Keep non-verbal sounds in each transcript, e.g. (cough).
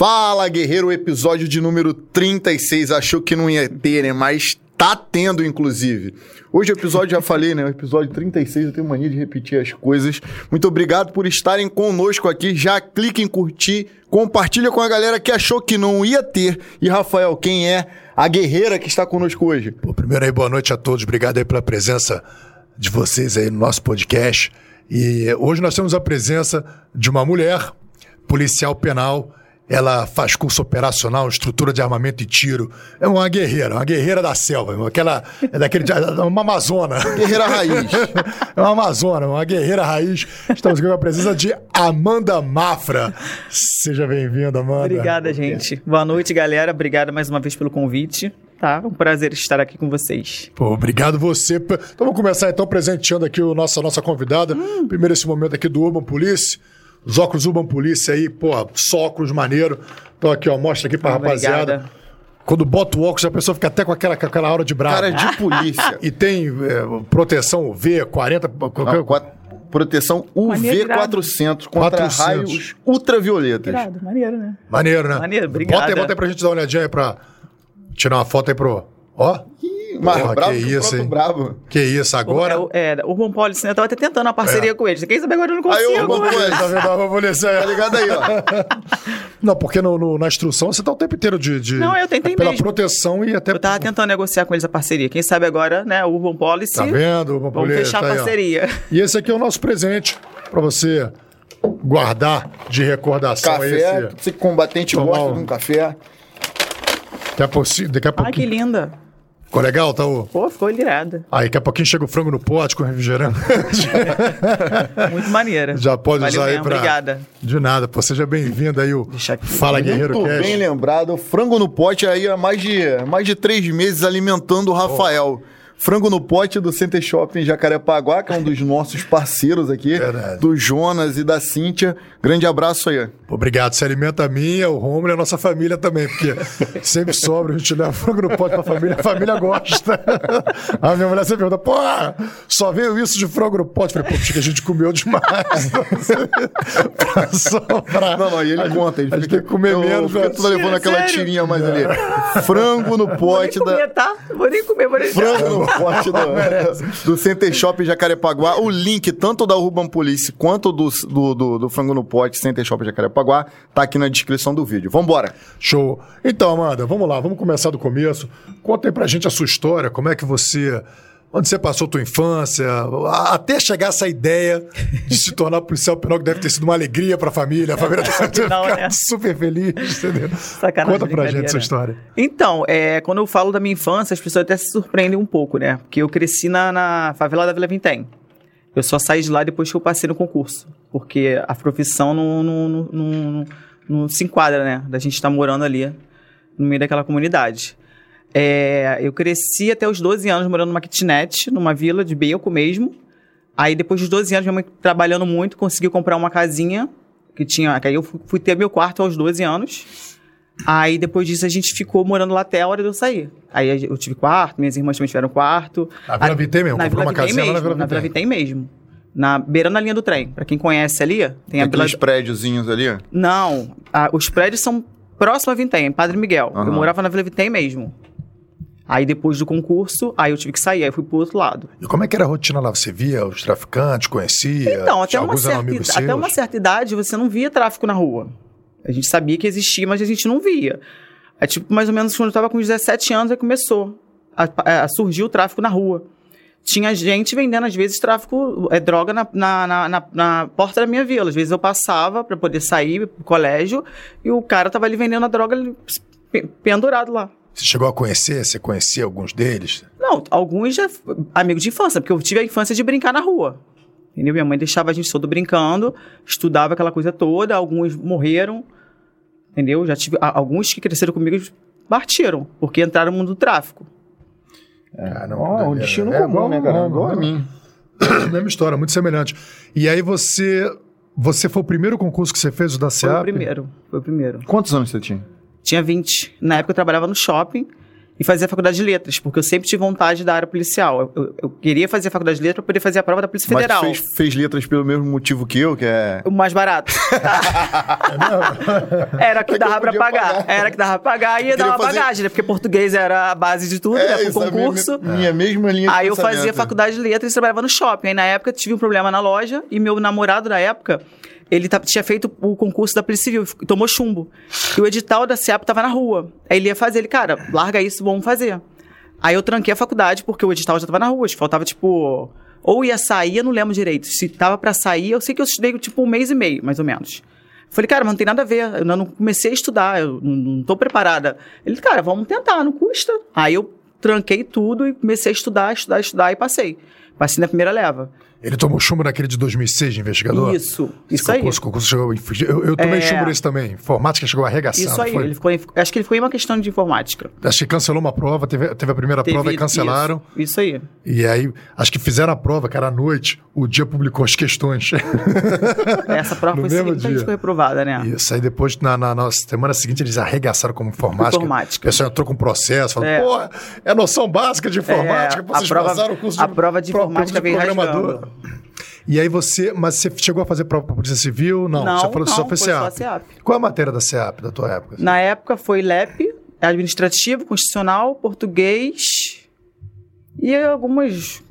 Fala, guerreiro, episódio de número 36. Achou que não ia ter, né? Mas tá tendo, inclusive. Hoje o episódio, já falei, né? O episódio 36, eu tenho mania de repetir as coisas. Muito obrigado por estarem conosco aqui. Já clique em curtir, compartilha com a galera que achou que não ia ter. E, Rafael, quem é a guerreira que está conosco hoje? Pô, primeiro aí, boa noite a todos. Obrigado aí pela presença de vocês aí no nosso podcast. E hoje nós temos a presença de uma mulher, policial penal, ela faz curso operacional, estrutura de armamento e tiro. É uma guerreira, uma guerreira da selva. Aquela, é daquele, é uma amazona. Guerreira raiz. (laughs) É uma amazona, uma guerreira raiz. Estamos aqui com a presença de Amanda Mafra. Seja bem-vinda, Amanda. Obrigada, gente. Boa noite, galera. Obrigada mais uma vez pelo convite. Tá? Um prazer estar aqui com vocês. Pô, obrigado você. Então vamos começar então presenteando aqui o nosso, a nossa convidada. Primeiro esse momento aqui do Urban Police. Os óculos Urban Police aí, pô, só óculos maneiro. Então aqui, ó, mostra aqui pra rapaziada. Obrigada. Quando bota o óculos, a pessoa fica até com aquela, com aquela aura de bravo. Cara de polícia. (laughs) E tem é, proteção UV, 40... Não, quat- proteção Maneiro, irado. UV400 contra 400. raios ultravioletas. Irado, maneiro, né? Maneiro, né? Maneiro, obrigada. Bota aí, bota aí pra gente dar uma olhadinha aí pra tirar uma foto aí pro... Ó, Ih, Mais Porra, bravo que que, o isso, bravo. que isso, agora... É, é, o Urban Policy, né? Eu tava até tentando uma parceria com eles. Quem sabe agora eu não Aí, consigo. ô, Urban né? Policy. Tá vendo Urban Police aí? Tá ligado aí, ó. (laughs) Não, porque no- no- na instrução você tá o tempo inteiro de. de- Não, eu tentei Pela mesmo. proteção e até. Eu tava tentando negociar com eles a parceria. Quem sabe agora, né? O Urban Policy. Tá vendo? Urban Vamos Police, fechar tá a aí, parceria. E esse aqui é o nosso presente pra você guardar de recordação aí. Café, Esse, você que combatente Tomar gosta um- de um café. daqui a, daqui a Ai, que pouquinho. linda. Ficou legal, tá? O... Pô, ficou irada. Aí, daqui a pouquinho chega o frango no pote com refrigerante. (laughs) Muito maneira. Já pode Valeu usar aí pra. Obrigada. De nada, pô. Seja bem-vindo aí, o. Fala Guerreiro Muito bem lembrado. Frango no pote aí há mais de, mais de três meses alimentando o Rafael. Frango no pote do Center Shopping Jacarepaguá, que é um dos nossos parceiros aqui. Verdade. Do Jonas e da Cíntia. Grande abraço aí. Obrigado. Se alimenta a minha, o Romulo e a nossa família também, porque sempre sobra, a gente leva frango no pote pra família, a família gosta. (laughs) A minha mulher sempre pergunta, pô, só veio isso de frango no pote. Eu Falei, pô, que a gente comeu demais. (laughs) pra sobrar. Não, não, e ele a conta. Ele a gente tem que comer eu, menos. Fica né? tudo levando aquela tirinha mais ali. Frango no Vou nem pote da... comer, tá? Vou nem comer, vou nem Frango no pote do, do Center Shop Jacarepaguá. O link tanto da Urban Police quanto do, do, do, do Frango no Pote Center Shop Jacarepaguá tá aqui na descrição do vídeo. Vambora. Show. Então, Amanda, vamos lá, vamos começar do começo. Conta aí pra gente a sua história, como é que você. Onde você passou tua infância, a- até chegar essa ideia de se tornar policial penal, que deve ter sido uma alegria pra família. A família deve (laughs) Não, né? super feliz, entendeu? Sacanagem, Conta pra gente essa história. Então, é, quando eu falo da minha infância, as pessoas até se surpreendem um pouco, né? Porque eu cresci na, na favela da Vila Vintém. Eu só saí de lá depois que eu passei no concurso. Porque a profissão não, não, não, não- não se enquadra, né? Da gente estar morando ali no meio daquela comunidade. É, eu cresci até os 12 anos morando numa kitnet, numa vila de Beco mesmo. Aí depois dos 12 anos, minha mãe trabalhando muito, conseguiu comprar uma casinha que tinha. Que aí eu fui, fui ter meu quarto aos 12 anos. Aí depois disso a gente ficou morando lá até a hora de eu sair. Aí eu tive quarto, minhas irmãs também tiveram quarto. Na Vila A- Vintém mesmo? Na Comprou Vila uma casinha lá mesmo. na Vila Na Vila. Vintém mesmo. Na beirando a linha do trem. Pra quem conhece ali, tem a Vila... Aqueles prédiozinhos ali. Não, a- os prédios são próximos a em Padre Miguel. Aham. Eu morava na Vila Vintém mesmo. Aí depois do concurso, aí eu tive que sair, aí fui pro outro lado. E como é que era a rotina lá? Você via os traficantes, conhecia? Então, até uma, certa, amigos ida- até uma certa idade você não via tráfico na rua. A gente sabia que existia, mas a gente não via. É tipo, mais ou menos quando eu tava com 17 anos, aí começou a, a- surgir o tráfico na rua. Tinha gente vendendo, às vezes, tráfico, é, droga na, na, na, na- porta da minha vila. Às vezes eu passava para poder sair pro colégio e o cara tava ali vendendo a droga pendurado lá. Você chegou a conhecer? Você conhecia alguns deles? Não, alguns já amigos de infância, porque eu tive a infância de brincar na rua. Entendeu? Minha mãe deixava a gente todo brincando, estudava aquela coisa toda, alguns morreram, entendeu? Já tive alguns que cresceram comigo partiram, porque entraram no mundo do tráfico. Ah, não, Ó, um é- destino é comum, igual- né, cara? é, Igual a é- mim. Mesma história, muito semelhante. E aí você. Você foi o primeiro concurso que você fez, o da Foi SEAP? o primeiro, foi o primeiro. Quantos anos você tinha? Tinha 20. Na época eu trabalhava no shopping e fazer a faculdade de letras, porque eu sempre tive vontade da área policial. Eu, eu, eu queria fazer a faculdade de letras para poder fazer a prova da Polícia Mas Federal. fez, fez letras pelo mesmo motivo que eu, que é. O mais barato. (laughs) era que É que dava podia pagar. pagar. Era que dava pra pagar e ia dar uma fazer- bagagem, né? Porque português era a base de tudo, né? É, Com isso, a concurso. Minha, minha mesma linha de Aí eu fazia faculdade de letras e trabalhava no shopping. Aí na época tive um problema na loja e meu namorado da época, ele tinha feito o concurso da Polícia Civil tomou chumbo. E o edital da SEAP tava na rua. Aí ele ia fazer, ele, cara, larga isso, vamos fazer. Aí eu tranquei a faculdade porque o edital já tava na rua, faltava tipo. Ou ia sair, eu não lembro direito. Se tava pra sair, eu sei que eu estudei tipo um mês e meio, mais ou menos. Falei, cara, mas não tem nada a ver. Eu não comecei a estudar, eu não tô preparada. Ele, cara, vamos tentar, não custa. Aí eu tranquei tudo e comecei a estudar, estudar, estudar e passei. Passei na primeira leva. Ele tomou chumbo naquele de 2006 de investigador? Isso, Esse isso aí. concurso, concurso chegou, eu, eu tomei É. chumbo nesse também. Informática chegou arregaçando. Isso aí. foi? Ele ficou acho que ele ficou em uma questão de informática. Acho que cancelou uma prova, teve, teve a primeira prova e Teve- cancelaram. Isso, isso aí. E aí, acho que fizeram a prova, cara, à noite, o dia publicou as questões. (laughs) Essa prova No foi ficou reprovada, né? Isso, aí depois, na, na, na semana seguinte, eles arregaçaram como informática. Informática. O pessoal entrou com processo, falou, É. pô, é noção básica de informática, É, vocês a prova- passaram o curso a prova de informática de veio. E aí você, mas você chegou a fazer prova pra Polícia Civil? Não, Não, você falou que só foi. CEAP. Qual é a matéria da CEAP da tua época? Na época foi LEP, administrativo, constitucional, português e algumas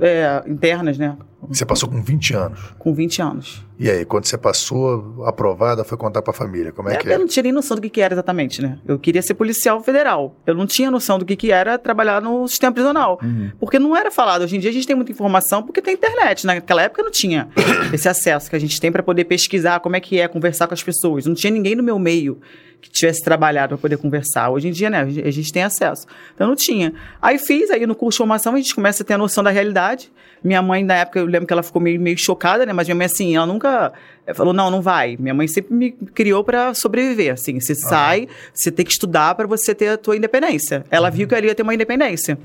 é, internas, né? Você passou com 20 anos. Com 20 anos. E aí, quando você passou, aprovada, foi contar pra família. Como é, É, que eu é? não tinha nem noção do que, que era exatamente, né? Eu queria ser policial federal. Eu não tinha noção do que, que era trabalhar no sistema prisional. Porque não era falado. Hoje em dia a gente tem muita informação porque tem internet. Naquela época não tinha (coughs) esse acesso que a gente tem para poder pesquisar como é que é, conversar com as pessoas. Não tinha ninguém no meu meio que tivesse trabalhado para poder conversar. Hoje em dia, né, a gente tem acesso. Então não tinha. Aí fiz, aí no curso de formação a gente começa a ter a noção da realidade. Minha mãe, na época, eu lembro que ela ficou meio, meio chocada, né? Mas minha mãe, assim, ela nunca falou, não, não vai. Minha mãe sempre me criou para sobreviver, assim. Você sai, você tem que estudar para você ter a tua independência. Ela viu que ela ia ter uma independência.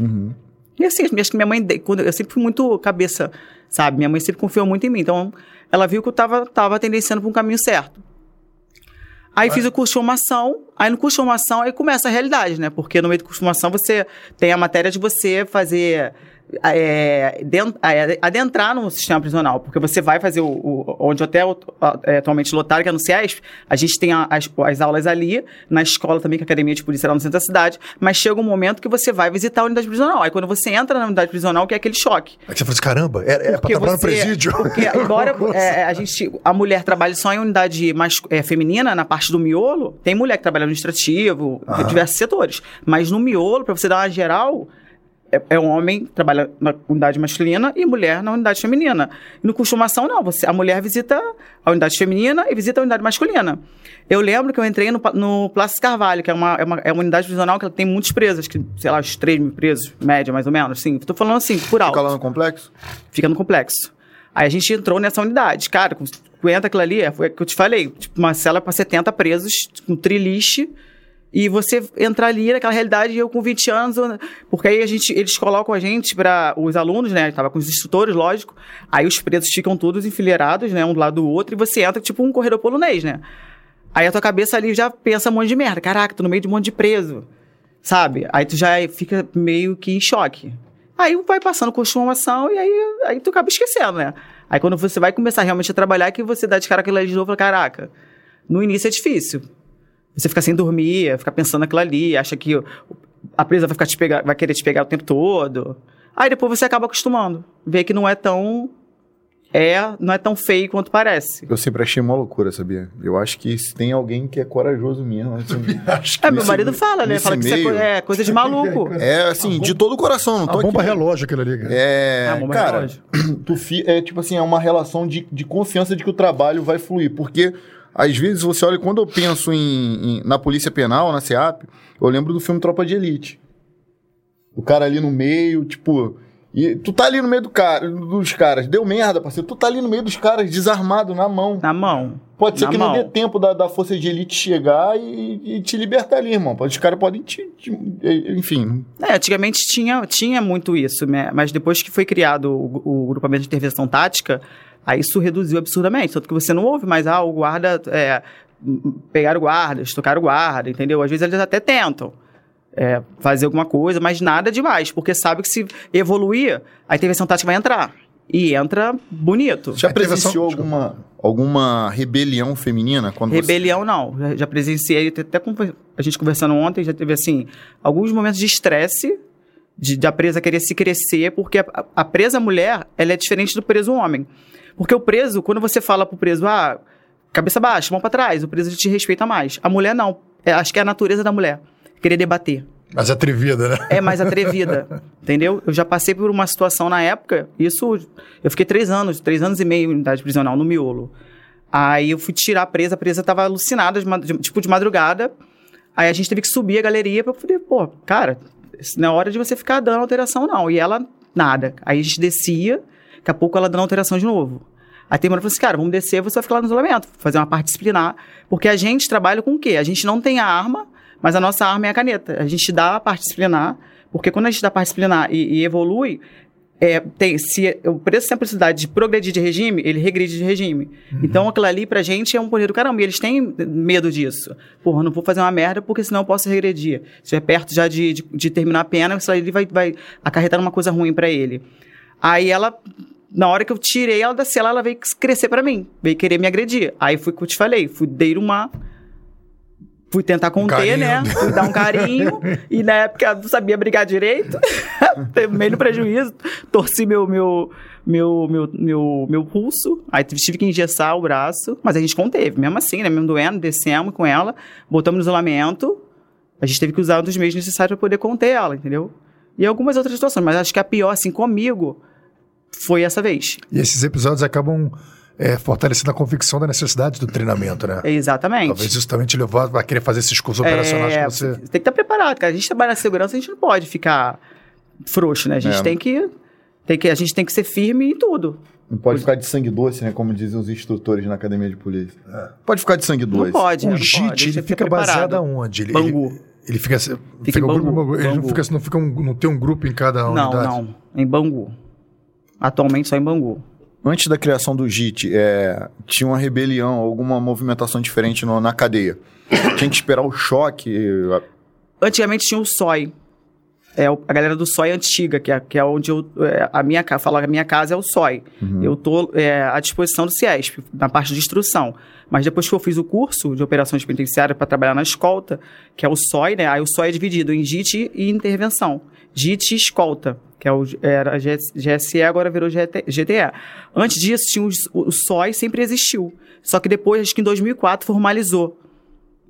E assim, acho que minha mãe, quando eu sempre fui muito cabeça, sabe? Minha mãe sempre confiou muito em mim. Então, ela viu que eu tava, tava tendenciando para um caminho certo. Aí fiz o curso de formação, aí no curso de formação aí começa a realidade, né? Porque no meio do curso de formação você tem a matéria de você fazer. É, é, adentrar no sistema prisional, porque você vai fazer o, o- onde até o- a- é, atualmente lotado, que é no CIESP, a gente tem a- as, as aulas ali, na escola também, que é a academia de polícia lá no centro da cidade, mas chega um momento que você vai visitar a unidade prisional. Aí quando você entra na unidade prisional, que é aquele choque. Aí você falou assim, caramba, é, é pra trabalhar no presídio. (laughs) Porque embora (laughs) é, a gente, a mulher trabalhe só em unidade mais é, feminina, na parte do miolo, tem mulher que trabalha no administrativo, em diversos setores. Mas no miolo, para você dar uma geral, é, é um homem que trabalha na unidade masculina e mulher na unidade feminina. E no formação, não. Você, a mulher visita a unidade feminina e visita a unidade masculina. Eu lembro que eu entrei no, no Plácido Carvalho, que é uma, é uma, é uma unidade prisional que ela tem muitos presos, que, sei lá, uns 3 mil presos, média mais ou menos. Assim, tô falando assim, por alto Fica lá no complexo? fica no complexo. Aí a gente entrou nessa unidade. Cara, com 50 aquilo ali, é, foi o que eu te falei, tipo, uma cela para 70 presos, com triliche, e você entrar ali naquela realidade, eu com 20 anos, porque aí a gente, eles colocam a gente para os alunos, né, tava com os instrutores, lógico, aí os presos ficam todos enfileirados, né, um do lado do outro, e você entra tipo um corredor polonês, né. Aí a tua cabeça ali já pensa um monte de merda, caraca, tô no meio de um monte de preso, sabe? Aí tu já fica meio que em choque. Aí vai passando com formação e aí, aí tu acaba esquecendo, né? Aí quando você vai começar realmente a trabalhar, que você dá de cara aquilo ali de novo fala, caraca, no início é difícil. Você fica sem dormir, fica pensando naquilo ali, acha que a presa vai, ficar te pegar, vai querer te pegar o tempo todo. Aí depois você acaba acostumando. Vê que não é tão. É, não é tão feio quanto parece. Eu sempre achei uma loucura, sabia? Eu acho que se tem alguém que é corajoso mesmo. assim, (laughs) Acho que É, meu marido fala, né? Fala que isso é, meio- é coisa de maluco. (laughs) É assim, de todo o coração, não a tô bomba aqui. relógio aquilo ali, cara. É, Ah, bomba cara, relógio. (clears throat) tu fi, é tipo assim, é uma relação de, de confiança de que o trabalho vai fluir, porque às vezes você olha, quando eu penso em, em- na polícia penal, na SEAP, eu lembro do filme Tropa de Elite. O cara ali no meio, tipo, e tu tá ali no meio do cara, dos caras, deu merda, parceiro, tu tá ali no meio dos caras, desarmado, na mão. Na mão. Pode ser na que mão. não dê tempo da, da força de elite chegar e, e te libertar ali, irmão. Os caras podem te, te- Enfim, É, antigamente tinha, tinha muito isso, né? mas depois que foi criado o, o grupamento de intervenção tática, aí isso reduziu absurdamente. Tanto que você não ouve mais, ah, o guarda. É, m- pegaram guardas, tocaram guarda, entendeu? Às vezes eles até tentam. é, fazer alguma coisa, mas nada demais, porque sabe que se evoluir, a intervenção tática vai entrar. E entra bonito. Já A presenciou alguma, alguma rebelião feminina? Quando você- Rebelião, não. Já, já presenciei, até com a gente conversando ontem, já teve, assim, alguns momentos de estresse, de, da presa querer se crescer, porque a, a presa mulher, ela é diferente do preso homem. Porque o preso, quando você fala pro preso, ah, cabeça baixa, mão pra trás, o preso te respeita mais. A mulher, não. É, acho que é a natureza da mulher. Querer debater Mas atrevida, né? é mais atrevida, (laughs) entendeu? Eu já passei por uma situação na época, isso, eu fiquei três anos, três anos e meio em unidade prisional, no miolo. Aí eu fui tirar a presa, a presa tava alucinada, de tipo de madrugada, aí a gente teve que subir a galeria pra poder, pô, cara, isso não é hora de você ficar dando alteração não, e ela, nada. Aí a gente descia, daqui a pouco ela dando alteração de novo. Aí tem uma falou assim, cara, vamos descer, você vai ficar lá no isolamento, fazer uma parte disciplinar, porque a gente trabalha com o quê? A gente não tem a arma, mas a nossa arma é a caneta. A gente dá a parte disciplinar, porque quando a gente dá a parte disciplinar e, e evolui, é, tem, se o preço tem a possibilidade de progredir de regime, ele regride de regime. Então aquilo ali pra gente é um poder do caramba. E eles têm medo disso. Porra, não vou fazer uma merda porque senão eu posso regredir. Se é perto já de, de, de terminar a pena, isso aí vai, vai acarretar uma coisa ruim pra ele. Aí ela, na hora que eu tirei ela da cela, ela veio crescer pra mim. Veio querer me agredir. Aí foi o que eu te falei. Fui dei uma. Fui tentar conter, né? Fui dar um carinho. e na época eu não sabia brigar direito. (laughs) Tomei no prejuízo. Torci meu, meu, meu, meu, meu, meu pulso. Aí tive que engessar o braço. Mas a gente conteve, mesmo assim, né? Mesmo doendo, descemos com ela, botamos no isolamento. A gente teve que usar um dos meios necessários para poder conter ela, entendeu? E algumas outras situações. Mas acho que a pior, assim, comigo, foi essa vez. E esses episódios acabam é, fortalecendo a convicção da necessidade do treinamento, né? Exatamente. Talvez isso também te levou a querer fazer esses cursos operacionais É, que você. tem que estar preparado, cara. A gente trabalha na segurança, a gente não pode ficar frouxo, né? A gente É. tem que. Tem que, a gente tem que ser firme em tudo. Não pode ficar de sangue doce, né? Como dizem os instrutores na academia de polícia. Pode ficar de sangue doce. Não pode. O não JIT, ele fica baseado aonde? Ele, Bangu. Ele, ele fica. Fica, em um grupo- Bangu, ele não Bangu. fica, não fica um, não tem um grupo em cada Não, unidade. não. Em Bangu. Atualmente só em Bangu. Antes da criação do JIT, é, tinha uma rebelião, alguma movimentação diferente no- na cadeia. Tinha que esperar o choque. Antigamente tinha o SOI. É, a galera do SOI antiga, que é, que é onde eu. é, a minha casa, a minha casa é o SOI. Eu tô é, à disposição do CIESP, na parte de instrução. Mas depois que eu fiz o curso de operações penitenciárias para trabalhar na escolta, que é o SOI, né? Aí o SOI é dividido em JIT e intervenção. JIT e escolta, que é o, era GS GSE, agora virou GT GTE. Antes disso, tinha os- o, SOI sempre existiu. Só que depois, acho que em 2004, formalizou.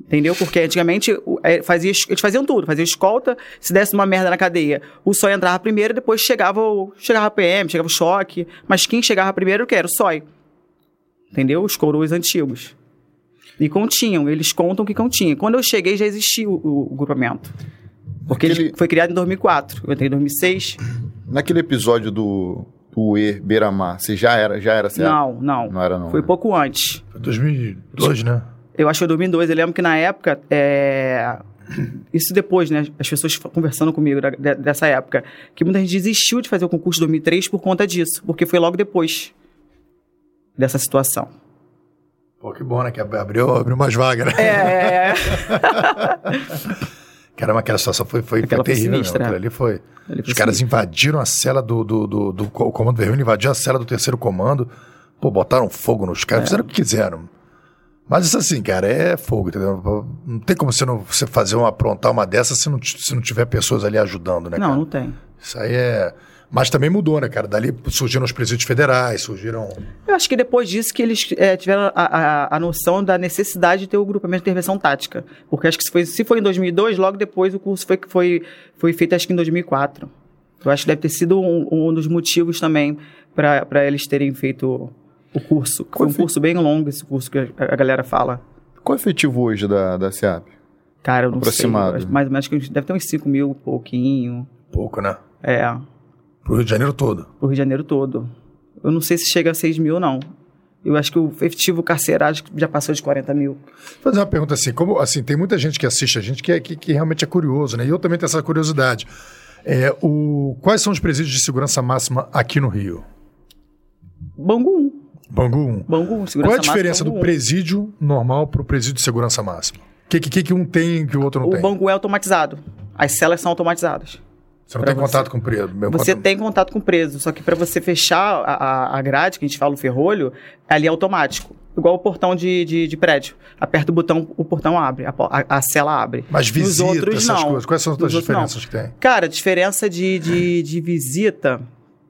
Entendeu? Porque antigamente é, fazia, es- eles faziam tudo, fazia escolta, se desse uma merda na cadeia, o SOI entrava primeiro, depois chegava o, chegava a PM, chegava o choque, mas quem chegava primeiro que era o SOI. Entendeu? Os coroas antigos. E continham, eles contam que continha. Quando eu cheguei já existia o, o- o grupamento. Porque Aquele- ele foi criado em 2004, eu entrei em 2006. Naquele episódio do, do E Beira-Mar, você já era, já era certo? Não, não. Não era não, Foi né? pouco antes. Foi 2002, né? Eu acho que foi 2002. Eu lembro que na época, é, isso depois, né? As pessoas conversando comigo da- de- dessa época, que muita gente desistiu de fazer o concurso de 2003 por conta disso, porque foi logo depois dessa situação. Pô, que bom, né? Que ab- abriu, abriu umas vagas, né? É, (laughs) Caramba, aquela situação foi, foi, foi Aquela foi terrível. sinistra, Aquilo é. ali foi. Ali Os caras invadiram a cela do, do, do, do co- comando vermelho, invadiram a cela do terceiro comando. Pô, botaram fogo nos É. caras, fizeram o que quiseram. Mas isso assim, cara, é fogo, entendeu? Não tem como você, não, você fazer uma, aprontar uma dessa se não, se não tiver pessoas ali ajudando, né, não, cara? não tem. Isso aí é. Mas também mudou, né, cara? Dali surgiram os presídios federais, surgiram. Eu acho que depois disso que eles é, tiveram a, a, a noção da necessidade de ter o grupamento de intervenção tática. Porque acho que se foi, se foi em 2002, logo depois o curso foi, foi, foi feito acho que em 2004. Eu acho que deve ter sido um, um dos motivos também para eles terem feito o curso. Foi um curso bem longo esse curso que a, a galera fala. Qual é o efetivo hoje da, da SEAP? Cara, eu não Aproximado. sei. Mais ou menos que deve ter uns 5 mil, pouquinho. Pouco, né? É, Pro Rio de Janeiro todo. pro Rio de Janeiro todo. Eu não sei se chega a 6 mil, não. Eu acho que o efetivo carcerário já passou de 40 mil. Vou fazer uma pergunta assim, como assim, tem muita gente que assiste a gente que, é, que, que realmente é curioso, né? E eu também tenho essa curiosidade. É, o, quais são os presídios de segurança máxima aqui no Rio? Bangu 1. Bangu 1. Bangu 1, segurança Qual é a máxima, diferença do Bangu 1. presídio normal para o presídio de segurança máxima? O que, que, que um tem que o outro não O tem? Bangu é automatizado. As celas são automatizadas. Você não tem você. contato com o preso. meu Você contato- tem contato com o preso, só que para você fechar a, a, grade, que a gente fala o ferrolho, ali é automático. Igual o portão de, de, de prédio. Aperta o botão, o portão abre, a, a, a cela abre. Mas visita, outros, essas não. coisas. Quais são as outros, não. diferenças que tem? Cara, a diferença de, de, de visita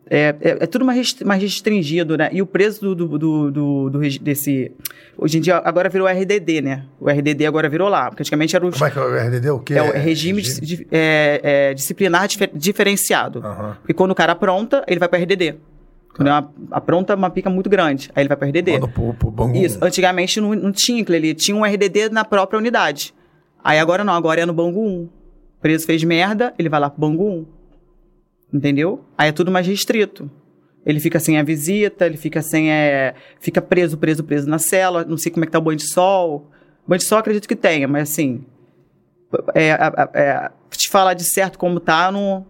é, é, é tudo mais, mais restringido, né? E o preço do, do, do, do- desse. Hoje em dia agora virou RDD, né? O RDD agora virou lá. Porque antigamente era o, Como é que é o RDD? O quê? é o regime, di- é, é, disciplinar difer- diferenciado. Aham. Porque quando o cara apronta, ele vai para RDD. Quando é uma, apronta uma pica muito grande, aí ele vai para RDD. Manda pro, pro Bangu. Isso, antigamente não, não tinha aquilo ali, tinha um RDD na própria unidade. Aí agora não, agora é no Bangu 1. O preso fez merda, ele vai lá pro Bangu 1. Entendeu? Aí é tudo mais restrito. Ele fica sem a visita, ele fica sem. É, fica preso, preso, preso na cela. Não sei como é que tá o banho de sol. Banho de sol acredito que tenha, mas assim. É, é, é, te falar de certo como tá, não.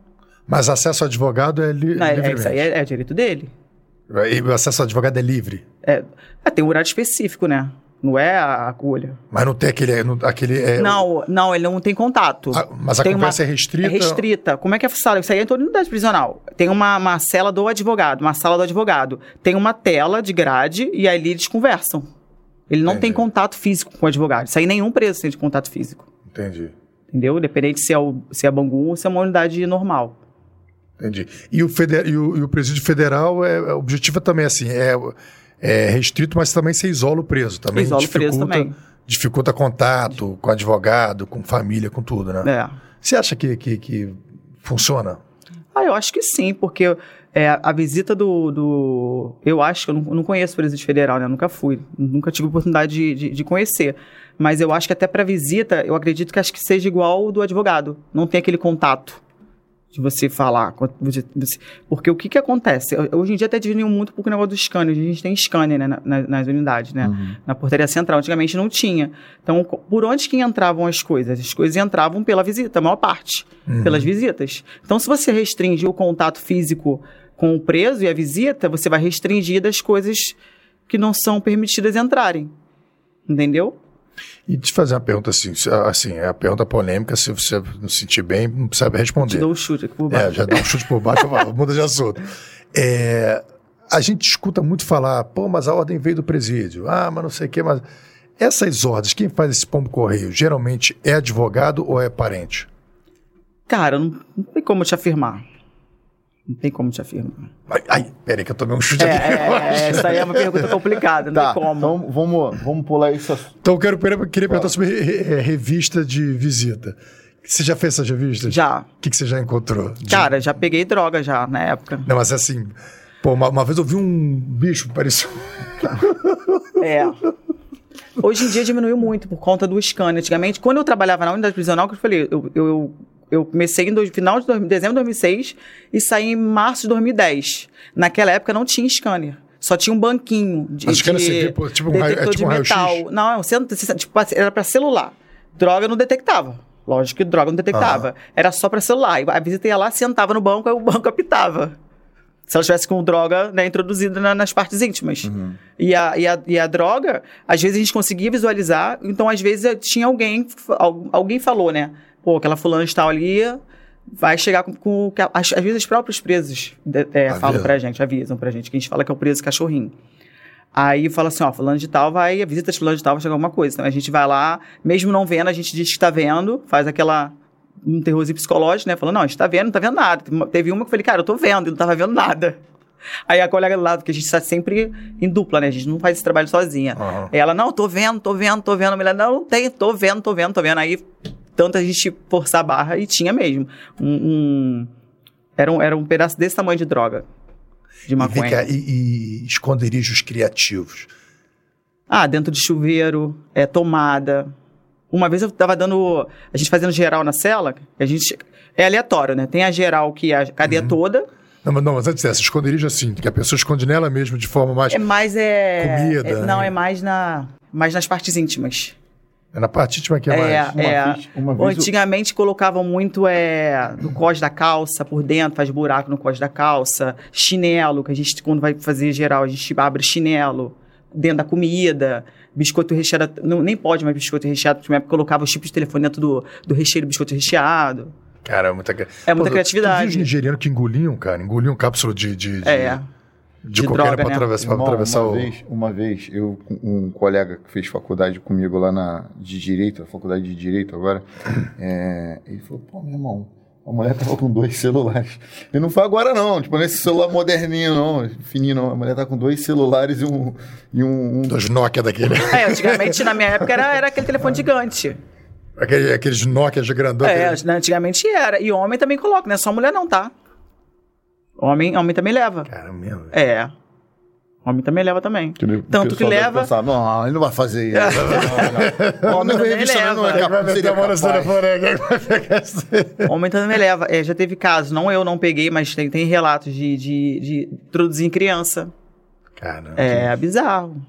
Mas acesso ao advogado é, li não é, é, isso aí é, é direito dele. E o acesso ao advogado é livre. É, é, tem um horário específico, né? Não é a agulha. Mas não tem aquele. não- aquele é, não, não, ele não tem contato. a- mas a Tem conversa uma- é restrita. É restrita. Como é que é sala? Isso aí é em toda unidade prisional. Tem uma, uma cela do advogado, uma sala do advogado. Tem uma tela de grade e ali eles conversam. Ele não tem Entendi. contato físico com o advogado. Isso aí nenhum preso tem de contato físico. Entendi. Entendeu? Independente se é, o, se é Bangu ou se é uma unidade normal. Entendi. E o, feder, e o, e o presídio federal, é- o objetivo é também assim, é, é restrito, mas também você isola o preso. Também Isola o preso dificulta, também. dificulta contato com advogado, com família, com tudo, né? É. Você acha que, que, que funciona? Ah, eu acho que sim, porque é, a visita do, do- Eu acho que eu não, não conheço o presídio federal, né? Eu nunca fui. Nunca tive oportunidade de, de, de conhecer. Mas eu acho que até para visita, eu acredito que acho que seja igual o do advogado. Não tem aquele contato de você falar. de- você- Porque o que que acontece? Hoje em dia até diminuiu muito pouco o negócio do scanner. A gente tem scanner né, na- na- nas unidades, né? Na portaria central. Antigamente não tinha. Então, por onde que entravam as coisas? As coisas entravam pela visita, a maior parte. Pelas visitas. Então, se você restringir o contato físico com o preso e a visita, você vai restringir das coisas que não são permitidas entrarem. Entendeu? E te fazer uma pergunta assim, se- assim, é a pergunta polêmica, se você não se sentir bem, não Te responder. dou um chute aqui por É, baixo. já dá um chute por baixo, (laughs) muda de assunto. É, a gente escuta muito falar, pô, mas a ordem veio do presídio. Ah, mas não sei o quê, mas... Essas ordens, quem faz esse pombo correio, geralmente é advogado ou é parente? Cara, não, não tem como te afirmar. Não tem como te afirmar. Ai, ai peraí que eu tomei um chute É, aqui. é, é, (laughs) essa aí é uma pergunta complicada, não Tá, tem como. então vamos, vamos pular isso. Então eu quero, queria, queria perguntar sobre re- re- revista de visita. Você já fez essas revistas? Já. O que, que você já encontrou? De- Cara, já peguei droga já na época. Não, mas assim... Pô, uma, uma vez eu vi um bicho, parecia... (laughs) É. Hoje em dia diminuiu muito por conta do scanner. Antigamente, quando eu trabalhava na unidade prisional, que eu falei, eu, eu, eu comecei em dois- final de dois- dezembro de 2006 e saí em março de 2010. Naquela época não tinha scanner. Só tinha um banquinho de, Mas scanner de vê, pô, tipo um raio- é tipo um metal. Não, você- tipo, era para celular. Droga não detectava. Lógico que droga não detectava. Era só para celular. E A visita ia lá, sentava no banco, aí o (laughs) banco apitava. Se ela estivesse com droga né, introduzida na- nas partes íntimas. E, a, e, a, e a droga, às vezes a gente conseguia visualizar, então às vezes tinha alguém, al- alguém falou, né? Pô, aquela fulana está ali, vai chegar com. com às, às vezes os próprios presos de- é, Avisa. falam pra gente, avisam pra gente, que a gente fala que é o preso cachorrinho. Aí fala assim, ó, fulano de tal vai, a visita de fulano de tal vai chegar alguma coisa. Então a gente vai lá, mesmo não vendo, a gente diz que está vendo, faz aquela um terrorzinho psicológico, né? Falando, não, a gente tá vendo, não tá vendo nada. Teve uma que eu falei, cara, eu tô vendo, e não tava vendo nada. Aí a colega do lado, porque a gente está sempre em dupla, né? A gente não faz esse trabalho sozinha. Aí ela, não, tô vendo, tô vendo, tô vendo. A mulher, não, não tem, tô vendo, tô vendo, tô vendo. Aí, tanto a gente forçar a barra e tinha mesmo. Um, um- era, um, era um pedaço desse tamanho de droga. De E, maconha. cá, e, e esconderijos criativos. Ah, dentro de chuveiro, é, tomada. Uma vez eu tava dando. A gente fazendo geral na cela, a gente. É aleatório, né? Tem a geral que é a cadeia Uhum. toda. Não, mas, não, mas antes dessa, esconderijo assim, que a pessoa esconde nela mesmo de forma mais. É mais. É, Comida, é- não, né? é mais na. Mais nas partes íntimas. É na parte íntima que é, É, mais. Uma é. vez- uma vez eu- Antigamente colocavam muito é, no cós da calça, por dentro, faz buraco no cós da calça, chinelo, que a gente, quando vai fazer geral, a gente abre chinelo, dentro da comida, biscoito recheado, não, nem pode mais biscoito recheado, porque na época colocava os tipos de telefone dentro do, do recheio do biscoito recheado. Cara, é muita, É muita Pô, Tu viu os criatividade. nigerianos que engoliam, cara? Engoliam cápsula de, de, de, É. de, De cocaína droga, pra né? atravessar, pra Irmão, atravessar uma o... Vez, uma vez, eu, um colega que fez faculdade comigo lá na, de Direito, a faculdade de Direito agora, (laughs) é, ele falou, pô, meu irmão, a mulher tava com dois celulares. E não foi agora não, tipo, nesse celular moderninho não, fininho não. A mulher tá com dois celulares e um... E um, um- Dos Nokia daquele. É, antigamente, na minha época, era, era aquele telefone gigante. aquele, aqueles Nokia de grandão. É, aquele- antigamente era. E homem também coloca, não é só mulher não, tá? Homem, homem também leva. Cara, mesmo. É. Homem também leva também. que Tanto que leva... Pensar, não, ele não vai fazer isso. (laughs) Não, não. Homem também revista não, é leva. capaz, seria capaz. (laughs) Homem também leva. É, já teve casos, não eu não peguei, mas tem, tem relatos de, de, de introduzir em criança. Cara, É bizarro.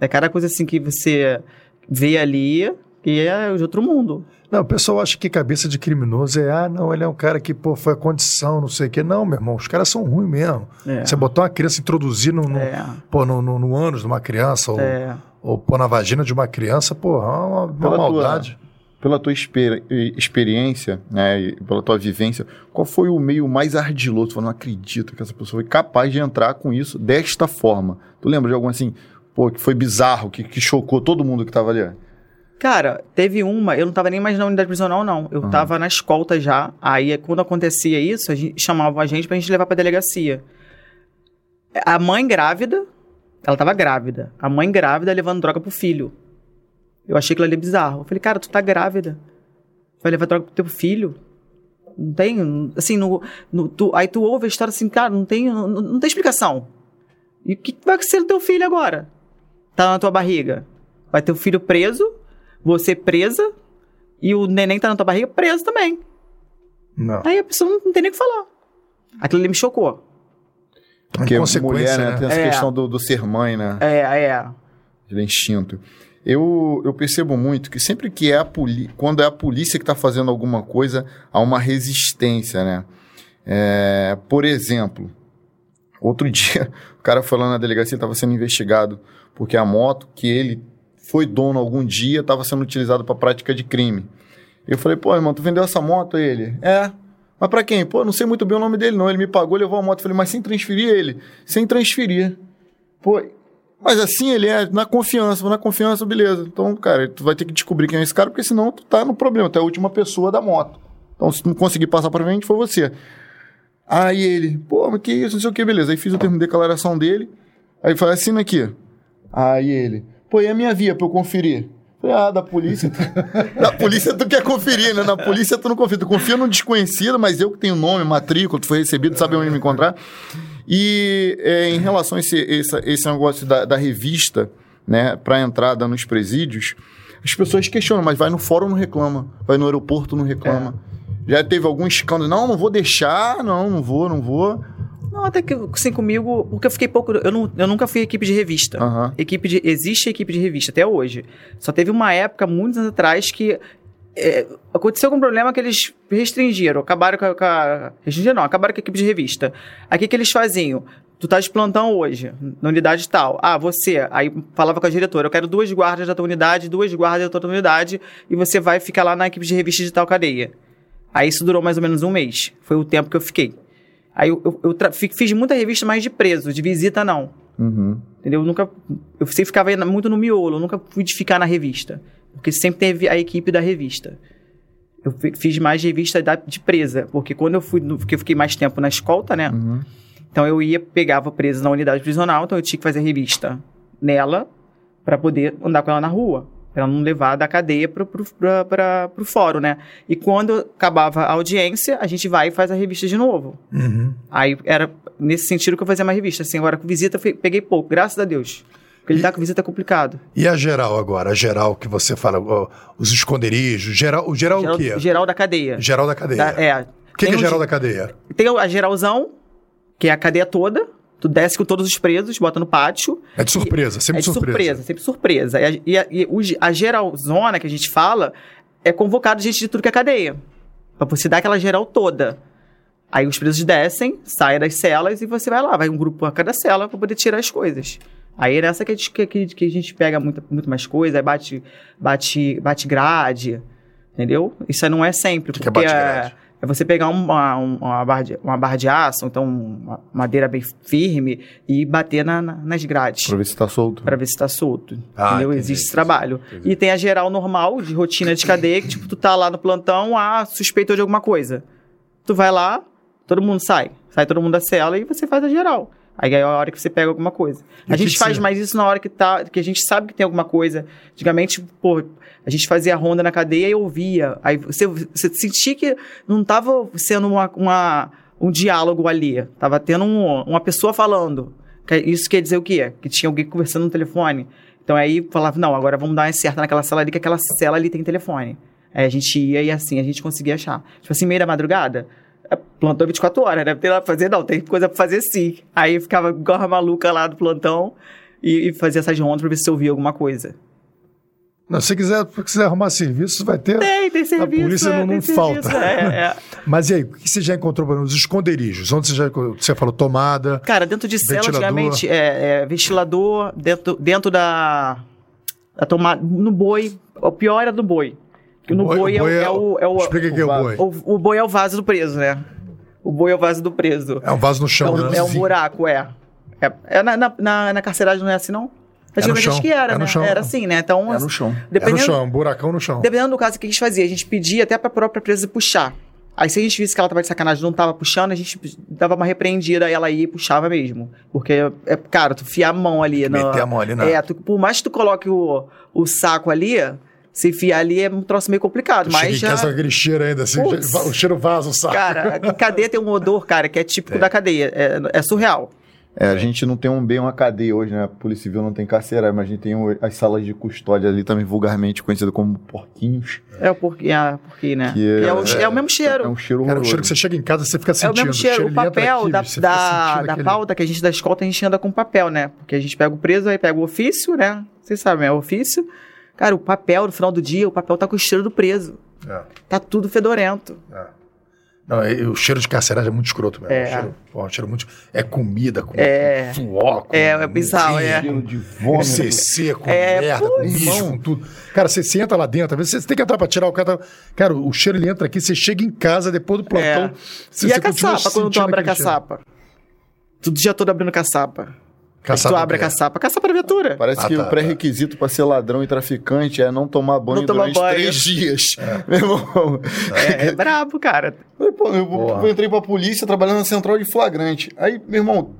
É cada coisa assim que você vê ali que é de outro mundo. Não, o pessoal acha que cabeça de criminoso é, ah, não, ele é um cara que, pô, foi a condição, não sei o quê. Não, meu irmão, os caras são ruins mesmo. É. Você botar uma criança, introduzir no, no, É. pô, no, no, no ânus de uma criança, ou, É. ou pôr na vagina de uma criança, pô, é uma, uma Pela tua- maldade. Pela tua exper- experiência, né, e pela tua vivência, qual foi o meio mais ardiloso? Tu não acredito que essa pessoa foi capaz de entrar com isso desta forma. Tu lembra de algum assim, pô, que foi bizarro, que, que chocou todo mundo que tava ali? Cara, teve uma, eu não tava nem mais na unidade prisional, não. Eu tava na escolta já. Aí, quando acontecia isso, a gente chamava a gente pra gente levar pra delegacia. A mãe grávida, ela tava grávida. A mãe grávida levando droga pro filho. Eu achei aquilo ali bizarro. Eu falei, cara, tu tá grávida. Vai levar droga pro teu filho? Não tem, assim, no, no- tu- aí tu ouve a história assim, cara, não tem, não, não tem explicação. E o que vai ser do teu filho agora? Tá na tua barriga. Vai ter o filho preso, você presa, e o neném tá na tua barriga preso também. Não. Aí a pessoa não, não tem nem o que falar. Aquilo ali me chocou. Porque mulher, né, né? tem essa É. questão do, do ser mãe, né? É, é. de instinto. Eu, eu percebo muito que sempre que é a polícia, quando é a polícia que está fazendo alguma coisa, há uma resistência, né? É, por exemplo, outro (laughs) dia, o cara foi lá na delegacia, estava sendo investigado porque a moto que ele foi dono algum dia estava sendo utilizada para prática de crime. Eu falei, pô, irmão, tu vendeu essa moto? Ele, é. Mas para quem? Pô, não sei muito bem o nome dele, não. Ele me pagou, levou a moto. Eu falei, mas sem transferir ele? Sem transferir. Pô, mas assim ele é na confiança, na confiança, beleza. Então, cara, tu vai ter que descobrir quem é esse cara, porque senão tu tá no problema, tu é a última pessoa da moto. Então, se tu não conseguir passar pra frente, foi você. Aí ele, pô, mas que isso, não sei o que, beleza. Aí fiz o termo de declaração dele. Aí falei, assina aqui. Aí ele, pô, e a minha via pra eu conferir? Falei, ah, da polícia. (laughs) da polícia tu quer conferir, né? Na polícia tu não confia. Tu confia no desconhecido, mas eu que tenho nome, matrícula, tu foi recebido, sabe onde me encontrar. E é, em relação a esse, esse, esse negócio da, da revista, né, para entrada nos presídios, as pessoas questionam, mas vai no fórum não reclama, vai no aeroporto não reclama. Já teve algum escândalo, não, não vou deixar, não, não vou, não vou. Não, até que assim comigo, porque eu fiquei pouco. Eu, não, eu nunca fui equipe de revista. Aham. Equipe de, existe equipe de revista até hoje. Só teve uma época, muitos anos atrás, que é, aconteceu algum problema que eles restringiram. Acabaram com a. Com a restringiram, não, acabaram com a equipe de revista. Aí o que, que eles faziam? Tu tá de plantão hoje, na unidade tal. Ah, você. Aí falava com a diretora, eu quero duas guardas da tua unidade, duas guardas da tua unidade, e você vai ficar lá na equipe de revista de tal cadeia. Aí isso durou mais ou menos um mês. Foi o tempo que eu fiquei. Aí eu, eu, eu tra- fiz muita revista mais de preso, de visita não. Uhum. Entendeu? Eu nunca. Eu sempre ficava muito no miolo, eu nunca fui de ficar na revista. Porque sempre teve a equipe da revista. Eu fi- fiz mais revista da- de presa, porque quando eu fui. Porque eu fiquei mais tempo na escolta, né? Uhum. Então eu ia, pegava presa na unidade prisional, então eu tinha que fazer revista nela para poder andar com ela na rua. Pra ela não levar da cadeia pra, pro fórum, né? E quando acabava a audiência, a gente vai e faz a revista de novo. Uhum. Aí era nesse sentido que eu fazia mais revista. Assim, agora com visita peguei pouco, graças a Deus. Porque lidar com visita é complicado. E a geral agora? A geral que você fala, os esconderijos, geral, o geral, Geral, o quê? geral da cadeia. Geral da cadeia. Da- é. O que, que é geral ge- da cadeia? Tem a geralzão, que é a cadeia toda. Tu desce com todos os presos, bota no pátio. É de surpresa, sempre é de surpresa. surpresa. sempre surpresa. E, a, e a- o a geralzona que a gente fala é convocado gente de tudo que é cadeia. Pra você dar aquela geral toda. Aí os presos descem, saem das celas e você vai lá. Vai um grupo a cada cela pra poder tirar as coisas. Aí é nessa que a gente, que, que- a gente pega muito, muito mais coisa, aí bate, bate, bate grade. Entendeu? Isso não é sempre. que que é porque bate grade? É você pegar uma, uma, barra, de, uma barra de aço, então uma madeira bem firme e bater na, na, nas grades. Pra ver se tá solto. Pra ver se tá solto. Ah, entendeu? entendi, Existe esse trabalho. entendi. E tem a geral normal, de rotina de cadeia, que tipo, tu tá lá no plantão, ah, suspeitou de alguma coisa. Tu vai lá, todo mundo sai. Sai todo mundo da cela e você faz a geral. Aí é a hora que você pega alguma coisa. E a gente faz mais isso na hora que tá, que a gente sabe que tem alguma coisa. Antigamente, pô, a gente fazia ronda na cadeia e ouvia. Aí você, você sentia que não tava sendo uma, uma- um diálogo ali. Tava tendo um- uma pessoa falando. Que Isso quer dizer o quê? Que tinha alguém conversando no telefone. Então aí falava, não, agora vamos dar uma certa naquela sala ali, que aquela cela ali tem telefone. Aí a gente ia e assim, a gente conseguia achar. Tipo assim, meio da madrugada, é, plantou 24 horas, deve ter lá pra fazer, não, tem coisa pra fazer sim. Aí ficava igual a maluca lá do plantão e, e fazia essas rondas pra ver se ouvia alguma coisa. Não, se você quiser, se quiser arrumar serviço, vai ter. Tem, tem serviço. polícia é, não- não falta. serviço, é, é. (laughs) Mas e aí, o que você já encontrou nos esconderijos? Onde você já você falou tomada? Cara, dentro de cela, antigamente, é, é, ventilador, dentro, dentro da, da tomada, no boi, o pior era do boi. Que no boi, é, o- é o... É o, Explica o que é o boi. o, o boi é o vaso do preso, né? O boi é o vaso do preso. É um vaso no É chão, um, né? é um buraco, é. É, é na, na, na, na carceragem não é assim, não? Antigamente chão, acho que era, é no né? chão. Era assim, né? Então, É no chão. É no dependendo, chão, um buracão no chão. dependendo do caso que a gente fazia, a gente pedia até pra própria presa puxar. Aí se a gente visse que ela tava de sacanagem e não tava puxando, a gente dava uma repreendida, ela ia e puxava mesmo. Porque, é, cara, tu fiar a mão ali. na- Meter a mão ali na. É, tu- por mais que tu coloque o, o saco ali, se enfiar ali é um troço meio complicado. Tu mas já... casa aquele cheiro ainda, assim, o cheiro vaza o saco. Cara, a cadeia tem um odor, cara, que é típico da cadeia. É, é surreal. É, a gente não tem um bem uma cadeia hoje, né? A Polícia Civil não tem carcerário, mas a gente tem o- as salas de custódia ali, também vulgarmente conhecidas como porquinhos. É o é, porquê né? Que é- é, o, é o mesmo cheiro. É um cheiro Cara, o cheiro que você chega em casa, você fica É sentindo. o mesmo cheiro. O ele entra papel aqui, da, da, da aquele- pauta que a gente da escolta, a gente anda com papel, né? Porque a gente pega o preso, aí pega o ofício, né? Vocês sabem, é o ofício. Cara, o papel, no final do dia, o papel tá com o cheiro do preso. É, Tá tudo fedorento. é. Não, é- o cheiro de carceragem é muito escroto mesmo. É. É. Cheiro, pô, cheiro muito. É comida, com É. suor, com É, é bizarro, é. Cheiro de Com vômito. CC, com É, merda, com lixo, com tudo. Cara, você, você entra lá dentro, às vezes você tem que entrar pra tirar o cara. Cara, o cheiro ele entra aqui, você chega em casa depois do plantão. É. você- e a você continua caçapa, quando tu abre a cheiro. caçapa? Tu o dia todo abrindo caçapa. Caçapa tu abre a caçapa. Caçapa da viatura. Parece Ah, que tá, o pré-requisito pra ser ladrão e traficante é não tomar banho Não tomar durante banho. três dias. (laughs) Meu irmão. É, é brabo, cara. Falei, pô, eu, eu entrei pra polícia trabalhando na central de flagrante. Aí, meu irmão,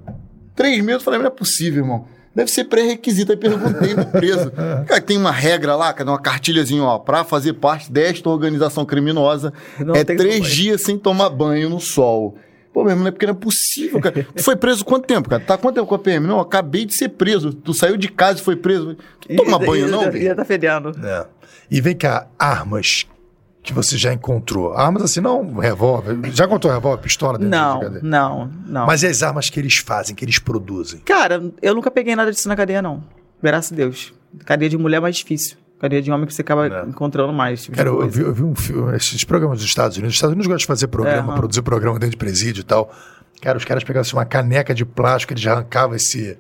três meses, eu falei, não é possível, irmão. Deve ser pré-requisito. Aí perguntei pro preso. (laughs) Cara, tem uma regra lá, cadê uma cartilhazinha, ó, pra fazer parte desta organização criminosa, Não é três dias sem tomar banho no sol. Pô, meu irmão, não é porque não é possível, cara. Tu foi preso quanto tempo, cara? Tá quanto tempo com a PM? Não, acabei de ser preso. Tu saiu de casa e foi preso. Tu toma E- banho, e- não? Ia bicho? tá fedendo. É. E vem cá, armas que você já encontrou. Armas assim, não revólver. Já encontrou revólver, pistola dentro Não, não, não. Mas e as armas que eles fazem, que eles produzem? Cara, eu nunca peguei nada disso na cadeia, não. Graças a Deus. Cadeia de mulher é mais difícil. Cadeia de homem que você acaba É. encontrando mais. tipo Cara, eu, vi, eu vi um filme, esses programas dos Estados Unidos. Os Estados Unidos gostam de fazer programa, É, produzir programa dentro de presídio e tal. Cara, os caras pegavam assim, uma caneca de plástico, eles arrancavam esse,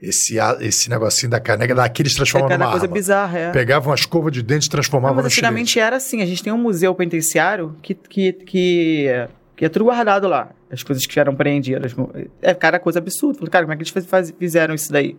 esse, a- esse negocinho da caneca, daqui eles É transformavam cada numa coisa arma. bizarra, é. Pegavam uma escova de dente e Não, transformavam mas no estilete. antigamente era assim. A gente tem um museu penitenciário que, que, que, que é tudo guardado lá. As coisas que eram apreendidas. É cada coisa absurda. Falei, cara, como é que eles faz- fizeram isso daí?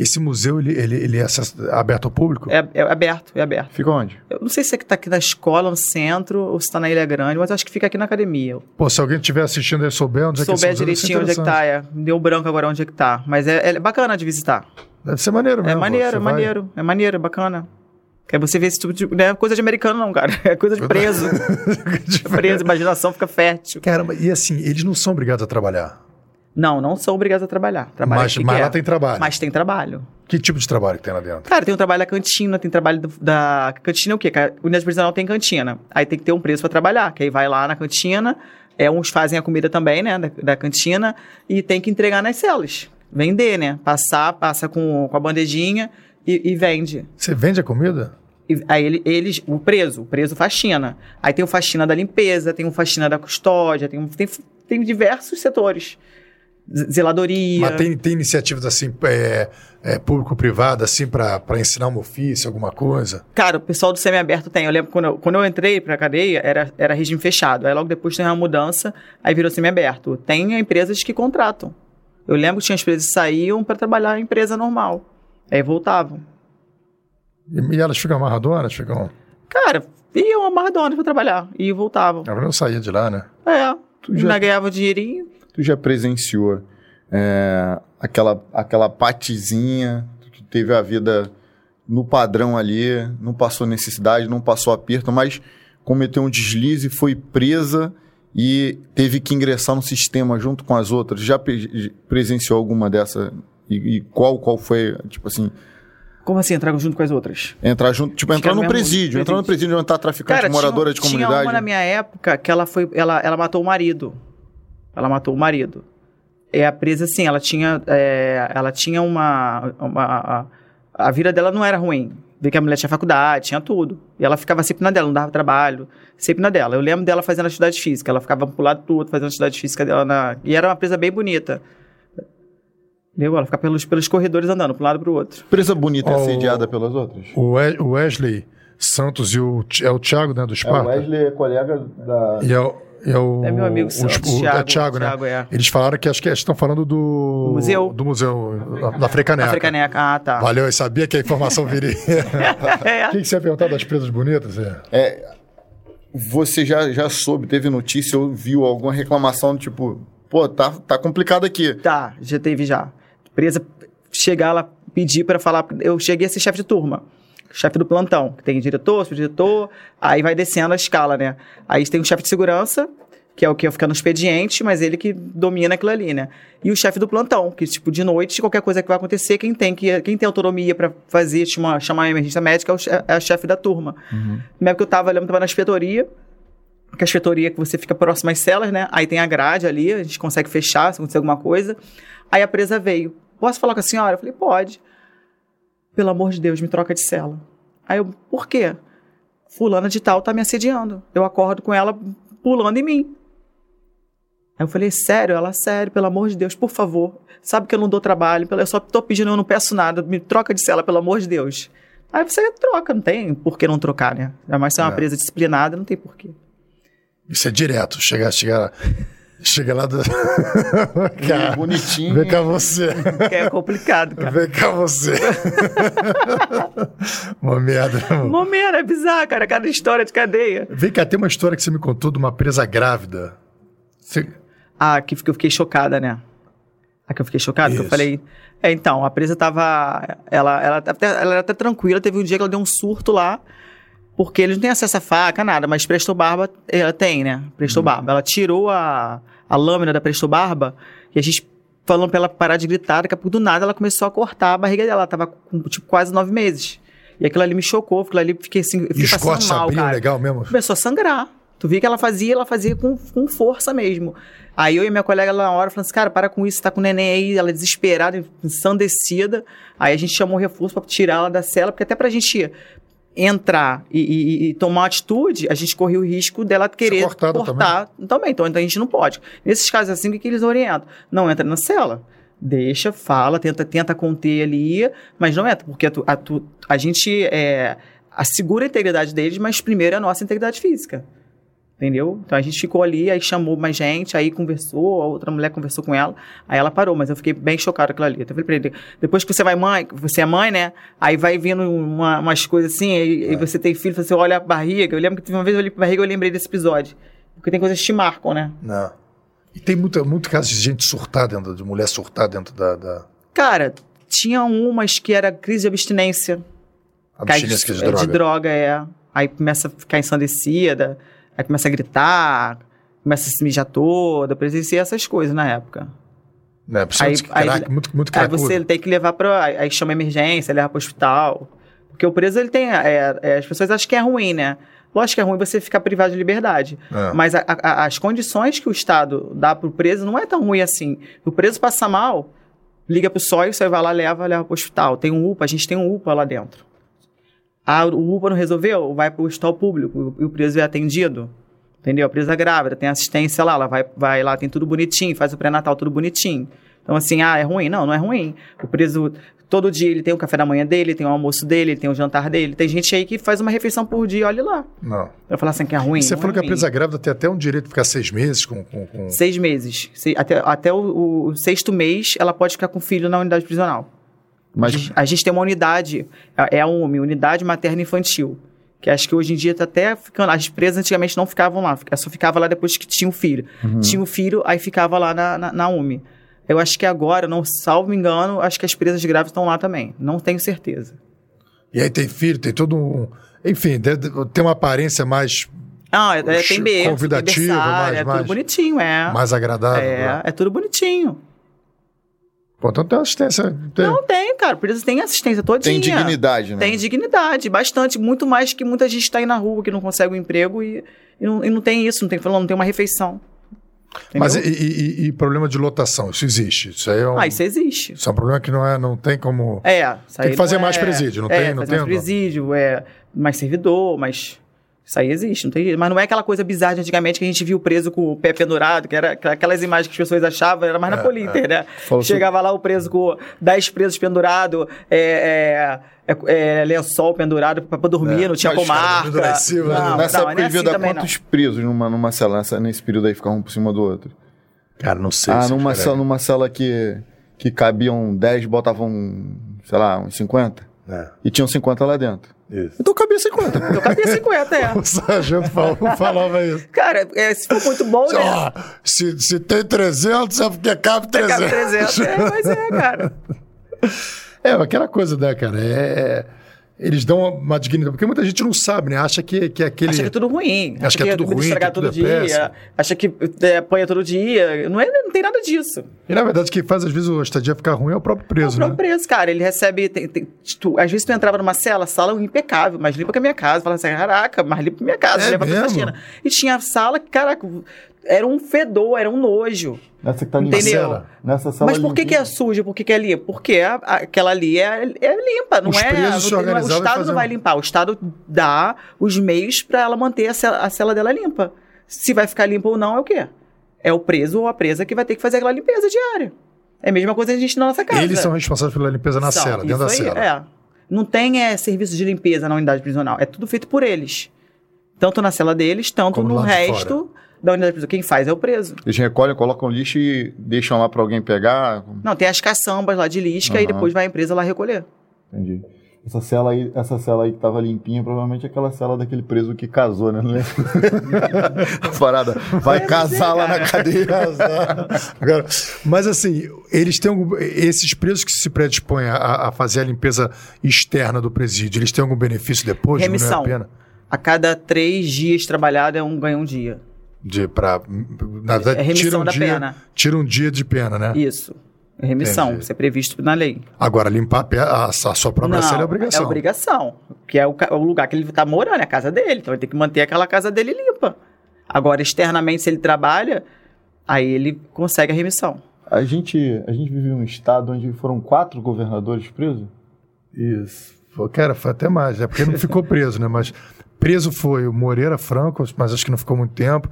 Esse museu, ele, ele, ele é aberto ao público? É, é aberto, é aberto. Fica onde? Eu não sei se é que tá aqui na escola, no centro, ou se tá na Ilha Grande, mas acho que fica aqui na academia. Pô, se alguém estiver assistindo e souber onde é que souber direitinho onde é que tá, é. Deu branco agora onde é que tá. Mas é, é bacana de visitar. Deve ser maneiro É mesmo. maneiro, você é vai- maneiro, é maneiro, é bacana. Quer você ver esse tipo de. Não é coisa de americano, não, cara. (laughs) É coisa de preso. (laughs) É preso, imaginação fica fértil. Caramba, e assim, eles não são obrigados a trabalhar. Não, não são obrigados a trabalhar. Mas, mas lá tem trabalho. Mas tem trabalho. Que tipo de trabalho que tem lá dentro? Cara, tem o trabalho da cantina, tem trabalho do- da. Cantina é o quê? A unidade prisional tem cantina. Aí tem que ter um preço pra trabalhar. Que aí vai lá na cantina, é, uns fazem a comida também, né? Da, da cantina, e tem que entregar nas celas. Vender, né? Passar, passa com, com a bandejinha e, e vende. Você vende a comida? E aí ele- eles, o preso, o preso faxina. Aí tem o faxina da limpeza, tem o faxina da custódia, tem, um- tem, tem diversos setores. Zeladoria. Mas tem, tem iniciativas assim, é, é, público-privada, assim, para ensinar um ofício, alguma coisa? Cara, o pessoal do semiaberto tem. Eu lembro quando eu, quando eu entrei pra cadeia, era, era regime fechado. Aí logo depois tem uma mudança, aí virou semiaberto. Tem empresas que contratam. Eu lembro que tinha empresas que saíam para trabalhar em empresa normal. Aí voltavam. E, e elas ficam amarradonas? Ficam... Cara, iam amarradonas pra trabalhar. E voltavam. Ela não saía de lá, né? É. Tu já- Ainda ganhava dinheirinho. Tu já presenciou é, aquela, aquela patizinha que teve a vida no padrão ali, não passou necessidade, não passou aperto, mas cometeu um deslize, foi presa e teve que ingressar no sistema junto com as outras. Já pre- presenciou alguma dessa? E, e qual, qual foi, tipo assim, Como assim, entrar junto com as outras? entrar junto, tipo, entrar no mesmo presídio, entrar no presídio. onde tá traficante, moradora de tinha, comunidade. Tinha uma na minha época que ela foi, ela, ela matou o marido. Ela matou o marido. É a presa assim, ela tinha, é, ela tinha uma, uma a, a vida dela não era ruim. Vê que a mulher tinha faculdade, tinha tudo. E ela ficava sempre na dela, não dava trabalho, sempre na dela. Eu lembro dela fazendo atividade física, ela ficava pro lado pro outro fazendo atividade física dela na, e era uma presa bem bonita. Entendeu? Ela ficava pelos, pelos corredores andando, pro lado e pro outro. Presa bonita é Oh. assediada pelas outras? O We- o Wesley Santos e o, é o Thiago, né, do Esparta? é colega da... E é o, é o, É meu amigo o, Santos, o, Thiago, é Thiago, né? Thiago, é. Eles falaram que acho que estão falando do... Do museu. Do museu, da- da Frecaneca. A Frecaneca, ah, tá. Valeu, eu sabia que a informação viria. (laughs) É. O que, que você ia perguntar das presas bonitas? É? É, você já, já soube, teve notícia ou viu alguma reclamação, tipo, pô, tá, tá complicado aqui. Tá, já teve já. Presa, chegar lá, pedir pra falar. Eu cheguei a ser chefe de turma. Chefe do plantão, que tem diretor, subdiretor, aí vai descendo a escala, né? Aí tem o chefe de segurança, que é o que fica no expediente, mas ele que domina aquilo ali, né? E o chefe do plantão, que, tipo, de noite, qualquer coisa que vai acontecer, quem tem, que, quem tem autonomia pra fazer, chamar, chamar a emergência médica é é o chefe da turma. Na época que eu tava, eu lembro tava na inspetoria, que a inspetoria que você fica próximo às celas, né? Aí tem a grade ali, a gente consegue fechar se acontecer alguma coisa. Aí a presa veio. Posso falar com a senhora? Eu falei, pode. Pelo amor de Deus, me troca de cela. Aí eu, por quê? Fulana de tal tá me assediando. Eu acordo com ela pulando em mim. Aí eu falei, sério? Ela, sério, pelo amor de Deus, por favor. Sabe que eu não dou trabalho, eu só tô pedindo, eu não peço nada, me troca de cela, pelo amor de Deus. Aí você troca, não tem por que não trocar, né? Ainda mais se é uma É. presa disciplinada, não tem por quê. Isso é direto. Chega, chega, chega lá do... (laughs) Cara, Bonitinho. Vem cá você. É complicado, cara. Vem cá você. (laughs) uma merda. né, mano? Momento, é bizarro, cara. Cada história de cadeia. Vem cá, tem uma história que você me contou de uma presa grávida. Você- Ah, que eu fiquei chocada, né? A que eu fiquei chocada, que eu falei. É, então, a presa tava. Ela, ela, até, ela era até tranquila, teve um dia que ela deu um surto lá, porque eles não têm acesso a faca, nada, mas Presto Barba, ela tem, né? Presto Barba. Ela tirou a, a lâmina da Presto Barba e a gente falando pra ela parar de gritar, daqui a pouco do nada ela começou a cortar a barriga dela. Ela tava com, tipo, quase nove meses. E aquilo ali me chocou, aquilo ali fiquei assim, E fiquei passando cortes mal, cara legal mesmo? começou a sangrar. Tu via que ela fazia, ela fazia com, com força mesmo. Aí eu e minha colega lá na hora falando assim, cara, para com isso, tá com o neném aí, ela desesperada, ensandecida. Aí a gente chamou o reforço pra tirar ela da cela, porque até pra gente entrar e, e- e tomar uma atitude, a gente corria o risco dela querer cortar também. Então, então a gente não pode. Nesses casos assim, o que, eles orientam? Não entra na cela. Deixa, fala, tenta, tenta conter ali, mas não entra, porque a, a, a gente é, assegura a integridade deles, mas primeiro é a nossa integridade física. Entendeu? Então a gente ficou ali, aí chamou mais gente, aí conversou, a outra mulher conversou com ela, aí ela parou, mas eu fiquei bem chocado com aquilo ali. Então eu falei pra ele, depois que você vai mãe, você é mãe, né? Aí vai vindo uma- umas coisas assim, aí, aí você tem filho, você olha a barriga. Eu lembro que teve uma vez eu olhei pra barriga e eu lembrei desse episódio. Porque tem coisas que te marcam, né? Não. E tem muita, muito caso de gente surtar dentro, de mulher surtar dentro da, da Cara, tinha umas que era crise de abstinência. abstinência de, é, droga. de droga, é. Aí começa a ficar ensandecida, aí começa a gritar, começa a se mijar toda. Presenciei essas coisas na época. Principalmente Aí- crack, aí- muito, muito Aí você tem que levar pra. Aí chama emergência, leva pro hospital. Porque o preso, ele tem. é, é, as pessoas acham que é ruim, né? Lógico que é ruim você ficar privado de liberdade. É. Mas a- a- as condições que o Estado dá pro preso não é tão ruim assim. O preso passa mal, liga pro SOI, o SOI vai lá, leva, leva pro hospital. Tem um UPA, a gente tem um UPA lá dentro. Ah, o UPA não resolveu? Vai pro hospital público e o preso é atendido. Entendeu? A presa grávida, tem assistência lá, ela vai, vai lá, tem tudo bonitinho, faz o pré-natal tudo bonitinho. Então, assim, ah, é ruim? Não, não é ruim. O preso, todo dia ele tem o café da manhã dele, tem o almoço dele, tem o jantar dele. Tem gente aí que faz uma refeição por dia, olha lá. Não. Eu falar assim que é ruim. Você não falou é que a presa grávida tem até um direito de ficar seis meses com. com, com- Seis meses. Se- Até, até o, o sexto mês, ela pode ficar com o filho na unidade prisional. Mas A gente tem uma unidade, é é a UME, Unidade Materna Infantil. Que acho que hoje em dia tá até ficando. As presas antigamente não ficavam lá, fica- só ficava lá depois que tinha o filho. Tinha o filho, aí ficava lá na, na, na UME. Eu acho que agora, não salvo me engano, acho que as presas grávidas estão lá também. Não tenho certeza. E aí tem filho, tem todo um. Enfim, tem uma aparência mais, Ah, é, é, tem berço, mais- é mais- tudo bonitinho, é. mais agradável. é, né? é tudo bonitinho. Pô, então tem assistência. Tem. Não tem, cara. Por isso tem assistência todinha. tem dignidade, né? Tem dignidade, bastante, muito mais que muita gente está aí na rua que não consegue um emprego e, e, não, e não tem isso, não tem falando, não tem uma refeição. Mas e, Entendeu? e- e- problema de lotação? Isso existe. Isso aí é um, Ah, isso existe. isso é um problema que não, é, não tem como. É, isso aí que fazer mais é- presídio, não é, tem- não fazer tem, mais presídio, é mais servidor, mas isso aí existe, não tem jeito. Mas não é aquela coisa bizarra de antigamente que a gente viu preso com o pé pendurado, que era aquelas imagens que as pessoas achavam, era mais na Polinter, né? Falou Chegava lá o preso com 10 presos pendurados, é, é, é, é, lençol pendurado pra, pra dormir, É, não tinha comarca. lá em cima, né? Não, Nessa não, época não é devia assim dar também, não. quantos presos numa, numa cela? Nessa- nesse período aí ficavam um por cima do outro. Cara, não sei. ah, se- numa cela, numa cela que, que cabiam 10, botavam, sei lá, uns 50. É, E tinham 50 lá dentro. Isso. Então cabia 50. Eu cabia 50, é. (laughs) O sargento falou- falava isso. Cara, é, se for muito bom, né? Ó, se, se tem 300, é porque cabe 300. Cabe 300. (laughs) É, mas é, cara. É, aquela coisa, né, cara? É, eles dão uma dignidade. Porque muita gente não sabe, né? Acha que, que aquele. Acha que é tudo ruim. Acha que é tudo ruim, que tudo todo é dia. péssimo. Acha que é, apanha todo dia. Não, é, não tem nada disso. E na verdade, quem faz às vezes o estadia ficar ruim é o próprio É o preso, né? próprio preso, cara. Ele recebe. tem- tem- tu- às vezes tu entrava numa cela, sala impecável, mais limpa que a minha casa. Falava assim, caraca, mais limpa que a minha casa. É leva pra mesmo? E tinha sala que, caraca, era um fedor, era um nojo. Nessa que tá Entendeu? Cela. Nessa sala Mas por que, que é suja? Por que, que é limpa? Porque a- a- aquela ali é, é limpa, não Os é? não não é- o Estado faziam. não vai limpar, o Estado dá os meios para ela manter a cela, a cela dela limpa. Se vai ficar limpa ou não, é o quê? É o preso ou a presa que vai ter que fazer aquela limpeza diária. É a mesma coisa que a gente na nossa casa. Eles são responsáveis pela limpeza na São, cela, dentro da aí, cela. É. Não tem é, serviço de limpeza na unidade prisional. É tudo feito por eles. Tanto na cela deles, tanto Como no resto da unidade prisional. Quem faz é o preso. Eles recolhem, colocam lixo e deixam lá pra alguém pegar. Não, tem as caçambas lá de lisca e Aham. depois vai a empresa lá recolher. Entendi. Essa cela aí, essa cela aí que tava limpinha, provavelmente é aquela cela daquele preso que casou, né? Não lembro. A (laughs) parada. Vai casar lá na cadeia. (laughs) Agora, mas assim, eles têm algum, esses presos que se predispõem a, a fazer a limpeza externa do presídio, eles têm algum benefício depois? Remissão. a pena? A cada três dias trabalhado é um ganha um dia. De, pra, na verdade, É remissão tira um da dia, pena. Tira um dia de pena, né? Isso. É remissão. Entendi. Isso é previsto na lei. Agora, limpar a, a, a sua própria cela é obrigação. É obrigação. Que é o, o lugar que ele está morando, é a casa dele. Então ele tem que manter aquela casa dele limpa. Agora, externamente, se ele trabalha, aí ele consegue a remissão. A gente, a gente vive num estado onde foram quatro governadores presos? Isso. Pô, Cara, foi até mais, né? Porque não ficou preso, né? Mas preso foi o Moreira Franco, mas acho que não ficou muito tempo.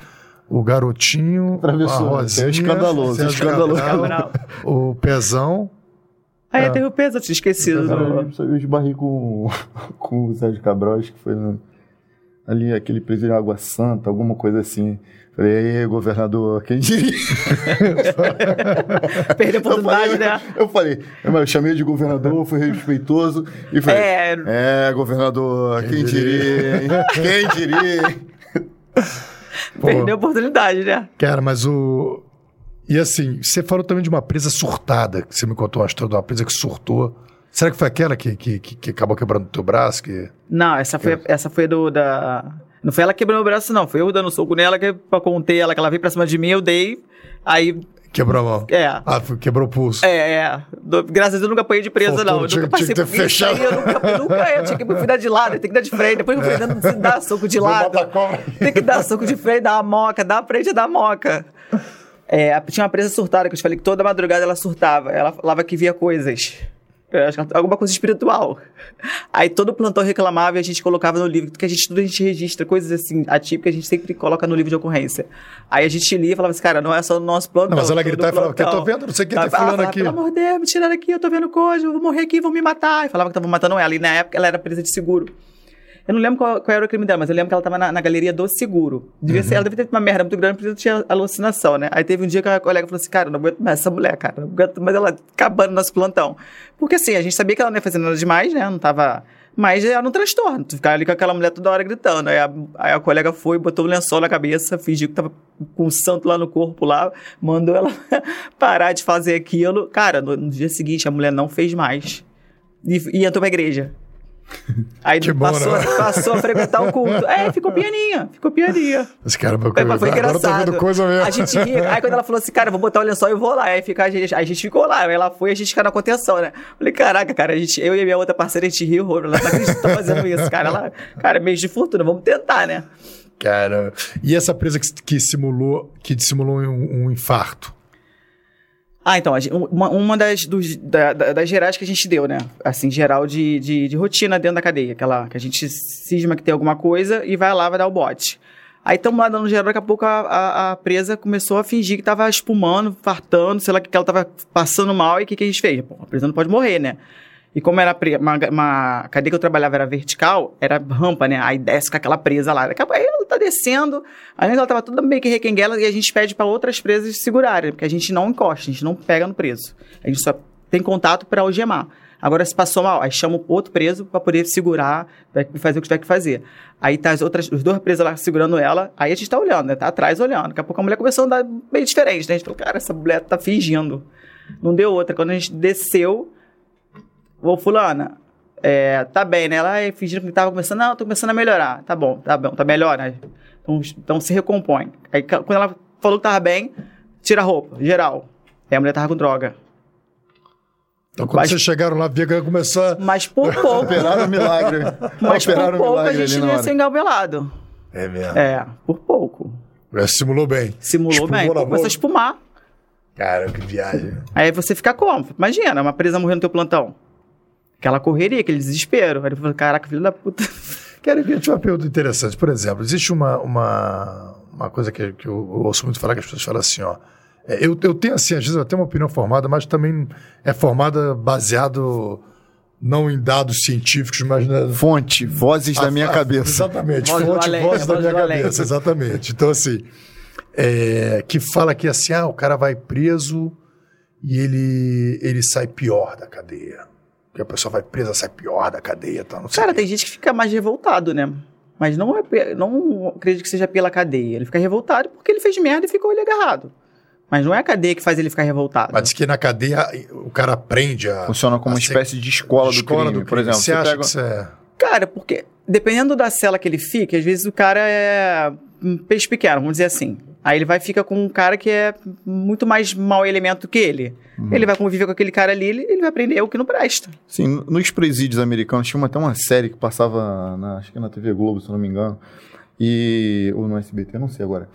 O Garotinho, Atravessou, a né? Isso é Rosinha, escandaloso, escandaloso. Cabral, o Pezão. Aí É. teve o peso, eu tinha esquecido. Cara, do- eu, eu esbarrei com, (laughs) com o Sérgio Cabral, acho que foi no- ali aquele preso de Água Santa, alguma coisa assim. Falei, aí, governador, quem diria? (laughs) Perdeu a oportunidade, eu falei, né? Eu falei, eu eu chamei de governador, fui respeitoso e falei, É. é, governador, quem, diria, hein? Quem diria, (laughs) Perdeu a oportunidade, né? Cara, mas o. E assim, você falou também de uma presa surtada, que você me contou uma história de uma presa que surtou. Será que foi aquela que, que, que, que acabou quebrando o teu braço? Que... Não, essa foi, essa foi do da. Não foi ela quebrando o braço, não. Foi eu dando soco nela que, pra conter ela, que ela veio pra cima de mim, eu dei. Aí. Quebrou a mão? É. Ah, quebrou o pulso. É, é. Do- graças a Deus eu nunca apanhei de presa, não. Eu tinha- nunca passei tinha que ter por isso aí, fechado. Eu nunca, eu nunca eu tinha que me dar de lado, tem que dar de frente. Depois eu fui dando, dar soco de lado. Tem que dar soco de frente, dar uma moca, dar a frente e dar a moca. É, tinha uma presa surtada que eu te falei que toda madrugada ela surtava. Ela falava que via coisas. Que alguma coisa espiritual. Aí todo plantão reclamava e a gente colocava no livro, porque a gente tudo a gente registra, coisas assim, atípicas, a gente sempre coloca no livro de ocorrência. Aí a gente lia e falava assim, cara, não é só no nosso plantão. Não, mas ela todo gritava e falava, que eu tô vendo, não sei o que, tá fulano falava, aqui. Pelo amor de Deus, me tiraram aqui, eu tô vendo coisa, eu vou morrer aqui, vão me matar. E falava que estavam matando ela. E na época ela era presa de seguro. Eu não lembro qual, qual era o crime dela, mas eu lembro que ela tava na, na galeria do seguro. Devia ser, ela devia ter uma merda muito grande, porque tinha alucinação, né? Aí teve um dia que a colega falou assim, cara, eu não aguento mais essa mulher, cara. Não aguento mais ela acabando no nosso plantão. Porque assim, a gente sabia que ela não ia fazer nada demais, né? Não tava... Mas era um transtorno. Tu ficava ali com aquela mulher toda hora gritando. Aí a, aí a colega foi, botou um lençol na cabeça, fingiu que tava com um santo lá no corpo lá, mandou ela (laughs) parar de fazer aquilo. Cara, no, no dia seguinte a mulher não fez mais. E, e entrou pra igreja. Aí Que bom, passou, né? passou a frequentar o culto. É, ficou pianinha, ficou pianinha. Esse cara, Foi, foi agora eu tô engraçado. coisa mesmo. A gente ria. Aí quando ela falou assim, cara, vou botar o lençol e vou lá. Aí fica, a, gente, a gente ficou lá. Aí ela foi e a gente fica na contenção, né? Falei, caraca, cara, a gente, eu e a minha outra parceira, a gente riu horror. Ela tá, que tá fazendo isso, cara. Ela, cara, mês de fortuna, vamos tentar, né? Cara, e essa presa que, que simulou, que dissimulou um, um infarto? Ah, então, uma, uma das, dos, da- da- das gerais que a gente deu, né? Assim, geral de, de, de rotina dentro da cadeia. Aquela que a gente cisma que tem alguma coisa e vai lá, vai dar o bote. Aí estamos lá dando geral, daqui a pouco a, a- a presa começou a fingir que tava espumando, fartando, sei lá, que ela tava passando mal e o que, que a gente fez? Pô, a presa não pode morrer, né? E como era uma, uma cadeia que eu trabalhava era vertical, era rampa, né? Aí desce com aquela presa lá. Aí ela tá descendo, aí ela tava toda meio que requenguela e a gente pede para outras presas segurarem, porque a gente não encosta, a gente não pega no preso. A gente só tem contato para algemar. Agora, se passou mal, aí chama o outro preso para poder segurar e fazer o que tiver que fazer. Aí tá as outras, os dois presos lá segurando ela, aí a gente tá olhando, né? Tá atrás olhando. Daqui a pouco a mulher começou a andar meio diferente, né? A gente falou, cara, essa mulher tá fingindo. Não deu outra. Quando a gente desceu, Ô, fulana, é, tá bem, né? Ela fingindo que tava começando, não, tô começando a melhorar. Tá bom, tá bom, tá melhor, né? Então, então se recompõe. Aí quando ela falou que tava bem, tira a roupa, geral. Aí a mulher tava com droga. Então, quando Mas- vocês chegaram lá, via que ia começar. Mas por (laughs) pouco, Operaram o milagre. mas por pouco a milagre gente ali não ia ser engabelado. É mesmo. É, por pouco. É, Simulou bem. Simulou Espumou bem, começou a espumar. Cara, que viagem. Aí você fica como? Imagina, uma presa morrendo no teu plantão. Aquela correria, aquele desespero. Aí ele falou, caraca, filho da puta. (laughs) Quero que eu te uma pergunta interessante. Por exemplo, existe uma, uma, uma coisa que, que eu ouço muito falar, que as pessoas falam assim, ó. é, Eu, eu tenho assim, às vezes eu tenho uma opinião formada, mas também é formada baseado não em dados científicos, mas na, Fonte, vozes da a- minha a- cabeça. Exatamente, Voz fonte, além, voz é, da minha cabeça, exatamente. Então, assim, é, que fala que assim, ah, o cara vai preso e ele, ele sai pior da cadeia. Que a pessoa vai presa, sai pior da cadeia, tá? Não sei Cara, tem gente que fica mais revoltado, né? Mas não, é, não acredito que seja pela cadeia. Ele fica revoltado porque ele fez merda e ficou ele agarrado. Mas não é a cadeia que faz ele ficar revoltado. Mas diz que na cadeia o cara aprende a. Funciona como a uma ser- espécie de escola, escola do crime. Por exemplo, Você você acha pega... que isso é. Cara, porque dependendo da cela que ele fica, às vezes o cara é um peixe pequeno, vamos dizer assim. Aí ele vai ficar com um cara que é muito mais mau elemento que ele. Ele vai conviver com aquele cara ali, ele, ele vai aprender o que não presta. Sim, nos presídios americanos tinha até uma série que passava, na, acho que na TV Globo, se eu não me engano, e, ou no SBT, não sei agora,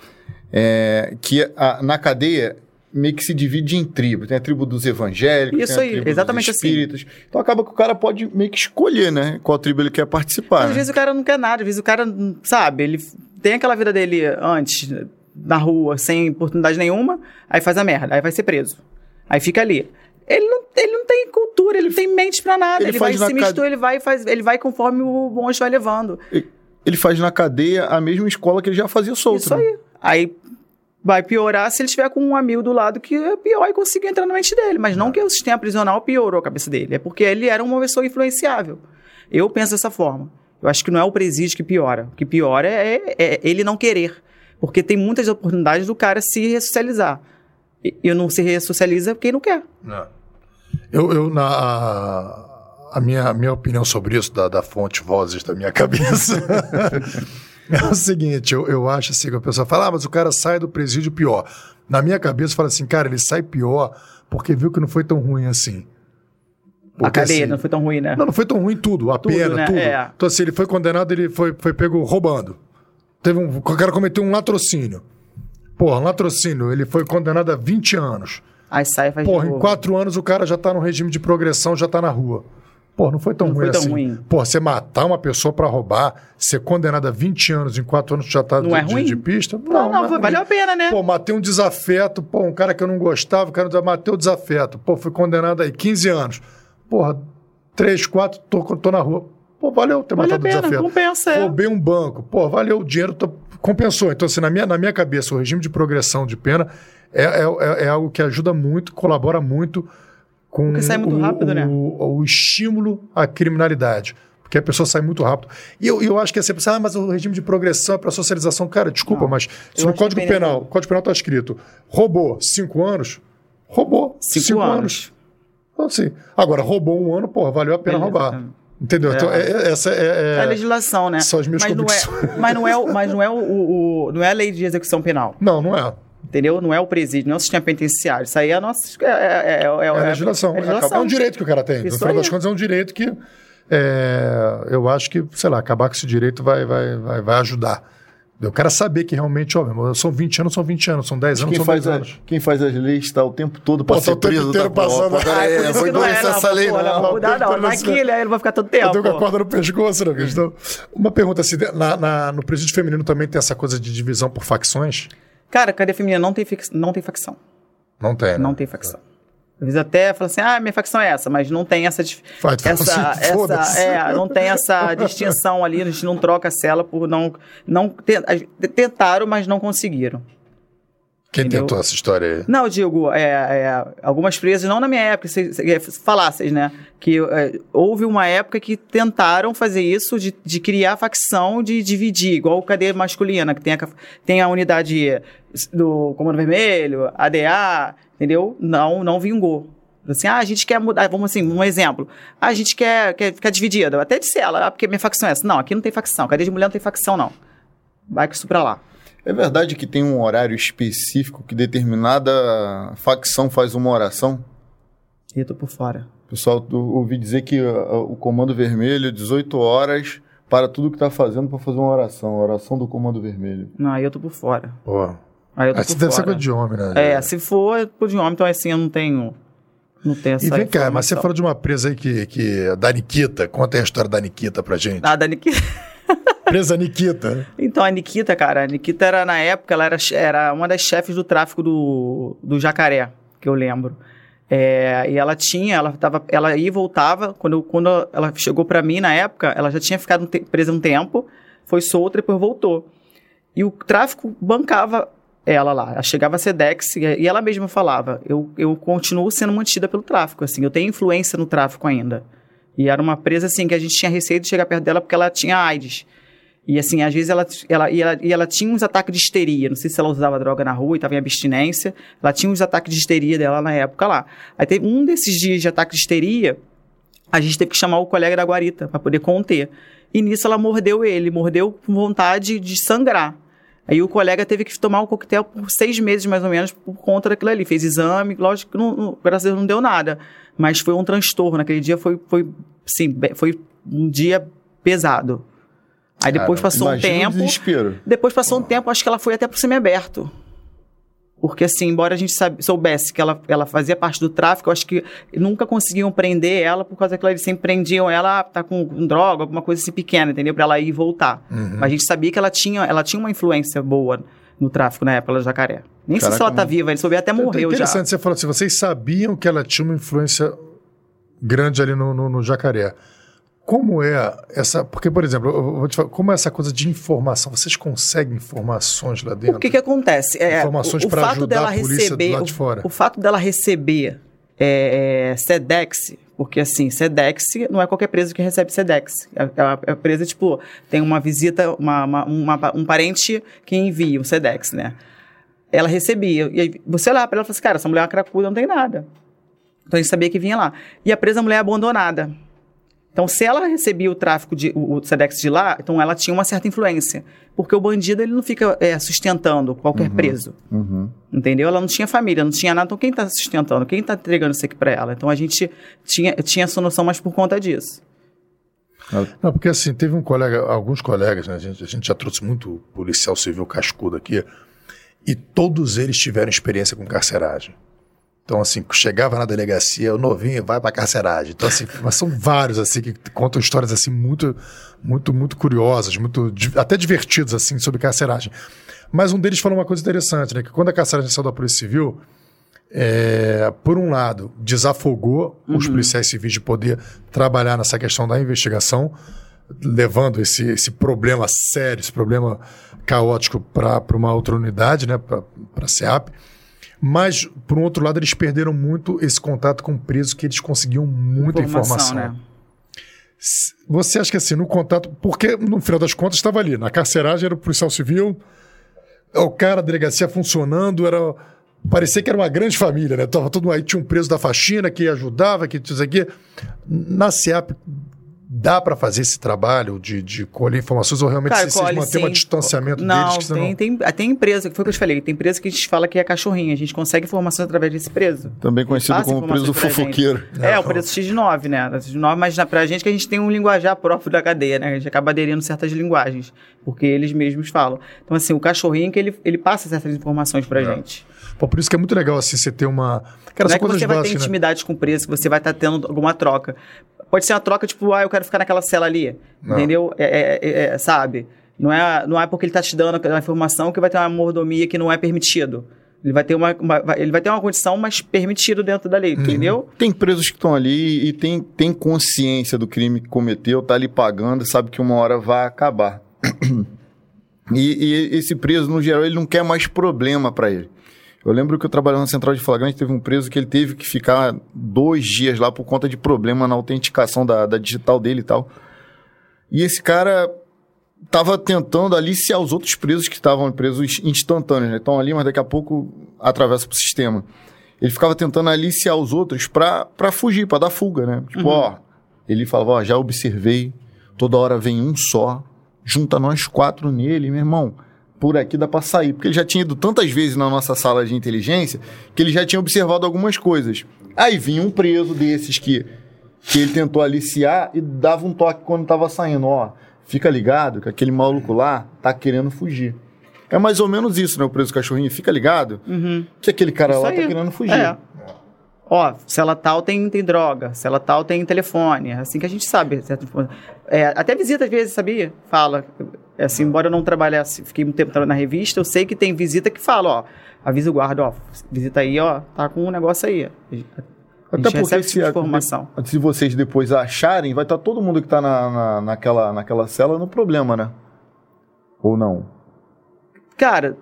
é, que a- na cadeia meio que se divide em tribos. Tem a tribo dos evangélicos, Isso tem a aí, tribo exatamente dos assim. Então acaba que o cara pode meio que escolher, né, qual tribo ele quer participar. Mas às né? vezes o cara não quer nada, às vezes o cara, sabe, ele tem aquela vida dele antes, na rua, sem oportunidade nenhuma, aí faz a merda, aí vai ser preso. Aí fica ali. Ele não, ele não tem cultura, ele não tem mente pra nada. Ele Ele, vai se mistura, ele vai faz, ele vai conforme o monstro vai levando. Ele faz na cadeia a mesma escola que ele já fazia solto. Isso né? aí. Aí vai piorar se ele estiver com um amigo do lado que é pior e conseguir entrar na mente dele. Mas não que o sistema prisional piorou a cabeça dele, é porque ele era uma pessoa influenciável. Eu penso dessa forma. Eu acho que não é o presídio que piora. O que piora é, é ele não querer. Porque tem muitas oportunidades do cara se ressocializar. E, e não se ressocializa quem não quer. Não. Eu, eu na, a, a minha, a minha opinião sobre isso, da, da fonte vozes da minha (laughs) cabeça, é o seguinte: eu, eu acho assim, que a pessoa fala, ah, mas o cara sai do presídio pior. Na minha cabeça, fala assim, cara, ele sai pior porque viu que não foi tão ruim assim. a Porque, cadeia assim, não foi tão ruim, né? Não, não foi tão ruim tudo, a Tudo, pena, né? tudo. É. Então, assim, ele foi condenado, ele foi, foi pego roubando. Teve um, o cara cometeu um latrocínio. Porra, um latrocínio, ele foi condenado a 20 anos. Aí sai faz Porra, de em novo. quatro anos o cara já tá no regime de progressão, já tá na rua. Pô, não foi tão Não ruim foi tão assim. ruim. Pô, você matar uma pessoa pra roubar, ser condenado a 20 anos, em quatro anos tu já tá Não de, é de- ruim? de pista? Não, não, é foi- ruim. valeu a pena, né? Pô, matei um desafeto, pô, um cara que eu não gostava, o cara matei o desafeto. Pô, fui condenado aí 15 anos. Porra, 3, 4, tô, tô na rua. Pô, valeu ter Vale a matado o pena, desafeto. compensa, é. Roubei um banco. Pô, valeu o dinheiro, tô- compensou. Então, assim, na minha, na minha cabeça, o regime de progressão de pena é, é, é- é algo que ajuda muito, colabora muito com Porque sai muito o, rápido, o, né? o estímulo à criminalidade. Porque a pessoa sai muito rápido. E eu, eu acho que é sempre assim, ah, mas o regime de progressão é para socialização. Cara, desculpa, Não. mas se no Código Penal, razão. Código Penal está escrito, roubou cinco anos, roubou Cinco, cinco, anos. anos. Então, assim, agora, roubou um ano, porra, valeu a pena Beleza. roubar. Entendeu? Então, é- é- essa é, É a legislação, né? são as minhas mas não, convicções. é, mas não é, mas não é o, o- o- não é a lei de execução penal, Não, não é. entendeu? Não é o presídio, não é o sistema penitenciário. Isso aí é a nossa. É, é, é, é, É a legislação. É, legislação. É um direito que o cara tem. No Isso final aí. das contas, é um direito que é, eu acho que, sei lá, acabar com esse direito vai, vai, vai, vai ajudar. Eu quero saber que realmente, ó, são 20 anos, são 20 anos, são 10 anos, Quem são faz, 10 a- anos. quem faz as leis está o tempo todo para tá ser o tempo preso. inteiro tá, passando. Ah, é, por isso foi não é, não, essa lei, não. Não, não é que- aquilo, aí ele vai ficar todo Eu tempo. tenho com a corda no pescoço, né? Então, uma pergunta assim, na, na- no presídio feminino também tem essa coisa de divisão por facções? Cara, cadê feminina? Não tem, fix- não tem facção. Não tem, né? Não tem facção. Às vezes até fala assim, ah, minha facção é essa, mas não tem essa... fala essa, assim, essa é, não tem essa (laughs) distinção ali, a gente não troca a cela por não... não tentaram, mas não conseguiram. Quem Entendeu? tentou essa história aí? Não, eu digo, é, é, algumas presas, não na minha época, se, se, falasses, né? Que é, houve uma época que tentaram fazer isso, de, de criar facção, de dividir, igual cadeia masculina, que tem a, tem a unidade do Comando Vermelho, ADA, entendeu? Não, não vingou. Assim, ah, a gente quer mudar, vamos assim, um exemplo. Ah, a gente quer, quer ficar dividida, até de cela, ah, porque minha facção é essa. Não, aqui não tem facção, cadeia de mulher não tem facção, não. Vai com isso pra lá. É verdade que tem um horário específico que determinada facção faz uma oração? E eu tô por fora. Pessoal, eu ouvi dizer que uh, o Comando Vermelho, 18 horas, para tudo que está fazendo para fazer uma oração. A oração do Comando Vermelho. Não, aí eu tô por fora. Pô. Aí eu tô Essa por deve ser fora. coisa de homem, né? É, se for é por de homem, então assim, eu não tenho. Não tenho essa E vem cá, mas você falou de uma presa aí que, que da Nikita. Conta aí a história da Nikita pra gente. Ah, da Nikita. (laughs) Presa Nikita. Então, a Nikita, cara, a Nikita era, na época, ela era, era uma das chefes do tráfico do, do jacaré, que eu lembro. É, e ela tinha, ela, tava, ela ia e voltava. Quando, eu- quando ela chegou pra mim, na época, ela já tinha ficado um te- presa um tempo, foi solta e depois voltou. E o tráfico bancava ela lá. Ela chegava a Sedex e ela mesma falava: eu, eu continuo sendo mantida pelo tráfico, assim, eu tenho influência no tráfico ainda. E era uma presa, assim, que a gente tinha receio de chegar perto dela porque ela tinha AIDS. E assim, às vezes ela, ela, e ela, e ela tinha uns ataques de histeria. Não sei se ela usava droga na rua e estava em abstinência. Ela tinha uns ataques de histeria dela na época lá. Aí teve um desses dias de ataque de histeria, a gente teve que chamar o colega da guarita para poder conter. E nisso ela mordeu ele, mordeu com vontade de sangrar. Aí o colega teve que tomar o coquetel por seis meses, mais ou menos, por conta daquilo ali. Fez exame, lógico que não, não, graças a Deus não deu nada. Mas foi um transtorno. Naquele dia foi, foi, sim, foi um dia pesado. Aí depois Cara, passou um tempo. desespero. Depois passou um tempo, acho que ela foi até pro semiaberto. Porque, assim, embora a gente soubesse que ela, ela fazia parte do tráfico, acho que nunca conseguiam prender ela por causa que eles sempre prendiam ela, ah, tá com, com droga, alguma coisa assim pequena, entendeu? Pra ela ir e voltar. Mas a gente sabia que ela tinha, ela tinha uma influência boa no tráfico na época do jacaré. Nem sei se Caraca, ela tá viva, ele souber até morreu já. Interessante, você falou assim, vocês sabiam que ela tinha uma influência grande ali no, no, no jacaré. Como é essa... Porque, por exemplo, eu vou te falar, como é essa coisa de informação? Vocês conseguem informações lá dentro? O que que acontece? É, Informações fato ajudar a polícia do receber, lado de o- fora. O, fato dela receber é, é, Sedex, porque assim, Sedex não é qualquer preso que recebe Sedex. É, é, é presa, tipo, tem uma visita, uma, uma- uma- um parente que envia o Sedex, né? Ela recebia. E aí você olhava pra ela e falava assim, cara, essa mulher é uma cracuda, não tem nada. Então a gente sabia que vinha lá. E a presa mulher é abandonada. Então, se ela recebia o tráfico de o, o Sedex de lá, então ela tinha uma certa influência. Porque o bandido ele não fica é, sustentando qualquer preso. Uhum. Entendeu? Ela não tinha família, não tinha nada. Então, quem está sustentando? Quem está entregando isso aqui para ela? Então, a gente tinha, tinha essa noção, mas por conta disso. Não, porque assim, teve um colega, alguns colegas, né? A gente, a gente já trouxe muito policial civil cascudo aqui, e todos eles tiveram experiência com carceragem. Então, assim, chegava na delegacia, o novinho vai pra carceragem. Então, assim, (laughs) mas são vários, assim, que contam histórias, assim, muito, muito, muito curiosas, muito, até divertidas, assim, sobre carceragem. Mas um deles falou uma coisa interessante, né? Que quando a carceragem saiu da Polícia Civil, é, por um lado, desafogou os policiais civis de poder trabalhar nessa questão da investigação, levando esse, esse problema sério, esse problema caótico para uma outra unidade, né, para a SEAP. Mas, por um outro lado, eles perderam muito esse contato com o preso, que eles conseguiam muita informação. né? S- Você acha que assim, no contato. Porque, no final das contas, estava ali. Na carceragem era o policial civil, o cara, a delegacia funcionando, era. Parecia que era uma grande família, né? Tava todo aí, tinha um preso da faxina que ajudava, que isso aqui. Na SEAP, dá para fazer esse trabalho de, de colher informações ou realmente Cara, vocês colhe, mantêm um distanciamento não, deles? Que tem, tem, tem empresa, que foi o que eu te falei, tem empresa que a gente fala que é cachorrinho, a gente consegue informações através desse preso. Também conhecido como preso fofoqueiro. É, o preço X9, né? X9, mas na, pra gente que a gente tem um linguajar próprio da cadeia, né? A gente acaba aderindo certas linguagens, porque eles mesmos falam. Então, assim, o cachorrinho que ele, ele passa certas informações pra gente. Pô, por isso que é muito legal assim, você ter uma. Cara, Não é que você vai ter né? intimidade com o preso, que você vai estar tendo alguma troca. Pode ser uma troca, tipo, ah, eu quero ficar naquela cela ali. Não. Entendeu? É, é- é- é, sabe? Não é, não é porque ele tá te dando uma informação que vai ter uma mordomia que não é permitido. Ele vai ter uma, uma- ele vai ter uma condição, mas permitido dentro da Uhum. lei, entendeu? Tem presos que estão ali e tem, tem consciência do crime que cometeu, tá ali pagando, sabe que uma hora vai acabar. (clears throat) E, e esse preso, no geral, ele não quer mais problema para ele. Eu lembro que eu trabalhava na central de flagrante, teve um preso que ele teve que ficar dois dias lá por conta de problema na autenticação da, da digital dele e tal. E esse cara tava tentando aliciar os outros presos que estavam presos instantâneos, né? Estão ali, mas daqui a pouco atravessa pro sistema. Ele ficava tentando aliciar os outros pra, pra fugir, pra dar fuga, né? Tipo, ó, ele falava, ó, já observei, toda hora vem um só, junta nós quatro nele, meu irmão. Por aqui dá pra sair. Porque ele já tinha ido tantas vezes na nossa sala de inteligência que ele já tinha observado algumas coisas. Aí vinha um preso desses que, que ele tentou aliciar e dava um toque quando tava saindo, ó. Fica ligado que aquele maluco lá tá querendo fugir. É mais ou menos isso, né? O preso cachorrinho. Fica ligado que aquele cara Isso lá aí. tá querendo fugir. É. Ó, cela tal tem, tem droga, cela tal tem telefone. É assim que a gente sabe. É, até visita às vezes, sabia? Fala. É assim, embora eu não trabalhasse, fiquei muito tempo trabalhando na revista, eu sei que tem visita que fala, ó. Avisa o guarda, ó. Visita aí, ó. Tá com um negócio aí. A recebe esse tipo de informação. se vocês depois acharem, vai estar todo mundo que tá na, na- naquela, naquela cela no problema, né? Ou não? Cara,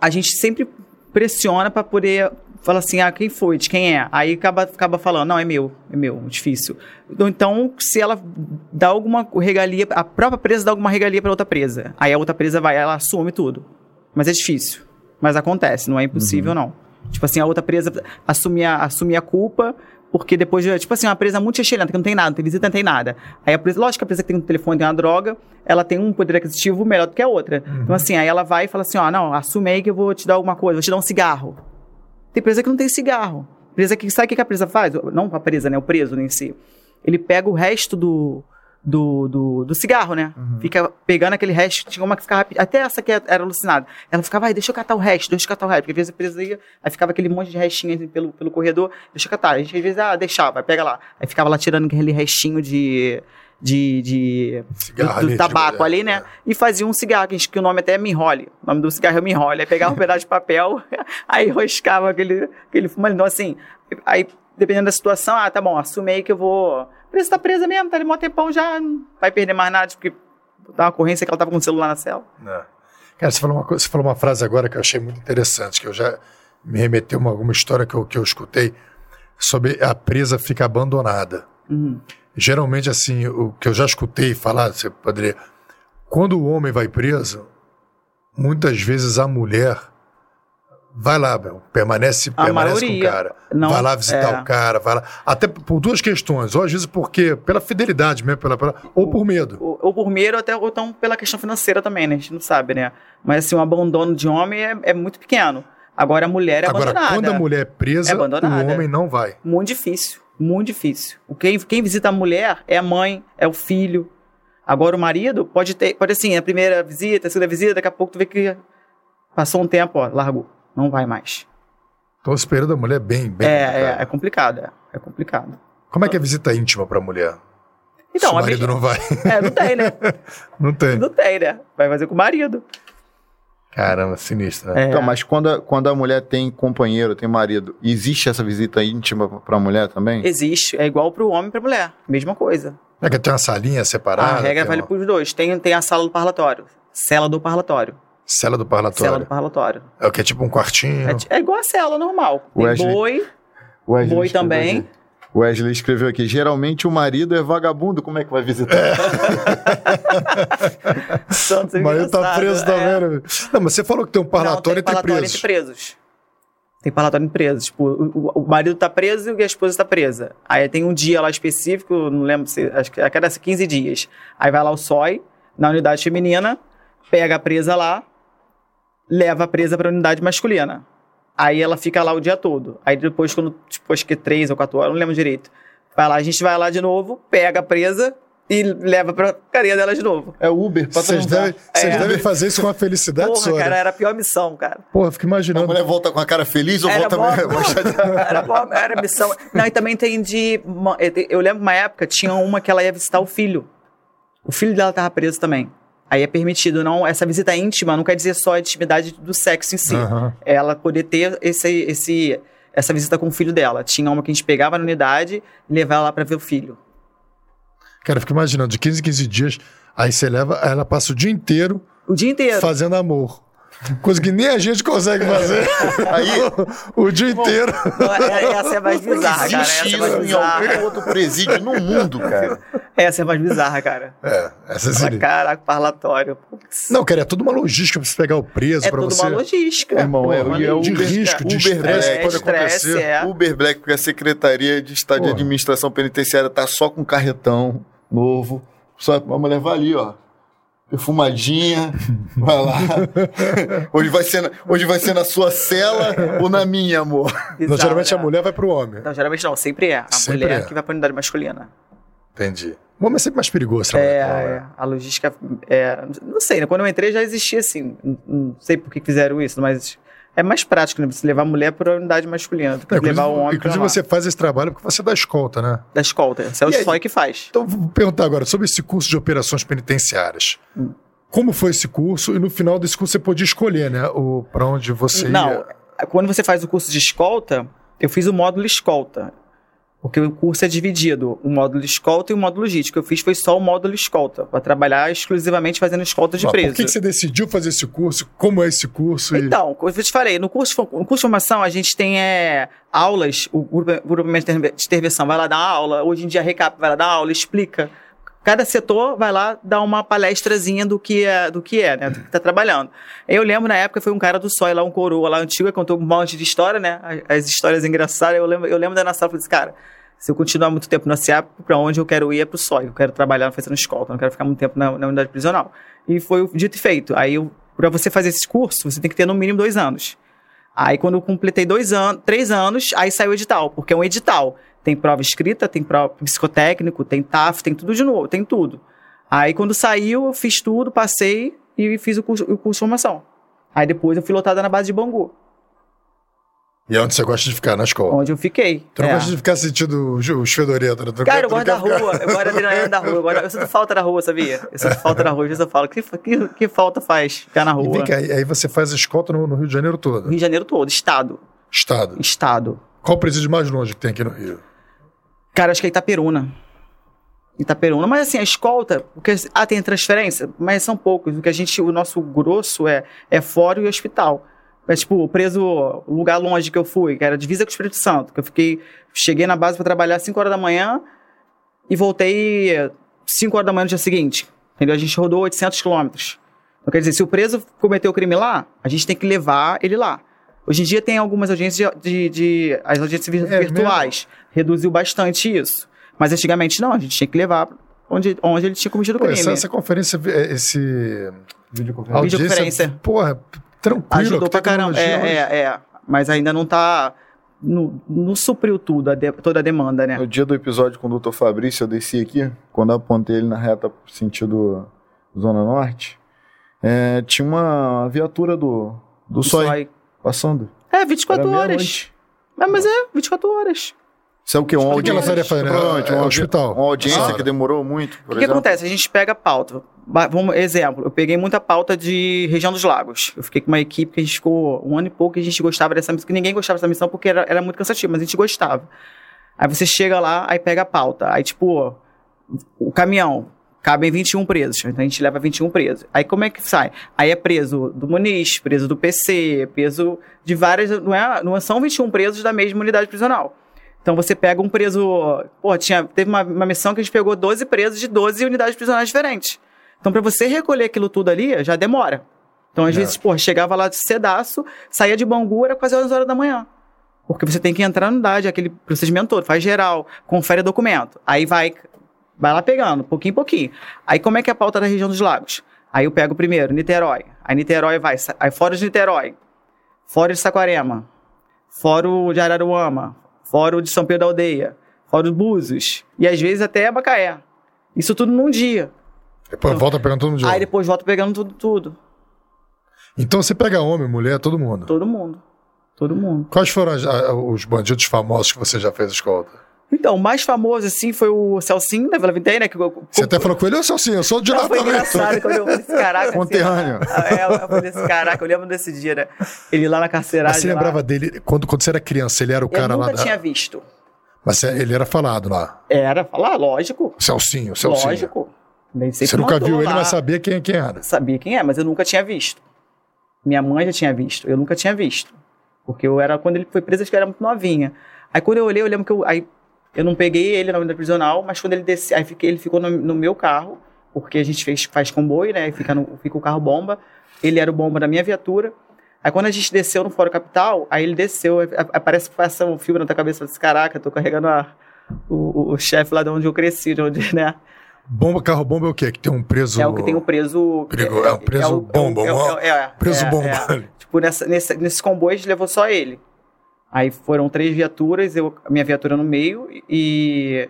a gente sempre pressiona pra poder falar assim, ah, quem foi, de quem é? Aí acaba, acaba falando, não, é meu, é meu, difícil. Então, se ela dá alguma regalia, a própria presa dá alguma regalia pra outra presa, aí a outra presa vai, ela assume tudo. Mas é difícil. Mas acontece, não é impossível, não. Tipo assim, a outra presa assumir a, assumir a culpa, porque depois, de- tipo assim, uma presa muito excelente, que não tem nada, não tem visita, não tem nada. Aí a presa, lógico que a presa que tem um telefone, tem uma droga, ela tem um poder aquisitivo melhor do que a outra. Então assim, aí ela vai e fala assim, ó, não, assume aí que eu vou te dar alguma coisa, vou te dar um cigarro. Tem presa que não tem cigarro. Presa que, sabe o que a presa faz? Não a presa, né, o preso em si. Ele pega o resto do, do, do, do cigarro, né? Fica pegando aquele resto, tinha uma que ficava, até essa que era alucinada. Ela ficava, vai, deixa eu catar o resto, deixa eu catar o resto. Porque às vezes a presa ia, aí ficava aquele monte de restinho assim, pelo, pelo corredor, deixa eu catar. A gente às vezes, ah, deixava, pega lá. Aí ficava lá tirando aquele restinho de. De, de Cigarro do, do ali, tabaco tipo, ali, né? é. E fazia um cigarro, que, a gente- que o nome até é Minhole. O nome do cigarro é Minhole. Aí pegava um pedaço de papel, (laughs) aí roscava aquele, aquele fumo ali. Então, assim, aí, dependendo da situação, ah, tá bom, assume aí que eu vou. Presa tá presa mesmo, tá ali mó tempão já, não vai perder mais nada, porque tá uma ocorrência que ela tava com o celular na cela. É. Cara, você falou, uma, coisa- você falou uma frase agora que eu achei muito interessante, que eu já me remeteu a uma, alguma história que eu, que eu escutei sobre a presa fica abandonada. Uhum. Geralmente, assim, o que eu já escutei falar, você poderia. Quando o homem vai preso, muitas vezes a mulher vai lá, meu, permanece, A permanece com o cara. não, vai lá visitar é. o cara, vai lá. Até por duas questões. Ou às vezes porque, pela fidelidade mesmo, pela, pela- ou por medo. Ou, ou por medo, até, ou então pela questão financeira também, né? A gente não sabe, né? Mas assim, o abandono de homem é, é muito pequeno. Agora a mulher é Agora, abandonada. quando a mulher é presa, É o homem não vai. Muito difícil, muito difícil. O quem, quem visita a mulher é a mãe, é o filho. Agora o marido pode ter, pode assim, a primeira visita, a segunda visita, daqui a pouco tu vê que passou um tempo, ó, largou, não vai mais. Então esse período da mulher é bem, bem É, complicado. é, é complicado, é, é complicado. Como é que é visita íntima pra mulher? Então, Se o a marido mi- não vai. É, não tem, né? (laughs) não tem. Não tem, né? Vai fazer com o marido. Caramba, sinistro, né? É. Então, mas quando a, quando a mulher tem companheiro, tem marido, existe essa visita íntima pra mulher também? Existe, é igual pro homem e pra mulher. Mesma coisa. É que tem uma salinha separada. a regra vale uma pros dois. Tem, tem a sala do parlatório. Cela do parlatório. Cela do parlatório. Cela do parlatório. É o que é tipo um quartinho. É, é igual a cela normal. Tem Wesley. boi, Wesley boi também. aqui. Wesley escreveu aqui: geralmente o marido é vagabundo, como é que vai visitar? É (laughs) O marido tá preso é. também, né? Não, mas você falou que tem um parlatório Não, tem entre parlatório presos. entre presos. Tem parlatório entre presos. Tipo, o, o- o marido tá preso e a esposa tá presa. Aí tem um dia lá específico, não lembro se. Acho que a cada 15 dias. Aí vai lá o SOI, na unidade feminina, pega a presa lá, leva a presa pra unidade masculina. Aí ela fica lá o dia todo. Aí depois, quando, tipo, acho que três ou quatro horas, não lembro direito. Vai lá, a gente vai lá de novo, pega a presa e leva pra cadeia dela de novo. É Uber pra Vocês vocês É. devem fazer isso com uma felicidade Porra, só. cara, era a pior missão, cara. Porra, fico A imaginando. mulher volta com a cara feliz ou Era volta mó chateada? (laughs) era, mó- era missão. Não, e também tem de. Eu lembro uma época, tinha uma que ela ia visitar o filho. O filho dela tava preso também. Aí é permitido, não. Essa visita íntima não quer dizer só a intimidade do sexo em si. É Ela poder ter esse, esse, essa visita com o filho dela. Tinha uma que a gente pegava na unidade e levava lá pra ver o filho. Cara, eu fico imaginando, de 15 em 15 dias, aí você leva, ela passa o dia inteiro O dia inteiro. fazendo amor. Coisa que nem a gente consegue fazer. (laughs) Aí- o dia inteiro. Não, é- Essa é mais bizarra, cara. Existe Essa é mais em bizarra. algum outro presídio no mundo, cara. Essa é mais bizarra, cara. (laughs) É, essa Fala, seria. Caraca, parlatório. Putz. Não, cara, é tudo uma logística pra você pegar o preso, É pra tudo você. uma logística. Irmão, é, Uma e é o de logística. risco, de Uber estresse Black. que pode estresse, acontecer. é. Uber Black, porque a Secretaria de Estado Porra. de Administração Penitenciária tá só com carretão novo. Só a mulher vai ali, ó. Perfumadinha, vai lá. (laughs) Hoje vai, ser na, hoje vai ser na sua cela ou na minha, amor? Não, Bizarro, geralmente a né? mulher vai pro homem. Não, geralmente não, sempre é. A Sempre mulher é. que vai pra unidade masculina. Entendi. O homem é sempre mais perigoso. É, trabalhar com é, a logística. É, não sei, né? Quando eu entrei já existia assim. Não, não sei por que fizeram isso, mas é mais prático, né? Você levar a mulher pra unidade masculina do que É, levar o homem inclusive pra lá. você faz esse trabalho porque você dá escolta, né? Da escolta. Isso é o? SOI que faz. Então, vou perguntar agora sobre esse curso de operações penitenciárias. Hum. Como foi esse curso? E no final desse curso você podia escolher, né? O, pra onde você Não, ia. quando você faz o curso de escolta, eu fiz o módulo escolta. Porque o curso é dividido, o módulo escolta e o módulo logístico. Eu fiz foi só o módulo escolta, para trabalhar exclusivamente fazendo escolta de Mas preso. por que, que você decidiu fazer esse curso? Como é esse curso? E- Então, como eu te falei, no curso, no curso de formação a gente tem é, aulas, o grupo, o grupo de intervenção vai lá dar aula, hoje em dia a Recap vai lá dar aula, explica. Cada setor vai lá dar uma palestrazinha do que é, do que é, né? Do que tá trabalhando. Eu lembro na época foi um cara do SOI lá, um coroa lá antigo, que contou um monte de história, né? As, as histórias engraçadas. Eu lembro, eu lembro da na sala falei assim, cara, se eu continuar muito tempo na CIAP, pra onde eu quero ir é pro SOI. Eu quero trabalhar fazendo escolta, eu não quero ficar muito tempo na, na unidade prisional. E foi dito e feito. Aí, pra você fazer esse curso, você tem que ter no mínimo dois anos. Aí, quando eu completei dois anos, três anos, aí saiu o edital, porque é um edital. Tem prova escrita, tem prova psicotécnico, tem TAF, tem tudo de novo, tem tudo. Aí, quando saiu, eu fiz tudo, passei e fiz o curso, o curso de formação. Aí, depois, eu fui lotada na base de Bangu, E é onde você gosta de ficar, na escola? onde eu fiquei. Tu não É. gosta de ficar sentindo os- os fedorentos, né? Cara, eu gosto da ficar- rua, eu gosto da adrenalina da rua. Eu, gosto- eu sinto falta da rua, sabia? Eu sinto falta da rua. Às vezes eu falo, que, que, que falta faz ficar na E rua? vem cá, aí você faz a escolta no, no Rio de Janeiro todo. Rio de Janeiro todo, estado. Estado. Estado. Qual o presídio mais longe que tem aqui no Rio? Cara, acho que é Itaperuna. Itaperuna. Mas assim, a escolta, porque, ah, tem transferência, mas são poucos. O que a gente, o nosso grosso é, é fora e hospital. Mas, tipo, o preso, o lugar longe que eu fui, que era divisa com o Espírito Santo, que eu fiquei, cheguei na base para trabalhar 5 horas da manhã e voltei 5 horas da manhã no dia seguinte. Entendeu? A gente rodou 800 quilômetros. Então, quer dizer, se o preso cometeu crime lá, a gente tem que levar ele lá. Hoje em dia tem algumas audiências de, de, de- as audiências vir- É virtuais. Reduziu bastante isso. Mas antigamente não, a gente tinha que levar onde, onde ele tinha cometido o crime. essa, essa conferência, é, esse... Videoconferência. Porra, tranquilo. Ajudou que pra caramba. tecnologia É, hoje. é, é. Mas ainda não tá. Não, não supriu tudo, a de- toda a demanda, né? No dia do episódio com o Dr. Fabrício, eu desci aqui, quando eu apontei ele na reta sentido Zona Norte, é, tinha uma viatura do, do SOI SOI. Passando. É, 24 Era horas. É, mas é 24 horas. Isso é o que? Uma que ela audiência? estaria fazendo? Provavelmente, É, uma, é hospital. uma audiência Ah. que demorou muito, por O que, que exemplo. acontece? A gente pega a pauta. Vamos, exemplo, eu peguei muita pauta de região dos lagos. Eu fiquei com uma equipe que a gente ficou um ano e pouco que a gente gostava dessa missão, que ninguém gostava dessa missão porque era, era muito cansativo, mas a gente gostava. Aí você chega lá, aí pega a pauta. Aí, tipo, o caminhão, cabem 21 presos. Então a gente leva 21 presos. Aí como é que sai? Aí é preso do Muniz, preso do PC, preso de várias. Não, é, não são 21 presos da mesma unidade prisional. Então você pega um preso. Pô, tinha, teve uma, uma missão que a gente pegou 12 presos de 12 unidades prisionais diferentes. Então, para você recolher aquilo tudo ali, já demora. Então, às É. vezes, pô, chegava lá de cedaço, saía de Bangu, era quase 11 horas da manhã. Porque você tem que entrar na unidade, aquele procedimento todo, faz geral, confere documento. Aí vai, vai lá pegando, pouquinho em pouquinho. Aí como é que é a pauta da região dos lagos? Aí eu pego primeiro Niterói. Aí Niterói vai, aí fora de Niterói, fora de Saquarema, fora de Araruama, fora de São Pedro da Aldeia, fora de Búzios. E às vezes até Macaé. Isso tudo num dia. Depois volta pegando todo mundo. Aí depois volta pegando tudo, tudo. Então você pega homem, mulher, todo mundo. Todo mundo. Todo mundo. Quais foram as- os bandidos famosos que você já fez escolta? Então, o mais famoso, assim, foi o Celcinho da Vila Vintém, né? Que, eu- Você até falou com ele, ô Celcinho, eu sou de lá foi também. engraçado quando eu falei assim, caraca. Conterrâneo. Assim, é, eu falei assim, caraca, eu lembro desse dia, né? Ele lá na carceragem. Mas você lá. lembrava dele, quando, quando você era criança, ele era o Eu cara lá nunca da... tinha visto. Mas você- ele era falado lá. Era, falar, lógico. Celcinho, Celcinho. Lógico. Nem sei Você nunca viu ele, lá. mas sabia quem, quem era. Sabia quem é, mas eu nunca tinha visto. Minha mãe já tinha visto, eu nunca tinha visto. Porque eu era, quando ele foi preso, acho que eu era muito novinha. Aí quando eu olhei, eu lembro que eu, aí, eu não peguei ele na unidade prisional, mas quando ele desceu, aí fiquei, ele ficou no, no meu carro, porque a gente fez, faz comboio, né? e Fica, no, fica o carro bomba. Ele era o bomba da minha viatura. Aí quando a gente desceu no Fórum Capital, aí ele desceu, aí, aí parece que passa um filme na tua cabeça, disse, caraca, eu tô carregando a- o, o, chefe lá de onde eu cresci, de onde, né? Bomba, carro bomba é o quê? Que tem um preso... É o que tem o preso. Perigo- é um preso bomba, é o- um é, é, preso é, bomba. é. Tipo, nessa, nesse, nesse comboio a gente levou só ele. Aí foram três viaturas, eu, minha viatura no meio e.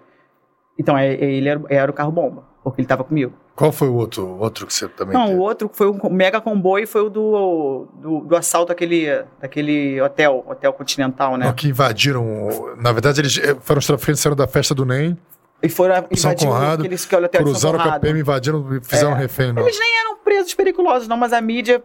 Então, é- é- ele era, era o carro bomba, porque ele tava comigo. Qual foi o outro, outro que você também Não, teve? o outro foi um mega comboio foi o do, do, do assalto daquele, daquele hotel, Hotel Continental, né? Que invadiram... Na verdade, eles eh, foram os traficantes saíram da festa do NEM, E foram São Conrado, aqueles que é São cruzaram o. KPM, invadiram e fizeram É. refém. Não. Eles nem eram presos periculosos, não, mas a mídia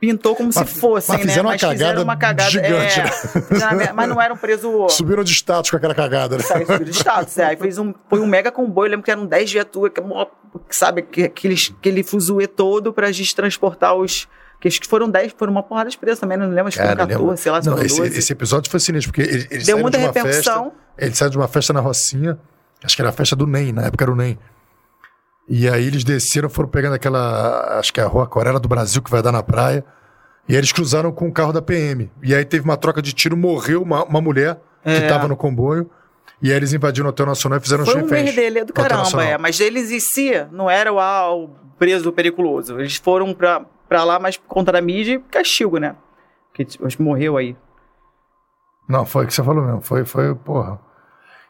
pintou como Mas- se fossem, mas fizeram né? mas fizeram uma cagada gigante, é, né? Mas não eram presos. (laughs) Subiram de status com aquela cagada, né? Subiram de status. É. Aí fez um, foi um mega comboio. Eu lembro que eram 10 viaturas, que, é sabe, que, aquele, aquele fuzuê todo pra gente transportar os. Que acho que foram 10, foram uma porrada de presos também, não lembro, acho que foram 14, lembra? sei lá, Não, esse, 12. esse episódio foi sinistro, porque eles, eles Deu saíram muita de uma repercussão. festa. Eles saíram de uma festa na Rocinha, acho que era a festa do NEM, na época era o NEM. E aí eles desceram, foram pegando aquela, acho que é a Rua Aquarela do Brasil, que vai dar na praia. E aí eles cruzaram com o carro da PM. E aí teve uma troca de tiro, morreu uma, uma mulher que É. estava no comboio. E aí eles invadiram o Hotel Nacional e fizeram Foi um reféns. merdelê do no Hotel caramba, é. Mas eles em si não era o, ah, o preso periculoso. Eles foram pra, pra lá, mas por conta da mídia e castigo, né? Que tipo, que morreu aí. Não, foi o que você falou mesmo. Foi, foi, porra.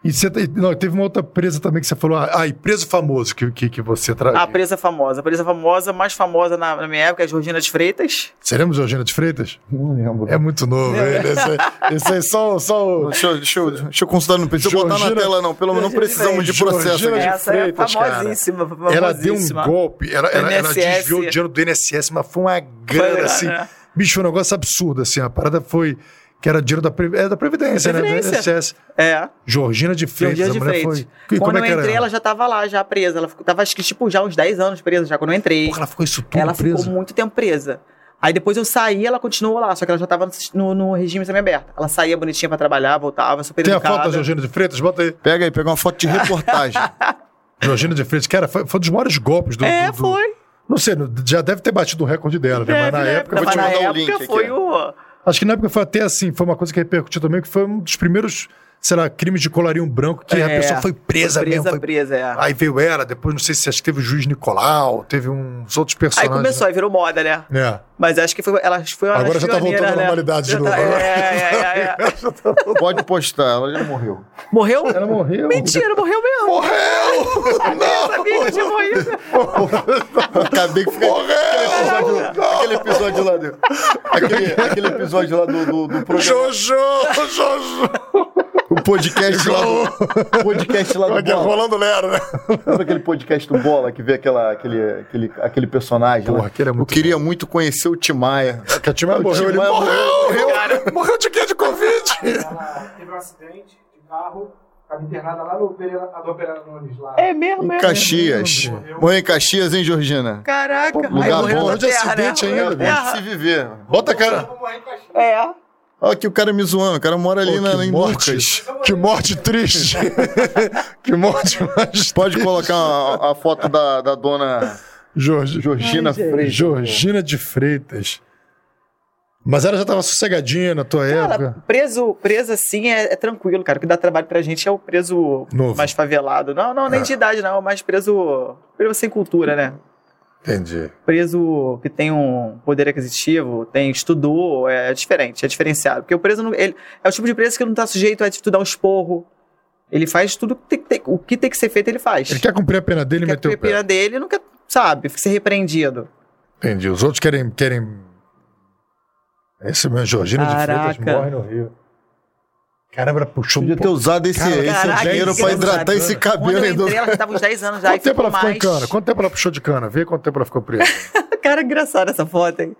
E você, não, teve uma outra presa também que você falou. Ah, e preso famoso que, que, que você traz. A presa famosa. A presa famosa, mais famosa na, na minha época, é a Georgina de Freitas. Você lembra de Georgina de Freitas? Não lembro. É muito novo, ele. Esse, aí- esse aí só, só o. Deixa, eu- deixa, deixa eu consultar, não precisa botar na Georgina- tela, não. Pelo menos não precisamos de Georgina processo de aqui. Essa Freitas, é cara. famosíssima, Ela deu um famosíssima. golpe, ela, ela, ela desviou o dinheiro do INSS, mas foi uma grana Foi, assim. né? Bicho, foi um negócio absurdo, assim. A parada foi. Que era dinheiro da, é, da Previdência, né? Previdência. INSS. É. Georgina de Freitas. Georgina de a Freitas. foi. E Quando como é eu que era entrei, ela já tava lá, já presa. Ela ficou- tava, acho que, tipo, já uns 10 anos presa, já quando eu entrei. Porra, ela ficou isso tudo ela presa. ficou muito tempo presa. Aí depois eu saí, ela continuou lá, só que ela já tava no, no regime semi-aberto. Ela saía bonitinha pra trabalhar, voltava, super Tem a educada. foto da Georgina de Freitas? Bota aí. Pega aí, pega uma foto de (laughs) reportagem. Georgina de Freitas, cara, foi, foi um dos maiores golpes do. É, do- do- foi. Não sei, já deve ter batido o recorde dela, né? Mas na Deve, né? época. vou Mas te na mandar o época link aqui, foi ó. o... Acho que na época foi até assim, foi uma coisa que repercutiu também, que foi um dos primeiros sei lá, crimes de colarinho branco, que a É, pessoa foi presa, Presa, mesmo. Foi... presa, é. Aí veio ela, depois não sei se acho que teve o juiz Nicolau, teve uns outros Aí personagens. começou, aí virou moda, né? né? Mas acho que foi, ela foi uma Agora já tá voltando à né? normalidade de Já novo, tá- né? É, é, é, é. (laughs) Pode postar, ela já morreu. Morreu? Ela morreu. Mentira, morreu mesmo. Morreu! (laughs) Eu sabia que tinha morrido. Acabei que ficar. Aquele episódio, aquele episódio lá do. Aquele, aquele episódio lá do, do, do programa. Jojo! Jojo! O podcast lá do. o podcast lá do Aqui é Bola. rolando Lero, né? Lembra aquele podcast do Bola que vê aquela, aquele, aquele, aquele personagem? Porra, aquele é muito Eu queria muito conhecer o Timaya. Que a Timaya morreu, ele morreu! Morreu, Cara. morreu de quê? De Covid? Ela teve um acidente de carro, estava internada lá no Pereira, Pereira Nunes, lá. É mesmo, Em mesmo. Caxias. Morreu em Caxias, hein, Georgina? Caraca. lugar Aí morreu bom. na De terra, acidente né? ainda, Morreu terra. Se viver. Bota a cara. É. Olha aqui o cara me zoando. O cara mora ali Pô, na, que em morte. Lucas. Que morte triste. (laughs) que morte mais. Pode colocar a, a foto da, da dona Jorge. Georgina Ai. Freitas. Georgina de Freitas. Mas ela já tava sossegadinha na tua Cara, época. preso, preso assim é, é tranquilo, cara. O que dá trabalho pra gente é o preso Novo. mais favelado. Não, não, nem É. de idade, não. Mas preso, preso sem cultura, né? Entendi. Preso que tem um poder aquisitivo, tem estudou, é diferente, é diferenciado. Porque o preso não, ele, é o tipo de preso que não tá sujeito a te dar um esporro. Ele faz tudo que tem, ter- o que tem que ser feito, ele faz. Ele quer cumprir a pena dele e meter o cumprir a pé. pena dele não quer, sabe, ser repreendido. Entendi. Os outros querem. querem... Esse mesmo, Georgina de Freitas Caraca. morre no Rio. Caramba, ela puxou Podia ter usado esse, Cara, esse Caraca, dinheiro pra hidratar esse Quando cabelo eu aí do. entrei, ela já tava uns 10 anos já Quanto tempo ficou ela ficou mais. em cana? Quanto tempo ela puxou de cana? Vê quanto tempo ela ficou presa. (laughs) Cara, engraçada essa foto, hein?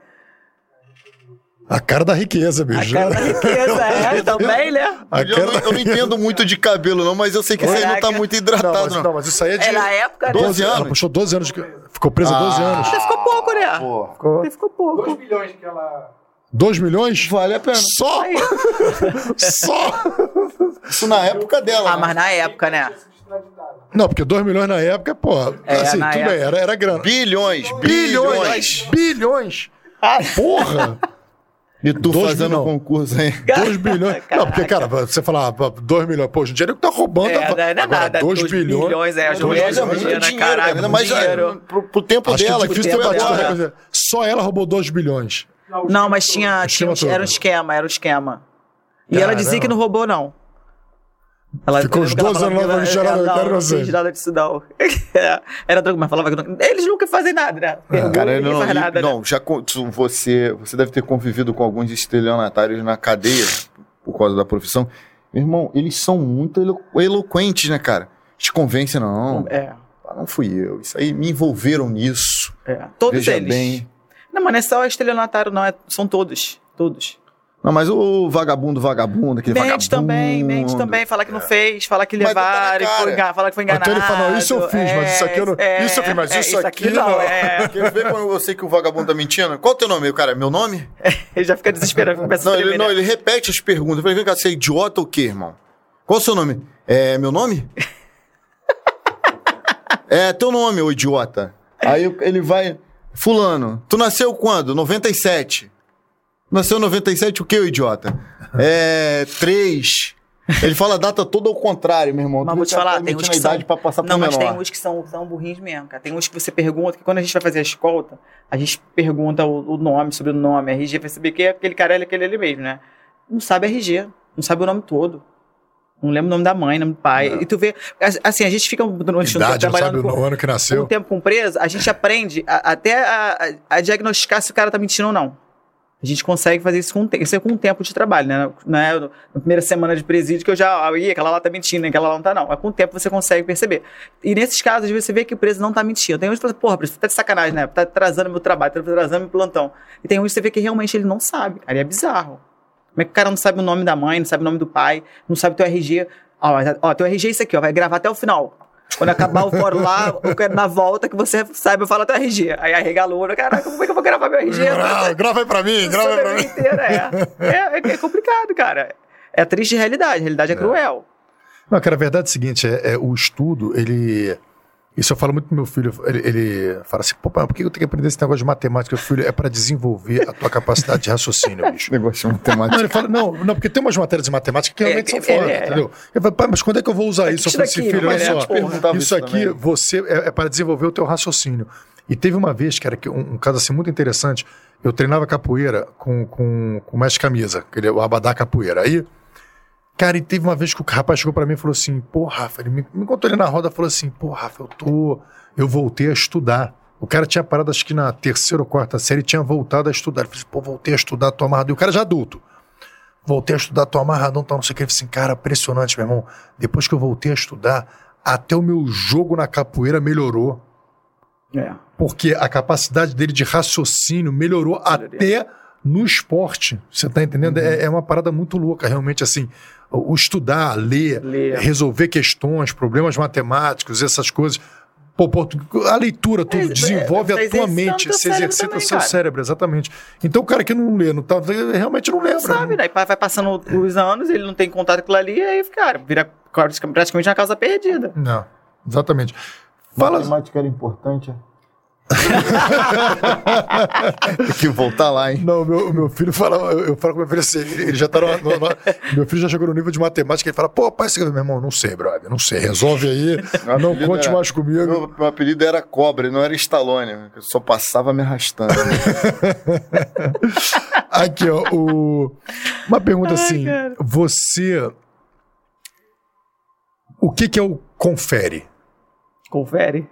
A cara da riqueza, A bicho. cara da riqueza, é, (laughs) também, né? A Eu, cara não, eu não entendo muito de cabelo, não, mas eu sei que esse aí não tá Caraca. muito Não, hidratado, mas, não. não, mas isso aí é de. É na época, né? 12 Ela anos? puxou 12 anos de. Ficou presa 12 Ah. anos. Até ficou pouco, né? Pô, Ficou Até ficou pouco. 2 bilhões que ela. 2 milhões? vale a pena. Só? (laughs) Só? Isso na época dela. Ah, né? mas na época, né? Não, porque 2 milhões na época, pô. É, assim, tudo época. bem, era, era grana. Bilhões, Bilhões! bilhões. Bilhões! Ah, Porra! E tu Dois fazendo bilhão. concurso aí. 2 bilhões. (laughs) Não, porque, cara, você falar 2 milhões, pô, em dia ele tá roubando. É, não é agora, nada. 2 dois bilhões. é. Dois Dois bilhões é muito bilhões, dinheiro, caralho, cara. Ainda mais dinheiro. pro, pro tempo Acho que dela, é que difícil ter batido. Só ela roubou 2 bilhões. Não, mas tinha, tinha um- esquema era um esquema, era um esquema. E Caramba. ela dizia que não roubou, não. Ela, Ficou uns ela 12 anos lá pra me cheirar, ela- eu não, quero não você. fez nada disso, não. É, Era tranquilo, mas falava que não, eles nunca fazem nada, né? Pergunta, Cara, não, faz nada, né? não já con- tu- você, você deve ter convivido com alguns estelionatários na cadeia por causa da profissão. Meu irmão, eles são muito elo- eloquentes, né, cara? Te convence, não. É, Ah, Não fui eu. Isso aí me envolveram nisso. é. Todos Veja eles. bem. Não, mas não é só estelionatário, não. É, são todos. Todos. Não, mas o vagabundo, vagabundo, aquele Mente vagabundo. também, mente também. Falar que não fez, falar que tá levaram, foi engan- falar que foi enganado. Até ele fala, não, isso eu fiz, mas isso aqui eu não- isso eu fiz, mas é, isso aqui não. não. É. (laughs) Quer ver quando eu sei que o vagabundo tá mentindo? Qual o teu nome? aí, cara, meu nome? Ele (laughs) já fica desesperado, começa a Não, ele, tremer, não, né? ele repete as perguntas. Eu falei, vem cá, você é idiota ou o quê, irmão? Qual o seu nome? É meu nome? (laughs) é teu nome, ô idiota. Aí ele vai. Fulano, tu nasceu quando? 97. Nasceu em 97 o quê, ô idiota? É. 3. Ele fala a data toda ao contrário, meu irmão. Mas Tu vou te falar, tem mentindo uns que são... pra passar Não, mas menor. tem uns que são, são burrinhos mesmo, cara. Tem uns que você pergunta, que quando a gente vai fazer a escolta, a gente pergunta o, o nome, sobrenome, RG, vai saber que é aquele cara é aquele ali mesmo, né? Não sabe RG, não sabe o nome todo. Não lembra o nome da mãe, nome do pai. E tu vê, assim, a gente fica durante um tempo Idade, não sabe trabalhando o com, ano que um nasceu. tempo com preso, a gente aprende a- até a, a- diagnosticar se o cara tá mentindo ou não. A gente consegue fazer isso com, um isso é com um tempo de trabalho, né? Não é na primeira semana de presídio que eu já. Ah, ih, aquela lá tá mentindo, aquela lá não tá, não. É com o tempo você consegue perceber. E nesses casos, às vezes você vê que o preso não tá mentindo. Tem uns que falam, porra, preso, tá de sacanagem, né? Tá atrasando meu trabalho, tá atrasando meu plantão. E tem uns que você vê que realmente ele não sabe. Cara, e é bizarro. Como é que o cara não sabe o nome da mãe, não sabe o nome do pai, não sabe teu RG? Ó, ó teu RG é isso aqui, ó, vai gravar até o final. Quando acabar o fórum lá, (laughs) eu quero na volta que você saiba, eu falo teu RG. Aí arrega a luna, caraca, como é que eu vou gravar meu RG? Grava, grava aí pra mim, grava aí pra mim. Inteira, é. É, é. é complicado, cara. É a triste realidade, a realidade é, cruel. Não, cara, a verdade é a seguinte, é, é, o estudo, ele, Isso eu falo muito pro meu filho. Ele, ele fala assim, pô, pai, por que eu tenho que aprender esse negócio de matemática? Eu, filho, é para desenvolver a tua capacidade de raciocínio, (laughs) bicho. Negócio de Não, matemática. ele fala, não, não, porque tem umas matérias de matemática que realmente É, são é, foda, é. entendeu? Eu falo, pai, mas quando é que eu vou usar isso? Eu falei assim, filho, olha é, só, tipo, isso aqui também. você é, é para desenvolver o teu raciocínio. E teve uma vez, cara, que um, um caso assim muito interessante, eu treinava capoeira com, com, com o mestre camisa, aquele, o abadá capoeira. Aí, cara, e teve uma vez que o rapaz chegou pra mim e falou assim, pô, Rafa, ele me, me encontrou ele na roda, falou assim, pô, Rafa, eu tô, eu voltei a estudar. O cara tinha parado, acho que na terceira ou quarta série, tinha voltado a estudar. Ele falou assim, pô, voltei a estudar, tô amarrado. E o cara já adulto. Voltei a estudar, tô amarradão, tá não sei o que. Ele falou assim, cara, impressionante, meu irmão. Depois que eu voltei a estudar, até o meu jogo na capoeira melhorou. É. Porque a capacidade dele de raciocínio melhorou até no esporte. Você tá entendendo? É, é uma parada muito louca, realmente, assim. O, o estudar, ler, Ler. resolver questões, problemas matemáticos, essas coisas. Pô, a leitura, tudo É, desenvolve é, a tua exercitando mente, cérebro exercita o também, seu cara. cérebro, exatamente. Então o cara que não lê, não tá, realmente não lembra. Sabe, daí vai passando os anos, ele não tem contato com aquilo ali, aí, cara, vira praticamente uma causa perdida. Não, exatamente. Fala, Matemática era importante. Tem que voltar lá, hein? Não, meu, meu filho fala, eu, eu falo com meu filho assim, ele já tá no, no- no- Meu filho já chegou no nível de matemática, ele fala, pô, pai, você... meu irmão, não sei, brother, não sei, resolve aí, Meu não conte era- mais comigo. Meu, meu apelido era Cobra, não era Stallone. Eu só passava me arrastando. (laughs) Aqui, ó, o... uma pergunta assim, cara. você. O que, que é o confere? Confere.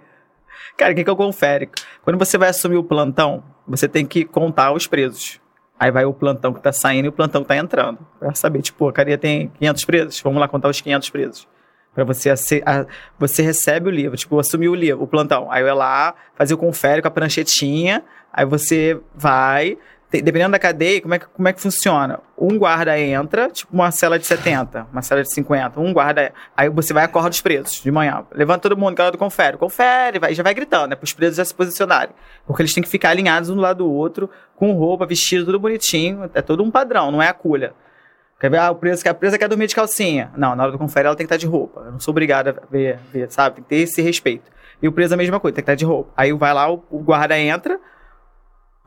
Cara, o que, que o confere? Quando você vai assumir o plantão, você tem que contar os presos. Aí vai o plantão que tá saindo e o plantão que tá entrando. Pra saber, tipo, a cadeia tem 500 presos, vamos lá contar os 500 presos. Pra você, a- você recebe o livro, tipo, assumir o livro, o plantão. Aí eu ia lá, fazer o confere com a pranchetinha, aí você vai, dependendo da cadeia, como é, que, como é que funciona? Um guarda entra, tipo uma cela de 70, uma cela de 50, um guarda, aí você vai acorda os presos de manhã. Levanta todo mundo, galera do confere, confere, vai, já vai gritando, né, pros presos já se posicionarem. Porque eles têm que ficar alinhados um do lado do outro, com roupa, vestido, tudo bonitinho, é todo um padrão, não é a culha. Quer ver? Ah, o preso, a presa quer dormir de calcinha. Não, na hora do confere ela tem que estar de roupa. Eu não sou obrigado a ver, ver, sabe? Tem que ter esse respeito. E o preso é a mesma coisa, tem que estar de roupa. Aí vai lá, o, o guarda entra,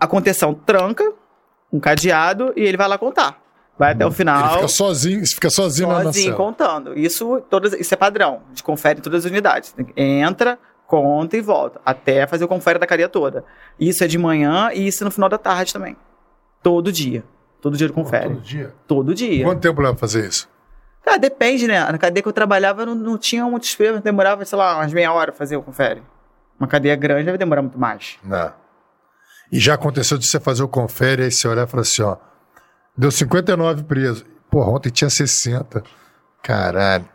a contenção tranca, um cadeado, e ele vai lá contar. Vai até o Ele final. fica sozinho, fica sozinho, na- na Sozinho cela. contando. Isso, todas, isso é padrão. A gente confere em todas as unidades. Entra, conta e volta. Até fazer o confere da cadeia toda. Isso é de manhã e isso é no final da tarde também. Todo dia. Todo dia ele confere. Todo dia? Todo dia. Quanto tempo leva pra fazer isso? Cara, depende, né? Na cadeia que eu trabalhava não, não tinha muitos presos. Demorava, sei lá, umas meia hora pra fazer o confere. Uma cadeia grande vai demorar muito mais. Não. E já aconteceu de você fazer o confere, aí você olhar e falar assim, ó, deu 59 presos. Porra, ontem tinha 60. Caralho.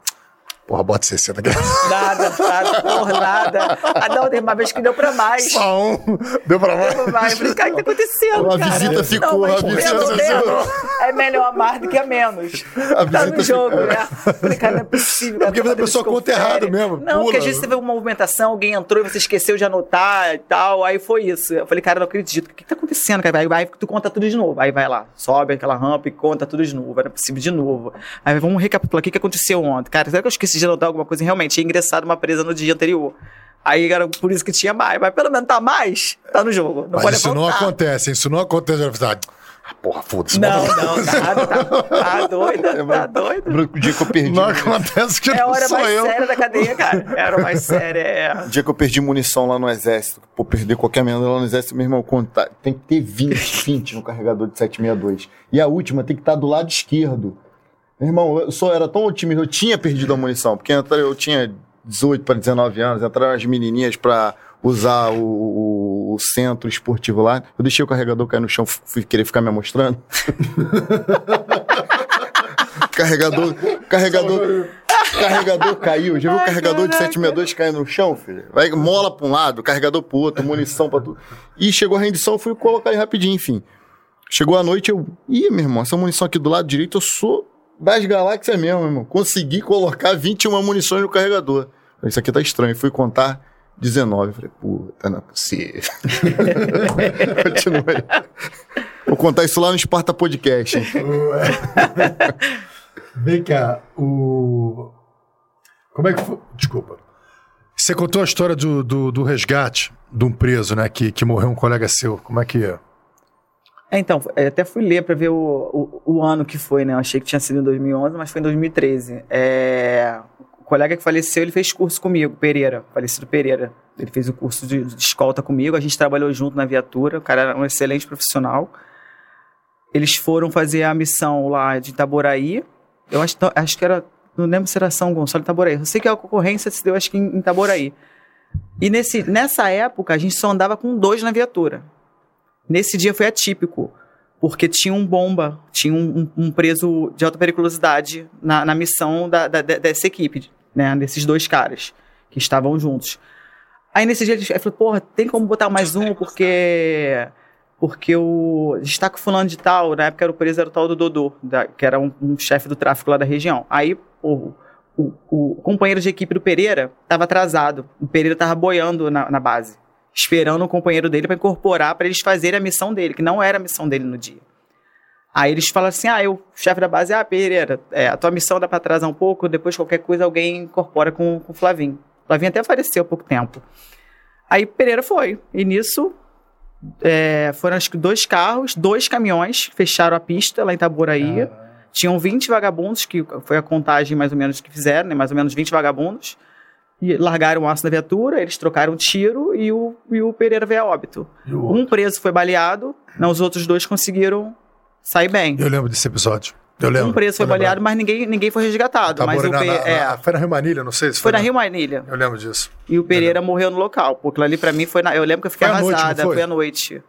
Porra, bota 60 aqui. Nada, nada, porra, nada. Ah, não, tem uma vez que deu pra mais. Só um. Deu pra mais? Deu pra mais. Eu falei, cara, o que tá acontecendo, A cara? visita ficou, não, mas a visita pelo ficou. menos É melhor a mais do que a menos. A tá no jogo, ficou. né? Eu Falei, cara, não é possível. cara, porque a pessoa conta errado mesmo, Não, pula. porque às vezes você vê uma movimentação, alguém entrou e você esqueceu de anotar e tal. Aí foi isso. Eu falei, cara, não acredito. O que, tá acontecendo, cara? Aí vai, tu conta tudo de novo. Aí vai lá, sobe aquela rampa e conta tudo de novo. Era possível de novo. Aí vamos recapitular o que aconteceu ontem. Cara, será que eu esqueci de anotar alguma coisa? Realmente, tinha ingressado uma presa no dia anterior. Aí, cara, por isso que tinha mais. Mas pelo menos tá mais, tá no jogo. Não Mas pode isso não acontece, isso não acontece. Eu falo, Ah, porra, foda-se. Não, não, nada, tá, tá doido, tá doido. O dia que eu perdi. Não acontece que É a não hora sou mais eu. séria da cadeia, cara. É a hora mais séria, é. O dia que eu perdi munição lá no exército, pô, perder qualquer merda lá no exército, meu irmão, conta, tem que ter 20, 20 no carregador de 762. E a última tem que estar do lado esquerdo. Meu irmão, eu só era tão otimista, eu tinha perdido a munição, porque eu tinha 18 para 19 anos, entraram as menininhas pra usar o, o- o centro esportivo lá. Eu deixei o carregador cair no chão, fui querer ficar me mostrando. (laughs) carregador, carregador, carregador caiu. Já viu o carregador de caraca. 762 caindo no chão, filho? Vai mola pra um lado, carregador pro outro, munição pra tudo. E chegou a rendição, fui colocar aí rapidinho, enfim. Chegou a noite, eu. Ih, meu irmão, essa munição aqui do lado direito, eu sou das galáxias mesmo, irmão. Consegui colocar 21 munições no carregador. Isso aqui tá estranho. Fui contar 19. Falei, puta, não é possível. (laughs) Continuei. Vou contar isso lá no Esparta Podcast? Vem cá, o. Como é que foi? Desculpa. Você contou a história do, do, do resgate de um preso, né? Que, que morreu um colega seu. Como é que é? É, então, até fui ler para ver o, o, o, ano que foi, né? Eu achei que tinha sido em 2011, mas foi em 2013. É, o colega que faleceu, ele fez curso comigo, Pereira, falecido Pereira. Ele fez o curso de, de escolta comigo, a gente trabalhou junto na viatura, o cara era um excelente profissional. Eles foram fazer a missão lá de Itaboraí, eu acho, acho que era, não lembro se era São Gonçalo Itaboraí, eu sei que a ocorrência se deu acho que em, em Itaboraí. E nesse, nessa época, a gente só andava com dois na viatura. Nesse dia foi atípico, porque tinha um bomba, tinha um, um preso de alta periculosidade na, na missão da, da, dessa equipe, né? Desses dois caras que estavam juntos. Aí nesse dia ele falou, porra, tem como botar mais um, porque. Porque o. Destaque fulano de tal, na época era o preso, era o tal do Dodô, da, que era um, um chefe do tráfico lá da região. Aí, o, o, o companheiro de equipe do Pereira estava atrasado. O Pereira estava boiando na, na base esperando o companheiro dele para incorporar para eles fazerem a missão dele, que não era a missão dele no dia. Aí eles falam assim: ah, eu, chefe da base, ah, Pereira, é, a tua missão dá para atrasar um pouco, depois qualquer coisa alguém incorpora com, com o Flavinho. O Flavinho até faleceu há pouco tempo. Aí Pereira foi. E nisso é, foram acho que dois carros, dois caminhões, fecharam a pista lá em Itaboraí. Ah. Tinham 20 vagabundos, que foi a contagem mais ou menos que fizeram, né? mais ou menos 20 vagabundos e largaram o aço da viatura, eles trocaram um tiro e o, e o Pereira veio a óbito. Um preso foi baleado, não, os outros dois conseguiram sair bem. Eu lembro desse episódio. Eu lembro. Um preso foi baleado, mas ninguém, ninguém foi resgatado. Tá mas o na, na, é, foi na Rio Manilha, não sei se foi. Foi na, Rio Manilha. Eu lembro disso. E o Pereira morreu no local. Porque ali pra mim foi na, Eu lembro que eu fiquei foi arrasada. Noite, foi? à noite.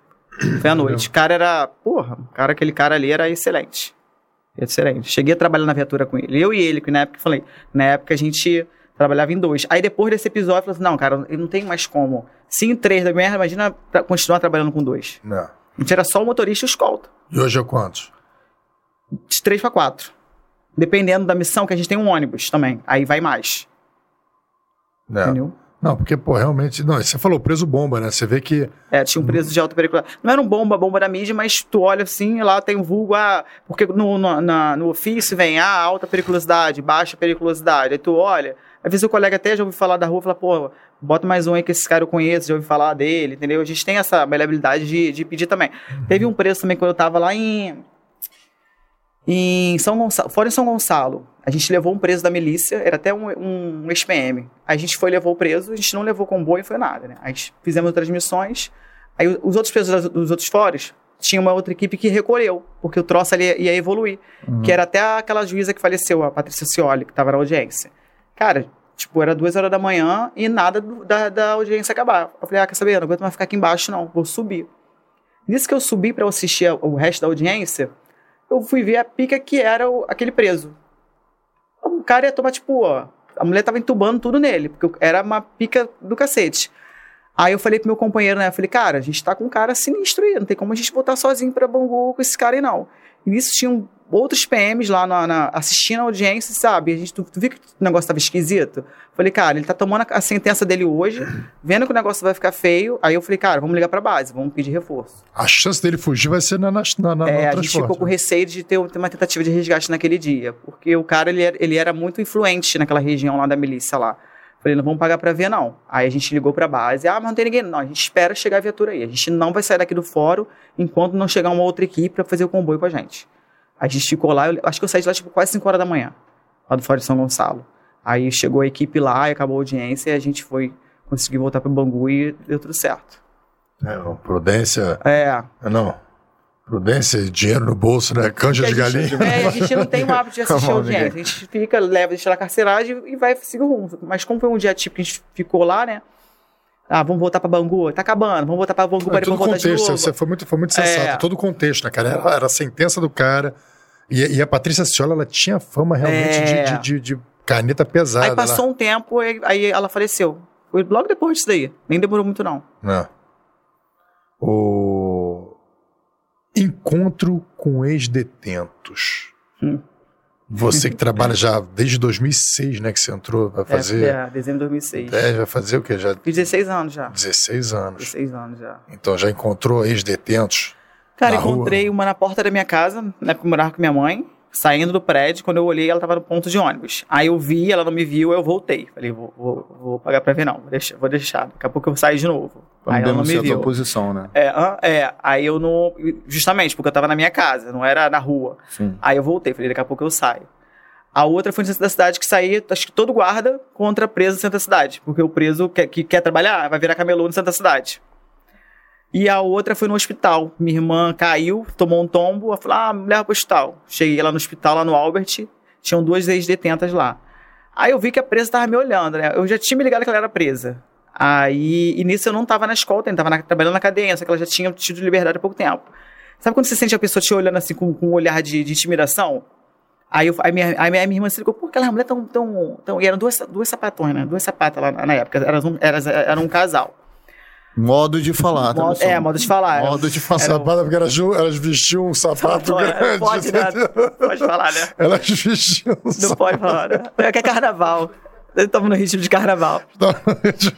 Foi à noite. O cara era. Porra, cara, aquele cara ali era excelente. Excelente. Cheguei a trabalhar na viatura com ele. Eu e ele, que na época falei. Na época a gente Trabalhava em dois. Aí depois desse episódio, eu falei assim, não, cara, eu não tenho mais como. Se em três da merda, imagina continuar trabalhando com dois. Não. A gente era só o motorista e o escolta. E hoje é quantos? De três para quatro. Dependendo da missão, que a gente tem um ônibus também. Aí vai mais. Não. Entendeu? Não, porque, pô, realmente. Não, você falou preso bomba, né? Você vê que. É, tinha um preso de alta periculosidade. Não era um bomba, bomba da mídia, mas tu olha assim, lá tem um vulgo, ah, porque no, no, na, no ofício vem, ah, alta periculosidade, baixa periculosidade. Aí tu olha, às vezes o colega até já ouviu falar da rua, fala, pô, bota mais um aí que esse cara eu conheço, já ouvi falar dele, entendeu? A gente tem essa maleabilidade de, de pedir também. Uhum. Teve um preço também quando eu tava lá em. Em São Gonçalo, fora em São Gonçalo, a gente levou um preso da milícia, era até um, um ex-PM. A gente foi levou o preso, a gente não levou comboio, foi nada, né? A gente fizemos transmissões, aí os outros presos dos outros foros tinha uma outra equipe que recolheu, porque o troço ali ia evoluir. Uhum. Que era até aquela juíza que faleceu, a Patrícia Cioli, que estava na audiência. Cara, tipo, era duas horas da manhã e nada do, da, da audiência acabar. Eu falei, ah, quer saber? Eu não aguento mais ficar aqui embaixo, não. Vou subir. Nisso que eu subi para assistir o resto da audiência, eu fui ver a pica que era o, aquele preso. O cara ia tomar, tipo, ó, a mulher tava entubando tudo nele, porque era uma pica do cacete. Aí eu falei pro meu companheiro, né? Eu falei, cara, a gente tá com um cara sinistro aí, não tem como a gente voltar sozinho pra Bangu com esse cara aí, não. E nisso tinham outros PMs lá na, na, assistindo a audiência, sabe? A gente, tu, tu viu que o negócio tava esquisito? Falei, cara, ele tá tomando a, a, sentença dele hoje, vendo que o negócio vai ficar feio. Aí eu falei, cara, vamos ligar pra base, vamos pedir reforço. A chance dele fugir vai ser na, na, na É, a gente ficou com receio de ter, ter, uma tentativa de resgate naquele dia, porque o cara, ele era, ele era muito influente naquela região lá da milícia lá. Falei, não vamos pagar pra ver, não. Aí a gente ligou pra base, ah, mas não tem ninguém. Não, a gente espera chegar a viatura aí. A gente não vai sair daqui do fórum enquanto não chegar uma outra equipe para fazer o comboio com a gente. A gente ficou lá, eu, acho que eu saí de lá tipo quase 5 horas da manhã, lá do Fórum de São Gonçalo. Aí chegou a equipe lá e acabou a audiência e a gente foi conseguir voltar para o Bangu e deu tudo certo. É, prudência. É. Não. Prudência, dinheiro no bolso, né? Canja de galinha. É, a gente não tem o hábito de (laughs) assistir a audiência. A gente fica, leva, deixa lá carceragem e vai seguir o rumo. Mas como foi um dia tipo que a gente ficou lá, né? Ah, vamos voltar para Bangu, tá acabando, vamos voltar para Bangu, é, para voltar contexto, de novo. Você foi muito, foi muito sensato, é. todo o contexto, né, cara? Era, era, a sentença do cara. E, e a Patrícia Ciola, ela tinha fama realmente é. de, de, de, caneta pesada. Aí passou lá. um tempo, aí ela faleceu. Foi logo depois disso daí. Nem demorou muito, não. É. O encontro com ex-detentos. Hum. Você que trabalha já desde 2006, né? Que você entrou, vai fazer... É, é dezembro de 2006. É, vai fazer o quê? Já... Fiz 16 anos já. 16 anos. 16 anos já. Então já encontrou ex-detentos Cara, encontrei rua. uma na porta da minha casa, na época eu morava com minha mãe. saindo do prédio, quando eu olhei, ela tava no ponto de ônibus. Aí eu vi, ela não me viu, eu voltei. Falei, vou, vou, vou pagar pra ver não, vou deixar, vou deixar. Daqui a pouco eu saio de novo. Pra aí não ela não denunciar a tua posição, né? É, é, aí eu não. Justamente, porque eu tava na minha casa, não era na rua. Sim. Aí eu voltei, falei, daqui a pouco eu saio. A outra foi no centro da cidade que saía, acho que todo guarda contra preso no centro da cidade. Porque o preso que, que quer trabalhar vai virar camelô no centro da cidade. E a outra foi no hospital. Minha irmã caiu, tomou um tombo, ela falou, ah, me leva pro hospital. Cheguei lá no hospital, lá no Albert, tinham duas ex-detentas lá. Aí eu vi que a presa tava me olhando, né? Eu já tinha me ligado que ela era presa. Aí, e nisso eu não tava na escola, eu tava na- trabalhando na cadeia, só que ela já tinha tido liberdade há pouco tempo. Sabe quando você sente a pessoa te olhando assim com, com um olhar de, de intimidação? Aí, eu, aí, minha, aí minha, minha irmã se ligou, pô, aquela mulher tão, tão, tão... E eram duas, duas sapatões, né? Duas sapatas lá na, na época, eram um, eras, era um casal. Modo de falar, tá, Modo- é, modo de falar. Modo de falar. Era um- Sapato, porque elas, elas vestiam um sapato grande. Pode, (laughs) né? Pode falar, né? Elas vestiam um Não sapato pode falar, né? É que é carnaval. Estamos no ritmo de carnaval.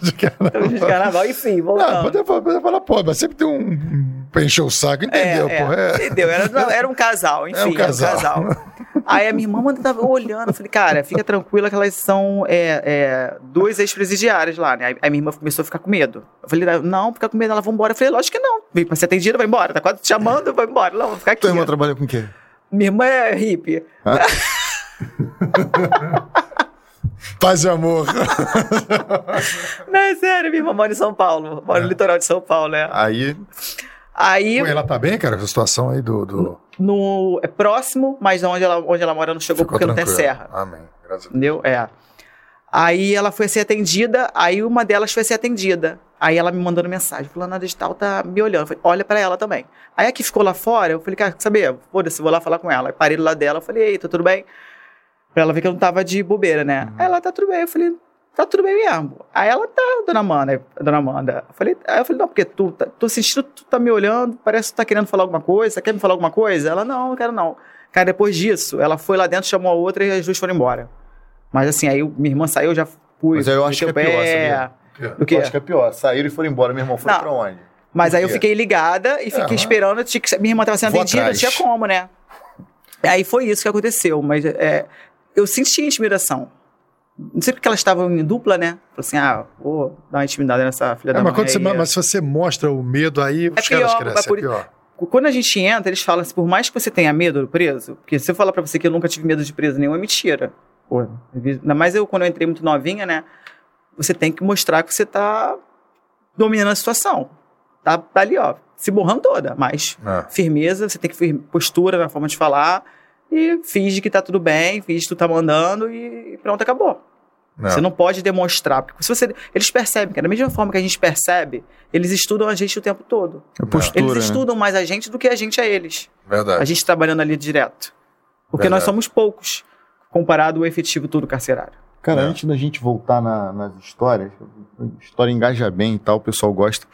de cara. Estamos de carnaval, enfim, Ah, voltando. pode, pode falar, pô, mas sempre tem um. pra encher o saco, entendeu? é, pô? é, É. Entendeu? Era, era um casal, enfim, um casal. era um casal. Aí a minha irmã mano, tava olhando, eu falei, cara, fica tranquila que elas são é, é, duas ex-presidiárias lá, né? Aí a minha irmã começou a ficar com medo. Eu falei, não, fica com medo, ela vai embora. Eu falei, lógico que não. Vem pra ser atendida, vai embora. Tá quase te chamando, vai embora. Não, vou ficar aqui. Tua irmã trabalha com o quê? Minha irmã é hippie. (laughs) Paz e amor. (laughs) Não, é sério, minha irmã mora em São Paulo. Mora no litoral de São Paulo, né? Aí, Aí, Pô, ela tá bem, cara? A situação aí do. do... no, é próximo, mas onde ela, onde ela mora não chegou Ficou porque não tem serra. Amém. Graças a Deus. Entendeu? É. Aí ela foi ser atendida, aí uma delas foi ser atendida. Aí ela me mandando mensagem, fulana de tal tá me olhando. Eu falei, olha pra ela também. Aí a que ficou lá fora, eu falei, cara, quer saber? Foda-se, vou lá falar com ela. Aí parei do lado dela, eu falei, ei, tá tudo bem? Pra ela ver que eu não tava de bobeira, né? Aí ela, tá tudo bem. Eu falei, tá tudo bem mesmo. Aí ela, tá, dona Amanda, dona Amanda. Eu falei, aí eu falei, não, porque tu, tá, tô sentindo, tu tá me olhando, parece que tu tá querendo falar alguma coisa, quer me falar alguma coisa? Ela, não, não quero não. Cara, depois disso, ela foi lá dentro, chamou a outra e as duas foram embora. Mas assim, aí minha irmã saiu, eu já fui. Mas aí eu acho que é o pior, pé. sabia? Eu acho que é pior. Saíram e foram embora. Meu irmão foi pra onde? Mas aí eu fiquei ligada e fiquei esperando. tinha que- minha irmã estava sendo atendida, não tinha como, né? Aí foi isso que aconteceu. Mas é, eu senti intimidação. Não sei porque elas estavam em dupla, né? Falei assim, ah, vou dar uma intimidada nessa filha É, da mas, mãe. quando você, mas se você mostra o medo aí, os É caras pior, crescem. mas por- É pior. Quando a gente entra, eles falam assim, por mais que você tenha medo do preso, porque se eu falar pra você que eu nunca tive medo de preso nenhum, é mentira. Pô, ainda mais eu, quando eu entrei muito novinha, né? Você tem que mostrar que você tá dominando a situação. Tá, tá ali, ó, se borrando toda, mas É. firmeza, você tem que ter postura na forma de falar e finge que tá tudo bem, finge que tu tá mandando e pronto, acabou. Não. Você não pode demonstrar, porque se você, eles percebem, que da mesma forma que a gente percebe, eles estudam a gente o tempo todo. É postura, Eles né? estudam mais a gente do que a gente a eles. Verdade. A gente trabalhando ali direto. Porque nós Verdade. somos poucos, comparado ao efetivo todo carcerário. Cara, É. antes da gente voltar na- nas histórias, a história engaja bem e tal, o pessoal gosta.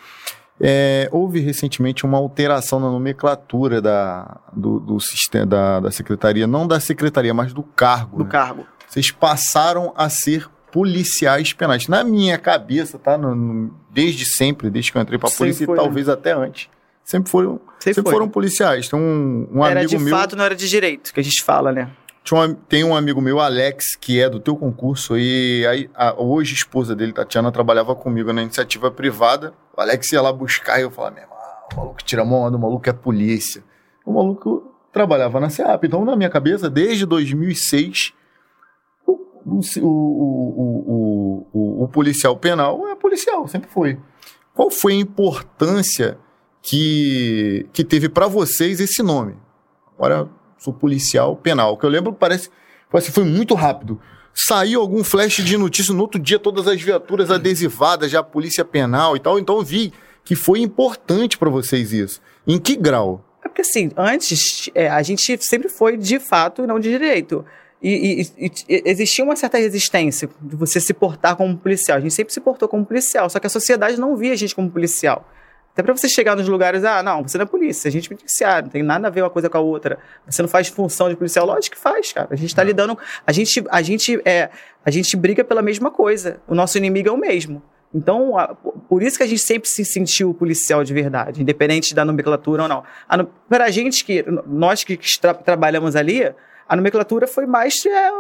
É, houve recentemente uma alteração na nomenclatura da, do, do sistema da, da secretaria, não da secretaria, mas do cargo. Do né? cargo. Vocês passaram a ser policiais penais. Na minha cabeça, tá? No- no- desde sempre, desde que eu entrei pra Sempre polícia foi, e né? talvez até antes. Sempre foram, Sempre sempre foram policiais. Tem um, um era amigo de meu. fato, não era de direito, que a gente fala, né? Tinha tem um amigo meu, Alex, que é do teu concurso, e aí, a, hoje a esposa dele, Tatiana, trabalhava comigo na iniciativa privada. O Alex ia lá buscar e eu falava, meu irmão, o maluco tira mão, o maluco é polícia. O maluco trabalhava na SEAP. Então, na minha cabeça, desde 2006, o, o, o, o, o, o policial penal é policial, sempre foi. Qual foi a importância que, que teve para vocês esse nome? Agora, sou policial penal. Que eu lembro, parece, parece que foi muito rápido. Saiu algum flash de notícia no outro dia, todas as viaturas adesivadas, já a polícia penal e tal. Então eu vi que foi importante para vocês isso. Em que grau? É porque assim, antes é, a gente sempre foi de fato não de direito. E- e- e existia uma certa resistência de você se portar como policial. A gente sempre se portou como policial, só que a sociedade não via a gente como policial. Até pra você chegar nos lugares, ah, não, você não é polícia, a gente é judiciário, não tem nada a ver uma coisa com a outra. Você não faz função de policial, lógico que faz, cara. A gente tá lidando, a gente, a gente é, a gente briga pela mesma coisa. O nosso inimigo é o mesmo. Então, a- por isso que a gente sempre se sentiu policial de verdade, independente da nomenclatura ou não. A no- Pra gente que, nós que tra- trabalhamos ali, A nomenclatura foi mais, é,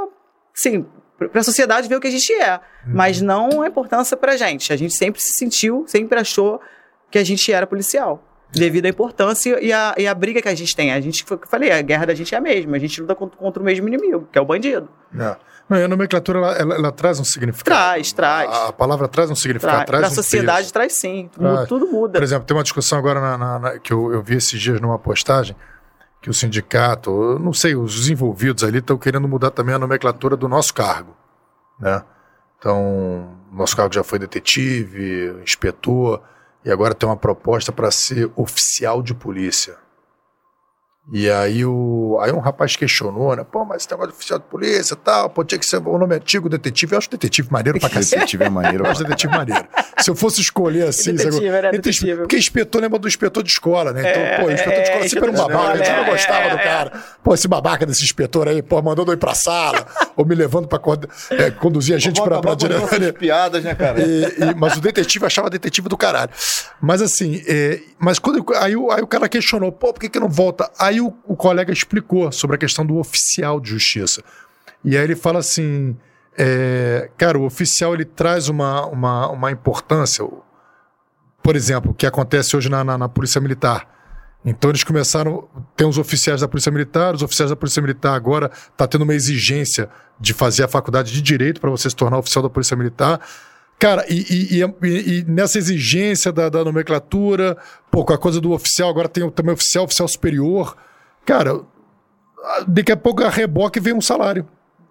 sim, para a sociedade ver o que a gente é, mas não a importância para a gente. A gente sempre se sentiu, sempre achou que a gente era policial. Devido à importância e à, e à briga que a gente tem. A gente, foi o que eu falei, a guerra da gente é a mesma. A gente luta contra, contra o mesmo inimigo, que é o bandido. É. Não, e a nomenclatura, ela, ela- ela traz um significado. Traz, traz. A, a palavra traz um significado, traz pra um sociedade peso. traz sim. Traz. Tudo muda. Por exemplo, tem uma discussão agora na- na- na- que eu, eu vi esses dias numa postagem que o sindicato, não sei, os envolvidos ali estão querendo mudar também a nomenclatura do nosso cargo, né? Então, nosso cargo já foi detetive, inspetor, e agora tem uma proposta para ser oficial de polícia. E aí, o, aí um rapaz questionou, né? Pô, mas esse negócio de oficial de polícia e tal, pô, tinha que ser o nome antigo, detetive. Eu acho detetive maneiro pra cacete. Detetive é maneiro. Eu acho detetive maneiro. Se eu fosse escolher assim. Detetive, sabe? era Entre- detetive. Porque inspetor lembra do inspetor de escola, né? Então, É, pô, o inspetor de escola é, sempre era um babaca, a gente não é, gostava é, do é. cara. Pô, esse babaca desse inspetor aí, pô, mandando eu ir pra sala, ou me levando pra é, conduzir a gente pra, pra direção. piadas, né, cara? E- e- mas o detetive achava detetive do caralho. Mas assim, é, mas quando aí, o- aí o cara questionou, pô, por que, que não volta? Aí o, o colega explicou sobre a questão do oficial de justiça. E aí ele fala assim, é, cara, o oficial ele traz uma, uma, uma importância, por exemplo, o que acontece hoje na, na, na Polícia Militar. Então eles começaram, tem os oficiais da Polícia Militar, os oficiais da Polícia Militar agora está tendo uma exigência de fazer a faculdade de Direito para você se tornar oficial da Polícia Militar. Cara, e, e- e- e nessa exigência da, da nomenclatura, pô, com a coisa do oficial, agora tem também oficial, oficial superior. Cara, daqui a pouco a reboque vem um salário.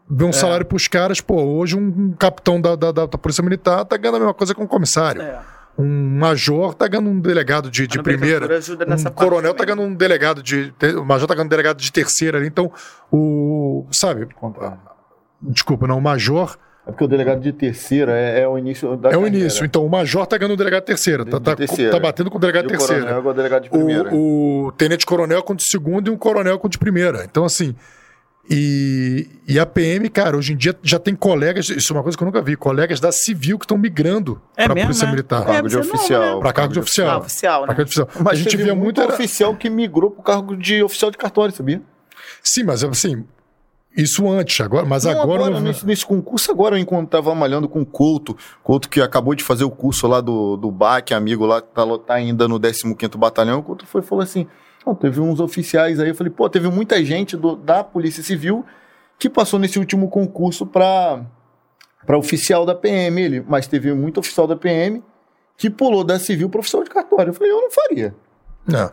Vem um salário pros caras, pô, hoje um, capitão da, da, da- Polícia Militar tá ganhando a mesma coisa que um comissário. É. Um major tá ganhando um delegado de, de primeira. Um coronel tá ganhando um delegado de. O major tá ganhando um delegado de terceira ali. Então, o. Sabe? Desculpa, não, o major É porque o delegado de terceira é, é o início da é o carreira. início. Então, o major tá ganhando um delegado de terceira. Tá, De tá, terceira. tá batendo com o delegado E de o coronel terceira. é o delegado de primeira. O, o tenente coronel com de segundo e um coronel com de primeira. Então, assim. E, e a PM, cara, hoje em dia já tem colegas, isso é uma coisa que eu nunca vi, colegas da civil que estão migrando É para a Polícia né? Militar. É, Cargo de oficial. né? Para cargo de oficial. Ah, oficial, né? Pra cargo de oficial. Mas a gente teve via muito muito. era- oficial que migrou pro cargo de oficial de cartório, sabia? Sim, mas assim, isso antes, agora, mas Não, agora. agora, nesse, nesse concurso agora, enquanto tava malhando com o Couto, Couto que acabou de fazer o curso lá do, do BAC, amigo lá, que tá, tá ainda no 15º Batalhão, o Couto foi e falou assim, "Não, teve uns oficiais aí, eu falei, pô, teve muita gente do- da Polícia Civil que passou nesse último concurso para para oficial da PM, ele, mas teve muito oficial da PM que pulou da civil para oficial de cartório. Eu falei, eu não faria. Não.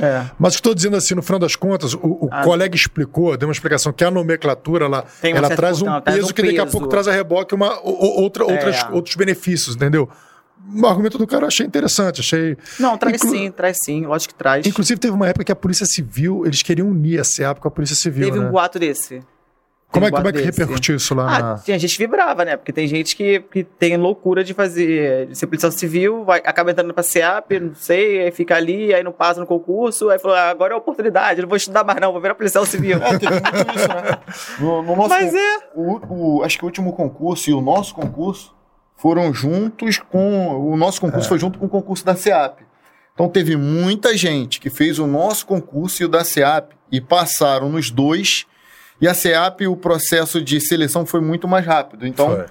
É. Mas o que estou dizendo assim, no final das contas, o, o Ah. colega explicou, deu uma explicação que a nomenclatura ela, ela traz um peso um que daqui a pouco traz a reboque uma, o- o- outra, É. outras, outros benefícios, entendeu? O argumento do cara eu achei interessante, achei. Não, traz Inclu- sim, traz sim, lógico que traz. Inclusive, teve uma época que a Polícia Civil, eles queriam unir a SEAP com a Polícia Civil. Teve né? um boato desse. Como, é, como é que desse. repercutiu isso lá Ah, na. tinha gente vibrava, né? Porque tem gente que, que tem loucura de fazer, de ser policial civil, vai, acaba entrando pra SEAP, não sei, aí fica ali, aí não passa no concurso, aí falou, ah, agora é a oportunidade, não vou estudar mais não, vou virar policial civil. É, teve muito isso, né? (laughs) No, no nosso Mas é. o, o- acho que o último concurso e o nosso concurso foram juntos com. O nosso concurso foi junto com o concurso da SEAP. Então teve muita gente que fez o nosso concurso e o da SEAP e passaram nos dois. E a SEAP, o processo de seleção foi muito mais rápido. Então, Foi.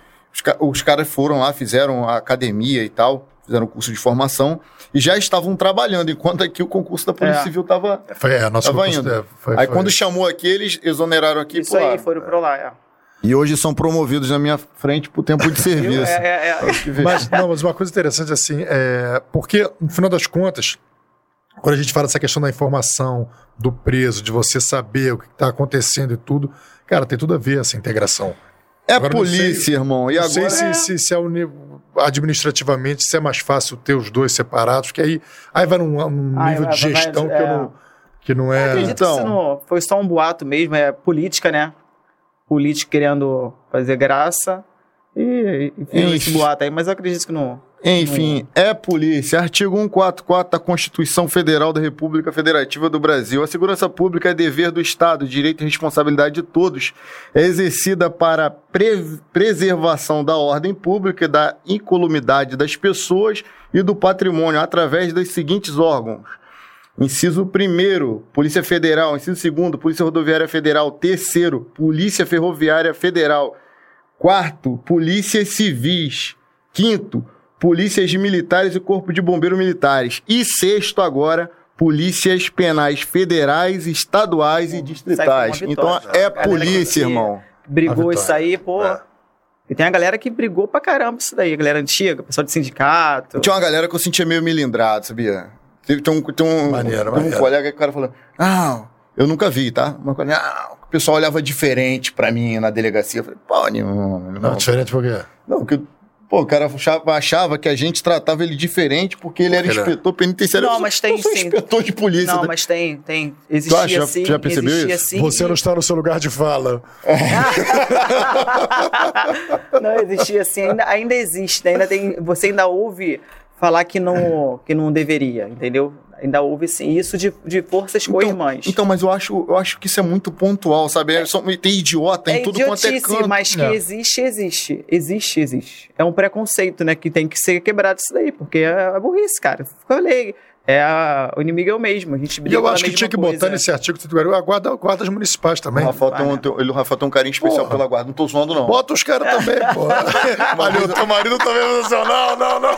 os, os caras foram lá, fizeram a academia e tal, fizeram o curso de formação e já estavam trabalhando, enquanto aqui o concurso da Polícia É. Civil estava. Foi, é, nosso Tava concurso, indo. é, foi- Aí foi- quando chamou aqui, eles exoneraram aqui e Isso aí, pularam. foram pra lá, é. E hoje são promovidos na minha frente por tempo de serviço. É, é, é. Mas, não, mas uma coisa interessante assim, é, porque, no final das contas, quando a gente fala dessa questão da informação, do preso, de você saber o que está acontecendo e tudo, cara, tem tudo a ver essa integração. É Agora polícia, sei- irmão. E não agora. sei se, se, se é administrativamente se é mais fácil ter os dois separados, porque aí, aí vai num, num nível vai- de gestão que, é. eu não, que não é. Acredito Então. que isso não foi só um boato mesmo, é política, né? Político querendo fazer graça. E, e viu esse boato aí, mas eu acredito que não. Enfim, é polícia. Artigo 144 da Constituição Federal da República Federativa do Brasil. A segurança pública é dever do Estado, direito e responsabilidade de todos. É exercida para a pre- preservação da ordem pública e da incolumidade das pessoas e do patrimônio através dos seguintes órgãos: Inciso 1 Polícia Federal. Inciso 2 Polícia Rodoviária Federal. Terceiro, Polícia Ferroviária Federal. Quarto, Polícias Civis. Quinto, Polícias Militares e Corpo de Bombeiros Militares. E sexto agora, Polícias Penais Federais, Estaduais e Distritais. Uma Então vitória. é polícia, irmão. Brigou isso vitória. aí, pô. É. E tem a galera que brigou pra caramba isso daí, a galera antiga, pessoal de sindicato. Tinha uma galera que eu sentia meio milindrado, sabia? Tem, tem um, tem um, Maneiro, tem um colega que o cara falou, não, eu nunca vi, tá? Uma coisa, não, o pessoal olhava diferente pra mim na delegacia. Eu falei, pô, nenhum, Não, não. diferente por quê? Não, que, pô, o cara achava, achava que a gente tratava ele diferente porque ele era Ele é. inspetor penitenciário. Não, mas tem eu sou sim. inspetor de polícia. Não, né? mas tem, tem. Existia acha? sim. Já percebeu existia isso? sim. Você não está no seu lugar de fala. (laughs) não existia assim, ainda, ainda existe, né? ainda tem, você ainda ouve falar que não, que não deveria, entendeu? Ainda ouve sim, isso de, de forças co-irmãs. Então, mas eu acho, eu acho que isso é muito pontual, sabe? É, só- tem idiota em é tudo quanto é canto. mas que É. existe, existe. Existe, existe. É um preconceito, né? Que tem que ser quebrado isso daí, porque é, é burrice, cara. Eu falei, é a- o inimigo é o mesmo. A gente E eu acho que tinha que coisa. botar nesse artigo que tu guardou a guarda, guardas municipais O também. Rafael, tem um, tem- ele, o Rafael tem um carinho especial Porra. pela guarda. Não tô zoando, não. Bota os caras também, pô. (laughs) O teu marido também assim, não, não, não.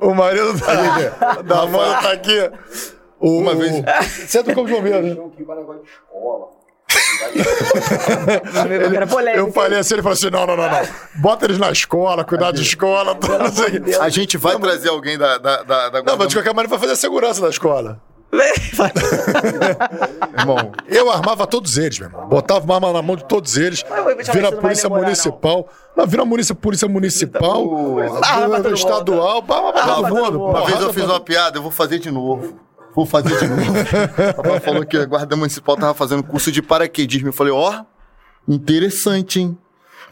(laughs) O marido tá, da mãe tá aqui. O, Uma vez- Você é do Corpo de Bombeiros, né? Eu falei assim, ele falou assim, não, não, não, não. Bota eles na escola, cuidar de escola, não quê. A gente vai trazer alguém da, da, da, da Não, mas de qualquer maneira vai fazer a segurança da escola. (laughs) Irmão, Eu armava todos eles, meu irmão. Botava uma arma na mão de todos eles. Vira não vai polícia demorar, municipal. Não, vira polícia, polícia municipal. Todo mundo. estadual. Arma pra Arma todo pra todo mundo. mundo. uma vez eu fiz uma piada, eu vou fazer de novo. Vou fazer de novo. (laughs) O Rafael falou que a guarda municipal tava fazendo curso de paraquedismo. Eu falei, ó, interessante, hein?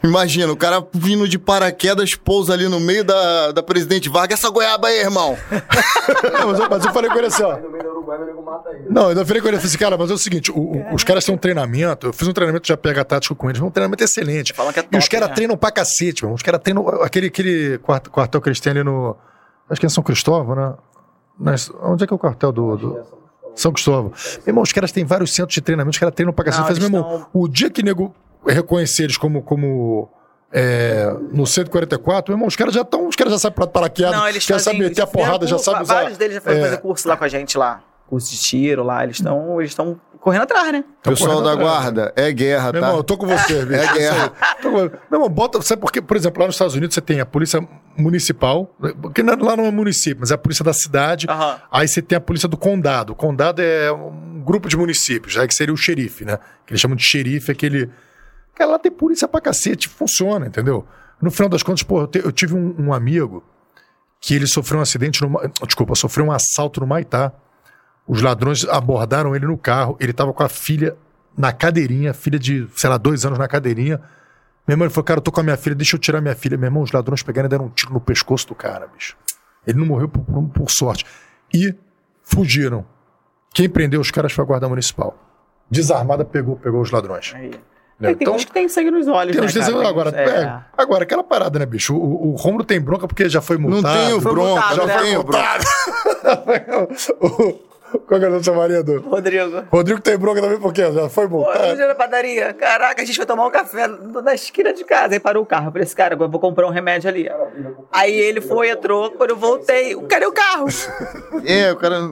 Imagina, o cara vindo de paraquedas pousa ali no meio da, da Presidente Vargas. Essa goiaba aí, irmão. (laughs) Não, mas, eu, mas eu falei com ele assim, ó. Não, eu falei com ele, eu falei assim, cara, mas é o seguinte, o- o- os caras têm um treinamento, eu fiz um treinamento já pega tático com eles, um treinamento excelente. Falam que é e os top, caras né? treinam pra cacete, mano. Os caras treinam aquele, aquele quart- quartel que eles têm ali no. Acho que é São Cristóvão, né? Nas- onde é que é o quartel do. do- São Cristóvão. Meu irmão, os caras têm vários centros de treinamento, os caras treinam pra cacete. Faz, meu irmão, tão- o dia que nego reconhecer eles como. como é, no 144, meu irmão, os caras já estão. Os caras já sabem para paraquedas, Não, eles já sabem meter a porrada, já sabem usar. Vários deles já foram é, fazer curso lá com a gente lá. Curso de tiro lá. Eles estão eles estão correndo atrás, né? Tão Pessoal correndo da atrás. guarda, é guerra, Meu tá? irmão, eu tô com você, bicho. É guerra. Tô com- Meu irmão, bota. Sabe por quê? Por exemplo, lá nos Estados Unidos você tem a polícia municipal, porque não- lá não é município, mas é a polícia da cidade. Aham. Aí você tem a polícia do condado. O condado é um grupo de municípios, aí que seria o xerife, né? Que eles chamam de xerife, aquele. Cara, lá tem polícia pra cacete, funciona, entendeu? No final das contas, pô, eu, te- eu tive um, um amigo que ele sofreu um acidente no. Desculpa, sofreu um assalto no Maitá. Os ladrões abordaram ele no carro. Ele tava com a filha na cadeirinha, filha de, sei lá, dois anos na cadeirinha. Meu irmão, ele falou, cara, eu tô com a minha filha, deixa eu tirar minha filha. Meu irmão, os ladrões pegaram e deram um tiro no pescoço do cara, bicho. Ele não morreu por, por- por sorte. E fugiram. Quem prendeu os caras foi a guarda municipal. Desarmada pegou, pegou os ladrões. Aí. Né? É, tem Então- uns que tem sangue nos olhos, Tem né, uns desenhos cara? agora. É. é, agora, aquela parada, né, bicho? O, o, Romulo tem bronca porque já foi Não multado. tenho Foi bronca, multado, já né? tenho bronca. (laughs) O- Qual que é o nome do seu marido? Rodrigo. Rodrigo tem bronca também porque já foi Pô, multado. eu na padaria. Caraca, a gente foi tomar um café na esquina de casa. Aí parou o carro. Eu falei assim, cara, agora eu vou comprar um remédio ali. Aí ele foi, entrou. Quando eu voltei, cadê o carro? (laughs) É, o cara.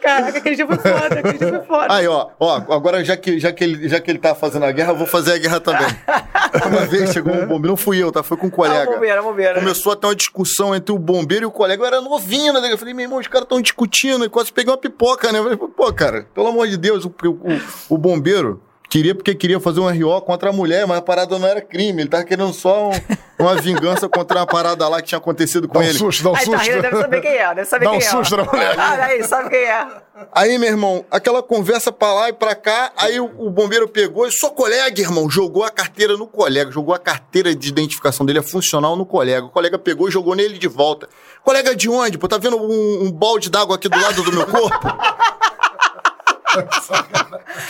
Caraca, aquele dia foi foda. Aquele dia foi foda. Aí, ó, ó, agora já que, já, que ele, já que ele tá fazendo a guerra, eu vou fazer a guerra também. (laughs) Uma vez chegou um bombeiro, não fui eu, tá? Foi com um Ah, colega. bombeira, bombeira. Começou a ter uma discussão entre o bombeiro e o colega. Eu era novinho, né? Eu falei, meu irmão, os caras estão discutindo. E quase peguei uma pipoca, né? Eu falei, pô, cara, pelo amor de Deus, o, o, o bombeiro queria porque queria fazer um RO contra a mulher, mas a parada não era crime. Ele tava querendo só um- uma vingança contra uma parada lá que tinha acontecido com Dá um ele. susto, dá um Aí tá susto. rindo, deve saber quem é, deve saber Dá quem um é. susto na mulher. Ah, aí, sabe quem é. Aí, meu irmão, aquela conversa pra lá e pra cá, aí o, o bombeiro pegou e só colega, irmão, jogou a carteira no colega, jogou a carteira de identificação dele, a funcional no colega. O colega pegou e jogou nele de volta. Colega de onde? Pô, tá vendo um, um balde d'água aqui do lado do meu corpo?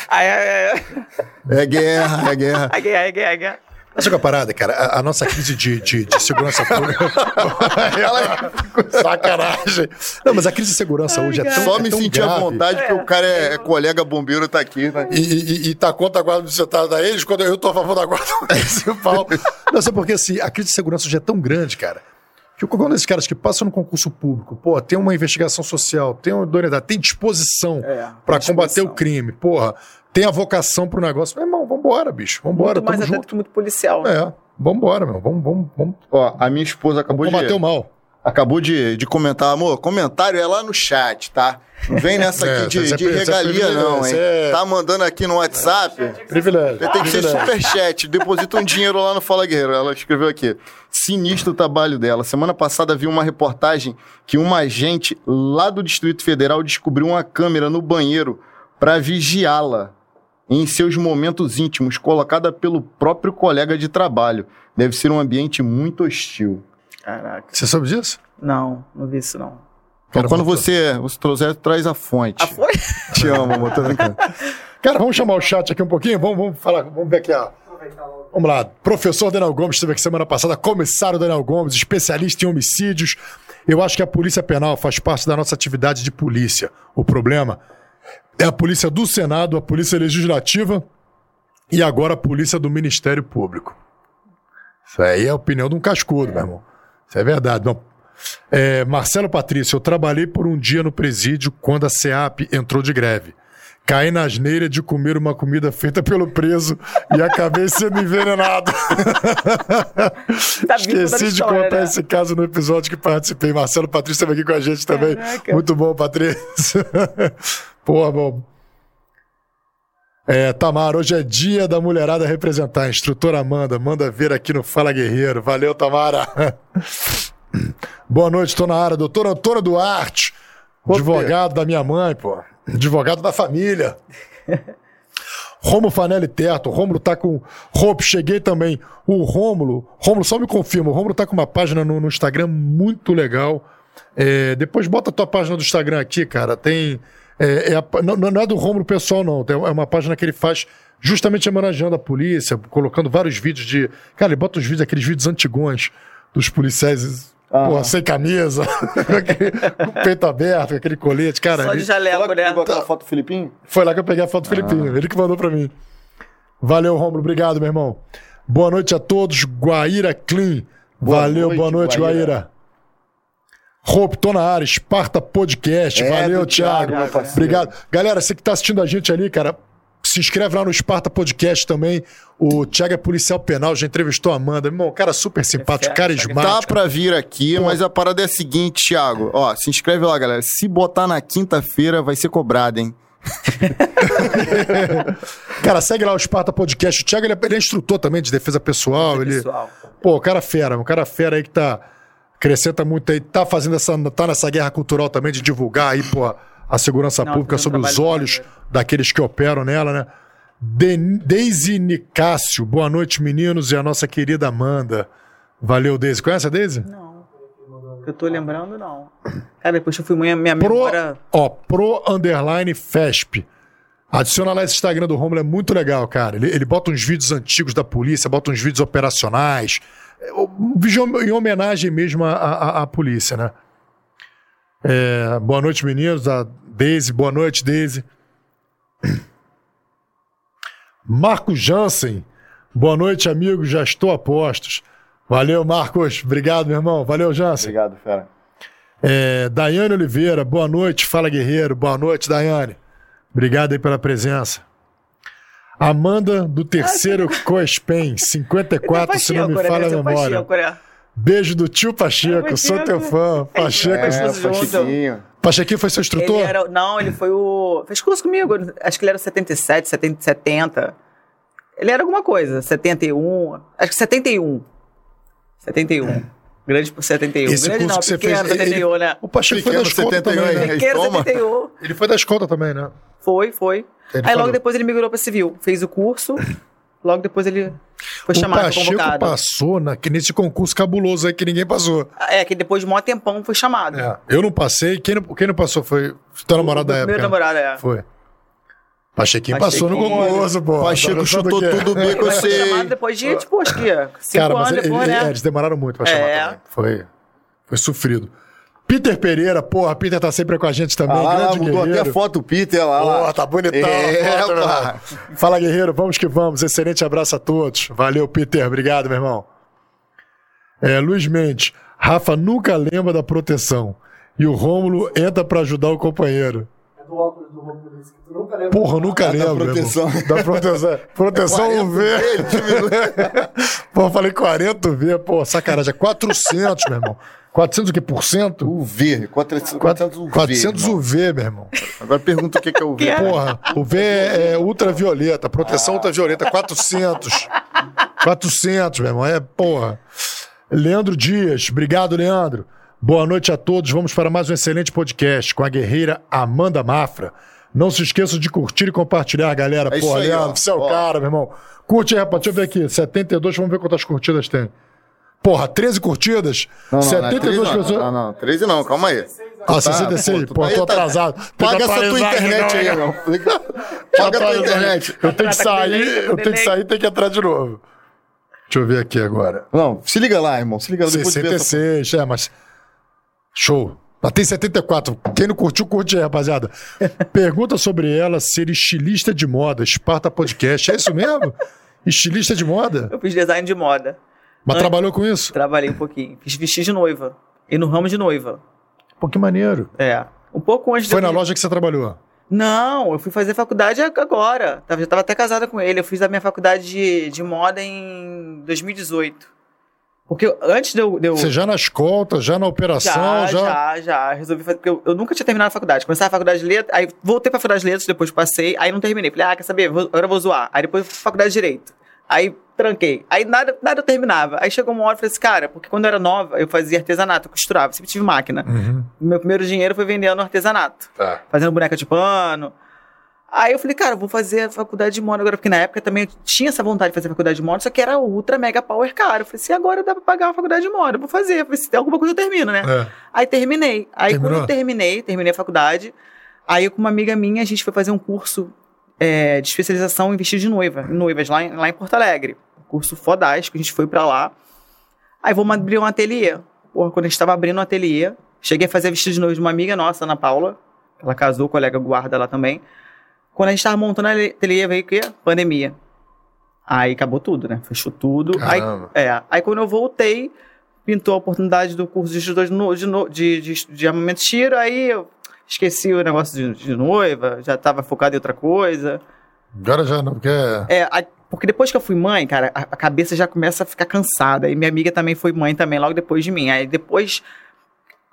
Aí, aí, aí. É guerra, é guerra. Aí, aí, aí, aí. Essa é a parada, cara. A, a nossa crise de, de, de segurança pública. Ela... Sacanagem. Não, mas a crise de segurança hoje é tão. Só é me sentir à vontade porque o cara é, é colega bombeiro tá aqui, né? E, e, e tá contra a guarda municipal da eles quando eu tô a favor da guarda (laughs) municipal. Não, sabe porque assim, a crise de segurança hoje é tão grande, cara. Que quando esses caras que passam no concurso público, pô, tem uma investigação social, tem uma idoneidade, tem disposição É, pra tem combater o crime, porra, tem a vocação pro negócio. Meu irmão, vambora, bicho, vambora, Muito mais tamo até do junto. que muito policial. É, vambora, meu, vamos, vamos, vamos Ó, a minha esposa acabou combater de... o mal. Acabou de, de comentar, amor, comentário é lá no chat, tá? Não vem nessa (laughs) É, aqui de, é de é regalia, privilégio, não, hein? é- Tá mandando aqui no WhatsApp. Privilégio. Tem que ser superchat. Deposita um dinheiro lá no Fala Guerreiro. Ela escreveu aqui. Sinistro o trabalho dela. Semana passada vi uma reportagem que uma agente lá do Distrito Federal descobriu uma câmera no banheiro para vigiá-la em seus momentos íntimos, colocada pelo próprio colega de trabalho. Deve ser um ambiente muito hostil. Caraca. Você soube disso? Não, não vi isso não. Então, Cara, quando você, você trouxer, traz a fonte. Ah, foi? (laughs) Te amo, amor. Tô brincando. Cara, vamos chamar o chat aqui um pouquinho? Vamos, vamos falar, vamos ver aqui, ó. Vamos lá. Professor Daniel Gomes esteve aqui semana passada, comissário Daniel Gomes, especialista em homicídios. Eu acho que a polícia penal faz parte da nossa atividade de polícia. O problema é a polícia do Senado, a polícia legislativa e agora a polícia do Ministério Público. Isso aí é a opinião de um cascudo, meu irmão. Isso é verdade. Não. É, Marcelo Patrício, eu trabalhei por um dia no presídio quando a SEAP entrou de greve. Caí na asneira de comer uma comida feita pelo preso e acabei sendo envenenado. (laughs) Tá Esqueci da de história, contar né? esse caso no episódio que participei. Marcelo Patrício esteve aqui com a gente também. Caraca. Muito bom, Patrício. (laughs) Porra, bom. É, Tamara, hoje é dia da mulherada representar. Instrutora Amanda, manda ver aqui no Fala Guerreiro. Valeu, Tamara. (laughs) Boa noite, tô na área. Doutora Antônia Duarte, advogado da minha mãe, pô. Advogado da família. (laughs) Romulo Fanelli Terto, o Rômulo tá com. Roupa, cheguei também. O Rômulo, Rômulo, só me confirma, o Rômulo tá com uma página no, no Instagram muito legal. É, depois bota a tua página do Instagram aqui, cara. Tem. É, é a- não, não é do Rômulo pessoal, não. É uma página que ele faz justamente homenageando a polícia, colocando vários vídeos de. Cara, ele bota os vídeos, aqueles vídeos antigões dos policiais. Porra, sem camisa, (laughs) com o peito aberto, com aquele colete, cara. Só ele- de jaleco, né? a foto do Filipinho? foi lá que eu peguei a foto do Felipinho. Ele que mandou pra mim. Valeu, Romulo. Obrigado, meu irmão. Boa noite a todos. Guaíra Clean. Boa Valeu, noite, boa noite, Guaíra. Guaíra. Roupe, tô na área. Esparta Podcast. É, Valeu, Thiago, Thiago. Obrigado. Galera, você que tá assistindo a gente ali, cara, se inscreve lá no Esparta Podcast também. O Thiago é policial penal, já entrevistou a Amanda. Meu irmão, cara super simpático, fera, carismático. Tá pra vir aqui, mas a parada é a seguinte, Thiago. Ó, se inscreve lá, galera. Se botar na quinta-feira, vai ser cobrado, hein? (laughs) Cara, segue lá o Esparta Podcast. O Thiago ele é, ele é instrutor também de defesa pessoal. ele, Pessoal. Pô, o cara fera, um cara fera aí que tá. Acrescenta muito aí, tá fazendo essa. tá nessa guerra cultural também de divulgar aí, pô, a segurança Não, pública tem um sob os olhos daqueles que operam nela, né? Den- Deise Nicásio, boa noite, meninos, e a nossa querida Amanda. Valeu, Deise. Conhece a Deise? Não. Eu tô lembrando, não. Cara, depois eu fui minha, minha Pro, memória. ó, pro underline FESP. Adiciona lá esse Instagram do Romulo, é muito legal, cara. Ele, ele bota uns vídeos antigos da polícia, bota uns vídeos operacionais. Em homenagem mesmo à, à- à polícia, né? É, boa noite, meninos. A Deise, boa noite, Deise. Marcos Jansen, boa noite, amigos. Já estou a postos. Valeu, Marcos. Obrigado, meu irmão. Valeu, Jansen. Obrigado, fera. É, Daiane Oliveira, boa noite, fala guerreiro, boa noite, Daiane. Obrigado aí pela presença. Amanda do terceiro Coespen, 54, se não me Pacheco, né? falha a memória. Pacheco, né? Beijo do tio Pacheco, É, sou teu Pacheco. fã. Pacheco, É, É, Curso junto. Pachequinho. Pachequinho foi seu instrutor? Ele era, não, ele foi o. Fez curso comigo. Acho que ele era o 77, 70, 70. Ele era alguma coisa. 71. Acho que 71. 71. Grande por 71. Esse Grande curso não, que você pequeno, fez, ele- 71, né? O Pacheco foi da Pequeno, escolta 71 também, né? Pequeno toma. 71. Ele foi da escolta também, né? Foi, foi. Ele Aí falou. logo depois ele migrou pra civil. Fez o curso. (laughs) Logo depois ele foi O chamado, Pacheco convocado. passou na, que nesse concurso cabuloso aí que ninguém passou. É, que depois de um tempão foi chamado. É, eu não passei, quem não, quem não passou foi teu namorado da Meu época. né? namorado, é. Foi. Pachequinho passou no concurso, pô. Pacheco chutou tudo bem que eu sei. chamado depois de, tipo, acho que cinco Cara, mas anos ele- depois, ele- né? eles demoraram muito pra chamar É. também. Foi, foi sofrido. Peter Pereira, porra, Peter tá sempre com a gente também, Ah, lá, grande mudou guerreiro. até a foto, Peter lá. Pô, tá bonitão. É, foto. Fala, guerreiro, vamos que vamos. Excelente abraço a todos. Valeu, Peter. Obrigado, meu irmão. É, Luiz Mendes. Rafa nunca lembra da proteção. E o Rômulo entra pra ajudar o companheiro. É do óculos do Romulo, esse que tu nunca lembra. Porra, nunca Ah, da lembro. proteção. irmão. Da proteção. Proteção 40 UV. (laughs) Pô, falei 40 V. Pô, sacanagem. É 400, meu irmão. 400 o quê? Por cento? UV, 400, 400 UV. 400 irmão. UV, meu irmão. Agora pergunta o que é UV. Que é? (laughs) Porra, o V é, é ultravioleta, proteção ultravioleta, 400. 400, meu irmão, é porra. Leandro Dias, obrigado, Leandro. Boa noite a todos. Vamos para mais um excelente podcast com a guerreira Amanda Mafra. Não se esqueçam de curtir e compartilhar, galera. É aí, Leandro, você é o cara, meu irmão. Curte aí, rapaz. Deixa eu ver aqui. 72, vamos ver quantas curtidas tem. Porra, 13 curtidas? Não, não, não, é 72 13 não, pessoas. Não, não, 13 não, calma aí. Ah, 66? pô, tu Pô, tá tô tá- atrasado. Paga essa tua internet não, aí, irmão. Paga a tua internet. Eu tenho que Tá sair, eu tenho que sair e tenho que entrar de novo. Deixa eu ver aqui agora. Não, se liga lá, irmão. Se liga lá depois de ver essa... 66, é, mas. Show. Mas tem 74. Quem não curtiu, curte aí, rapaziada. (laughs) Pergunta sobre ela ser estilista de moda, Esparta Podcast. É isso mesmo? (laughs) Estilista de moda? Eu fiz design de moda. Mas Ai. trabalhou com isso? Trabalhei um pouquinho. Fiz vestir de noiva. E no ramo de noiva. Pô, que maneiro. É. Um pouco antes Foi de eu na loja que você trabalhou? Não, eu fui fazer faculdade agora. Tava- Já tava até casada com ele. Eu fiz a minha faculdade de, de moda em 2018. Porque antes de eu. de eu- Você já na escolta, já na operação, já, já. já, já. Resolvi fazer. Porque eu, eu nunca tinha terminado a faculdade. Comecei a faculdade de letras, aí voltei pra faculdade de letras, depois passei, aí não terminei. Falei, ah, quer saber? Vou, agora eu vou zoar. Aí depois fui pra faculdade de direito. Aí tranquei. Aí nada, nada eu terminava. Aí chegou uma hora e falei assim, cara, porque quando eu era nova, eu fazia artesanato, eu costurava, sempre tive máquina. Uhum. Meu primeiro dinheiro foi vendendo artesanato Tá. fazendo boneca de pano. Aí eu falei, cara, vou fazer a faculdade de moda agora, porque na época também eu tinha essa vontade de fazer faculdade de moda, só que era ultra mega power caro. Eu falei, se agora dá pra pagar uma faculdade de moda, vou fazer. Eu falei, se tem alguma coisa eu termino, né? É. Aí terminei. Aí Terminou? quando eu terminei, terminei a faculdade, aí com uma amiga minha, a gente foi fazer um curso é, de especialização em vestido de noiva, em noivas, lá em, lá em Porto Alegre. Um curso fodástico, a gente foi pra lá. Aí vamos abrir um ateliê. Porra, quando a gente tava abrindo um ateliê, cheguei a fazer vestido de noiva de uma amiga nossa, Ana Paula. Ela casou, colega guarda lá também. Quando a gente tava montando a ateliê, veio o quê? Pandemia. Aí acabou tudo, né? Fechou tudo. Aí, é. Aí quando eu voltei, pintou a oportunidade do curso de instrutor de, no- de, de, de, armamento de tiro, aí eu esqueci o negócio de, de noiva, já tava focado em outra coisa. Agora já não, porque. É, aí- porque depois que eu fui mãe, cara, a, a cabeça já começa a ficar cansada. E minha amiga também foi mãe também, logo depois de mim. Aí depois,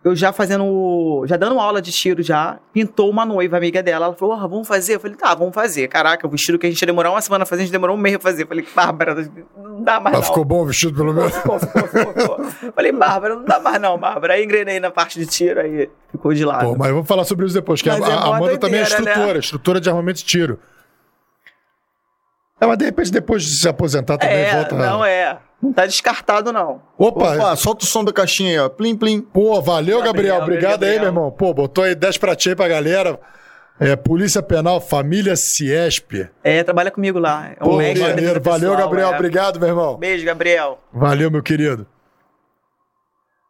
eu já fazendo, já dando aula de tiro já, pintou uma noiva, amiga dela. Ela falou, "Ah, vamos fazer? Eu falei, tá, vamos fazer. Caraca, o vestido que a gente ia demorar uma semana a fazer, a gente demorou um mês a fazer. Eu falei, Bárbara, não dá mais Mas não. ficou bom o vestido, pelo menos. Ficou, ficou, ficou, ficou. Falei, Bárbara, não dá mais não, Bárbara. Aí engrenei na parte de tiro, aí ficou de lado. Pô, mas vamos falar sobre isso depois, que a, é a Amanda também é doideira, instrutora, né? instrutora de armamento de tiro. É, mas de repente, depois de se aposentar, também é, volta. não é. Não tá descartado, não. Opa! Opa, solta o som da caixinha aí, ó. Plim, plim. Pô, valeu, Gabriel. Gabriel, Obrigado aí, Gabriel. meu irmão. Pô, botou aí 10 pra ti aí pra galera. É, Polícia Penal, Família Ciesp. É, trabalha comigo lá. É um Pô, mestre maneiro. Valeu, pessoal, Gabriel. é. Obrigado, meu irmão. Beijo, Gabriel. Valeu, meu querido.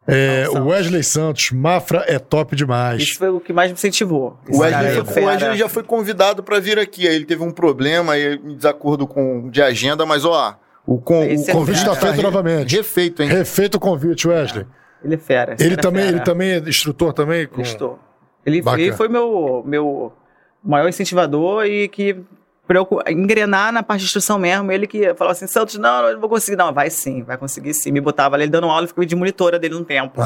É, Nossa. Wesley Santos, Mafra é top demais. Isso foi o que mais me incentivou. O Wesley, aí foi- o Wesley já foi convidado pra vir aqui. Aí ele teve um problema aí, em desacordo com de agenda, mas ó, o, con, o é convite fera. tá Tá feito re- novamente. Refeito, hein? Refeito o convite, Wesley. Ele é fera. Ele é também, fera. ele também é instrutor também? Com... Ele estou. Ele, ele foi meu, meu maior incentivador e que eu engrenar na parte de instrução mesmo, ele que falou assim, Santos, não, não, vou conseguir. Não, vai sim, vai conseguir sim. Me botava ali, ele dando aula, eu ficava de monitora dele um tempo.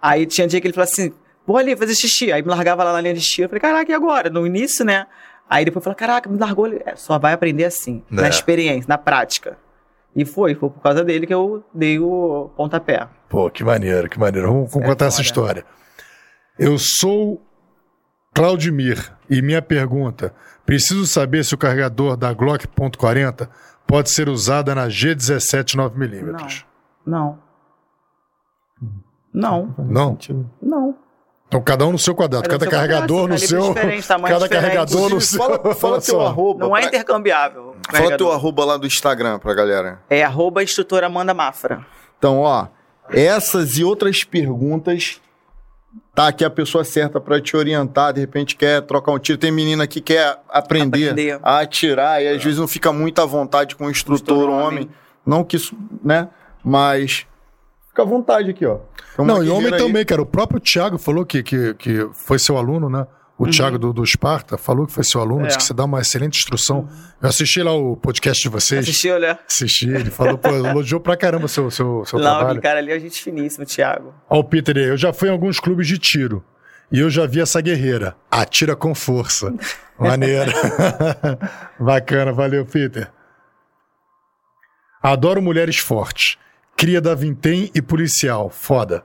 Aí tinha dia que ele falou assim, vou ali fazer xixi. Aí me largava lá na linha de xixi. Eu falei, caraca, e agora? No início, né? Aí depois falou, caraca, me largou. ali. É, só vai aprender assim, É. na experiência, na prática. E foi, foi por causa dele que eu dei o pontapé. Pô, que maneiro, que maneiro. Vamos Isso é contar essa história. Eu sou Claudimir e minha pergunta: preciso saber se o carregador da Glock .40 pode ser usada na G17 9mm. Não. Não. Não? Não. Então, cada um no seu quadrado, cada, Cada um no seu carregador quadrado, no seu. cada diferente. carregador no seu. Fala, fala teu só. arroba. Não é intercambiável. Fala carregador. teu arroba lá do Instagram pra galera. É arroba instrutora Amanda Mafra. Então, ó, essas e outras perguntas, tá aqui a pessoa certa pra te orientar, de repente quer trocar um tiro. Tem menina que quer aprender, Aprender. a atirar e às vezes não fica muito à vontade com o instrutor Instrutor homem. homem. Não que isso, né? Mas fica à vontade aqui, ó. Não, e homem aí. também, cara. O próprio Thiago falou que, que, que foi seu aluno, né? O Thiago do, do Esparta falou que foi seu aluno, Uhum. É. disse que você dá uma excelente instrução. Eu assisti lá o podcast de vocês. Assistiu, né? Assisti, ele falou, pô, elogiou pra caramba o seu, seu, seu Não, trabalho. cara ali é gente finíssima, o Thiago. Ó, o Peter eu já fui em alguns clubes de tiro. E eu já vi essa guerreira. Atira com força. (laughs) Maneira. (laughs) Bacana, valeu, Peter. Adoro mulheres fortes. Cria da Vintém e policial. Foda.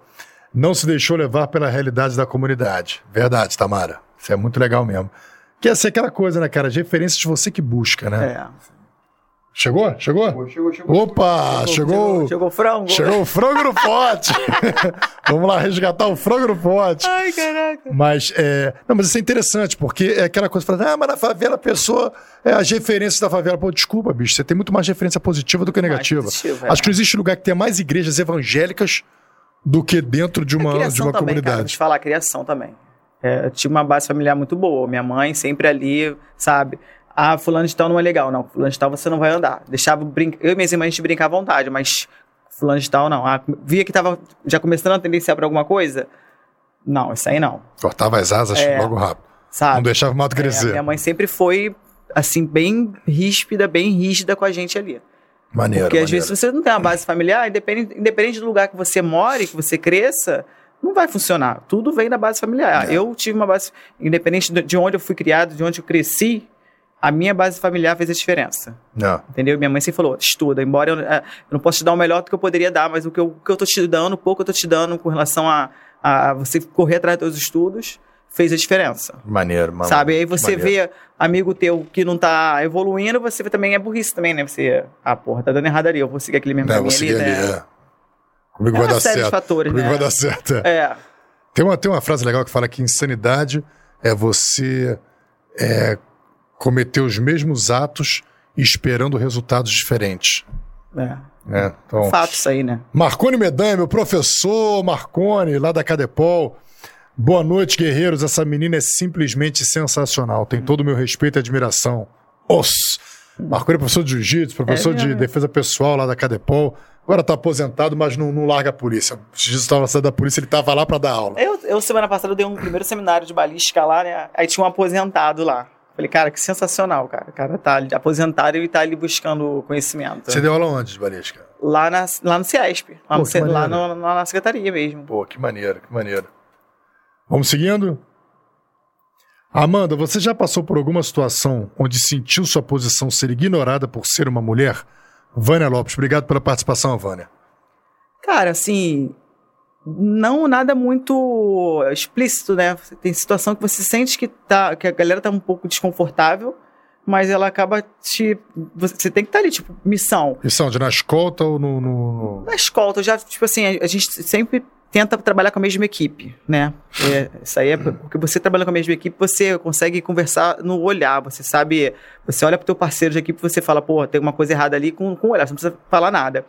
Não se deixou levar pela realidade da comunidade. Verdade, Tamara. Isso é muito legal mesmo. Que é ser aquela coisa, né, cara? As referências você que busca, né? É. Chegou? Chegou? Chegou, chegou. Opa! Chegou! Chegou o frango. Chegou o frango no pote! (laughs) Vamos lá resgatar o frango no pote. Ai, caraca. Mas, é... Não, mas isso é interessante, porque é aquela coisa, fala, ah, mas na favela a pessoa, é as referências da favela. Pô, desculpa, bicho, você tem muito mais referência positiva do que negativa. positiva, é. Acho que não existe lugar que tenha mais igrejas evangélicas do que dentro de uma, criação de uma também, cara, comunidade. te falar, a criação também. É, eu tive uma base familiar muito boa. Minha mãe sempre ali, sabe? Ah, fulano de tal não é legal. Não, fulano de tal você não vai andar. Deixava brincar. Eu e minhas irmãs a gente brincar à vontade, mas fulano de tal não. Ah, via que tava já começando a tendenciar pra alguma coisa. Não, isso aí não. Cortava as asas É. logo rápido. Sabe? Não deixava o mato É, crescer. minha mãe sempre foi, assim, bem ríspida, bem rígida com a gente ali. Maneiro, Porque às maneiro. vezes se você não tem uma base familiar, independente, independente do lugar que você more, que você cresça, não vai funcionar. Tudo vem da base familiar. É. Eu tive uma base, independente de- de onde eu fui criado, de onde eu cresci, a minha base familiar fez a diferença. Não. Entendeu? Minha mãe sempre falou: estuda, embora eu, eh, eu não possa te dar o melhor do que eu poderia dar, mas o que eu, o que eu tô te dando, o pouco eu tô te dando com relação a, a você correr atrás dos seus estudos, fez a diferença. Maneiro, maneiro. Sabe? Aí você Maneiro. vê amigo teu que não tá evoluindo, você também é burrice também, né? Você, ah, porra, tá dando errado ali, eu vou seguir aquele mesmo caminho ali, ali, né? é. Comigo É vai uma dar série de certo. fatores, Comigo né? vai dar certo. é. É, Tem uma, tem uma frase legal que fala que insanidade é você é, cometer os mesmos atos esperando resultados diferentes. é. né? Então, Fato isso aí, né? Marcone Medanha, meu professor Marcone, lá da Cadepol. Boa noite, guerreiros. Essa menina é simplesmente sensacional. Tem todo o meu respeito e admiração. Os. Marcone é professor de jiu-jitsu, professor É de defesa pessoal lá da Cadepol. Agora tá aposentado, mas não, não larga a polícia. Jesus estava cidade da polícia, ele tava lá para dar aula. Eu, eu, semana passada, eu dei um primeiro seminário de balística lá, né? Aí tinha um aposentado lá. Falei, cara, que sensacional, cara. O cara tá ali, aposentado e tá ali buscando conhecimento. Você deu aula onde de balística? Lá, na, lá no CIESP. Lá, Pô, no, lá, no- na secretaria mesmo. Pô, que maneiro, que maneiro. Vamos seguindo? Amanda, você já passou por alguma situação onde sentiu sua posição ser ignorada por ser uma mulher? Vânia Lopes, obrigado pela participação, Vânia. Cara, assim, não nada muito explícito, né? Tem situação que você sente que, tá, que a galera tá um pouco desconfortável, mas ela acaba te. Você tem que estar ali, tipo, missão. Isso onde? Na escolta ou no. no- no- Na escolta, já, tipo assim, a, a gente sempre tenta trabalhar com a mesma equipe, né? É, isso aí é porque você trabalhando com a mesma equipe, você consegue conversar no olhar, você sabe, você olha pro teu parceiro de equipe e você fala, pô, tem uma coisa errada ali com, com o olhar, você não precisa falar nada.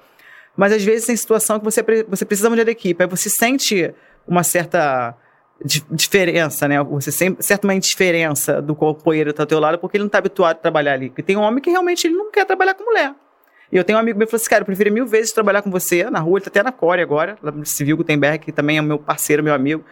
Mas às vezes tem situação que você, você precisa mudar de equipe, aí você sente uma certa di- diferença, né? Você sempre, certa uma indiferença do companheiro que tá ao teu lado porque ele não tá habituado a trabalhar ali. Porque tem um homem que realmente ele não quer trabalhar com mulher. E eu tenho um amigo meu que falou assim, cara, eu prefiro mil vezes trabalhar com você na rua, ele tá até na Core agora, lá no Civil Gutenberg, que também é meu parceiro, meu amigo.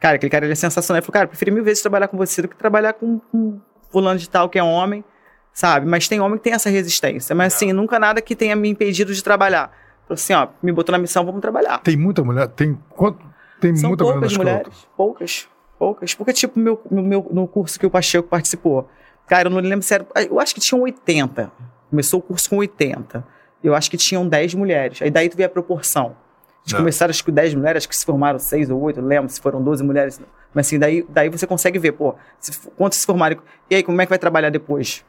Cara, aquele cara ele é sensacional. Ele falou, cara, eu prefiro mil vezes trabalhar com você do que trabalhar com, com fulano de tal que é homem, sabe? Mas tem homem que tem essa resistência. Mas assim, nunca nada que tenha me impedido de trabalhar. Falou assim, ó, me botou na missão, vamos trabalhar. Tem muita mulher? Tem quanto? Tem São muita mulher poucas escolta? mulheres, poucas, poucas. Porque, tipo, meu, no, meu, no curso que o Pacheco participou, cara, eu não lembro se era. Eu acho que tinham 80. Começou o curso com 80. Eu acho que tinham 10 mulheres. Aí daí tu vê a proporção. Eles Não. começaram, acho que 10 mulheres, acho que se formaram 6 ou 8, não lembro se foram 12 mulheres. Mas assim, daí, daí você consegue ver, pô, se, quantos se formaram. E aí, como é que vai trabalhar depois?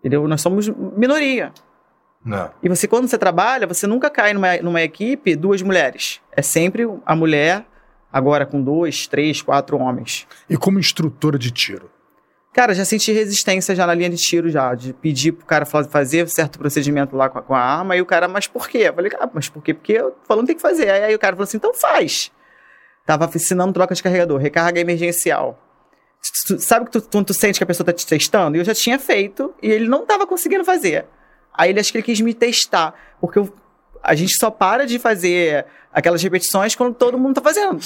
Entendeu? Nós somos minoria. Não. E você, quando você trabalha, você nunca cai numa, numa equipe duas mulheres. É sempre a mulher Agora com dois, três, quatro homens. E como instrutora de tiro? Cara, já senti resistência já na linha de tiro já, de pedir pro cara fa- fazer certo procedimento lá com a, com a arma, e o cara, mas por quê? Eu falei, ah, mas por quê? Porque eu falando tem que fazer. Aí, aí o cara falou assim, então faz. Tava ensinando troca de carregador, recarga emergencial. Sabe que tu, tu sente que a pessoa tá te testando? E eu já tinha feito, e ele não tava conseguindo fazer. Aí ele acho que ele quis me testar, porque eu- a gente só para de fazer aquelas repetições quando todo mundo tá fazendo.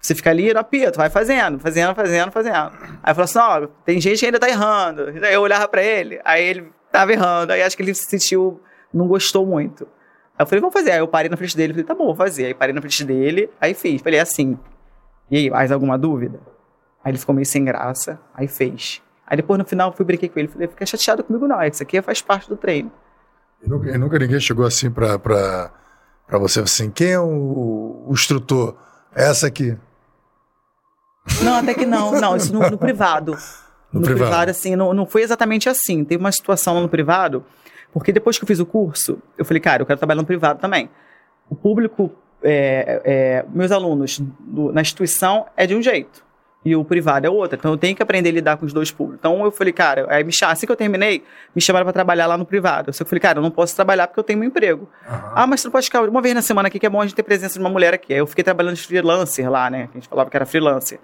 Você fica ali no apito, vai fazendo, fazendo, fazendo, fazendo. Aí falou assim: ó, tem gente que ainda tá errando. Aí eu olhava pra ele, aí ele tava errando. Aí acho que ele se sentiu, não gostou muito. Aí eu falei, vamos fazer. Aí eu parei na frente dele, falei, tá bom, vou fazer. Aí parei na frente dele, aí fiz. Falei, é assim. E aí, mais alguma dúvida? Aí ele ficou meio sem graça, aí fez. Aí depois no final eu fui brinquei com ele, falei, fica chateado comigo não, isso aqui faz parte do treino. E nunca, e nunca ninguém chegou assim pra, pra, pra você, assim, quem é o, o instrutor? Essa aqui. Não, até que não, não, isso no, no privado. No No, privado. privado, assim, não, não foi exatamente assim. Teve uma situação lá no privado, porque depois que eu fiz o curso, eu falei, cara, eu quero trabalhar no privado também. O público, é, é, meus alunos do- na instituição é de um jeito. E o privado é outro. Então eu tenho que aprender a lidar com os dois públicos. Então eu falei, cara, aí me assim que eu terminei, me chamaram para trabalhar lá no privado. Eu falei, cara, eu não posso trabalhar porque eu tenho um emprego. Ah, mas você não pode ficar uma vez na semana aqui, que é bom a gente ter presença de uma mulher aqui. Aí eu fiquei trabalhando de freelancer lá, né? A gente falava que era freelancer.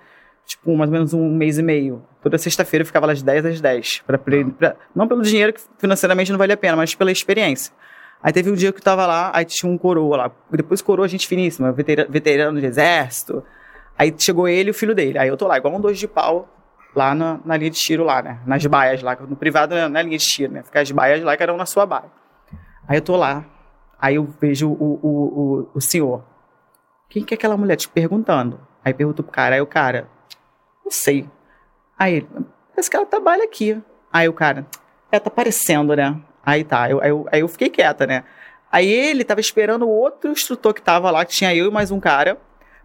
Tipo, mais ou menos um mês e meio. Toda sexta-feira eu ficava das 10 às 10. Pra, pra- não pelo dinheiro, que financeiramente não valia a pena, mas pela experiência. Aí teve um dia que eu tava lá, aí tinha um coroa lá. Depois coroa, gente finíssima, vetera- veterano de exército. Aí chegou ele e o filho dele. Aí eu tô lá, igual um dois de pau, lá na, na linha de tiro lá, né? Nas baias lá, no privado né, na linha de tiro, né? Ficar as baias lá, cada um na sua baia. Aí eu tô lá, aí eu vejo o, o, o, o senhor. Quem que é aquela mulher te perguntando? Aí pergunto pro cara, aí o cara, não sei. Aí ele, parece que ela trabalha aqui. Aí o cara, é, tá parecendo, né? Aí tá, eu, aí, eu, aí eu fiquei quieta, né? Aí ele tava esperando o outro instrutor que tava lá, que tinha eu e mais um cara,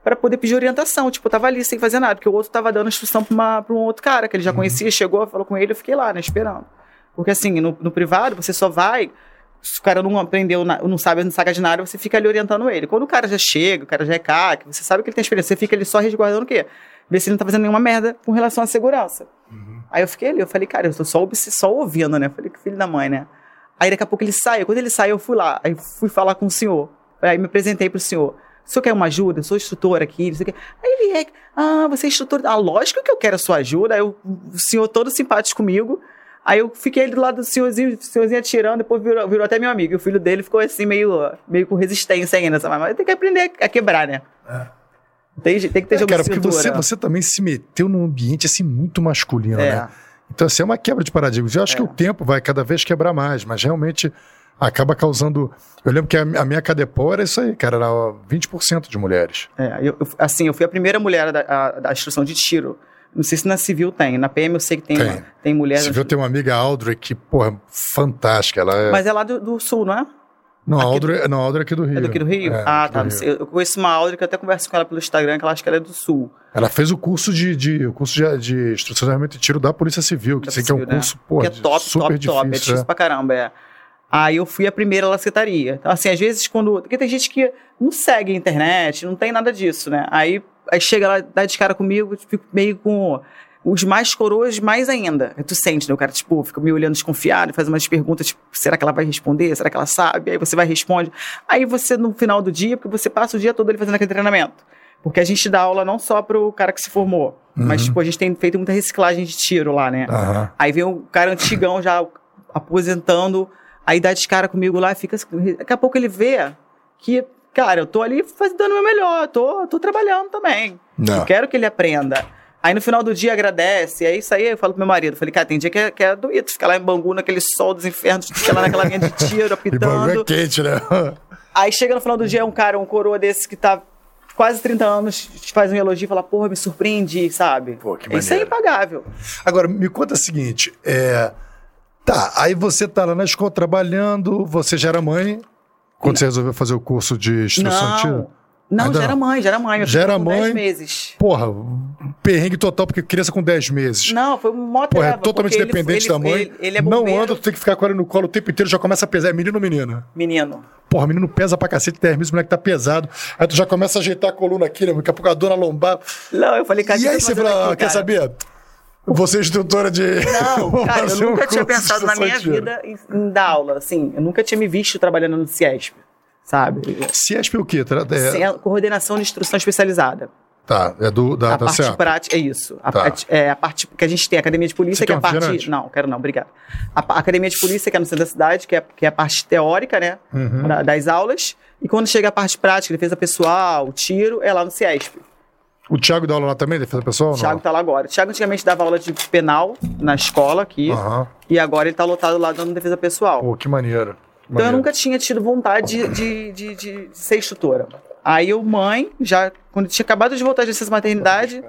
para poder pedir orientação. Tipo, eu tava ali sem fazer nada, porque o outro tava dando instrução pra, uma, pra um outro cara que ele já conhecia, chegou, falou com ele, eu fiquei lá, né, esperando. Porque assim, no, no privado, você só vai. Se o cara não aprendeu, não sabe, não saca de nada, você fica ali orientando ele. Quando o cara já chega, o cara já é CAC, você sabe que ele tem experiência, você fica ali só resguardando o quê? Ver se ele não tá fazendo nenhuma merda com relação à segurança. Aí eu fiquei ali, eu falei, cara, eu tô só, só ouvindo, né? Falei, que filho da mãe, né? Aí daqui a pouco ele saiu. Quando ele saiu, eu fui lá. Aí fui falar com o senhor. Aí me apresentei pro senhor. O senhor quer uma ajuda? Eu sou instrutor aqui, não sei o quê. Aí ele é. Ah, você é instrutor. Ah, lógico que eu quero a sua ajuda. Aí o senhor todo simpático comigo. Aí eu fiquei ali do lado do senhorzinho, o senhorzinho atirando, depois virou, virou até meu amigo. E o filho dele ficou assim, meio, meio com resistência ainda, sabe? Mas tem que aprender a quebrar, né? Tem, tem que ter É, cara, porque você, você também se meteu num ambiente assim muito masculino, É. né? Então, assim, é uma quebra de paradigmas. Eu acho que o tempo vai cada vez quebrar mais, mas realmente acaba causando. Eu lembro que a, a minha Cadepol era isso aí, cara, era ó, 20% de mulheres. É, eu, assim, eu fui a primeira mulher da, a- da instrução de tiro. Não sei se na civil tem. Na PM eu sei que tem, Tem. uma- tem mulher. Você viu, tem uma amiga Audrey que, porra, fantástica. Ela é. Mas é lá do, do sul, não é? Não, a Audrey, não, a Audrey é aqui do Rio. É daqui do Rio? É, ah, tá. Rio. Eu conheço uma Audrey que eu até converso com ela pelo Instagram, que ela acha que ela é do sul. Ela fez o curso de, de, o curso de, de instrução de armamento de tiro da Polícia Civil, que, Da sei que é um né? curso, porra, que é top, super top, difícil. top. É difícil é. pra caramba, é. Aí eu fui a primeira lacetaria. Então, assim, às vezes quando. Porque tem gente que não segue a internet, não tem nada disso, né? Aí, aí chega lá, dá de cara comigo, eu fico meio com. Os mais coroas, mais ainda. Tu sente, né? O cara, tipo, fica meio olhando desconfiado, faz umas perguntas, tipo, será que ela vai responder? Será que ela sabe? Aí você vai responde. Aí você, no final do dia, porque você passa o dia todo ali fazendo aquele treinamento. Porque a gente dá aula não só pro cara que se formou, mas, tipo, a gente tem feito muita reciclagem de tiro lá, né? Aham. Aí vem um cara antigão já aposentando, aí dá de cara comigo lá, fica. assim, Daqui a pouco ele vê que, cara, eu tô ali faz- dando o meu melhor, tô, tô trabalhando também. Não. Eu quero que ele aprenda. Aí no final do dia agradece, é isso aí, eu falo pro meu marido, falei, cara, tem dia que é, que é doído, ficar lá em Bangu, naquele sol dos infernos, (laughs) ficar lá naquela linha de tiro, E Bangu é apitando. quente, né? (laughs) Aí chega no final do dia um cara, um coroa desse que tá quase 30 anos, te faz um elogio e fala, porra, me surpreendi, sabe? Pô, que Isso é maneiro. impagável. Agora, me conta o seguinte, é... Tá, aí você tá lá na escola trabalhando, você já era mãe, quando você resolveu fazer o curso de instrução de tiro? Não. Ainda já era mãe, já era mãe. Eu Já era com 10 mãe? meses. Porra, perrengue total, porque criança com 10 meses. Não, foi um mó Porra, é totalmente dependente ele- da mãe. Ele, ele é não anda, tu tem que ficar com ela no colo o tempo inteiro, já começa a pesar. É menino ou menina? menino. Porra, menino pesa pra cacete, 10 meses, o moleque tá pesado. Aí tu já começa a ajeitar a coluna aqui, né? Daqui a pouco a dor na lombar. Não, eu falei, cara, e aí você fala, aqui, quer saber? Você é instrutora de. Não, (laughs) cara, eu fazer um nunca tinha pensado na minha vida em, em dar aula, assim. Eu nunca tinha me visto trabalhando no Ciesp, sabe? Ciesp é o quê? É, a coordenação de instrução especializada. tá, é do, da, a da parte CEAP. prática, é isso. A, Tá. parte, é, a parte que a gente tem, a academia de polícia, Você que é a parte. Não, quero não, obrigado. A, pa- academia de polícia, que é no centro da cidade, que é, que é a parte teórica, né? Uhum. da- das aulas. E quando chega a parte prática, defesa pessoal, tiro, é lá no Ciesp. O Thiago dá aula lá também, defesa pessoal? O Thiago não? tá lá agora. O Thiago antigamente dava aula de penal na escola aqui. Aham. E agora ele tá lotado lá dando defesa pessoal. Pô, que maneiro. Então eu nunca tinha tido vontade de, de, de, de ser instrutora. Aí eu, mãe, já, quando tinha acabado de voltar de licença maternidade,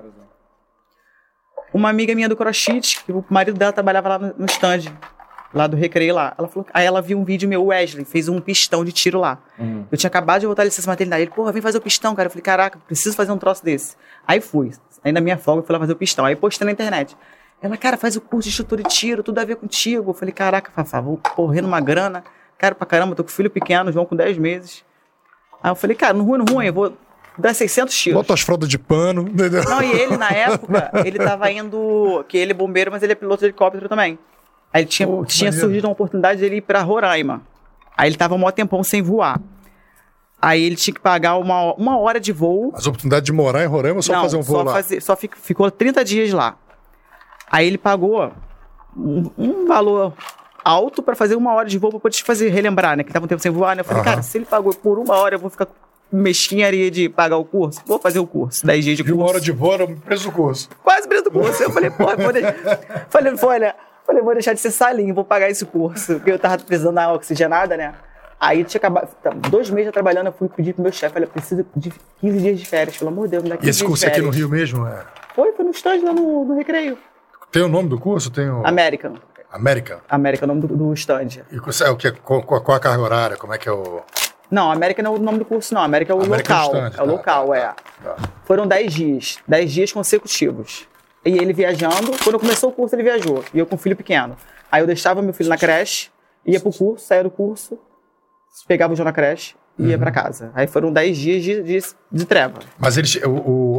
uma amiga minha do CrossFit, que o marido dela trabalhava lá no, stand, lá do Recreio lá. Ela falou, aí ela viu um vídeo meu, Wesley, fez um pistão de tiro lá. Eu tinha acabado de voltar de licença maternidade. Ele, porra, vem fazer o pistão, cara. Eu falei, caraca, preciso fazer um troço desse. Aí fui. Aí na minha folga eu fui lá fazer o pistão. Aí postei na internet. Ela, cara, faz o curso de instrutor de tiro, tudo a ver contigo. Eu falei, caraca, Fafá, vou correndo uma grana. Cara, pra caramba, tô com filho pequeno, João com 10 meses. Aí eu falei, cara, no ruim, no ruim, eu vou dar 600 tiros. Bota as fraldas de pano, (laughs) entendeu? Não, e ele, na época, (laughs) ele tava indo. Que ele é bombeiro, mas ele é piloto de helicóptero também. Aí tinha, Pô, tinha maneiro. surgido uma oportunidade dele ir pra Roraima. Aí ele tava um maior tempão sem voar. Aí ele tinha que pagar uma, uma hora de voo. As oportunidades de morar em Roraima ou só Não, fazer um voo só lá? fazer- só fic- ficou 30 dias lá. Aí ele pagou um, um valor alto pra fazer uma hora de voo pra poder fazer relembrar, né? Que tava um tempo sem voar, né? Eu falei, Aham. cara, se ele pagou por uma hora, eu vou ficar com mesquinharia de pagar o curso. Vou fazer o curso. 10 dias de De curso uma hora de voo era o preço do curso. quase preço do curso. Eu falei, pô, vou deixar. (laughs) Falei, foi, olha, falei, vou deixar de ser salinho, vou pagar esse curso. Porque eu tava precisando da oxigenada, né? Aí tinha acabado. tá, Dois meses já trabalhando, eu fui pedir pro meu chefe, olha, preciso de 15 dias de férias. Pelo amor de Deus, me dá 15 E esse curso de aqui no. Rio mesmo é. Foi, foi no stand lá no, no recreio. Tem o nome do curso? Tem o. American. América. American é o nome do, do stand. E é o que? Qual, qual- a carga horária? Como é que é o. Não, American não é o nome do curso, não. American é o American local. Stand, é o tá, local, tá, é. tá, tá. Foram 10 dias. 10 dias consecutivos. E ele viajando. Quando começou o curso, ele viajou. E eu com filho pequeno. Aí eu deixava meu filho na creche, ia pro curso, saía do curso, pegava o João na creche e Uhum. ia pra casa. Aí foram 10 dias de, de, de treva. Mas eles, o,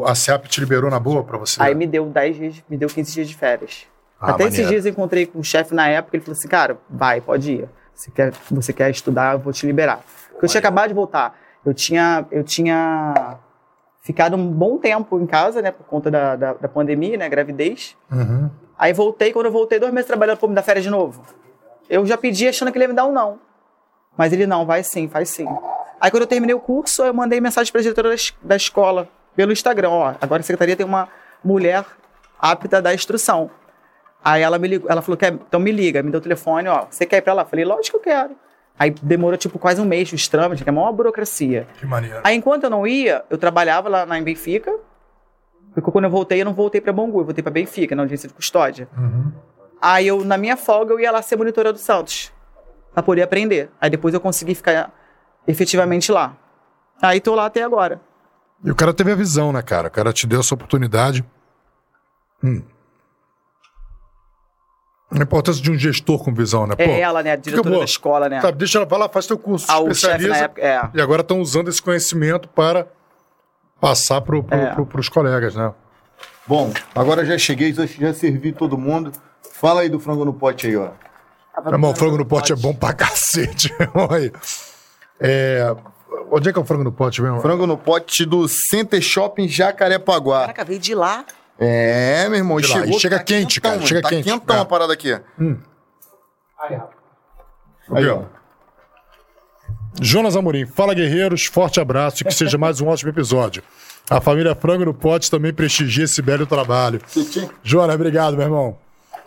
o, a CEAP te liberou na boa pra você? Aí me deu 10 dias, me deu 15 dias de férias. Ah, Até esses maneiro. dias eu encontrei com o chefe na época, ele falou assim, cara, vai, pode ir. Você quer, você quer estudar, eu vou te liberar. Porque eu tinha acabado de voltar. Eu tinha, eu tinha ficado um bom tempo em casa, né, por conta da, da, da pandemia, né, gravidez. Uhum. Aí voltei, quando eu voltei, dois meses trabalhando, pô, me dar férias de novo. Eu já pedi achando que ele ia me dar um não. Mas ele não, vai sim, faz sim. Aí quando eu terminei o curso, eu mandei mensagem pra diretora da, es- da escola, pelo Instagram, ó, agora a secretaria tem uma mulher apta da instrução. Aí ela me ligou, ela falou, quer, então me liga, me deu o telefone, ó, você quer ir pra lá? Eu Falei, lógico que eu quero. Aí demorou, tipo, quase um mês os trâmites, que é a maior burocracia. Que maneiro. Aí enquanto eu não ia, eu trabalhava lá na, em Benfica, porque quando eu voltei, eu não voltei pra Bangu, eu voltei pra Benfica, na audiência de custódia. Uhum. Aí eu, na minha folga, eu ia lá ser monitora do Santos. Pra poder aprender. Aí depois eu consegui ficar efetivamente lá. Aí tô lá até agora. E o cara teve a visão, né, cara? O cara te deu essa oportunidade. Hum. A importância de um gestor com visão, né? Pô, é ela, né? A diretora da escola, né? Sabe, deixa ela, vai lá, faz teu curso, Ah, o especializa. na época. É. E agora estão usando esse conhecimento para passar pro, pro, É. pro- pros colegas, né? Bom, agora já cheguei, já, servi todo mundo. Fala aí do frango no pote aí, ó. Meu irmão, frango no pote é bom pra cacete. (laughs) Olha aí. É, onde é que é o frango no pote mesmo? Frango no pote do Center Shopping Jacarepaguá. Caraca, veio de lá. É, meu irmão, lá, chegou. e chega tá quente, quentão, cara, chega tá quente. quentão É. a parada aqui. Aí, rapaz. Aí, ó. Jonas Amorim, fala guerreiros, forte abraço e que seja mais um ótimo episódio. A família Frango no Pote também prestigia esse belo trabalho. Jonas, obrigado, meu irmão.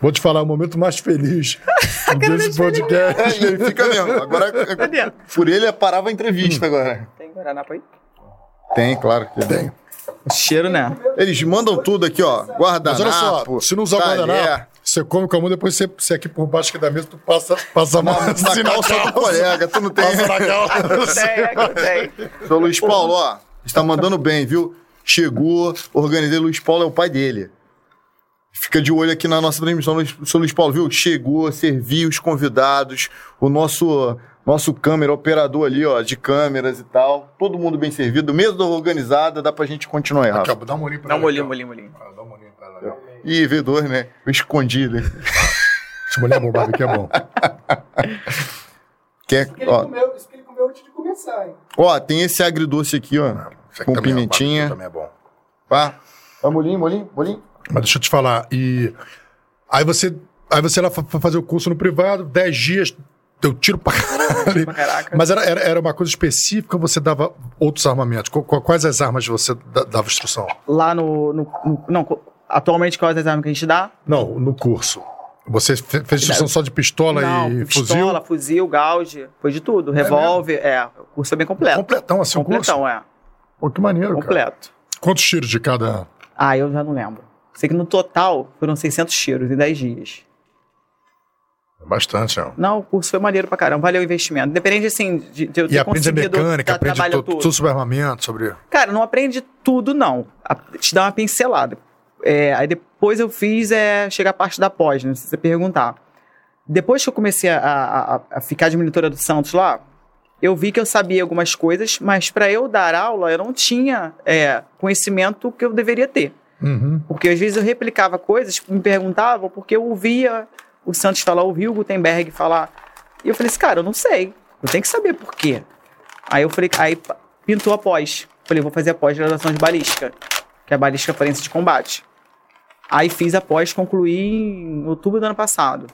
Vou te falar, o momento mais feliz (laughs) desse podcast. É, e fica mesmo. Agora, Cadê? por ele, parava a entrevista agora. Tem Guaraná pra aí? Tem, claro que tem. Cheiro, né? Eles mandam tudo aqui, ó. Guardanapo. Mas olha só, se não usar talher. guardanapo, você come com a mão, depois você, você aqui por baixo aqui da mesa, tu passa, passa a mão Na, assim na calça do colega, tu não tem. Passa na (laughs) calça. Tem, é que tem. Seu Luiz Paulo, ó. Está mandando bem, viu? Chegou, organizei. Luiz Paulo é o pai dele. Fica de olho aqui na nossa transmissão, Luiz- seu Luiz Paulo, viu? Chegou, serviu os convidados, o nosso nosso câmera, operador ali, ó, de câmeras e tal. Todo mundo bem servido, mesa organizada, dá pra gente continuar aí, Aqui, ó, dá um molinho pra Dá um ela molinho, aqui, ó. molinho, molinho. Ah, Dá um molinho pra ela. Ih, V2, né? Escondido. hein? Esse mulher bombado aqui é bom. (laughs) Quer, Isso que ele ó, comeu, isso que ele comeu antes de começar, hein? ó, tem esse agridoce aqui, ó. Aqui Com também é bom, pimentinha. esse também é bom. Pá. Ó, molinho, molinho, molinho. Mas deixa eu te falar, e aí você, aí você lá fazer o curso no privado, 10 dias, deu tiro pra caralho. Caraca. Mas era, era, era uma coisa específica ou você dava outros armamentos? Qu- qu- Quais as armas você da- dava instrução? Lá no, no- no- Não, atualmente quais as armas que a gente dá? Não, no curso. Você fe- fez instrução só de pistola não, e pistola, fuzil, gauge, foi de tudo. Revólver, é. O curso é bem fuzil? completo. Completão assim o curso? Completão, é. Pô, que maneiro, cara. Completo. Quantos tiros de cada... Ah, eu já não lembro. Sei que no total foram 600 tiros em 10 dias. Bastante, ó. Não, o curso foi maneiro pra caramba, valeu o investimento. Depende, assim, de, de eu E ter aprende a conseguido mecânica, tra- aprende tudo, tudo sobre armamento, sobre... Cara, não aprende tudo, não. A- te dá uma pincelada. É, aí depois eu fiz é, chegar a parte da pós, né? Se você perguntar. Depois que eu comecei a, a- a- a ficar de monitora do Santos lá, eu vi que eu sabia algumas coisas, mas para eu dar aula, eu não tinha é, conhecimento que eu deveria ter. Uhum. Porque às vezes eu replicava coisas, me perguntavam, porque eu ouvia o Santos falar, ouvia o Gutenberg falar. E eu falei assim, cara, eu não sei. Eu tenho que saber por quê. Aí eu falei, aí pintou a pós. Falei, vou fazer a pós-graduação de balística, que é a balística forense de combate. Aí fiz a pós, concluí em outubro do ano passado.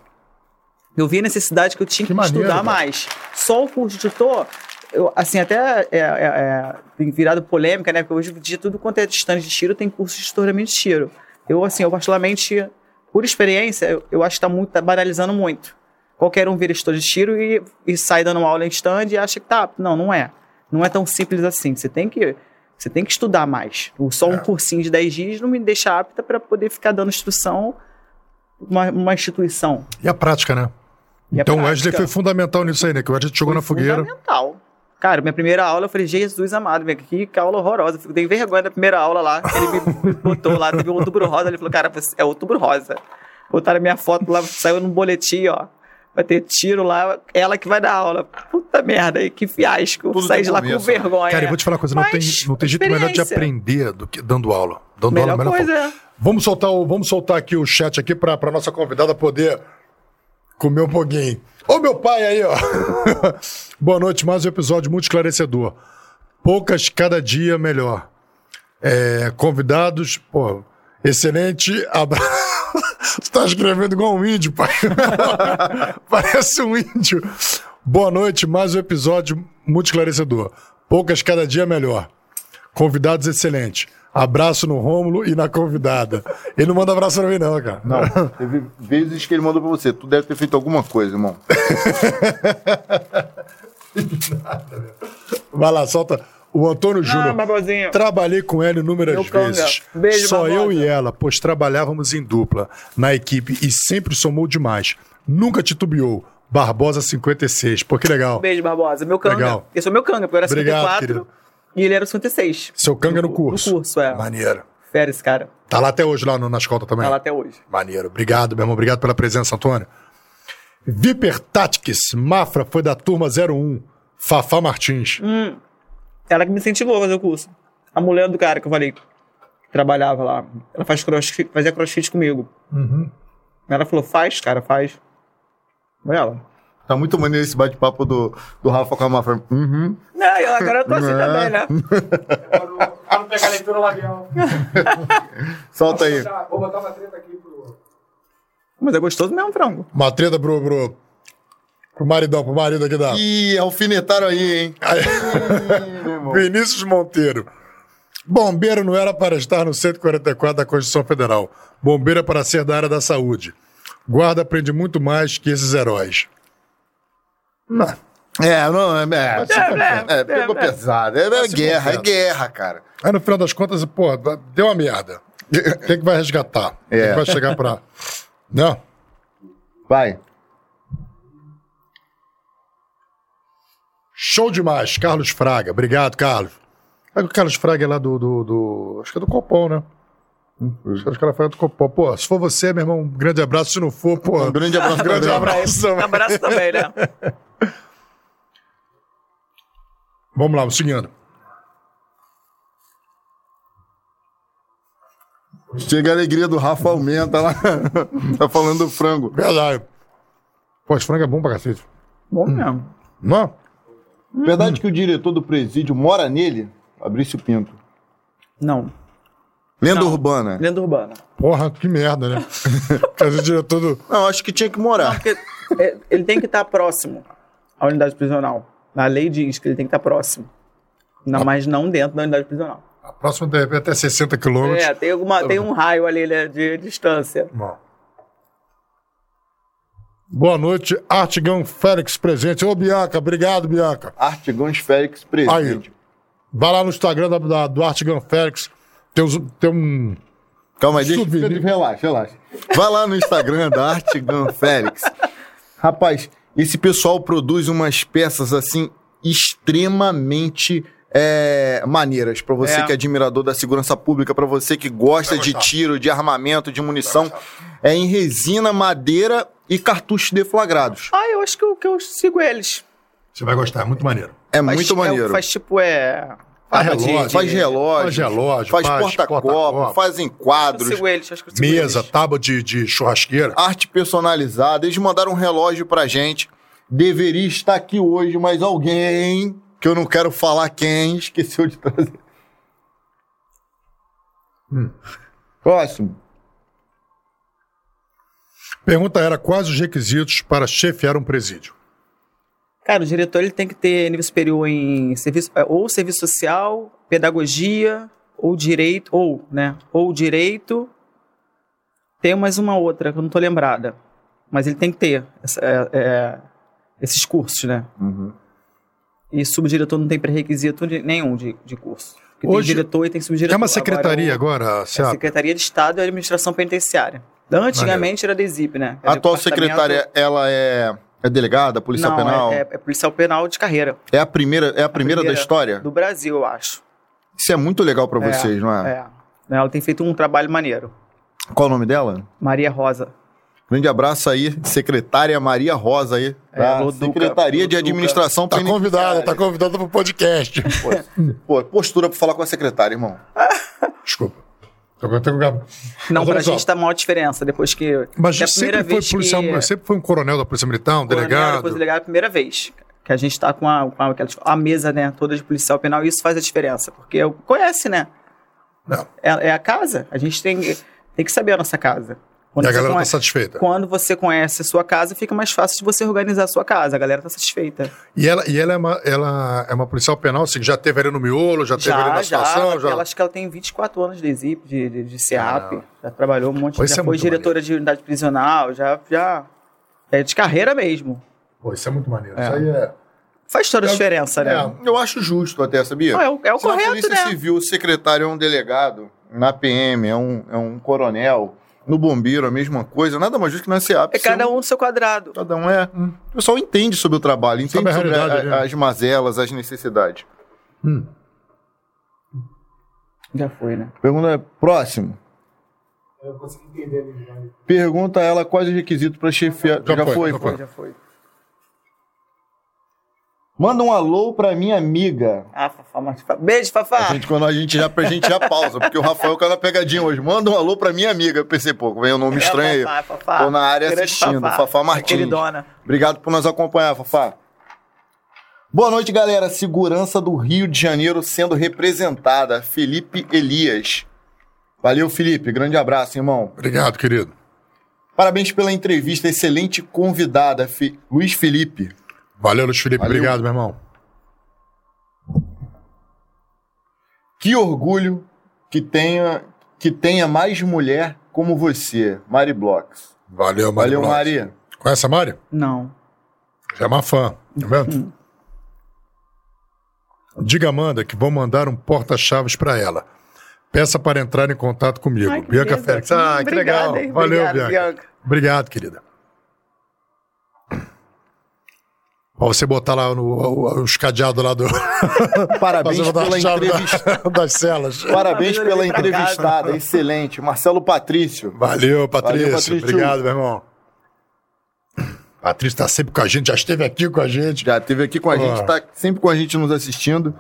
Eu vi a necessidade que eu tinha Que que, maneiro, estudar cara. mais. Só o curso de tutor, eu, assim, até é, é- é- virado polêmica, né? Porque hoje em dia tudo quanto é distante de tiro tem curso de tutoramento de tiro. Eu, assim, eu particularmente, por experiência, eu, eu acho que tá, muito, tá banalizando muito. Qualquer um vira instrutor de tiro e, e sai dando uma aula em stand e acha que tá. Não, não é. Não é tão simples assim. Você tem que, você tem que estudar mais. Só um cursinho de 10 dias não me deixa apta para poder ficar dando instrução uma, uma instituição. E a prática, né? E então o? Wesley foi fundamental nisso aí, né? Que o Wesley Foi na fogueira. Fundamental. Cara, minha primeira aula, eu falei, Jesus amado, velho, que, que aula horrorosa. Eu dei vergonha da primeira aula lá. Ele me, (laughs) botou lá, teve um outubro rosa. Ele falou, cara, é outubro rosa. Botaram minha foto lá, saiu num boletim, ó. Vai ter tiro lá, ela que vai dar aula. Puta merda, aí que fiasco. Tudo Saí de lá começo, com vergonha. Cara, eu vou te falar uma coisa, não tem, Mas, não tem jeito melhor de aprender do que dando aula. Dando Melhor aula, melhor coisa forma. é. Vamos soltar, o, vamos soltar aqui o chat aqui pra, pra nossa convidada poder comer um pouquinho. Ô meu pai aí, ó. (laughs) Boa noite, mais um episódio muito esclarecedor. Poucas cada dia melhor. É, convidados, pô, excelente abraço. (laughs) tá escrevendo igual um índio, pai. (laughs) Parece um índio. Boa noite, mais um episódio muito esclarecedor. Poucas cada dia melhor. Convidados excelentes. Abraço no Rômulo e na convidada. Ele não manda abraço pra mim, não, cara. Não, teve vezes que ele mandou pra você. Tu deve ter feito alguma coisa, irmão. (laughs) Vai lá, solta. O Antônio Júnior. Barbosinha. Trabalhei com ela inúmeras Meu vezes. Beijo, Só eu e ela, pois trabalhávamos em dupla na equipe e sempre somou demais. Nunca titubeou. Barbosa 56. Pô, que legal. Beijo, Barbosa. Meu canga. Legal. Eu sou meu canga, porque eu era Obrigado, 54 querido. E ele era 56. Seu canga no curso. No curso, é. Maneiro. Fera esse cara. Tá lá até hoje, lá no, na escolta também. Tá lá até hoje. Maneiro. Obrigado, meu irmão. Obrigado pela presença, Antônio. Viper Tactics. Mafra foi da turma 01. Fafá Martins. Hum. Ela que me incentivou a fazer o curso. A mulher do cara que eu falei que trabalhava lá. Ela faz crossfit, fazia crossfit comigo. Uhum. Ela falou, faz, cara, faz. Foi ela. Tá muito maneiro esse bate-papo do, do Rafa com a Mafra. Uhum. Não, eu- agora eu tô assim também, né? Pra não, pegar a leitura labial. (laughs) Solta aí. Vou botar uma treta aqui pro. Mas é gostoso mesmo, frango. Uma treta pro, pro, pro maridão, pro marido aqui da. Ih, alfinetaram aí, hein? (laughs) Vinícius Monteiro. Bombeiro não era para estar no 144 da Constituição Federal. Bombeiro é para ser da área da saúde. Guarda aprende muito mais que esses heróis. Não. É, não, é, é, é, é, pegou é, é. pesado. É, é se guerra, é guerra, cara. Aí no final das contas, pô, deu uma merda. Quem que vai resgatar? Quem É. que vai chegar pra. Não. Vai. Show demais, Carlos Fraga. Obrigado, Carlos. É o Carlos Fraga lá do, do, do- Acho que é do Copom, né? Acho que é o Carlos Fraga do Copom. Pô, se for você, meu irmão, um grande abraço. Se não for, pô. Um grande abraço grande também. abraço. também. Abraço também, né? Vamos lá, seguindo. Chega a alegria do Rafa aumenta lá. (laughs) tá falando do frango. Verdade. Pô, esse frango é bom pra cacete. Bom mesmo. Não? Verdade que o diretor do presídio mora nele? Fabrício Pinto. Não. Lenda Não. urbana. Lenda urbana. Porra, que merda, né? (laughs) Fazer diretor do. Não, acho que tinha que morar. Porque é, ele tem que estar próximo à unidade prisional. A lei diz que ele tem que estar próximo. Não, mas não dentro da unidade prisional. A próxima de repente até 60 quilômetros. É, tem, alguma, tem um raio ali né, de distância. Bom. Boa noite, Artigão Félix presente. Ô, Bianca, obrigado, Bianca. Artigões Félix presente. Vai lá no Instagram da, da- do Artigão Félix. Tem, os- tem um. Calma aí, deixa relaxa, relaxa. Vai lá no Instagram da Artigan Félix. Rapaz, esse pessoal produz umas peças assim extremamente é, maneiras. Pra você É. que é admirador da segurança pública, pra você que gosta de tiro, de armamento, de munição. É em resina, madeira e cartuchos deflagrados. Ah, eu acho que eu, que eu sigo eles. Você vai gostar, é muito maneiro. É Faz- muito é, maneiro. faz tipo, é... Faz relógio, de- Faz relógio, Faz relógio, faz faz porta-copo, porta-copo. fazem Eu quadros, sigo eles, acho que eu sigo Mesa, eles. tábua de, de churrasqueira. arte personalizada. Eles mandaram um relógio pra gente. Deveria estar aqui hoje, mas alguém, que eu não quero falar quem, esqueceu de trazer. Próximo. Pergunta era quais os requisitos para chefiar um presídio. Cara, o diretor ele tem que ter nível superior em serviço, é, ou serviço social, pedagogia, ou direito, ou, né, ou direito. Tem mais uma outra que eu não tô lembrada. Mas ele tem que ter essa- é, é, esses cursos, né? E subdiretor não tem pré-requisito nenhum de, de curso. Porque Hoje- tem diretor e tem subdiretor. É uma secretaria Agora, agora, a? Secretaria de Estado e Administração Penitenciária. Antigamente era DESIP, né? A Era atual Departamento- secretária, ela é, é delegada, policial Não, penal? É, É, é, é policial penal de carreira. a primeira, é a primeira, da história? Do Brasil, eu acho. Isso é muito legal pra vocês, não é? É. Ela tem feito um trabalho maneiro. Qual o nome dela? Maria Rosa. Grande abraço aí, secretária Maria Rosa aí, É, da Loduca, Secretaria de. Administração Tá convidada, tá convidada pro podcast. Pô, postura pra falar com a secretária, irmão. (laughs) Desculpa. Não, Mas pra olha só, gente tá maior diferença depois que. Mas que é a sempre foi policial, que... sempre foi um coronel da Polícia Militar, um coronel, delegado. Depois delegado, é a primeira vez. Que a gente tá com a, com a, a mesa, né, toda de policial penal, e isso faz a diferença. Porque conhece, né? Não. É, é a casa. A gente tem, tem que saber a nossa casa. Quando E a galera tá conhece- satisfeita. Quando você conhece a sua casa, fica mais fácil de você organizar a sua casa. A galera tá satisfeita. E ela, e ela, é uma, ela é uma policial penal, assim, já teve ali no miolo, já, teve ali na situação, já. Ela, acho que ela tem 24 anos de EXIP, de, de, de CEAP. Já trabalhou um monte, já é foi diretora de unidade prisional, já, já é de carreira mesmo. Pô, isso é muito maneiro. Isso aí é. Faz toda a É- diferença, né? é. Eu acho justo até, sabia? Ah, é o- é o Se na correto, Polícia né? Civil, o secretário é um delegado, na PM é um, é um coronel, no bombeiro a mesma coisa, nada mais justo que na SEAP. É cada um no seu quadrado. Cada um é. O pessoal entende sobre o trabalho, entende a sobre realidade, a- né? as mazelas, as necessidades. Já foi, né? Pergunta é, próximo. Eu consegui entender ali já. Pergunta ela quais os requisitos para chefiar. Já Já, foi, foi, já foi. Já foi. Manda um alô pra minha amiga. Ah, Fafá, mas... Beijo, Fafá! A gente, quando a gente já, a gente já pausa, porque o Rafael caiu na pegadinha hoje. Manda um alô pra minha amiga. Eu pensei, pô, vem um nome estranho aí. É, Fafá, Fafá. Tô na área Grande assistindo. Fafá, Martins. Queridona. Obrigado por nos acompanhar, Fafá. Boa noite, galera. Segurança do Rio de Janeiro sendo representada. Felipe Elias. Valeu, Felipe. Grande abraço, irmão. Obrigado, querido. Parabéns pela entrevista. Excelente convidada, Fi- Luiz Felipe. Valeu, Luiz Felipe. Valeu. Obrigado, meu irmão. Que orgulho que tenha, que tenha mais mulher como você, Mari Blocks. Valeu, Mari. Valeu, Bros. Mari. Conhece a Mari? Não. Já é uma fã. Tá vendo? Diga a Amanda que vou mandar um porta-chaves pra ela. Peça para entrar em contato comigo. Ai, Bianca beleza. Félix. Ah, que Obrigada, legal. hein? Valeu, Obrigado, Bianca. Bianca. Obrigado, querida. Pra você botar lá no, o- os cadeados lá do. (laughs) Parabéns pela entrevista. da- (laughs) das celas. Parabéns pela entrevistada, excelente. Marcelo Patrício. Valeu, Patrício. Valeu, Patrício. Obrigado, meu irmão. Patrício tá sempre com a gente, já esteve aqui com a gente. Já esteve aqui com a gente, tá sempre com a gente nos assistindo.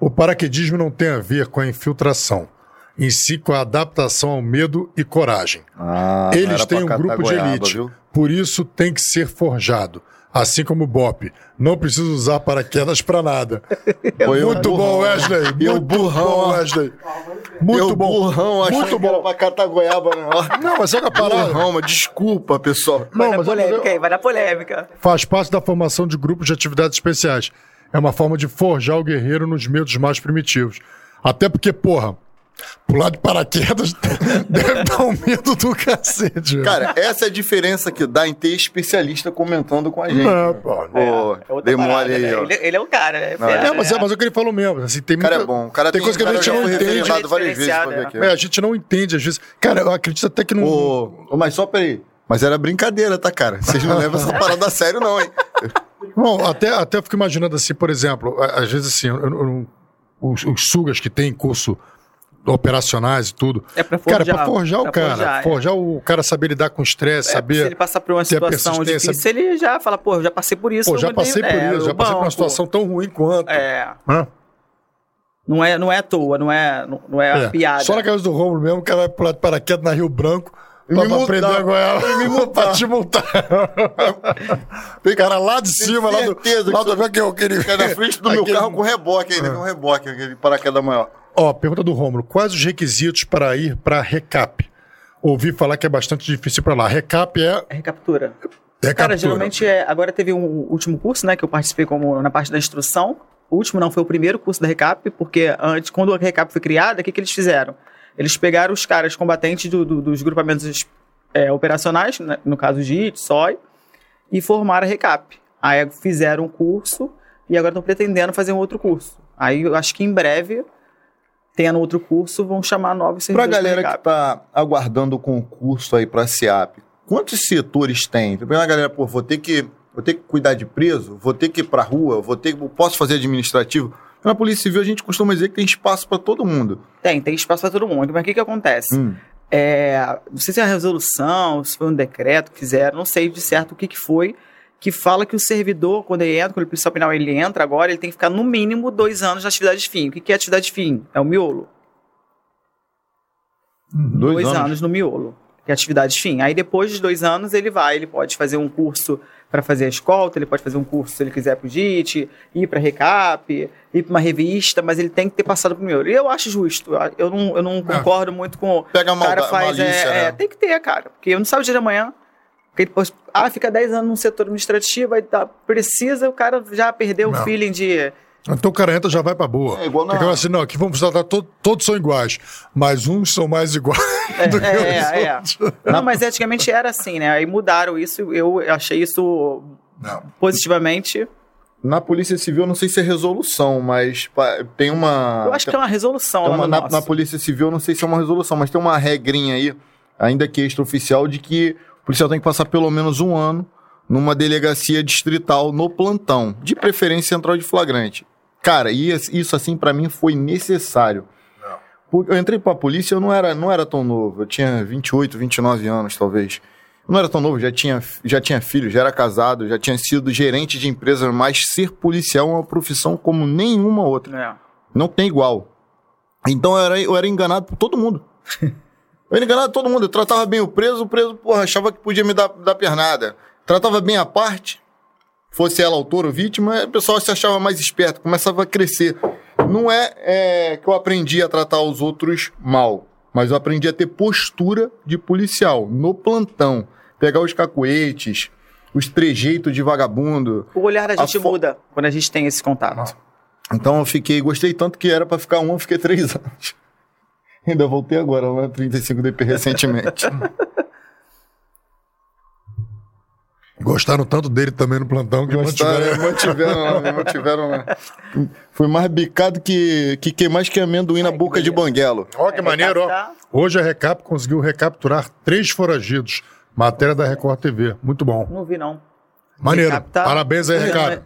O paraquedismo não tem a ver com a infiltração, em si com a adaptação ao medo e coragem. Ah, Eles têm um grupo de elite, por isso tem que ser forjado. Assim como o BOP. Não precisa usar paraquedas pra nada. (laughs) Foi Muito bom, burrão. Wesley. Muito burrão, bom. Wesley. Muito eu, bom. burrão, achando Muito que era bom. pra catar goiaba, né? Não, mas é que a parada Burrão, mas desculpa, pessoal. Vai Não, na mas polêmica aí, vai na polêmica. faz parte da formação de grupos de atividades especiais. É uma forma de forjar o guerreiro nos medos mais primitivos. Até porque, porra, pular de paraquedas (laughs) deve dar um medo do cacete. Cara, essa é a diferença que dá em ter especialista comentando com a gente. É, né? pô. Pô, É parada, aí, né? ó. Ele, ele é o cara, né? Não, Fera, É, mas, é, mas é o que ele falou mesmo. Assim, tem O cara é muita- bom. O cara tem coisa que a gente não entende. várias vezes aqui. É, a gente não entende às vezes. Cara, eu acredito até que não. Ô, ô, mas só peraí. Mas era brincadeira, tá, cara? Vocês não levam essa parada a sério, não, hein? Não, até, até eu fico imaginando assim, por exemplo, a- às vezes assim, eu- eu- eu- os, os sugas que tem curso operacionais e tudo. É pra Cara, forjar. pra forjar o Pra cara. forjar, é. Forjar o cara saber lidar com estresse, É, saber. Se ele passar por uma situação difícil, ele já fala, pô, eu já passei por isso. Pô, já passei por é, isso, já o passei por uma banco, situação tão ruim quanto. É, Hã? não é, não é à toa, não é, não é, É. piada. Só na cabeça do Romulo mesmo, o cara vai pular de paraquedas na Rio Branco. Pra, me pra prender a goiaba. E me multar. (laughs) pra te multar. Tem cara lá de cima, lá do. certeza Lá que do aquele, aquele, Fica na frente do meu aquele- carro com reboque ainda, com reboque, aquele paraquedas maior. Ó, pergunta do Rômulo. Quais os requisitos para ir para Recap? Ouvi falar que é bastante difícil para lá. Recap é. É Recaptura. é Cara, geralmente, é, agora teve um último curso, né, que eu participei como na parte da instrução. O último não foi o primeiro curso da Recap, porque antes, quando a Recap foi criada, o que, que eles fizeram? Eles pegaram os caras combatentes do- do- dos grupamentos é, operacionais, né, no caso JIT, SOI, e formaram a Recap. Aí fizeram um curso e agora estão pretendendo fazer um outro curso. Aí eu acho que em breve, tendo outro curso, vão chamar novos servidores da galera que Recap. tá aguardando o concurso aí pra SEAP, quantos setores tem? Tem uma galera, pô, vou ter que, vou ter que cuidar de preso, vou ter que ir pra rua, vou ter que, posso fazer administrativo. Na Polícia Civil a gente costuma dizer que tem espaço pra todo mundo. Tem, tem espaço para todo mundo. Mas o que, que acontece? Hum. É, não sei se é uma resolução, se foi um decreto que fizeram, não sei de certo o que, que foi, que fala que o servidor, quando ele entra, quando o policial penal ele entra agora, ele tem que ficar no mínimo dois anos na atividade fim. O que, que é atividade fim? É o miolo. Dois, anos. no miolo, que é atividade fim. Aí depois dos dois anos ele vai, ele pode fazer um curso para fazer a escolta, ele pode fazer um curso se ele quiser pro JIT, ir para recap, ir para uma revista, mas ele tem que ter passado pro miolo. E eu acho justo, eu não, eu não concordo muito com Pega a o cara faz, malícia, é, né? é, tem que ter, cara, porque eu não sabe o dia de amanhã. Porque depois, ah, fica 10 anos num setor administrativo, aí tá, precisa, o cara já perdeu Não. o feeling de. Então o cara entra já vai pra boa. É igual na- Porque assim, não, aqui vamos tratar, to- todos são iguais, mas uns são mais iguais (laughs) do que É, os é, é. outros. Não, mas antigamente era assim, né? Aí mudaram isso, eu achei isso Não. positivamente. Na Polícia Civil, eu não sei se é resolução, mas tem uma. Eu acho que é uma resolução Tem lá uma- no na, nosso. na Polícia Civil, eu não sei se é uma resolução, mas tem uma regrinha aí, ainda que extraoficial, de que o policial tem que passar pelo menos um ano numa delegacia distrital no plantão, de preferência central de flagrante. Cara, e isso assim pra mim foi necessário. Porque Eu entrei pra polícia, eu não era, não era tão novo, eu tinha 28, 29 anos talvez. Eu não era tão novo, já tinha, já tinha filho, já era casado, já tinha sido gerente de empresa, mas ser policial é uma profissão como nenhuma outra. É. Não tem igual. Então eu era, eu era enganado por todo mundo. (laughs) Eu era enganado por todo mundo. Eu tratava bem o preso, o preso, porra, achava que podia me dar, dar pernada. Tratava bem a parte, fosse ela autor ou vítima, o pessoal se achava mais esperto, começava a crescer. Não é, é, que eu aprendi a tratar os outros mal, mas eu aprendi a ter postura de policial, no plantão. Pegar os cacoetes, os trejeitos de vagabundo. O olhar da gente fo- muda quando a gente tem esse contato. Então eu fiquei, gostei tanto que era pra ficar um, eu fiquei três anos. Ainda voltei agora, lá 35 DP recentemente. (laughs) Gostaram tanto dele também no plantão que Gostaram, mantiveram. mantiveram mantiveram lá. Foi mais bicado que, que, que mais que amendoim na boca de banguelo. Ó, que maneiro, ó. Recaptar. Hoje a Recap conseguiu recapturar três foragidos Matéria da Record TV. Muito bom. Não vi, não. Maneiro. Recap tá- Parabéns aí, Recap.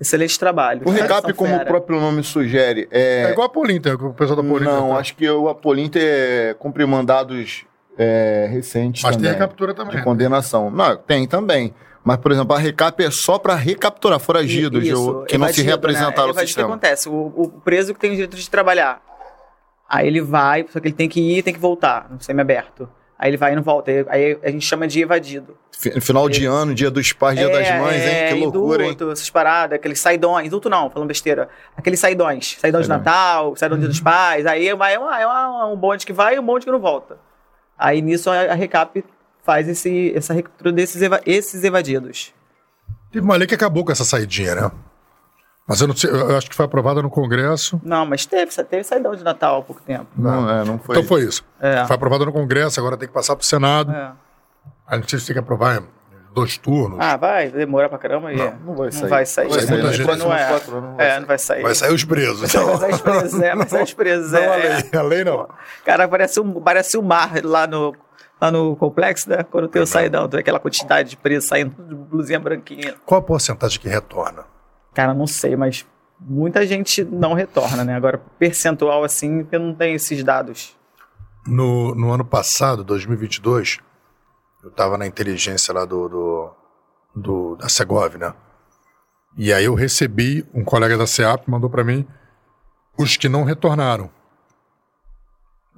Excelente trabalho. O recap, como o fera. próprio nome sugere, é. É igual a Polinter, o pessoal da Polinter. Não, tá? acho que o Apolinter cumpre mandados é, recentes Mas tem também. a captura também. de condenação. Não, tem também. Mas, por exemplo, a recap é só para recapturar foragidos Isso, que não se evadido, reapresentaram né? no Evadido, O que sistema. acontece? O, o preso que tem o direito de trabalhar. Aí ele vai, só que ele tem que ir e tem que voltar no semiaberto. Aí ele vai e não volta. Aí- a gente chama de evadido. Fi- Final de ano, dia dos pais, dia das mães, hein? Que loucura, hein? É, indulto, essas paradas, aqueles saidões. Indulto não, falando besteira. Aqueles saidões. Saidão de. Natal, saidão de dia dos Uhum. pais. Aí vai é, uma- é uma- um bonde que vai e um bonde que não volta. Aí nisso a, a Recap faz esse, essa recaptura desses eva- esses evadidos. Teve uma lei que acabou com essa saidinha, né? Mas eu não sei, eu acho que foi aprovada no Congresso. Não, mas teve, teve saidão de Natal há pouco tempo. Não, é, não foi. Então foi isso. É. Foi aprovada no Congresso, agora tem que passar pro Senado. É. A gente tem que aprovar em dois turnos. Ah, vai demorar pra caramba. e é. Não vai sair. Não vai sair. Vai sair muita Não é. Quatro não vai É, sair. não vai sair. Vai sair os presos. Então. Vai sair os presos, é. Vai sair os presos, Não a é. lei. A lei não. Cara, parece um, parece um mar lá no, lá no complexo, né? Quando tem o saidão, tem aquela quantidade de presos saindo de blusinha branquinha. Qual a porcentagem que retorna? Cara, não sei, mas muita gente não retorna, né? Agora, percentual assim, eu não tenho esses dados. No, no ano passado, 2022, eu estava na inteligência lá do, do, do- da Segov, né? E aí eu recebi, um colega da SEAP mandou para mim os que não retornaram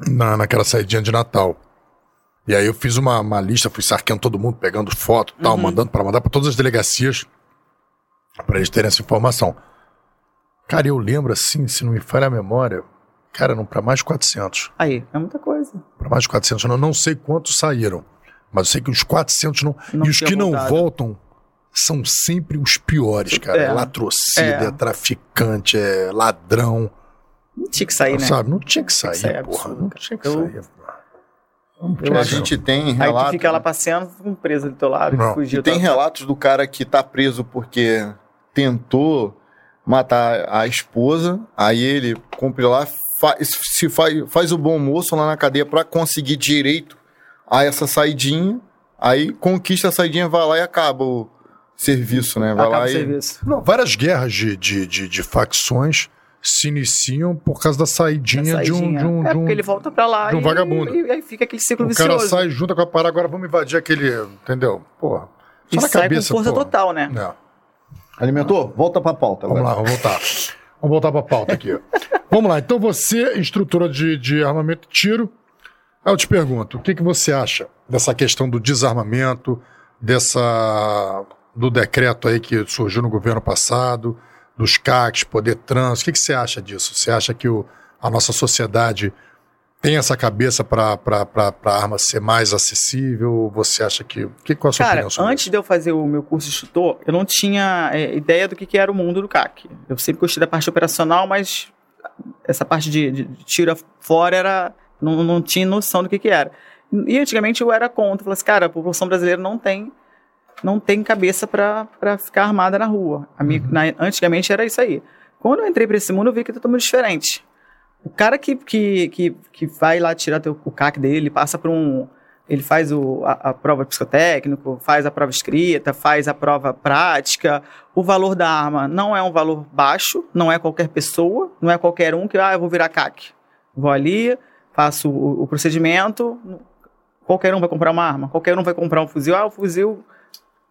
na, naquela saidinha de Natal. E aí eu fiz uma, uma lista, fui sarqueando todo mundo, pegando foto e tal, mandando para mandar para todas as delegacias para eles terem essa informação. Cara, eu lembro assim, se não me falha a memória, cara, não para mais de 400 Aí, é muita coisa. para mais de 400. Eu não sei quantos saíram, mas eu sei que os 400 não. Não e os que não voltado. voltam são sempre os piores, cara. É. Latrocida, É. é traficante, é ladrão. Não tinha que sair, né? Sabe? Não tinha que sair, sair, é porra. absurdo, não tinha que Eu- sair. Eu A gente tem Aí relatos. tu fica lá passeando, fica um preso do teu lado, Não. fugiu. E tem tá- relatos do cara que tá preso porque tentou matar a esposa, aí ele cumpre lá, faz, se faz, faz o bom moço lá na cadeia pra conseguir direito a essa saidinha, aí conquista a saidinha, vai lá e acaba o serviço, né? Vai Acaba lá o e... serviço. Não, várias guerras de, de, de, de facções se iniciam por causa da saidinha, de um. Saidinha. De um, é de um porque ele volta pra lá de um e, vagabundo. e aí fica aquele ciclo o cara vicioso. sai junto com a parada, agora vamos invadir aquele. Entendeu? Porra. e Só na sai cabeça, com força porra. total, né? É. Alimentou? Volta pra pauta Vamos lá, vamos voltar. Vamos voltar para a pauta aqui. (laughs) vamos lá, então você, instrutora de, de armamento e tiro, aí eu te pergunto, o que, que você acha dessa questão do desarmamento, dessa do decreto aí que surgiu no governo passado, dos CACs, poder trans, o que, que você acha disso? Você acha que o, a nossa sociedade tem essa cabeça para a arma ser mais acessível? Você acha que... que qual a sua Cara, opinião sobre antes de eu fazer o meu curso de instrutor, eu não tinha é, ideia do que, que era o mundo do CAC. Eu sempre gostei da parte operacional, mas essa parte de, de, de tiro fora era. Não, não tinha noção do que, que era. E antigamente eu era contra. Eu falei assim, cara, a população brasileira não tem, não tem cabeça para ficar armada na rua. Minha- na- antigamente era isso aí. Quando eu entrei para esse mundo, eu vi que é totalmente diferente. O cara que, que, que, que vai lá tirar teu, o CAC dele, passa por um. Ele faz o, a, a prova psicotécnico, faz a prova escrita, faz a prova prática. O valor da arma não é um valor baixo, não é qualquer pessoa, não é qualquer um que, ah, eu vou virar CAC. Vou ali, faço o, o procedimento. Qualquer um vai comprar uma arma, qualquer um vai comprar um fuzil. Ah, o fuzil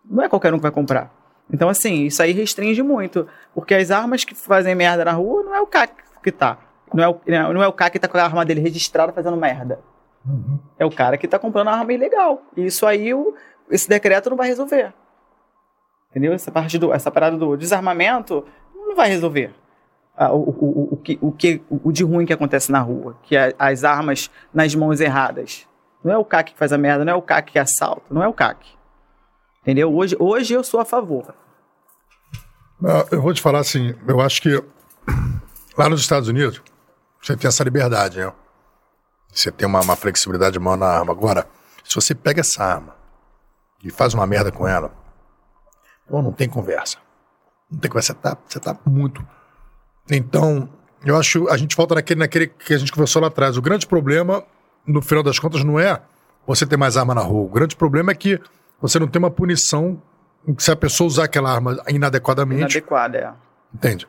não é qualquer um que vai comprar. Então, assim, isso aí restringe muito. Porque as armas que fazem merda na rua não é o CAC que tá. Não é o, não é o cara que tá com a arma dele registrada fazendo merda. É o cara que tá comprando uma arma ilegal. E isso aí, o, esse decreto não vai resolver. Entendeu? Essa parte do, essa parada do desarmamento não vai resolver. Ah, o, o, o, o, que, o, que, o de ruim que acontece na rua, que é as armas nas mãos erradas. Não é o CAC que faz a merda, não é o CAC que assalta, não é o CAC. Entendeu? Hoje, hoje eu sou a favor. Ah, Eu vou te falar assim, eu acho que lá nos Estados Unidos você tem essa liberdade, né? Você tem uma, uma flexibilidade maior na arma. Agora, se você pega essa arma e faz uma merda com ela, pô, não tem conversa. Não tem conversa, você tá, você tá muito. Então, eu acho a gente volta naquele, naquele que a gente conversou lá atrás. O grande problema, no final das contas, não é você ter mais arma na rua. O grande problema é que você não tem uma punição se a pessoa usar aquela arma inadequadamente. Inadequada, é. Entende?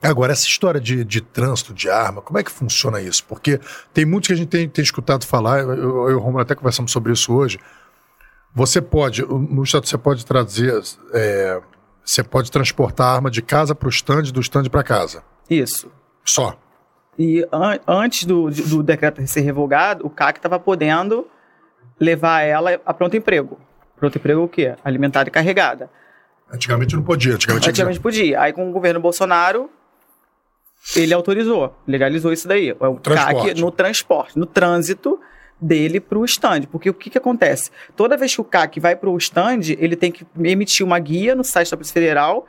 Agora, essa história de, de trânsito de arma, como é que funciona isso? Porque tem muitos que a gente tem, tem escutado falar, eu, e o Romulo até conversamos sobre isso hoje. Você pode, no estado você pode trazer, é, você pode transportar a arma de casa para o stand, do stand para casa. Isso. Só. E an antes do, do decreto ser revogado, o CAC estava podendo levar ela a pronto emprego. Pronto emprego o quê? Alimentada e carregada. Antigamente não podia, antigamente, Antigamente podia. Aí com o governo Bolsonaro, ele autorizou, legalizou isso daí. O Transporte. CAC no transporte, no trânsito dele para o stand. Porque o que, que acontece? Toda vez que o CAC vai para o stand, ele tem que emitir uma guia no site da Polícia Federal,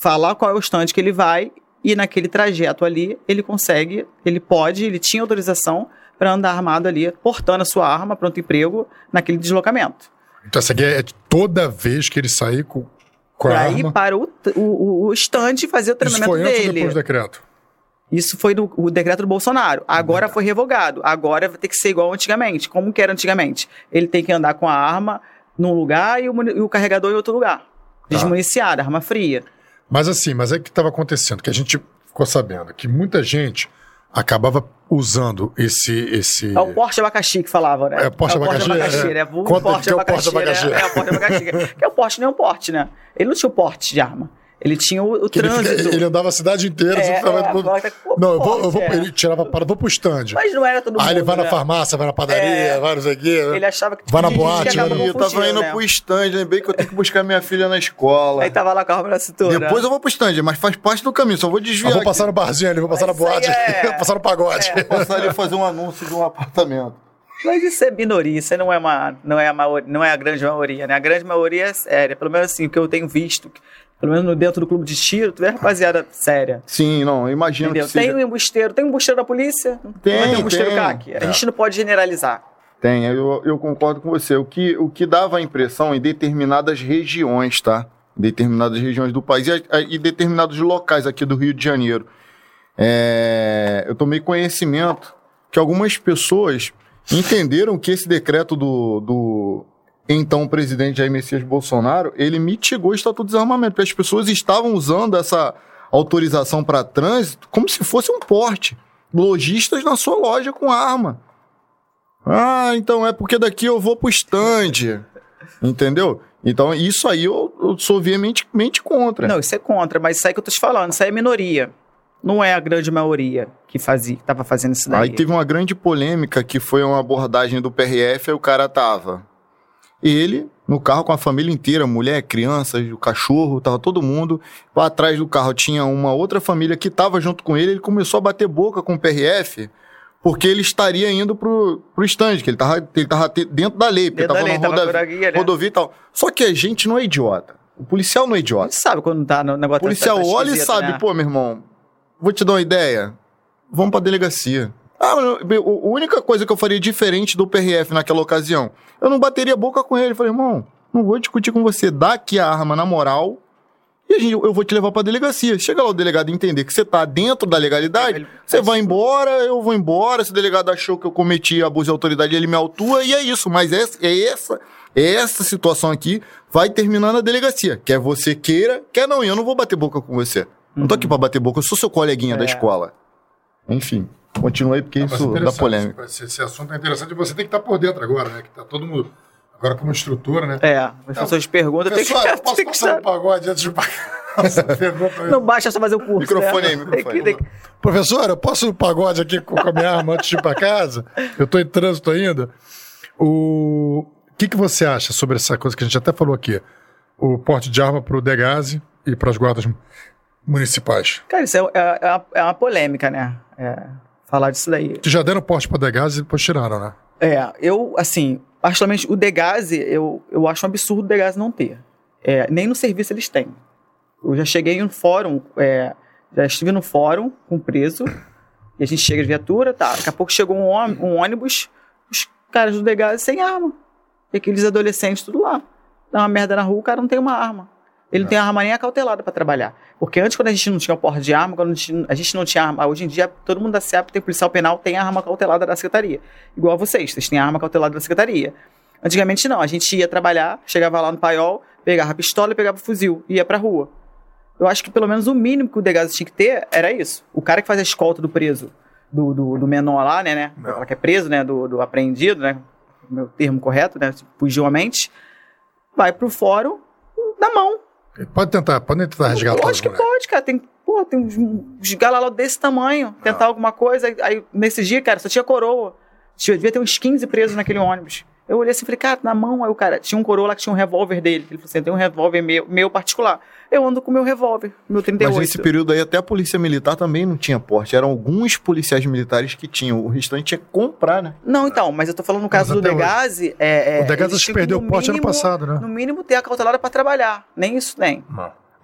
falar qual é o stand que ele vai e naquele trajeto ali ele consegue, ele pode, ele tinha autorização para andar armado ali, portando a sua arma, pronto emprego, naquele deslocamento. Então, essa aqui é toda vez que ele sair com, com a Para ir arma. para o, o, o stand fazer o Isso treinamento foi antes dele. depois do decreto? Isso foi do, o decreto do Bolsonaro. Agora foi revogado. Agora vai ter que ser igual antigamente. Como que era antigamente? Ele tem que andar com a arma num lugar e o, e o carregador em outro lugar. Desmuniciada, arma fria. Mas assim, mas é que estava acontecendo, que a gente ficou sabendo que muita gente acabava usando esse. esse... É o Porsche abacaxi que falava, né? É o Porsche abacaxi, é. né? O Conta Porsche que é o Porsche abacaxi, né? abacaxi. É o Porsche abacaxi. que é o Porsche nem é um Porsche, né? Ele não tinha o porte de arma. Ele tinha o, o que ele, fica- trânsito. ele andava a cidade inteira. É, você ficava- é, tá não, eu vou, eu vou, é. ele tirava para, vou pro stand. Mas não era todo mundo. Aí ele vai na né? farmácia, vai na padaria, É. vai não sei o quê. Ele achava que Vai na boate, né? Eu tava indo né? pro stand, lembrei que eu tenho que buscar minha filha na escola. Aí tava lá com a arma na cintura. Depois eu vou pro stand, mas faz parte do caminho, só vou desviar. Eu vou passar aqui. no barzinho ali, vou passar na Mas isso boate, aí é- vou (laughs) passar no pagode. É. Passar ali e fazer um anúncio de um apartamento. Mas isso é minoria, isso aí não é uma, não é a maioria, não é a grande maioria, né? A grande maioria é séria, pelo menos assim, o que eu tenho visto, pelo menos no- dentro do clube de tiro, tu vê rapaziada séria. Sim, não, eu imagino Entendeu? que seja... Tem um embusteiro, tem um embusteiro da polícia, Tem, ter um embusteiro tem. CAC. A gente não pode generalizar. Tem, eu, eu concordo com você. O que, o que dava a impressão em determinadas regiões, tá? Em determinadas regiões do país e, e determinados locais aqui do Rio de Janeiro. É, eu tomei conhecimento que algumas pessoas entenderam que esse decreto do, do então presidente Jair Messias Bolsonaro, ele mitigou o Estatuto de Desarmamento, porque as pessoas estavam usando essa autorização para trânsito como se fosse um porte. Lojistas na sua loja com arma. Ah, então é porque daqui eu vou pro stand. Entendeu? Então, isso aí eu, eu sou veementemente contra. Não, isso é contra, mas isso aí que eu tô te falando, isso aí é minoria. Não é a grande maioria que fazia, que tava fazendo isso daí. Aí teve uma grande polêmica que foi uma abordagem do PRF, aí o cara tava. Ele, no carro com a família inteira, mulher, crianças, o cachorro, tava todo mundo. Lá atrás do carro tinha uma outra família que tava junto com ele, ele começou a bater boca com o PRF, porque ele estaria indo pro, pro stand, que ele tava, ele tava dentro da lei, porque Dentro tava lei, na rodovi- né? rodovia e tal. Só que a gente não é idiota. O policial não é A idiota. gente sabe quando tá no O negócio policial tá- tá olha e sabe, né? pô, meu irmão, vou te dar uma ideia. Vamos pra delegacia. Ah, a única coisa que eu faria diferente do PRF naquela ocasião, eu não bateria boca com ele. Eu falei, irmão, não vou discutir com você. Dá aqui a arma na moral e a gente, eu vou te levar pra delegacia. Chega lá o delegado entender que você tá dentro da legalidade, Ele- você vai embora, eu vou embora. Se o delegado achou que eu cometi abuso de autoridade, ele me autua e é isso. Mas essa, é essa, é essa situação aqui vai terminar na delegacia. Quer você queira, quer não. E eu não vou bater boca com você. Não tô aqui pra bater boca, eu sou seu coleguinha da É. escola. Enfim, continue porque Mas isso dá interessante, polêmica. Esse, esse assunto é interessante e você tem que estar por dentro agora, né? Que tá todo mundo. Agora como estrutura, né? É, as pessoas perguntam, tem que, Pessoal, eu posso tem que passar saber. pagode antes de pagar? (laughs) Não basta só fazer o curso. Microfone né? aí, microfone. Tem que- tem que- Professor, eu posso ir no pagode aqui com com a minha arma antes de ir para casa? Eu estou em trânsito ainda. O que, que você acha sobre essa coisa que a gente até falou aqui? O porte de arma para o Degase e para as guardas municipais. Cara, isso é, é- é uma, é uma polêmica, né? É, falar disso daí. Que já deram porte para Degase e depois tiraram, né? É, eu, assim, particularmente o Degase, eu, eu acho um absurdo o Degase não ter. É, nem no serviço eles têm. Eu já cheguei em um fórum, é, já estive no fórum com preso, (laughs) e a gente chega de viatura, tá, daqui a pouco chegou um, um ônibus, os caras do Degase sem arma. E aqueles adolescentes tudo lá. Dá uma merda na rua, o cara não tem uma arma. Ele não tem arma nem acautelada para trabalhar. Porque antes, quando a gente não tinha o porte de arma, quando a gente, a gente não tinha arma. Hoje em dia, todo mundo da SEAP tem policial penal, tem a arma cautelada da secretaria. Igual vocês, vocês têm a arma cautelada da secretaria. Antigamente não, a gente ia trabalhar, chegava lá no paiol, pegava a pistola e pegava o fuzil, ia pra rua. Eu acho que pelo menos o mínimo que o delegado tinha que ter era isso. O cara que faz a escolta do preso, do, do, do menor lá, né, né? Fala que é preso, né? Do, do apreendido, né? Meu termo correto, né? Pugilmente. Vai pro fórum na mão. Pode tentar, pode tentar resgatar Lógico os que pode, cara. Tem, pô, tem uns, uns galaló desse tamanho. Tentar alguma coisa. Aí, nesse dia, cara, só tinha coroa. Devia ter uns 15 presos naquele ônibus. Eu olhei assim e falei, cara, na mão, aí o cara, tinha um coroa lá que tinha um revólver dele. Ele falou assim, tem um revólver meu, meu particular. Eu ando com o meu revólver, meu 38. Mas nesse período aí, até a polícia militar também não tinha porte. Eram alguns policiais militares que tinham. O restante tinha que comprar, né? Não, então, mas eu tô falando no caso Mas do. Degazi, é, é, O Degazi perdeu o porte ano passado, né? No mínimo ter a cautelada pra trabalhar. Nem isso tem.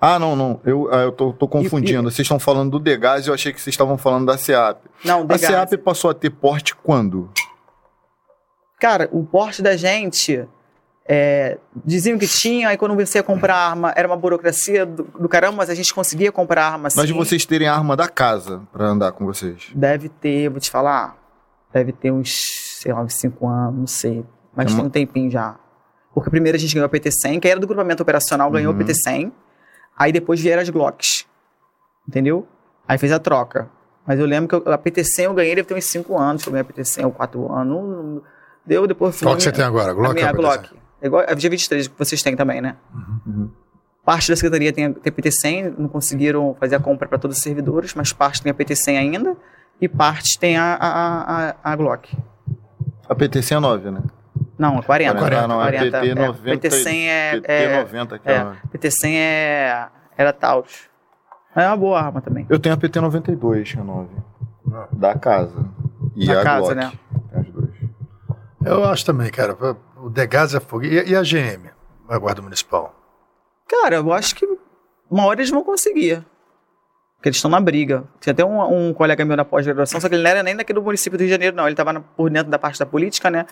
Ah, não, não. Eu, ah, eu tô, tô confundindo. Vocês estão falando do Degás e eu achei que vocês estavam falando da SEAP. Não, o A Degazi. SEAP passou a ter porte quando? Cara, o porte da gente. é, diziam que tinha, aí quando você ia comprar arma, era uma burocracia do, do caramba, mas a gente conseguia comprar arma assim. Mas de vocês terem a arma da casa pra andar com vocês. Deve ter, vou te falar, deve ter uns, sei lá, uns 5 anos, não sei. Mas É uma- tem um tempinho já. Porque primeiro a gente ganhou a PT-100, que era do grupamento operacional, ganhou Uhum. a PT-100. Aí depois vieram as Glocks. Entendeu? Aí fez a troca. Mas eu lembro que eu- a PT-100 eu ganhei, deve ter uns 5 anos que eu ganhei a PT-100, ou 4 anos. Não- Deu depois... Qual que você tem agora? A Glock minha ou PT-100? Glock. É igual a G23 que vocês têm também, né? Uhum. Parte da secretaria tem a tem a PT-100, não conseguiram fazer a compra para todos os servidores, mas parte tem a PT-100 ainda e parte tem a, a, a, a Glock. A PT-100 é 9, né? Não, a 40. 40, não, é 40, PT 90. PT-100 é... PT é 90, que é. é, uma- PT-100 é... Era Taurus. É uma boa arma também. Eu tenho a PT 92, a 9. Da casa. E Da a casa, Glock. né? Eu acho também, cara. O Degaz é fogo. E, e a GM, a Guarda Municipal? Cara, eu acho que uma hora eles vão conseguir. Porque eles estão na briga. Tinha até um, um colega meu na pós-graduação, só que ele não era nem daqui do município do Rio de Janeiro, não. Ele estava por dentro da parte da política, né?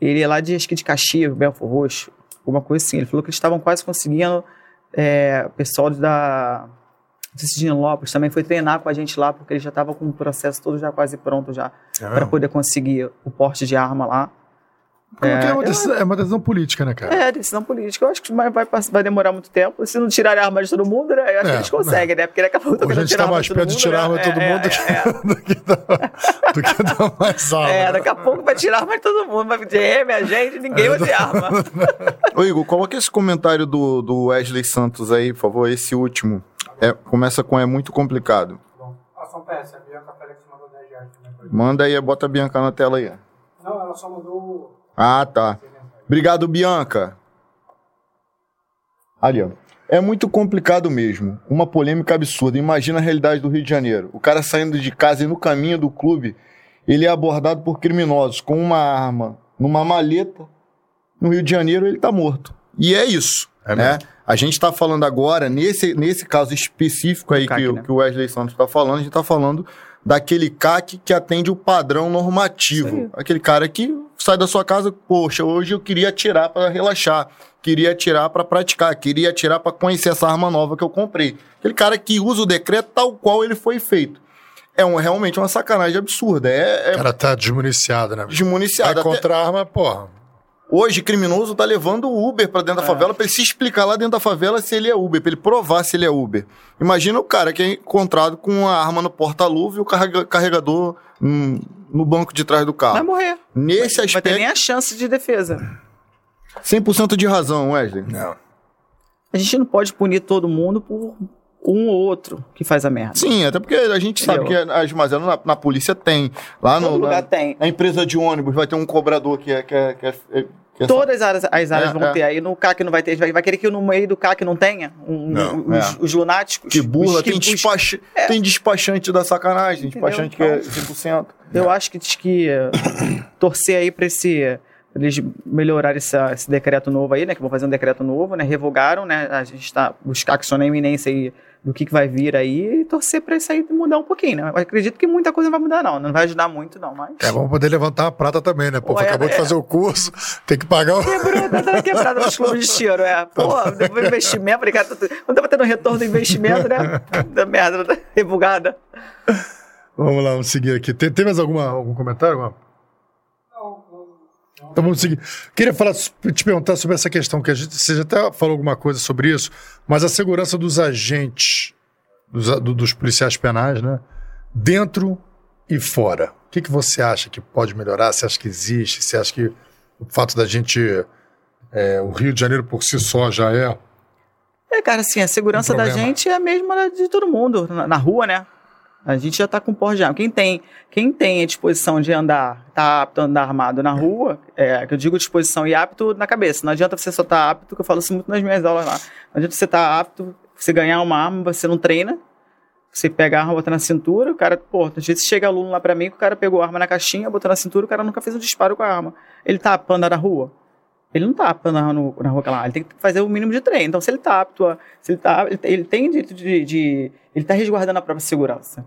Ele é lá de, acho que de Caxias, Belfor Roxo, alguma coisa assim. Ele falou que eles estavam quase conseguindo. É, o pessoal da. De Lopes também foi treinar com a gente lá, porque ele já estava com o processo todo já quase pronto já, É para poder conseguir o porte de arma lá. Porque é, uma decisão, é uma decisão política, né, cara? É, decisão política. Eu acho que vai, vai, demorar muito tempo. Se não tirarem a arma de todo mundo, né? Eu acho É, que eles conseguem, né? Porque daqui a pouco a querendo gente tirar tá a arma mais de todo perto de tirar a arma né? de todo É, mundo é, do que dar- (laughs) do que dar mais arma. É, é, daqui a pouco vai tirar a arma de todo mundo. Vai dizer, minha gente, ninguém vai ter arma. (laughs) Ô, Igor, coloca esse comentário do, do Wesley Santos aí, por favor, esse último. É, começa com é muito complicado. Bom, ação PS, a Bianca Félix mandou 10 reais também pra ele. Manda aí, bota a Bianca na tela aí. Não, ela só mandou. Ah, tá. Obrigado, Bianca. Ali, ó. É muito complicado mesmo. Uma polêmica absurda. Imagina a realidade do Rio de Janeiro. O cara saindo de casa e no caminho do clube, ele é abordado por criminosos com uma arma numa maleta. No Rio de Janeiro, ele tá morto. E é isso. É né? mesmo. A gente tá falando agora, nesse, nesse caso específico aí CAC, que, o- né? que o Wesley Santos tá falando, a gente tá falando daquele CAC que atende o padrão normativo. Aquele cara que sai da sua casa, poxa, hoje eu queria atirar para relaxar, queria atirar para praticar, queria atirar para conhecer essa arma nova que eu comprei. Aquele cara que usa o decreto tal qual ele foi feito. É um, realmente uma sacanagem absurda. É, é O cara tá desmuniciado, né? desmuniciado. Vai Até- contra a arma, porra. Hoje, criminoso tá levando o Uber pra dentro da favela pra ele se explicar lá dentro da favela se ele é Uber, pra ele provar se ele é Uber. Imagina o cara que é encontrado com a arma no porta-luva e o carrega- carregador hum, no banco de trás do Vai carro. morrer. Nesse Não vai ter nem aspecto, a chance de defesa. 100% de razão, Wesley. Não. A gente não pode punir todo mundo por um ou outro que faz a merda. Sim, até porque a gente sabe que Entendeu? as mazelas na, na polícia tem. Lá no, Todo lugar na, tem. na empresa de ônibus vai ter um cobrador que é. Que é, que é, que é Todas as áreas, as áreas É, vão é. ter. Aí no CAC não vai ter. Vai, vai querer que no meio do CAC não tenha um, Não, os, é. os lunáticos. que burla, tem, despacha, tem despachante da sacanagem, Entendeu? despachante que é 100%. Eu acho que diz que eh, (coughs) torcer aí pra esse, eles melhorarem essa, esse decreto novo aí, né? Que vão fazer um decreto novo, né? Revogaram, né? A gente está buscar que só na iminência aí do que, que vai vir aí e torcer para isso aí mudar um pouquinho, né? Eu acredito que muita coisa não vai mudar, não. Não vai ajudar muito, não, mas. É, vamos poder levantar a prata também, né? Pô, Ué, acabou de é. fazer o curso, tem que pagar o. Quebrou, tá dando quebrada nos clubes de tiro, é. Pô, depois investimento, tá- não tava tendo retorno do investimento, né? Da merda, da revogada. Vamos lá, vamos seguir aqui. Tem, tem mais alguma, algum comentário? Alguma? Então vamos seguir. Queria falar, te perguntar sobre essa questão, que a gente, você já até falou alguma coisa sobre isso, mas a segurança dos agentes, dos, dos policiais penais, né? Dentro e fora. O que, que você acha que pode melhorar? Você acha que existe? Você acha que o fato da gente. é, o Rio de Janeiro por si só já é. É, cara, assim, a segurança Um da gente é a mesma de todo mundo, na, na rua, né? A gente já tá com porte de arma. Quem tem, quem tem a disposição de andar, tá apto a andar armado na rua, é, que eu digo disposição e apto na cabeça. Não adianta você só estar apto, que eu falo isso muito nas minhas aulas lá. Não adianta você estar apto, você ganhar uma arma, você não treina. Você pega a arma, bota na cintura, o cara, pô, às vezes chega aluno lá pra mim que o cara pegou a arma na caixinha, botou na cintura, o cara nunca fez um disparo com a arma. Ele tá apto pra andar na rua? Ele não tá apto a andar no- na rua lá, ele tem que fazer o mínimo de treino. Então, se ele tá apto, se ele tá, ele, ele tem direito de, de- ele tá resguardando a própria segurança.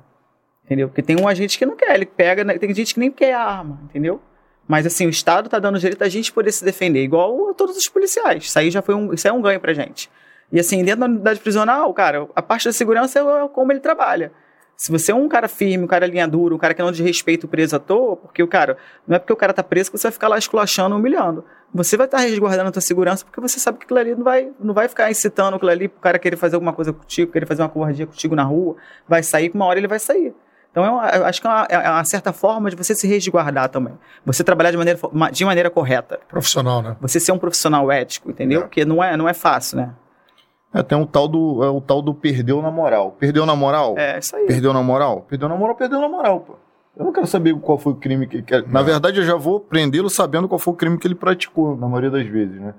Entendeu? Porque tem um agente que não quer, ele pega, né, tem gente que nem quer a arma, entendeu? Mas assim, o Estado tá dando direito a gente poder se defender, igual a todos os policiais. Isso aí já foi um, isso é um ganho pra gente. E assim, dentro da unidade prisional, cara, a parte da segurança é como ele trabalha. Se você é um cara firme, um cara linha dura, um cara que não desrespeita o preso à toa, porque o cara, não é porque o cara tá preso que você vai ficar lá esculachando, humilhando. Você vai estar resguardando a tua segurança porque você sabe que aquilo ali não vai, não vai ficar incitando aquilo ali pro cara querer fazer alguma coisa contigo, querer fazer uma covardia contigo na rua, vai sair, que uma hora ele vai sair. Então, é eu acho que é uma, é uma certa forma de você se resguardar também. Você trabalhar de maneira, de maneira correta. Profissional, né? Você ser um profissional ético, entendeu? É. Porque não é, não é fácil, né? É, tem um tal do, é o tal do perdeu na moral. Perdeu na moral? É isso aí. Perdeu na moral? Perdeu na moral, perdeu na moral, pô. Eu não quero saber qual foi o crime que ele quer. Na verdade, eu já vou prendê-lo sabendo qual foi o crime que ele praticou, na maioria das vezes, né?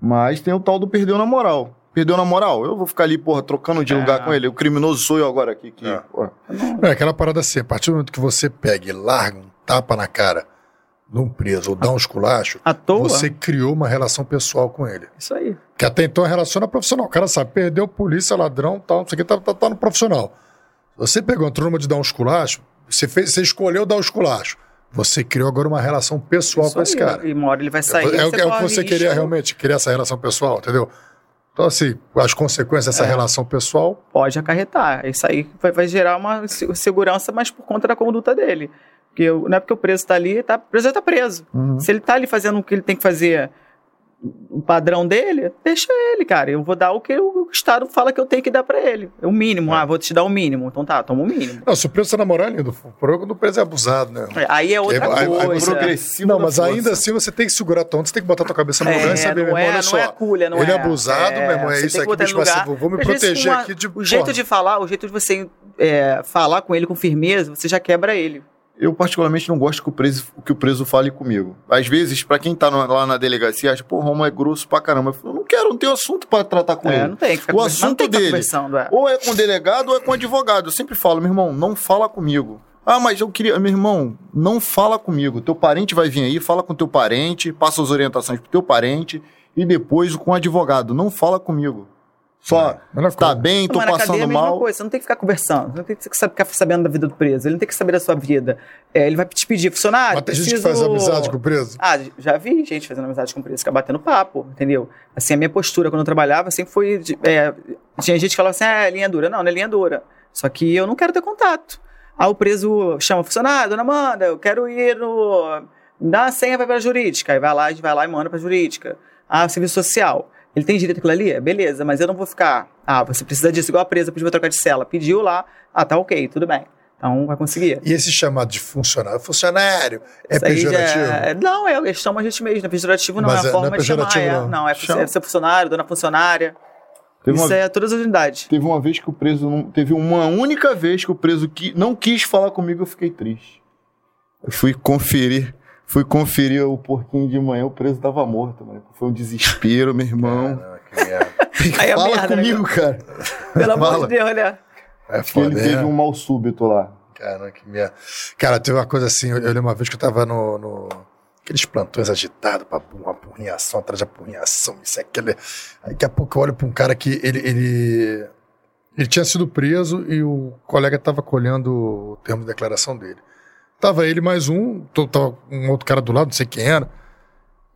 Mas tem o tal do perdeu na moral. Perdeu na moral? Eu vou ficar ali, porra, trocando de É. lugar com ele. O criminoso sou eu agora aqui. Que, É. é aquela parada assim, a partir do momento que você pega e larga um tapa na cara de um preso ou dá um esculacho, À toa. você criou uma relação pessoal com ele. Isso aí. Que até então é relaciona profissional. O cara sabe, perdeu polícia, ladrão, tal, não sei o que, tá, tá, tá no profissional. Você pegou, entrou numa de dar um esculacho, você, fez, você escolheu dar o esculacho. Você criou agora uma relação pessoal Isso com esse aí. cara. E uma hora ele vai sair. é, o- é o que você queria realmente, criar essa relação pessoal, entendeu? Então, assim, as consequências dessa É. relação pessoal, Pode acarretar. Isso aí vai, vai gerar uma se- segurança, mas por conta da conduta dele. Porque eu- não é porque o preso está ali, tá, o preso está preso. Uhum. Se ele está ali fazendo o que ele tem que fazer, o padrão dele, deixa ele, cara. Eu vou dar o que o Estado fala que eu tenho que dar para ele. É o mínimo. Ah, vou te dar o mínimo. Então tá, toma o mínimo. Não, se o preço tá na moral, é lindo. O problema é quando o preço é abusado, né? Aí é outra Aí- aí- aí coisa. Progressivo. Não, mas força. ainda assim você tem que segurar tonto, você tem que botar tua cabeça no lugar e É, saber, meu irmão, é, olha não só. é culha, não ele é. é abusado, meu irmão, é isso aqui, botar bicho, ser- lugar. vou me Às vezes, proteger uma- aqui de O jeito forma. de falar, o jeito de você é, falar com ele com firmeza, você já quebra ele. Eu, particularmente, não gosto que o preso, que o preso fale comigo. Às vezes, pra quem tá no- lá na delegacia, acha, pô, Romo é grosso pra caramba. Eu falo, não quero, não tenho assunto pra tratar com É, ele. não tem que ficar O assunto que ficar dele. é. Ou é com o delegado ou é com o advogado. Eu sempre falo, meu irmão, não fala comigo. Ah, mas eu queria. Meu irmão, não fala comigo. Teu parente vai vir aí, fala com teu parente, passa as orientações pro teu parente e depois com o advogado. Não fala comigo. Só Melhor tá bem, tô Mas na cadeia é passando a mesma mal. coisa, você não tem que ficar conversando, você não tem que ficar sabendo da vida do preso, ele não tem que saber da sua vida. É, ele vai te pedir, funcionário, Mas tem gente que preciso- faz amizade com o preso. Ah, já vi gente fazendo amizade com o preso, ficar batendo papo, entendeu? Assim, a minha postura quando eu trabalhava sempre foi. de- é, tinha gente que falava assim, ah, é linha dura. Não, não é linha dura. Só que eu não quero ter contato. Aí o preso chama, funcionário, dona Amanda, eu quero ir no. Me dá uma senha ir pra jurídica. Aí vai lá, a gente vai lá e manda pra jurídica. Ah, o serviço social. Ele tem direito àquilo ali? É, Beleza, mas eu não vou ficar. Ah, você precisa disso, igual a presa pediu pra trocar de cela. Pediu lá, ah, tá ok, tudo bem. Então vai conseguir. E esse chamado de funcionário, funcionário, é Isso já pejorativo? é- Não, é, eles chamam a gente mesmo. Não é pejorativo, não. Mas é é- a forma não é de chamar. pejorativo, É. não. Não, é, Chama. é ser funcionário, dona funcionária. Teve Isso uma, é todas as unidades. teve uma vez que o preso. Não, teve uma única vez que o preso qui- não quis falar comigo, eu fiquei triste. Eu fui conferir. Fui conferir o porquinho de manhã, o preso tava morto, mano. Foi um desespero, meu irmão. Caramba, que merda. Aí é (laughs) Fala merda, né? comigo, cara. Pelo amor Fala. de Deus, né? É Que ele foda, teve é. um mal súbito lá. Caramba, que merda. Cara, teve uma coisa assim, eu, eu lembro uma vez que eu tava no, no- aqueles plantões agitados, pra uma apurrinhação atrás de apurrinhação, isso e aquilo. Aí daqui a pouco eu olho pra um cara que ele, ele, ele tinha sido preso e o colega tava colhendo o termo de declaração dele. Tava ele mais um, tava um outro cara do lado, não sei quem era.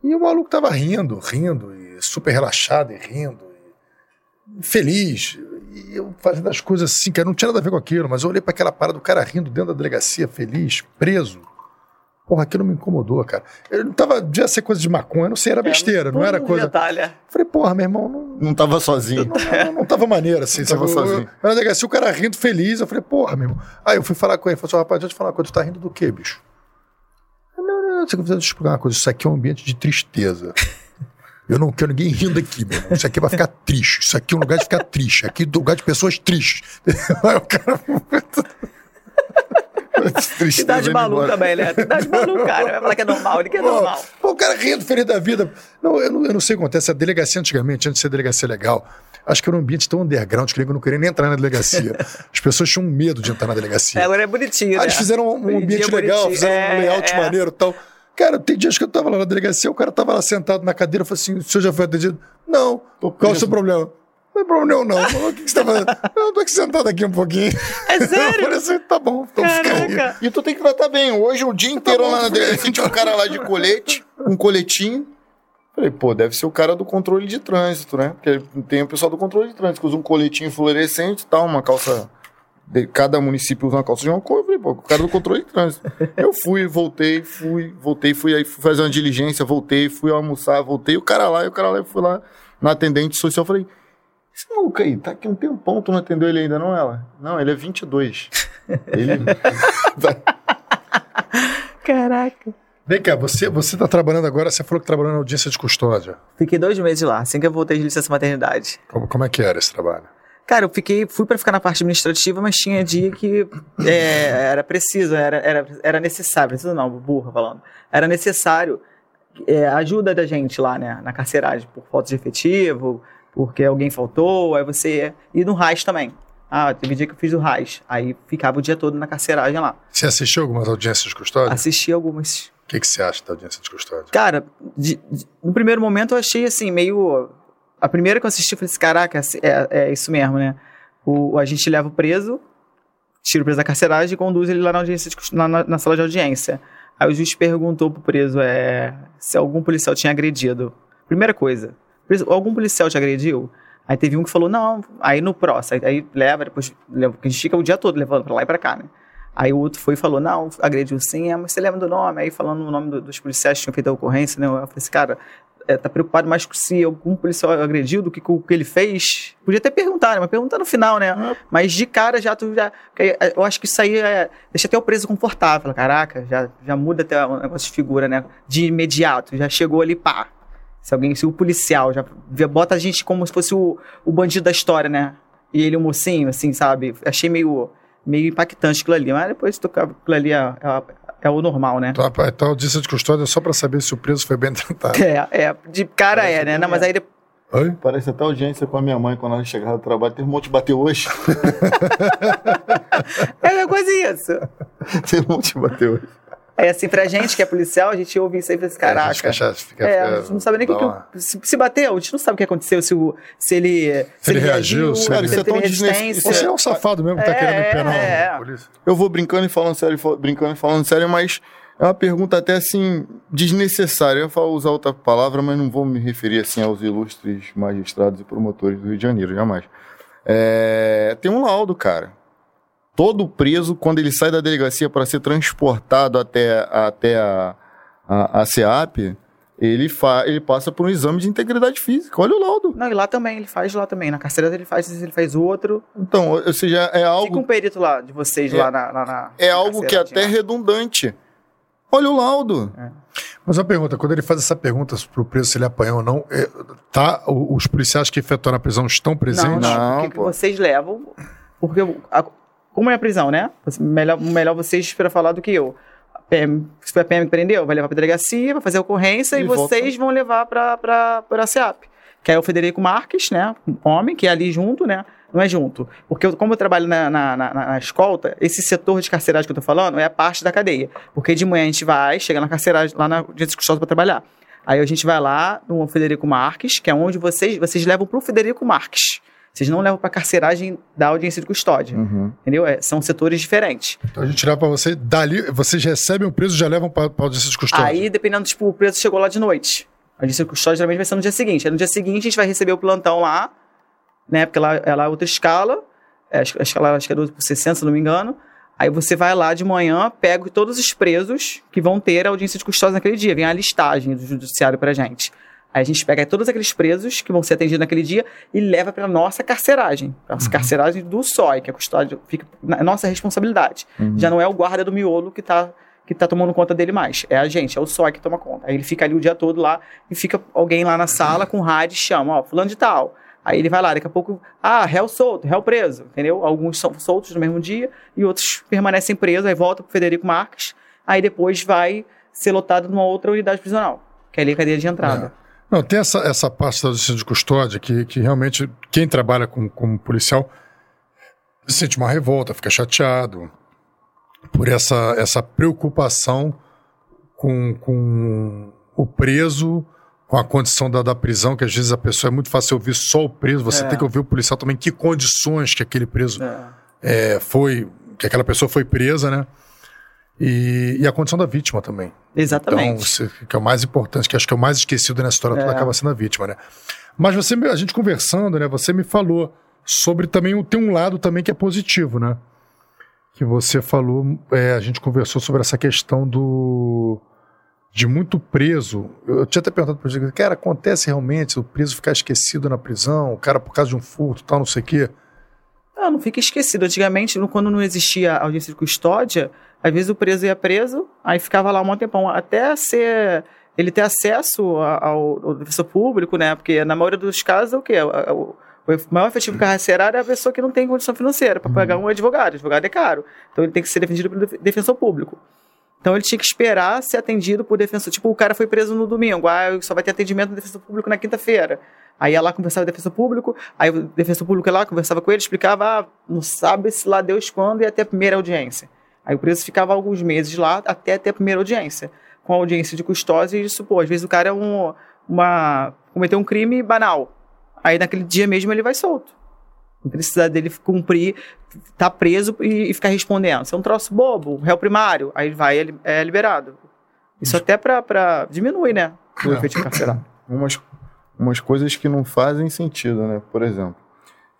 E o maluco tava rindo, rindo, e super relaxado e rindo, e feliz. E eu fazendo as coisas assim, cara, não tinha nada a ver com aquilo, mas eu olhei para aquela parada do cara rindo dentro da delegacia, feliz, preso. Porra, aquilo me incomodou, cara. Eu não tava, devia ser coisa de maconha, não sei, era besteira, não era coisa. detalhe. Falei, porra, meu irmão, não, Não tava sozinho. não, não, não tava maneiro assim. Não tava? Eu- sozinho. Eu, na delegacia, o cara rindo feliz. Eu falei, porra, meu irmão. Aí eu fui falar com ele. Falei assim, rapaz, deixa eu te falar uma coisa. Tu tá rindo do quê, bicho? Não, não, não. Deixa eu te explicar uma coisa. Isso aqui é um ambiente de tristeza. Eu não quero ninguém rindo aqui, meu irmão. Isso aqui vai ficar triste. Isso aqui é um lugar de ficar triste. Aqui é um lugar de pessoas tristes. (laughs) Aí o cara. Cidade maluca também, né? Cidade maluca, cara. Vai falar que é normal, ele que é normal. pô, o cara rindo, feliz da vida. Não eu, não, eu não sei o que acontece. A delegacia antigamente, antes de ser delegacia legal, acho que era um ambiente tão underground que eu não queria nem entrar na delegacia. As pessoas tinham medo de entrar na delegacia. É, agora é bonitinho, Aí né? eles fizeram um Bonitinho, ambiente legal, bonitinho. fizeram um É, layout é. maneiro e tal. Cara, tem dias que eu tava lá na delegacia, o cara tava lá sentado na cadeira, eu falei assim, o senhor já foi atendido? Não. Qual é o seu problema? Não é problema não. não. O que, que você tá fazendo? Não, (laughs) eu tô aqui sentado aqui um pouquinho. É sério? Eu falei assim, tá bom, então. Caraca. E tu tem que tratar bem. Hoje, o dia inteiro lá na delegacia, tinha um cara lá de colete, um coletinho. Falei, pô, deve ser o cara do controle de trânsito, né? Porque tem o pessoal do controle de trânsito que usa um coletinho fluorescente e tal, uma calça. de- cada município usa uma calça de uma cor. Eu falei, pô, o cara do controle de trânsito. Eu fui, voltei, fui, voltei, fui aí fui fazer uma diligência, voltei, fui almoçar, voltei. O cara lá, e o cara lá, eu fui lá na atendente social, falei. Esse maluco aí, tá aqui um tempão, tu não atendeu ele ainda, não, ela? Não, ele é 22. Ele. (laughs) Caraca. Vem cá, você, você tá trabalhando agora, você falou que trabalhou na audiência de custódia. Fiquei dois meses lá, assim que eu voltei de licença maternidade. Como, como é que era esse trabalho? Cara, eu fiquei, fui pra ficar na parte administrativa, mas tinha dia que é, era preciso, era, era, era necessário, preciso não, burra falando, era necessário é, a ajuda da gente lá, né, na carceragem, por falta de efetivo, porque alguém faltou, aí você, e no RAIS também. Ah, teve dia que eu fiz o RAIS, aí ficava o dia todo na carceragem lá. Você assistiu algumas audiências de custódia? Assisti algumas. O que, que você acha da audiência de custódia? Cara, de- de- no primeiro momento eu achei assim, meio. A primeira que eu assisti, eu falei assim: caraca, é, é isso mesmo, né? O, a gente leva o preso, tira o preso da carceragem e conduz ele lá na, audiência de na, na- sala de audiência. Aí o juiz perguntou pro preso é, se algum policial tinha agredido. Primeira coisa, algum policial te agrediu? Aí teve um que falou, não, aí no próximo, aí, aí leva, depois leva, a gente fica o dia todo levando pra lá e pra cá, né? Aí o outro foi e falou, não, agrediu sim, é, mas você lembra do nome? Aí falando o nome do- dos policiais que tinham feito a ocorrência, né? Eu falei assim, cara, é, tá preocupado mais com se algum policial agrediu do que com o que ele fez? Podia até perguntar, né? Mas perguntar no final, né? Mas de cara já tu já. é, Eu acho que isso aí é, deixa até o preso confortável. Caraca, já, já muda até o negócio de figura, né? De imediato, já chegou ali, pá. Se alguém, se o policial já bota a gente como se fosse o, o bandido da história, né? E ele o mocinho, assim, sabe? Achei meio, meio impactante aquilo ali. Mas depois tocar aquilo ali é, é, é o normal, né? Então, rapaz, então, a audiência de custódia é só pra saber se o preso foi bem tratado. É, é, de cara é, né? Não, mas aí depois. Oi? Parece até audiência com a minha mãe quando ela chegava do trabalho. Teve um monte de bater hoje. (laughs) É é quase isso. (laughs) Teve um monte de bater hoje. É assim, pra gente que é policial, a gente ouve isso aí e fala assim, É, a caraca. gente fica fica- É, a gente não sabe nem o que, que se, se bateu, a gente não sabe o que aconteceu, se, o, se ele. Se, ele reagiu, se se ele- ele Isso é teve tão desnec- resistência. Você é um safado mesmo que tá É, querendo penar é. a polícia. Eu vou brincando e falando sério, brincando e falando sério, mas é uma pergunta até assim desnecessária. Eu ia falar- usar outra palavra, mas não vou me referir assim aos ilustres magistrados e promotores do Rio de Janeiro, jamais. É, tem um laudo, cara. Todo preso, quando ele sai da delegacia para ser transportado até, até a, a, a SEAP, ele, fa, ele passa por um exame de integridade física. Olha o laudo. Não, e lá também, ele faz lá também. Na carceira ele faz, ele faz outro. Então, ou seja, é Fica algo um perito lá de vocês É- lá na, na, na- é na algo que carceira, até é lá. redundante. Olha o laudo. Mas uma pergunta, quando ele faz essa pergunta pro preso se ele apanhou ou não, é, tá, o- os policiais que efetuaram a prisão estão presentes? não, Não, porque que pô. vocês levam. Porque o- a- como é a prisão, né? Melhor, melhor vocês para falar do que eu. A PM, se a PM que prendeu, vai levar pra delegacia, vai fazer a ocorrência e, E vocês vão levar pra, pra SEAP. Que é o Federico Marques, né? Um homem que é ali junto, né? Não é junto. Porque eu- como eu trabalho na, na, na- na escolta, esse setor de carceragem que eu tô falando é a parte da cadeia. Porque de manhã a gente vai, chega na carceragem, lá na audiência custosa para trabalhar. Aí a gente vai lá no Federico Marques, que é onde vocês, vocês levam pro Federico Marques. Vocês não levam pra carceragem da audiência de custódia. Uhum. Entendeu? É, são setores diferentes. Então a gente leva pra você, dali, vocês recebem o preso e já levam pra, pra audiência de custódia. Aí, dependendo, tipo, o preso chegou lá de noite. A audiência de custódia geralmente vai ser no dia seguinte. Aí no dia seguinte a gente vai receber o plantão lá, né? Porque lá, é lá outra escala. É, a escala acho que é 12 por 60, se não me engano. Aí você vai lá de manhã, pega todos os presos que vão ter a audiência de custódia naquele dia. Vem a listagem do judiciário pra gente. Aí a gente pega todos aqueles presos que vão ser atendidos naquele dia e leva para nossa carceragem. Pra Nossa carceragem do SOI, que é a custódia, fica na nossa responsabilidade. Uhum. Já não é o guarda do miolo que tá, que tá tomando conta dele mais. É a gente, é o SOI que toma conta. Aí ele fica ali o dia todo lá e fica alguém lá na sala com rádio e chama, ó, fulano de tal. Aí ele vai lá, daqui a pouco, ah, réu solto, réu preso, entendeu? Alguns são soltos no mesmo dia e outros permanecem presos, aí volta pro Federico Marques, aí depois vai ser lotado numa outra unidade prisional, que é ali a cadeia de entrada. Não, tem essa, essa parte da audiência de custódia que, que realmente quem trabalha com, como policial sente uma revolta, fica chateado por essa, essa preocupação com, com o preso, com a condição da, da prisão, que às vezes a pessoa é muito fácil ouvir só o preso, você É. tem que ouvir o policial também, que condições que aquele preso É. é, foi, que aquela pessoa foi presa, né? E, e a condição da vítima também. Então, Exatamente. você, que é o mais importante, que acho que é o mais esquecido nessa história toda, É. acaba sendo a vítima, né? Mas você, a gente conversando, né? Você me falou sobre também, o- tem um lado também que é positivo, né? Que você falou, é, a gente conversou sobre essa questão do de muito preso. Eu, eu tinha até perguntado para você, cara, acontece realmente o preso ficar esquecido na prisão, o cara por causa de um furto, tal, não sei o quê. Ah, não fica esquecido. Antigamente, quando não existia audiência de custódia, às vezes o preso ia preso, aí ficava lá um tempão, até ser ele ter acesso ao, ao defensor público, né? Porque na maioria dos casos é o quê? O, o- o maior efetivo carcerário é a pessoa que não tem condição financeira para pagar um advogado. advogado é caro. Então ele tem que ser defendido pelo def- defensor público. Então ele tinha que esperar ser atendido por defensor. Tipo, o cara foi preso no domingo, ah, só vai ter atendimento do defensor público na quinta-feira. Aí ia lá conversava com o defensor público, aí o defensor público ia lá, conversava com ele, explicava, ah, não sabe se lá Deus quando ia ter a primeira audiência. Aí o preso ficava alguns meses lá até ter a primeira audiência. Com a audiência de custódia, e isso, pô, às vezes o cara é um, uma, cometeu um crime banal. Aí naquele dia mesmo ele vai solto. Não precisa dele cumprir, tá preso e, e ficar respondendo. Isso é um troço bobo, réu primário. Aí vai, ele é liberado. Isso até pra, pra diminuir, né? O É. efeito carcerário. umas, umas coisas que não fazem sentido, né? Por exemplo,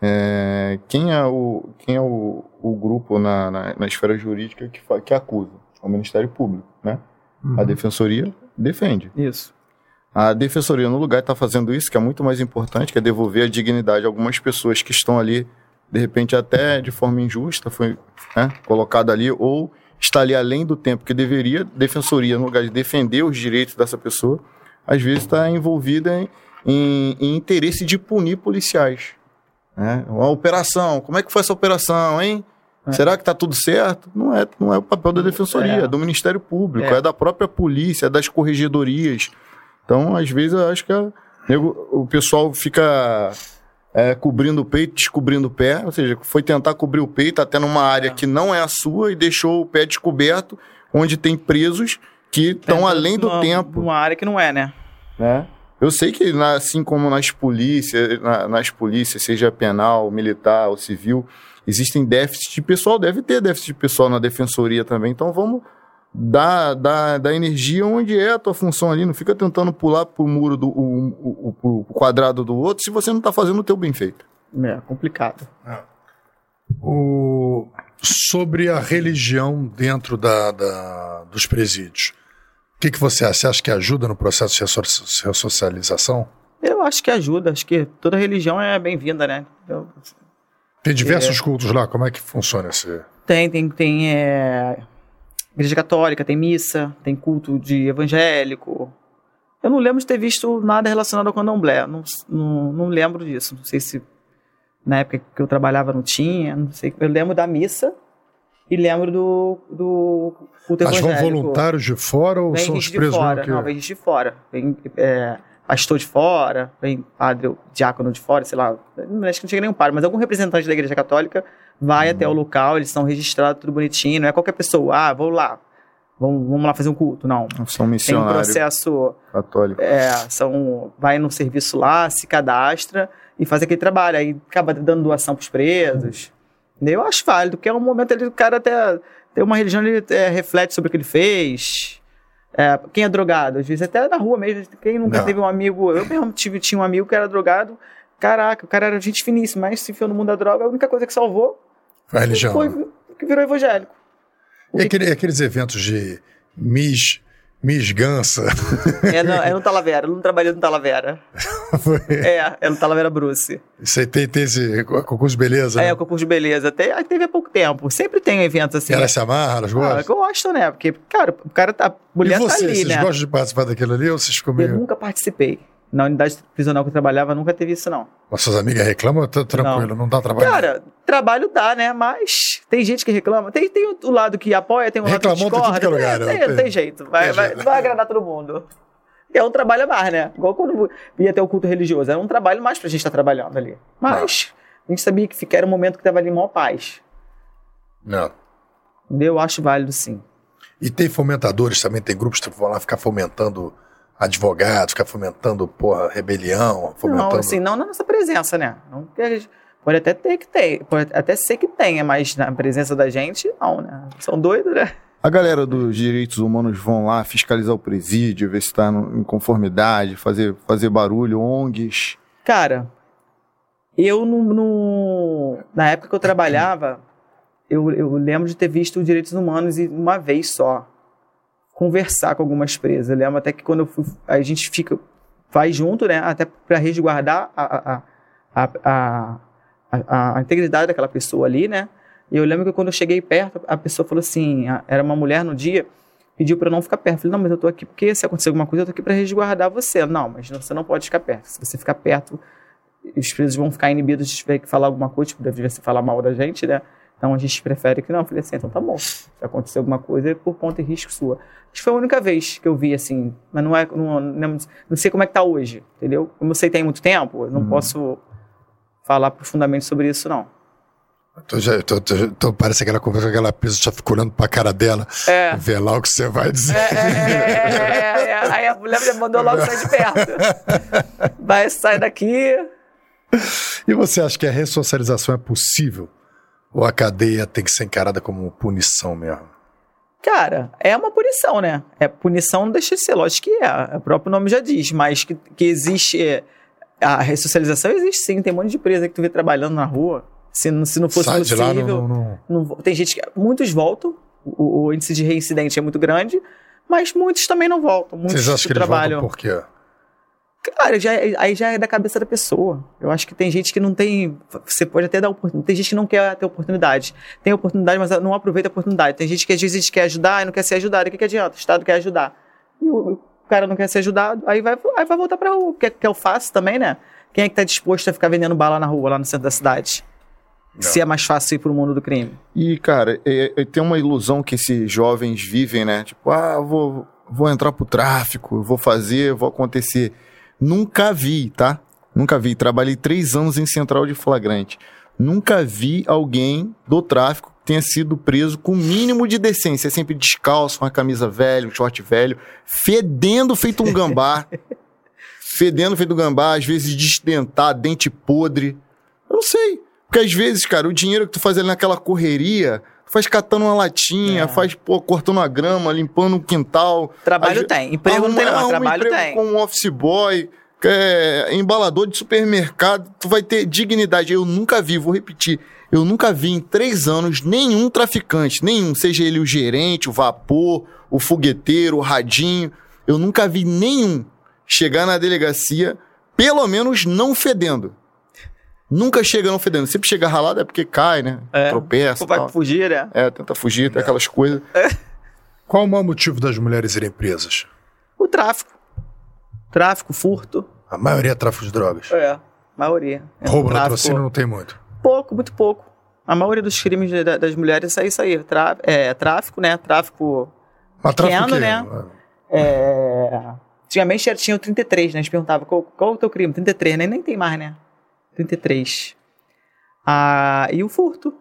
é, quem é o, quem é o, o grupo na, na, na esfera jurídica que, que acusa? É o Ministério Público, né? A Defensoria defende. Isso. A Defensoria, no lugar, está fazendo isso, que é muito mais importante, que é devolver a dignidade a algumas pessoas que estão ali, de repente, até de forma injusta, foi né, colocada ali, ou está ali além do tempo que deveria. Defensoria, no lugar de defender os direitos dessa pessoa, às vezes está envolvida em, em- em interesse de punir policiais. Né? Uma operação, como é que foi essa operação, hein? É. Será que está tudo certo? Não é, não é o papel da Defensoria, É. é do Ministério Público, É. é da própria polícia, é das corregedorias. Então, às vezes, eu acho que a- nego- o pessoal fica é, cobrindo o peito, descobrindo o pé, ou seja, foi tentar cobrir o peito até numa área que não é a sua e deixou o pé descoberto, onde tem presos que estão além do numa- tempo. Numa área que não é, né? né? Eu sei que, assim como nas polícias, na- nas polícias, seja penal, militar ou civil, existem déficits de pessoal, deve ter déficit de pessoal na defensoria também. Então vamos dar, dar, dar energia onde é a tua função ali. Não fica tentando pular pro muro do o, o- o- o quadrado do outro se você não está fazendo o teu bem feito. É complicado. O- sobre a religião dentro da, da- dos presídios. O que, que você acha? Você acha que ajuda no processo de resso- ressocialização? Eu acho que ajuda. Acho que toda religião é bem-vinda, né? Eu- Tem diversos cultos lá, como é que funciona esse? Tem, tem, tem é, igreja católica, tem missa, tem culto de evangélico. Eu não lembro de ter visto nada relacionado ao candomblé. Não, não, não lembro disso. Não sei se na época que eu trabalhava não tinha. Não sei. Eu lembro da missa e lembro do, do culto Mas vão voluntários de fora ou Vem são os presos fora. que... Não, vem gente de fora. Vem, é, pastor de fora, vem padre diácono de fora, sei lá. Acho que não chega nenhum padre, mas algum representante da igreja católica vai até o local, eles são registrados tudo bonitinho. Não é qualquer pessoa, ah, vou lá. Vamos, vamos lá fazer um culto. Não. São Tem um missionários processo católicos. é, são, vai no serviço lá, se cadastra e faz aquele trabalho. Aí acaba dando doação pros presos. Eu acho válido, porque é um momento ali, o cara até tem uma religião, ele é, reflete sobre o que ele fez. É, quem é drogado, às vezes até na rua mesmo, quem nunca Não. teve um amigo, eu mesmo tive, tinha um amigo que era drogado, caraca, o cara era gente finíssima, mas se enfiou no mundo da droga, a única coisa que salvou A religião. foi que virou evangélico. E aquele- aqueles eventos de Miss, Miss Gansa. É no, é no Talavera, eu não trabalhei no Talavera. (laughs) É, é no Talavera Bruce. Aí tem, tem esse concurso de beleza, É, né? o concurso de beleza. Até, teve há pouco tempo. Sempre tem eventos assim. Elas se amarram, elas Ah, gostam. gostam, né? Porque, cara, o cara tá. A mulher e vocês, tá ali, vocês né? gostam de participar daquilo ali ou vocês ficam Eu nunca participei. Na unidade prisional que eu trabalhava, nunca teve isso, não. Nossas amigas reclamam, tá tranquilo, não, dá trabalho. Cara, trabalho dá, né? Mas tem gente que reclama. Tem, tem o- lado que apoia, tem o lado que Reclamou tem discorda. é lugar, tem, né? tem, não tem jeito. Vai, Tem vai, jeito. não vai agradar todo mundo. É um trabalho a mais, né? Igual quando ia ter o culto religioso. Era um trabalho mais pra gente estar trabalhando ali. Mas a gente sabia que era um momento que tava ali em maior paz. Não. Eu acho válido sim. E tem fomentadores também, tem grupos que vão lá ficar fomentando advogados, ficar fomentando, porra, rebelião, fomentando... Não, assim, não na nossa presença, né? Não que a gente- pode até ter que ter, pode até ser que tenha, mas na presença da gente, não, né? São doidos, né? A galera dos direitos humanos vão lá fiscalizar o presídio, ver se está em conformidade, fazer, fazer barulho, ONGs. Cara, eu no, no- na época que eu trabalhava, eu, eu lembro de ter visto os direitos humanos uma vez só conversar com algumas presas. Eu lembro até que quando fui, a gente fica vai junto, né, até para resguardar a, a, a, a, integridade daquela pessoa ali, né? E eu lembro que quando eu cheguei perto, a pessoa falou assim, era uma mulher no dia, pediu para eu não ficar perto. Eu falei, não, mas eu tô aqui porque se acontecer alguma coisa, eu tô aqui para resguardar você. Não, mas você não pode ficar perto. Se você ficar perto, os presos vão ficar inibidos de tiver que falar alguma coisa, tipo, deve se falar mal da gente, né? Então a gente prefere que não. Eu falei assim, então tá bom. Se acontecer alguma coisa, é por conta e risco sua. Acho que foi a única vez que eu vi assim, mas não é. Não, não, não sei como é que tá hoje, entendeu? Como eu sei tem muito tempo, eu não posso falar profundamente sobre isso, não. Tô, já, tô, tô- tô- parece aquela conversa que aquela pessoa já fica olhando pra cara dela, É. ver lá o que você vai dizer. É, é, é, é, é. Aí a mulher já mandou logo sair de perto. Vai, sai daqui. E você acha que a ressocialização é possível? Ou a cadeia tem que ser encarada como punição mesmo? Cara, é uma punição, né? É punição não deixa de ser, lógico que é. O próprio nome já diz, mas que, que existe. é, a ressocialização existe sim, tem um monte de presa que tu vê trabalhando na rua. Se, não- se não fosse Sai de possível. lá, não, não, não- tem gente que. Muitos voltam, o, o índice de reincidente é muito grande, mas muitos também não voltam. Muitos Vocês acham que eles trabalham. voltam por quê? Cara, já, é- aí já é da cabeça da pessoa. Eu acho que tem gente que não tem. Você pode até dar oportunidade. Tem gente que não quer ter oportunidade. Tem oportunidade, mas não aproveita a oportunidade. Tem gente que às vezes quer ajudar e não quer ser ajudado. O que, que adianta? O Estado quer ajudar. E o, o cara não quer ser ajudado, aí vai, aí vai voltar pra rua. Porque que é o fácil também, né? Quem é que tá disposto a ficar vendendo bala na rua, lá no centro da cidade? Se é mais fácil ir pro mundo do crime. E, cara, é- é- tem uma ilusão que esses jovens vivem, né? Tipo, ah, eu vou, vou entrar pro tráfico, eu vou fazer, vou acontecer. Nunca vi, tá? Nunca vi. Trabalhei três anos em central de flagrante. Nunca vi alguém do tráfico que tenha sido preso com o mínimo de decência. É sempre descalço, uma camisa velha, um short velho, fedendo feito um gambá. (laughs) fedendo feito um gambá, às vezes desdentado, dente podre. Eu não sei. Porque às vezes, cara, o dinheiro que tu faz ali naquela correria, faz catando uma latinha, É. faz, pô, cortando a grama, limpando um quintal. Trabalho tem. Emprego não tem, não, arruma trabalho tem. como office boy, é, embalador de supermercado, tu vai ter dignidade. Eu nunca vi, vou repetir, eu nunca vi em três anos nenhum traficante, nenhum, seja ele o gerente, o vapor, o fogueteiro, o radinho, eu nunca vi nenhum chegar na delegacia, pelo menos não fedendo. Nunca chega não fedendo. Sempre chega ralado é porque cai, né? É. Tropeça. Vai tal. fugir, né? É, tenta fugir, tem aquelas coisas. Qual o maior motivo das mulheres irem presas? O tráfico. Tráfico, furto. A maioria é tráfico de drogas. É, maioria. É, Roubo, tráfico. latrocínio não tem muito. Pouco, muito pouco. A maioria dos crimes da- das mulheres é isso aí. Trá- é, tráfico, né? Tráfico Mas tráfico Pequeno, o quê? né? é, Antigamente era- tinha o 33, né? A gente perguntava qual, qual é o teu crime? 33, né? Nem tem mais, né? 33. Ah, e o furto.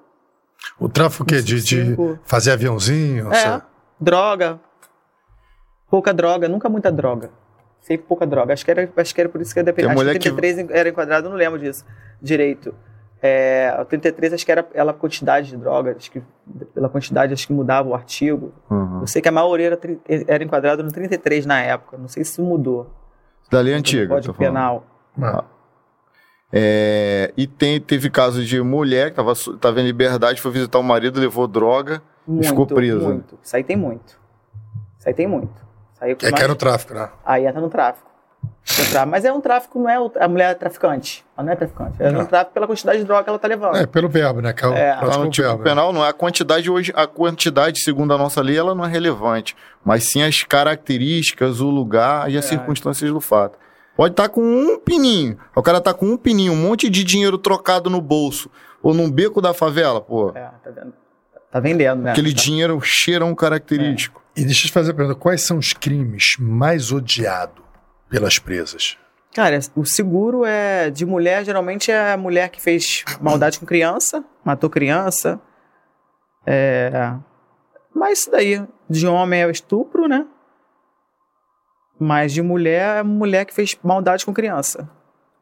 O tráfico o quê? De, de fazer aviãozinho? É, sabe? droga. Pouca droga, nunca muita droga. Sempre pouca droga. Acho que era, acho que era por isso que eu depende. Tem Acho mulher que que- 33 era enquadrado, eu não lembro disso direito. É, o 33 acho que era pela quantidade de droga, acho que pela quantidade acho que mudava o artigo. Uhum. Eu sei que a maioria era, era enquadrado no 33 na época, não sei se isso mudou. Dali é no antiga. Código. Penal. Ah, É, e tem, teve casos de mulher que tava, su- tava em liberdade, foi visitar o marido, levou droga Muito, ficou presa. Muito. Isso aí tem muito. Isso aí tem muito. Isso aí é que É que mais- era o tráfico, né? Aí entra no tráfico. Mas é um tráfico, não é o- a mulher é traficante. Ela não é traficante. Ela é Não. um tráfico pela quantidade de droga que ela tá levando. É, pelo verbo, né? Que é o É. Tá no tipo verbo. penal, não é a quantidade hoje, a quantidade, segundo a nossa lei, ela não é relevante, mas sim as características, o lugar e as É. circunstâncias do fato. Pode estar com um pininho, o cara tá com um pininho, um monte de dinheiro trocado no bolso ou num beco da favela, pô. É, tá vendo? Tá vendendo, né? Aquele Tá- dinheiro cheirão característico. E deixa eu te fazer a pergunta: quais são os crimes mais odiados pelas presas? Cara, o seguro é de mulher, geralmente é a mulher que fez maldade com criança, matou criança. É. Mas isso daí, de homem é o estupro, né? Mas de mulher é a mulher que fez maldade com criança.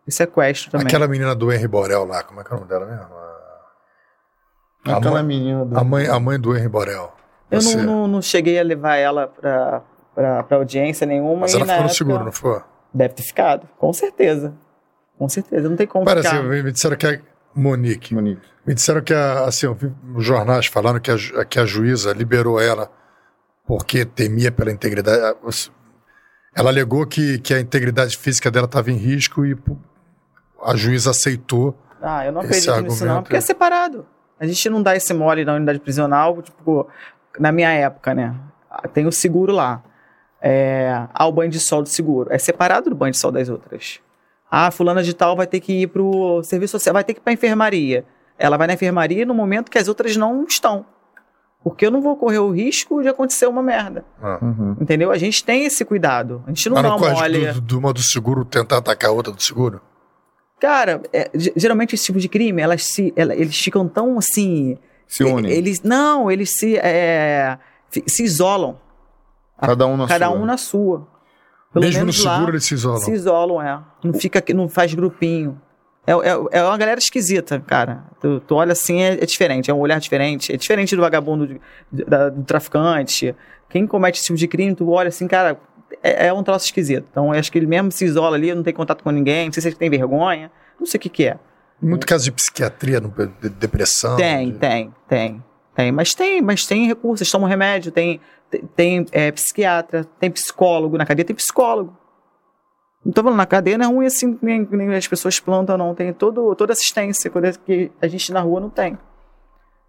E sequestro também. Aquela menina do Henry Borel lá, como é que é o nome dela mesmo? A, a Aquela mãe, menina do... a mãe, a mãe do Henry Borel. Eu não, não, não cheguei a levar ela pra, pra, pra audiência nenhuma. Mas e ela ficou no época- seguro, não foi? Deve ter ficado, com certeza. Com certeza, não tem como Parece, ficar. me me disseram que é Monique. Monique. Me disseram que, a, assim, eu vi nos jornais falando que a, que a juíza liberou ela porque temia pela integridade. Ela alegou que, que a integridade física dela estava em risco e a juíza aceitou. Ah, eu não acredito nisso não, porque é separado. A gente não dá esse mole na unidade prisional, tipo, na minha época, né? Tem o seguro lá. É, ah, o banho de sol do seguro. É separado do banho de sol das outras. Ah, fulana de tal vai ter que ir pro serviço social, vai ter que ir pra enfermaria. Ela vai na enfermaria no momento que as outras não estão. Porque eu não vou correr o risco de acontecer uma merda. Ah. Uhum. Entendeu? A gente tem esse cuidado. A gente não Mas dá não uma do, de uma do seguro tentar atacar a outra do seguro? Cara, é, ge- geralmente esse tipo de crime, elas se, ela- eles ficam tão assim. Se unem. Eles, não, eles se, é, se isolam. Cada um na cada sua. um na sua. Pelo Mesmo no menos lá, seguro eles se isolam. se isolam, é. Não fica, não faz grupinho. É, é, é uma galera esquisita, cara. Tu, tu olha assim, é, é diferente, é um olhar diferente. É diferente do vagabundo, da- do traficante. Quem comete esse tipo de crime, tu olha assim, cara, é, é um troço esquisito. Então, eu acho que ele mesmo se isola ali, não tem contato com ninguém, não sei se ele tem vergonha, não sei o que que é. Muito caso de psiquiatria, de depressão. Tem, de- tem, tem, tem. Mas tem, mas tem recursos, toma remédio, tem, tem, tem, é, psiquiatra, tem psicólogo, na cadeia tem psicólogo. Não tô falando, na cadeia não é ruim assim, nem, nem as pessoas plantam, não. Tem todo, toda assistência, que a gente na rua não tem.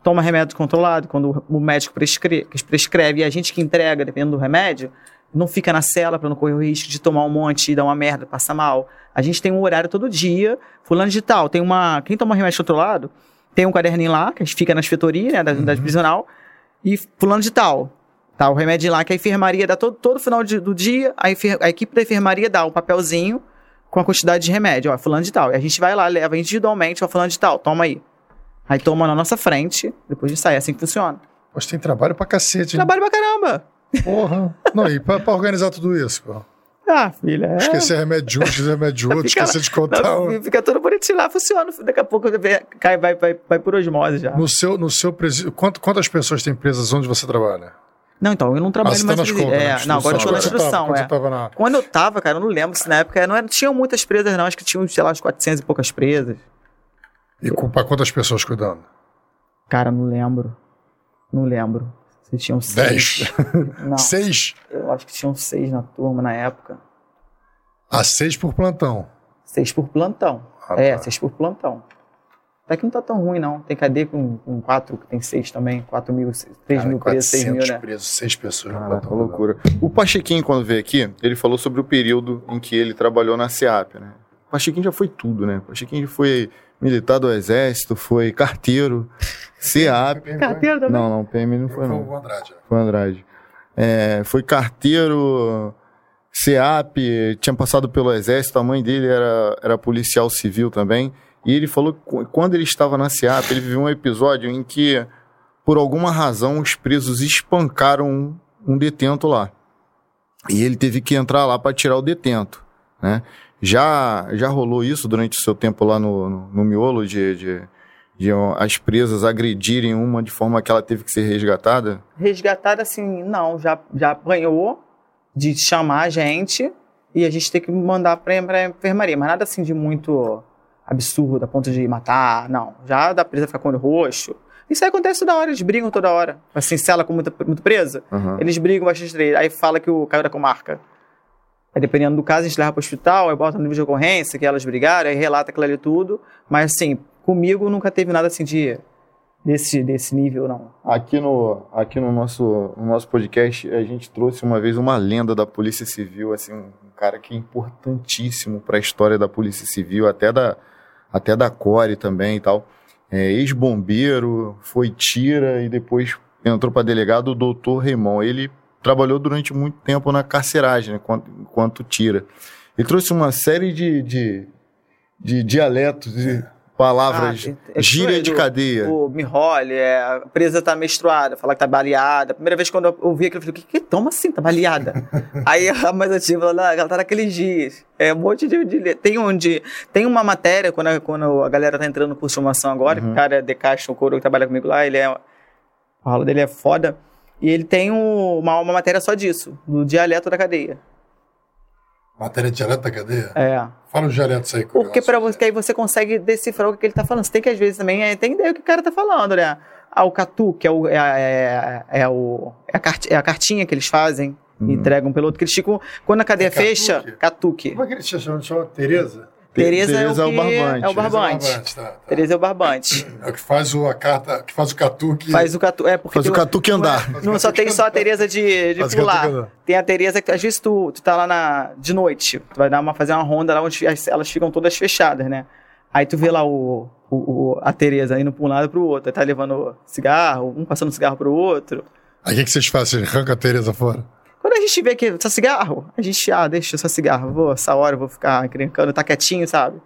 Toma remédio controlado, quando o médico prescreve, prescreve e a gente que entrega, dependendo do remédio, não fica na cela para não correr o risco de tomar um monte e dar uma merda, passar mal. A gente tem um horário todo dia, fulano de tal, tem uma... Quem toma remédio controlado, tem um caderninho lá, que a gente fica na escritoria, né, da unidade prisional, e fulano de tal. Tá, o remédio lá que a enfermaria dá todo, todo final de- do dia, a, enfer- a equipe da enfermaria dá um papelzinho com a quantidade de remédio, ó, fulano de tal. E a gente vai lá, leva individualmente, ó, fulano de tal, toma aí. Aí toma na nossa frente, depois de sair, é assim que funciona. Mas tem trabalho pra cacete. hein? Trabalho pra caramba. Porra. Não, e pra, pra organizar tudo isso, pô. Ah, filha, é... Esquecer remédio de um, esquecer remédio de outro, (laughs) esquecer de contar. Não, um. fica tudo bonitinho lá, funciona. Daqui a pouco cai, vai, vai, vai por osmose já. No seu, no seu presídio, quantas pessoas tem presas onde você trabalha? Não, então, eu não trabalho ah, tá mais contas, presídio. né? É, não, agora eu tô na Quando tava- instrução, quando é. tava na... Quando eu tava, cara, eu não lembro se na época não era, tinham muitas presas, não. Acho que tinham, sei lá, uns 400 e poucas presas. E pra quantas pessoas cuidando? Cara, não lembro. Não lembro. Se tinham seis. (laughs) Não, Seis? eu acho que tinham seis na turma na época. A seis por plantão. Seis por plantão. Ah, é, tá. seis por plantão. Até que não tá tão ruim, não. Tem cadeia com, com quatro, que tem seis também. Quatro mil, três Cara, mil presos, seis mil, 400 né? presos, seis pessoas Caraca, plantão. loucura. O Pachequinho, quando veio aqui, ele falou sobre o período em que ele trabalhou na SEAP, né? O Pachequinho já foi tudo, né? O Pachequinho já foi militar do Exército, foi carteiro, (laughs) SEAP. Carteira também. Não, não, PM não foi, Foi não. o Andrade. né? Foi Andrade. É, foi carteiro, SEAP, tinha passado pelo exército, a mãe dele era, era policial civil também. E ele falou que qu- quando ele estava na SEAP, ele viveu um episódio em que, por alguma razão, os presos espancaram um, detento lá. E ele teve que entrar lá para tirar o detento, né? Já, já rolou isso durante o seu tempo lá no, no, no miolo, de, de, de as presas agredirem uma de forma que ela teve que ser resgatada? Resgatada, assim, não, já, já apanhou de chamar a gente e a gente tem que mandar pra, pra enfermaria, mas nada assim de muito absurdo, a ponto de matar, não. Já da presa ficar com o olho roxo. Isso aí acontece toda hora, eles brigam toda hora. Assim, se ela com muita, muito presa, Aham. eles brigam bastante. Aí fala que o caiu da comarca. Aí, dependendo do caso, a gente leva pro hospital, aí bota no nível de ocorrência, que elas brigaram, aí relata aquilo ali tudo. Mas, assim, comigo nunca teve nada assim de. Desse, desse nível, não. Aqui no, aqui no nosso, no nosso podcast, a gente trouxe uma vez uma lenda da Polícia Civil, assim, um cara que é importantíssimo para a história da Polícia Civil, até da, até da Core também e tal. É, Ex-bombeiro, foi tira e depois entrou para delegado o doutor Raymond. Ele trabalhou durante muito tempo na carceragem, né, enquanto, enquanto tira. Ele trouxe uma série de, de, de dialetos, de palavras, Ah, é- gíria de cadeia. O Mihole, é, a presa tá menstruada, falar que tá baleada. A primeira vez quando eu ouvi aquilo, eu falei, que, que toma assim, tá baleada? (laughs) Aí a mais falou, não, ela tá naqueles dias. É um monte de. de- tem onde. Tem uma matéria, quando a, quando a galera tá entrando no curso de formação agora, que o cara é de Castro, o Coro que trabalha comigo lá, ele é. A aula dele é foda. E ele tem um- uma, uma matéria só disso, do dialeto da cadeia. Matéria de dialeto da cadeia? É. Fala os dialetos aí. Porque para você, que aí você consegue decifrar o que ele tá falando. Você tem que, às vezes, também entender o que o cara tá falando, né? Ah, o catu, que é, o, é, a- é, é o, é, a, cart, é a cartinha que eles fazem, e entregam pelo outro, que eles ficam. Quando a cadeia É fecha, catuque. Como é que ele se chama? Chama Tereza? Tereza, Tereza é é o, o que- barbante. É o barbante. Tá, tá. Tereza é o barbante. É o que faz o, a carta, que faz o catuque. Faz o catu. É, porque Faz o catuque andar. (laughs) Não só tem só a Tereza de, de o pular. Tem a Tereza que às vezes tu, tu tá lá na, de noite, tu vai dar uma, fazer uma ronda lá onde as- elas ficam todas fechadas, né? Aí tu vê lá o, o, o- a Tereza indo pra um lado e pro outro. Aí tá levando cigarro, um passando cigarro pro outro. Aí o que, que vocês fazem? Vocês arrancam a Tereza fora? Quando a gente vê que só cigarro, a gente, ah, deixa só cigarro, vou, essa hora eu vou ficar brincando, tá quietinho, sabe?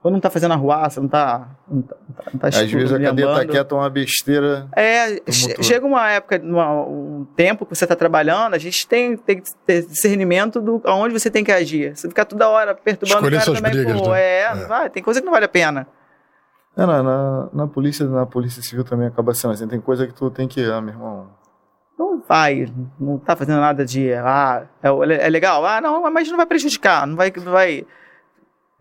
Quando não tá fazendo arruaça, não tá. Não tá, não tá, não tá Às vezes a cadeia tá quieta, uma besteira. É, chega uma época, uma- um tempo que você está trabalhando, a gente tem, tem que ter discernimento do aonde você tem que agir. Você ficar toda hora perturbando Escolher o cara suas também, brigas, pô, né? é, É. vai, tem coisa que não vale a pena. É, na, na, na polícia, na polícia civil também acaba sendo assim. Tem coisa que tu tem que, ah, meu irmão. Vai, não tá fazendo nada de, ah, é, é legal, ah, não, mas não vai prejudicar, não vai, não vai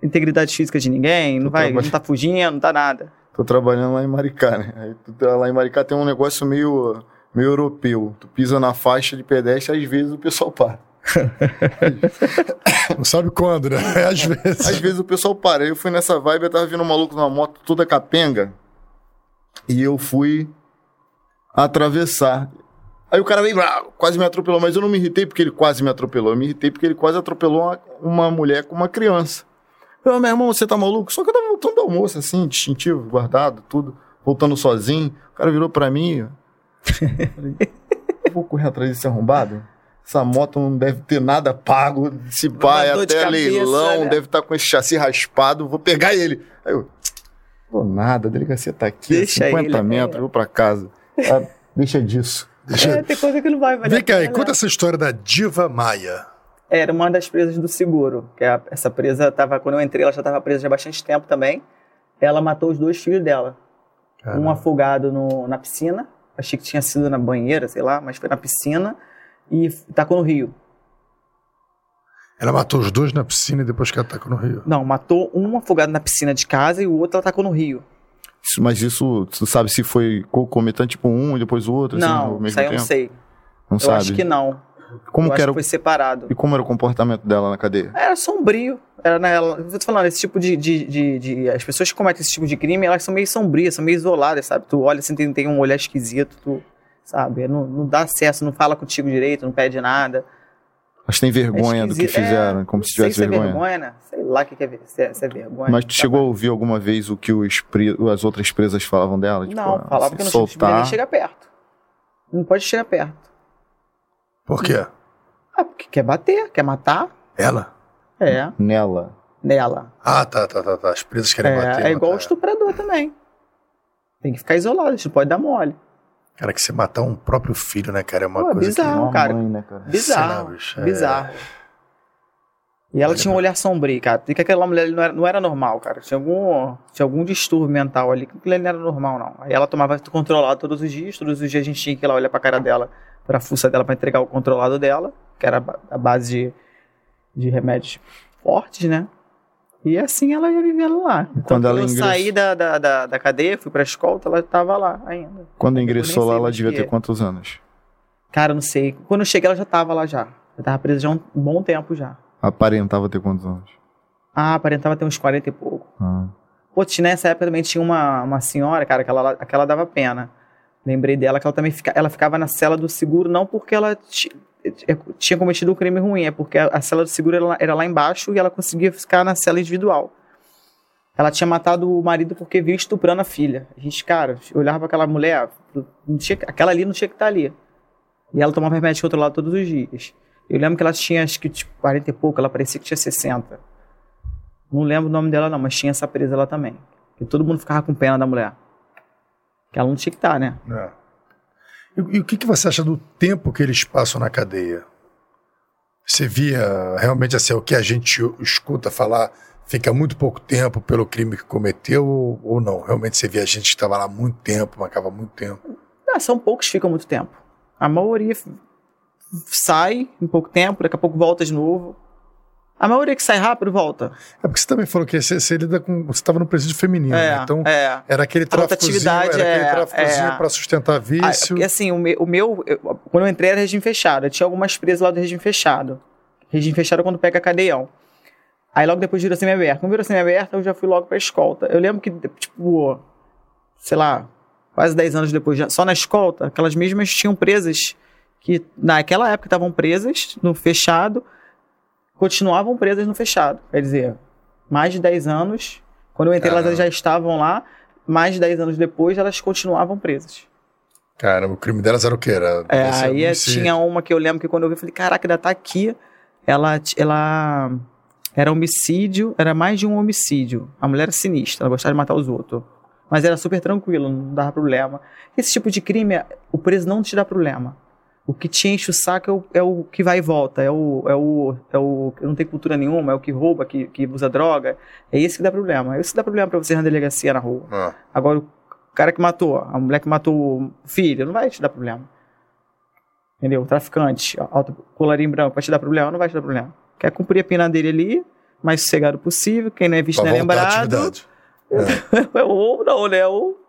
integridade física de ninguém, não Tu vai, não tá fugindo, não tá nada. Tô trabalhando lá em Maricá, né? Aí tu tá lá em Maricá tem um negócio meio, meio europeu. Tu pisa na faixa de pedestre, às vezes o pessoal para. Não (laughs) sabe quando, né? (laughs) Às vezes. Às vezes o pessoal para. Eu fui nessa vibe, eu tava vindo um maluco numa moto toda capenga. E eu fui atravessar. Aí o cara veio, blá, quase me atropelou, mas eu não me irritei porque ele quase me atropelou. Eu me irritei porque ele quase atropelou uma, uma mulher com uma criança. Eu, meu irmão, você tá maluco? Só que eu tava voltando do almoço, assim, distintivo, guardado, tudo, voltando sozinho. O cara virou pra mim. Falei, eu vou correr atrás desse arrombado? Essa moto não deve ter nada pago. Se pá, é até cabeça, leilão, né? deve estar com esse chassi raspado, vou pegar ele. Aí eu, vou nada, a delegacia tá aqui, Deixa 50 ele, metros, eu vou pra casa. Ah, deixa disso. É, tem coisa que não vai valer Vem cá, e conta essa história da Diva Maia. Era uma das presas do seguro. Que a- essa presa tava, quando eu entrei, ela já estava presa já há bastante tempo também. Ela matou os dois filhos dela. Um afogado no- na piscina. Achei que tinha sido na banheira, sei lá, mas foi na piscina. E tacou no rio. Ela matou os dois na piscina e depois que atacou no Rio. Não, matou um afogado na piscina de casa e o outro ela tacou no rio. Mas isso, tu sabe se foi concomitante, tipo um e depois o outro, assim, não, mesmo isso aí eu não sei. Não eu sabe? acho que não. Como eu que acho era que foi separado. E como era o comportamento dela na cadeia? Era sombrio. Era na, ela, eu tô falando, esse tipo de, de, de, de- As pessoas que cometem esse tipo de crime, elas são meio sombrias, são meio isoladas, sabe? Tu olha assim, tem, tem um olhar esquisito, tu. Sabe? Não, não dá acesso, não fala contigo direito, não pede nada. Mas tem vergonha É do que esquisito. fizeram, É, como se tivesse se é vergonha. vergonha, né? Lá o que que é, ver- se é, se é vergonha. Mas tu chegou a ouvir alguma vez o que os as outras presas falavam dela? Tipo, Não, falava que não soltar. nem chegar perto. Não pode chegar perto. Por quê? Ah, porque quer bater, quer matar. Ela? É, Nela. nela. Ah, tá, tá, tá, tá. As presas querem bater. É, é igual o matar. estuprador também. Tem que ficar isolado, a gente não pode dar mole. Cara, que você matar um próprio filho, né, cara? É uma Pô, coisa bizarro. que... Cara. mãe, né, cara? Bizarro. Bicho, é. E ela tinha um olhar sombrio, cara. E que aquela mulher não era, não era normal, cara. Tinha algum, tinha algum distúrbio mental ali. que Aquilo não era normal, não. Aí ela tomava controlado todos os dias. Todos os dias a gente tinha que ir lá olhar pra cara dela, pra fuça dela, pra entregar o controlado dela. Que era a ba- a base de, de remédios fortes, né? E assim ela ia vivendo lá. quando ela eu ingressou- saí da, da, da, da cadeia, fui pra escolta, ela tava lá ainda. Quando Eu ingressou lá, ela devia ter quantos anos? Cara, não sei. Quando eu cheguei, ela já tava lá já. Eu tava presa já um bom tempo já. Aparentava ter quantos anos? Ah, aparentava ter uns 40 e pouco. Ah. Tinha- nessa época também tinha uma, uma senhora, cara, que ela, que ela dava pena. Lembrei dela que ela também fica, ela ficava na cela do seguro, não porque ela eh, tinha cometido um crime ruim, é porque a, a cela do seguro era, lá- era lá embaixo e ela conseguia ficar na cela individual. Ela tinha matado o marido porque viu estuprando a filha. A gente, cara, olhava pra aquela mulher, não tinha, aquela ali não tinha que estar ali. E ela tomava remédio controlado todos os dias. Eu lembro que ela tinha, acho que, tipo, 40 e pouco, ela parecia que tinha 60. Não lembro o nome dela não, mas tinha essa presa lá também. E todo mundo ficava com pena da mulher. Que ela não tinha que estar, né? É. E, e o que, que você acha do tempo que eles passam na cadeia? Você via realmente assim, o que a gente escuta falar fica muito pouco tempo pelo crime que cometeu ou, ou não? Realmente você via gente que estava lá muito tempo, marcava muito tempo. Ah, são poucos que ficam muito tempo. A maioria sai em pouco tempo, daqui a pouco volta de novo. A maioria que sai rápido volta. É porque você também falou que você, você lida com. Você estava no presídio feminino, né? Então é. era aquele tráficozinho, era aquele é- tráficozinho é. para sustentar Ah, vício. porque, assim, o meu, o meu- eu- quando eu entrei era regime fechado. Eu tinha algumas presas lá do regime fechado. Regime fechado é quando pega cadeião. Aí logo depois virou semi-aberto. Quando virou semi-aberto, eu já fui logo pra escolta. Eu lembro que, tipo, sei lá, quase 10 anos depois, já- só na escolta, aquelas mesmas tinham presas que naquela época estavam presas no fechado, continuavam presas no fechado. Quer dizer, mais de 10 anos, quando eu entrei, elas Caramba. já estavam lá, mais de 10 anos depois, elas continuavam presas. Caramba, o crime delas era o quê? Era, É, aí é- tinha uma que eu lembro que quando eu vi, eu falei, caraca, ainda tá aqui. Ela, ela era homicídio, era mais de um homicídio. A mulher era sinistra, ela gostava de matar os outros. Mas era super tranquilo, não dava problema. Esse tipo de crime, o preso não te dá problema. O que te enche o saco é o, é o que vai e volta, é o, é o, é o que não tem cultura nenhuma, é o que rouba, que, que usa droga. É esse que dá problema. É esse que dá problema pra você na delegacia, na rua. Ah, Agora, o cara que matou, a mulher que matou o filho, não vai te dar problema. Entendeu? O traficante, alto colarinho branco, vai te dar problema? Não vai te dar problema. Quer cumprir a pena dele ali, mais sossegado possível, quem não é visto não é lembrado. atividade. (laughs) Ou não, né? Ou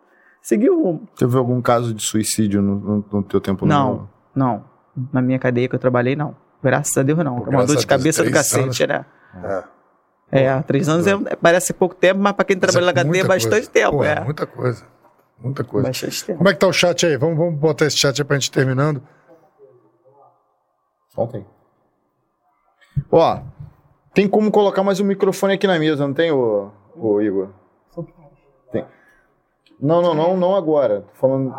seguir o rumo. Teve algum caso de suicídio no, no- no teu tempo? Não, não. Na minha cadeia que eu trabalhei, não. Graças a Deus, não. Pô, é uma dor de Deus, cabeça do cacete, né? É. É, três anos é- parece pouco tempo, mas pra quem Mas trabalha é na cadeia é muita bastante coisa. tempo, Pô, é. Muita coisa. Muita coisa. Bastante tempo. Como é que tá o chat aí? Vamos, vamos botar esse chat aí pra gente ir terminando. Ontem. Ó, tem como colocar mais um microfone aqui na mesa, não tem, ô, ô Igor? Tem. Não, não, não, não agora. Tô falando...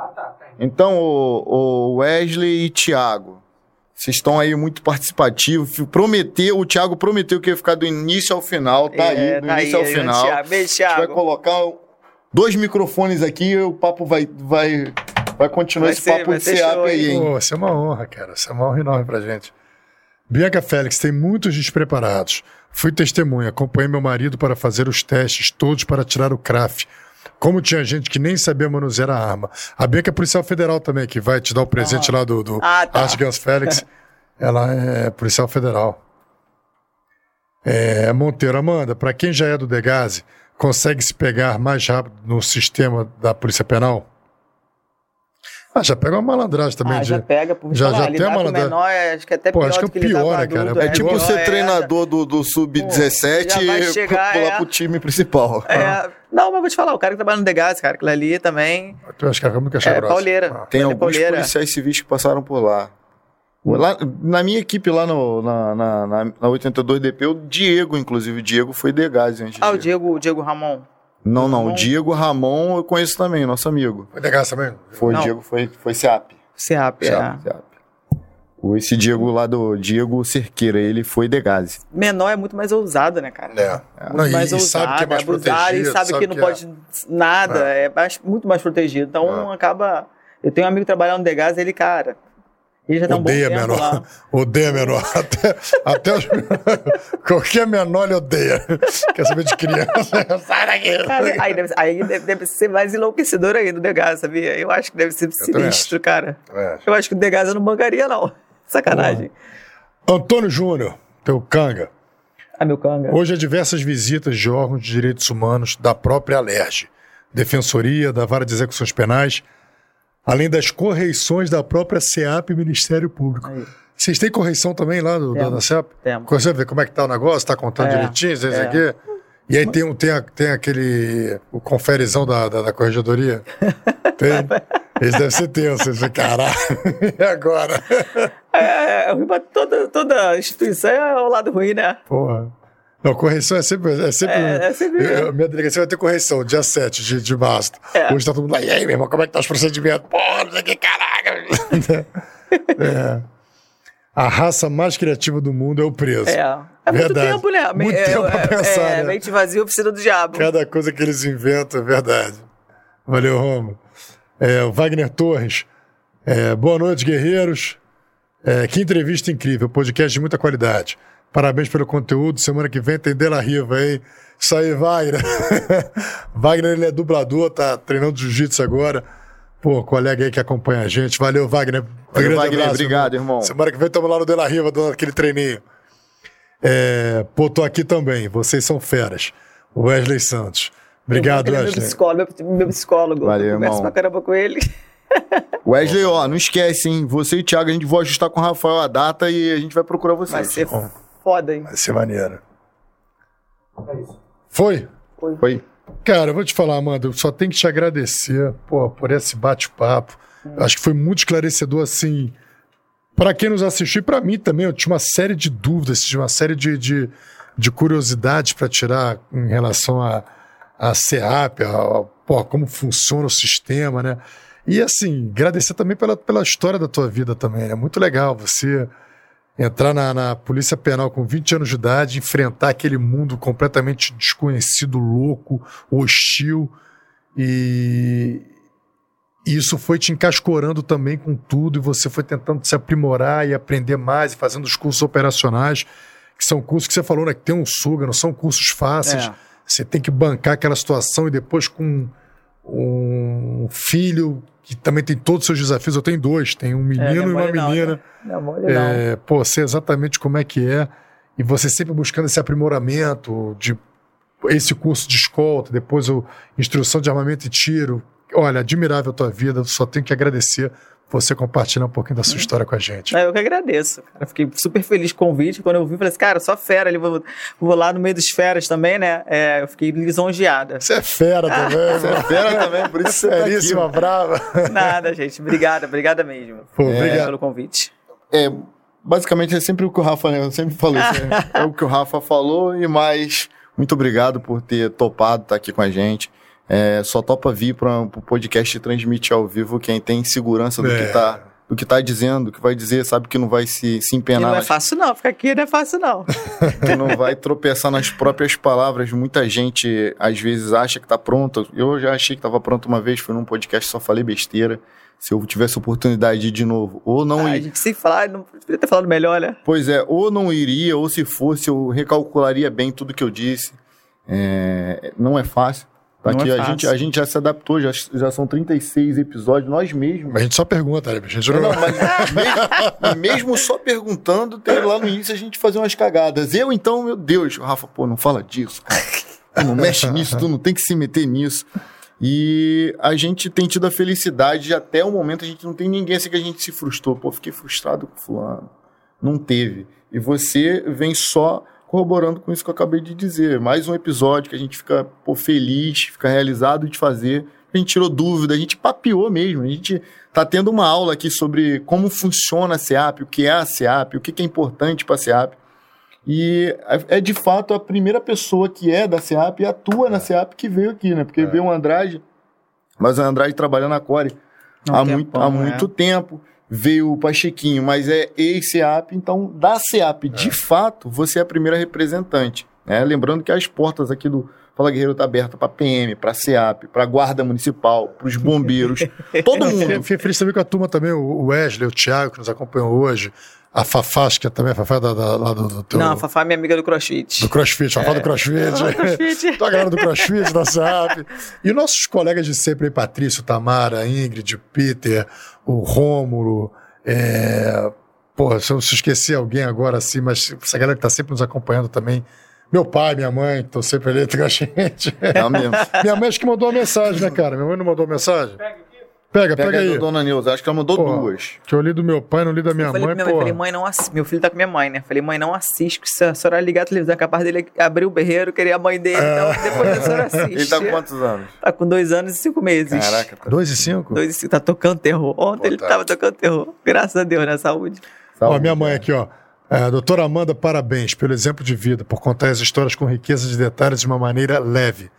Então, o, o Wesley e Thiago, vocês estão aí muito participativos. Prometeu, o Thiago prometeu que ia ficar do início ao final, tá aí, do tá início ao aí, final. Thiago. Beijo, A gente vai Thiago. colocar dois microfones aqui e o papo vai, vai, vai continuar Vai esse ser- papo vai de show, aí, hein? Pô, isso é uma honra, cara. Isso é uma honra enorme pra gente. Bianca Félix, tem muitos despreparados. Fui testemunha, acompanhei meu marido para fazer os testes, todos para tirar o CRAF. Como tinha gente que nem sabia manusear a arma. A Bianca é policial federal também, que vai te dar o presente lá do, do Ah, tá. Félix. (laughs) Ela é policial federal. É, Monteiro, Amanda, para quem já é do Degase, consegue se pegar mais rápido no sistema da Polícia Penal? Ah, já pega uma malandragem também. Ah, de- já pega, por já- falar, já tem uma malandragem. menor, é, acho que é até Pô, pior acho que é pior, né, cara? É É tipo ser é, treinador do, do Sub-17 já vai e chegar, (laughs) pular é. pro time principal. É, não, mas vou te falar, o cara que trabalha no Degas, cara, aquilo ali também Tu acha que é muito caixa é grossa. pauleira. Ah. Tem é alguns pauleira. policiais civis que passaram por lá. Lá- na minha equipe lá no, na, na, na, na 82DP, o Diego, inclusive, o Diego foi Degás antes. Ah, o Diego, o Diego Ramon. Não, não, o Ramon? Diego Ramon eu conheço também, nosso amigo. Foi Degas também? Foi, o Não. Diego foi, foi SEAP. CEAP, é. SEAP, SEAP. O- Esse Diego lá do Diego Cerqueira, ele foi de gás. Menor é muito mais ousado, né, cara? É. Muito Não, e, mais e sabe que é mais abusado, protegido. e sabe, que não é- pode nada, é, mais- muito mais protegido. Então acaba. Eu tenho um amigo trabalhando no Degas, ele, cara. Ele já tá um bom Odeia tempo menor. lá. Odeia menor. Até, até os... (laughs) Qualquer menor ele odeia. Quer saber de criança? (laughs) Sai daqui. Cara, aí deve, aí deve, deve ser mais enlouquecedor ainda o Degas, sabia? Eu acho que deve ser sinistro, cara. É. Eu acho que o Degas eu não bancaria, não. (laughs) Sacanagem. Antônio Júnior, teu canga. Ah, meu canga. Hoje há diversas visitas de órgãos de direitos humanos da própria Alerj, Defensoria, da Vara de Execuções Penais, além das correições da própria SEAP e Ministério Público. Aí. Vocês têm correição também lá do, da, Temos. da SEAP? Temos. Você vê como é que tá o negócio, tá contando É, direitinho, isso é. aqui? E aí tem, um, tem, a- tem aquele. o conferezão da, da, da corregedoria? (laughs) Tem? Esse deve ser tenso. Esse, caralho. (laughs) E agora? É, é toda, toda instituição é o lado ruim, né? Porra. Não, correção é sempre. É sempre, É, é sempre- Eu- minha delegacia vai ter correção, dia 7 de, de março. É. Hoje tá todo mundo lá. E aí, meu irmão, como é que tá os procedimentos? Porra, não sei o que, caraca. (laughs) É. A raça mais criativa do mundo é o preso. É. É muito Verdade. tempo, né? Muito é, tempo pra é, pensar, é, né? Mente vazia, oficina do diabo. Cada coisa que eles inventam é verdade. Valeu, Romo. É, o Wagner Torres. É, boa noite, guerreiros. É, que entrevista incrível, podcast de muita qualidade. Parabéns pelo conteúdo. Semana que vem tem Dela Riva, hein? Isso aí, Wagner. (laughs) Wagner, ele é dublador, tá treinando jiu-jitsu agora. Pô, colega aí que acompanha a gente. Valeu, Wagner. Valeu, grande Wagner. abraço, Obrigado, irmão. Semana que vem estamos lá no Dela Riva, dando aquele treininho. É, pô, tô aqui também. Vocês são feras. Wesley Santos. Obrigado, Ele é meu Wesley. psicólogo, meu, meu psicólogo. Valeu, Eu Converso irmão. pra caramba com ele. (laughs) Wesley, ó, não esquece, hein? Você e o Thiago, a gente vai ajustar com o Rafael a data e a gente vai procurar vocês. Vai ser Bom. Foda, hein? Vai ser maneiro. É isso. Foi? Foi. Cara, eu vou te falar, Amanda, eu só tenho que te agradecer pô, por esse bate-papo. Acho que foi muito esclarecedor, assim, para quem nos assistiu e para mim também. Eu tinha uma série de dúvidas, tinha uma série de, de, de curiosidades para tirar em relação a, a SEAP, a, a- pô, como funciona o sistema, né? E, assim, agradecer também pela, pela história da tua vida também. É muito legal você entrar na, na Polícia Penal com 20 anos de idade, enfrentar aquele mundo completamente desconhecido, louco, hostil, e isso foi te encascorando também com tudo, e você foi tentando se aprimorar e aprender mais, e fazendo os cursos operacionais, que são cursos que você falou, né, que tem um suga, não são cursos fáceis, É. você tem que bancar aquela situação, e depois com um filho que também tem todos os seus desafios, eu tenho dois, tem um menino É, e é uma mole não, menina? Não é não. é, pô, sei exatamente como é que é. E você sempre buscando esse aprimoramento de esse curso de escolta, depois o instrução de armamento e tiro. Olha, admirável a tua vida, só tenho que agradecer você compartilhar um pouquinho da sua história com a gente. É, eu que agradeço. Cara. Fiquei super feliz com o convite. Quando eu vi, falei assim, cara, só fera. Ali, vou, vou lá no meio dos feras também, né? É, eu fiquei lisonjeada. Você é fera também, Você é fera também, por isso você tá aqui. Brava. Nada, gente. Obrigada, obrigada mesmo. Pô, Obrigado obrigado. pelo convite. É, basicamente é sempre o que o Rafa, né? Eu sempre falo isso. né? É o que o Rafa falou e mais. Muito obrigado por ter topado estar aqui com a gente. É, só topa vir para o podcast e transmitir ao vivo quem tem segurança do É. que tá do que tá dizendo, do que vai dizer, sabe que não vai se, se E empenar, não é fácil, não. Ficar aqui não é fácil, não. (laughs) que não vai tropeçar nas próprias palavras. Muita gente às vezes acha que tá pronto. Eu já achei que estava pronto uma vez, fui num podcast só falei besteira. Se eu tivesse oportunidade de ir de novo, ou não Ah, a ir, gente se falar, não poderia ter falado melhor, né? Pois é, ou não iria, ou se fosse, eu recalcularia bem tudo que eu disse. É, não é fácil. Tá aqui, é a, gente, a gente já se adaptou, já, já são 36 episódios, nós mesmos. Mas a gente só pergunta, né? A gente não... Não, mas mesmo, mesmo só perguntando, tem lá no início a gente fazer umas cagadas. Eu, então, meu Deus, Rafa, pô, não fala disso, cara. Tu não mexe nisso, tu não tem que se meter nisso. E a gente tem tido a felicidade de até o momento a gente não tem ninguém assim que a gente se frustrou. Pô, fiquei frustrado com fulano. Não teve. E você vem só corroborando com isso que eu acabei de dizer. Mais um episódio que a gente fica pô, feliz, fica realizado de fazer. A gente tirou dúvida, a gente papeou mesmo. A gente tá tendo uma aula aqui sobre como funciona a SEAP, o que é a SEAP, o que é importante para a SEAP. E é é, de fato a primeira pessoa que é da SEAP e atua na SEAP que veio aqui, né? Porque veio o Andrade, mas o Andrade trabalha na Core Há muito, há muito tempo. Veio o Pachequinho, mas é ex-SEAP, então da SEAP, de fato, você é a primeira representante. Né? Lembrando que as portas aqui do Fala Guerreiro tá aberta para PM, para SEAP, para Guarda Municipal, para os bombeiros, (laughs) todo mundo. Fiquei feliz também com a turma também, o Wesley, o Thiago, que nos acompanhou hoje, a Fafá, acho que é também a Fafá da, da, lá do, do teu... Não, a Fafá é minha amiga do CrossFit. Do CrossFit, Fafá do CrossFit. do CrossFit. Então, a galera do CrossFit, da SEAP. E nossos colegas de sempre aí, Patrício, Tamara, Ingrid, Peter, o Rômulo, é... Pô, se eu se esquecer alguém agora assim, mas essa galera que tá sempre nos acompanhando também, meu pai, minha mãe, que estão sempre ali com a gente. É mesmo. minha mãe acho que mandou uma mensagem, né, cara? Minha mãe não mandou mensagem? Pega, pega, Pega aí aí. Dona Neuza, acho que ela mandou Pô, duas. Que eu li do meu pai, não li da minha falei, mãe, pra minha pô. mãe, falei, mãe, não Meu filho tá com minha mãe, né? Falei, mãe, não assiste, que se a senhora ligar a televisão, é capaz dele abrir o berreiro, querer a mãe dele. Então, depois a senhora assiste. (laughs) Ele tá com quantos anos? Tá com dois anos e cinco meses. Caraca, tá. Dois e cinco? Dois e cinco, tá tocando terror. Ontem ele Boa tava tocando terror. Graças a Deus, né? Saúde. Ó, minha mãe aqui, ó. É, doutora Amanda, parabéns pelo exemplo de vida, por contar as histórias com riqueza de detalhes de uma maneira leve.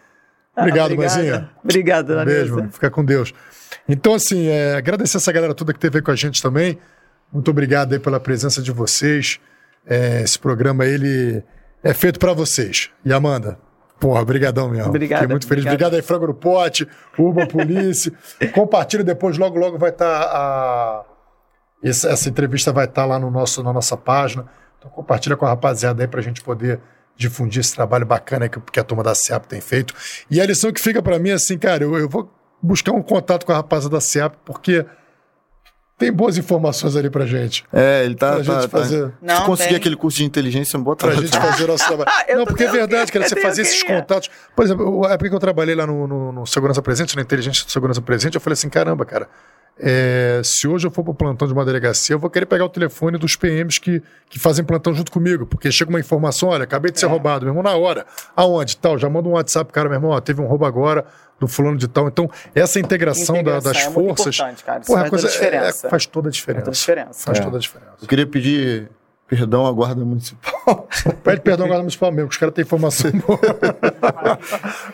Obrigado, Ah, mãezinha. Obrigado, dona Um beijo, Neuza. Fica com Deus. Então, assim, é, agradecer essa galera toda que esteve aí com a gente também. Muito obrigado aí pela presença de vocês. É, esse programa, ele é feito para vocês. E Amanda, porra, brigadão mesmo. Obrigado, Fiquei muito feliz. obrigado. Obrigado aí, Frango no Pote, Urban Police. (laughs) Compartilha depois, logo, logo vai estar a... Essa, essa entrevista vai estar lá no nosso, na nossa página. Então compartilha com a rapaziada aí pra gente poder difundir esse trabalho bacana que, que a turma da SEAP tem feito. E a lição que fica pra mim é assim, cara, eu, eu vou buscar um contato com a rapaziada da SEAP, porque tem boas informações ali pra gente. É, ele tá. Pra tá, gente tá. fazer. Não, Se conseguir tem. aquele curso de inteligência, bota Pra gente fazer o nosso trabalho. (laughs) Eu Não, porque é verdade, cara, você fazer esses contatos. Por exemplo, a época que eu trabalhei lá no, no- no Segurança Presente, na Inteligência do Segurança Presente, eu falei assim: caramba, cara, é, se hoje eu for pro plantão de uma delegacia, eu vou querer pegar o telefone dos PMs que, que fazem plantão junto comigo, porque chega uma informação: olha, acabei de ser roubado, meu irmão, na hora. Aonde? Tal, já manda um WhatsApp, cara, meu irmão, ó, teve um roubo agora do fulano de tal. Então, essa integração, da- Integração das é muito forças. importante, cara. Isso porra, faz coisa, toda a diferença. é- faz toda a diferença. Faz toda a diferença. Faz É. toda a diferença. Eu queria pedir perdão à Guarda Municipal. (laughs) Pede perdão agora municipal mesmo, que os caras têm informação (laughs) boa.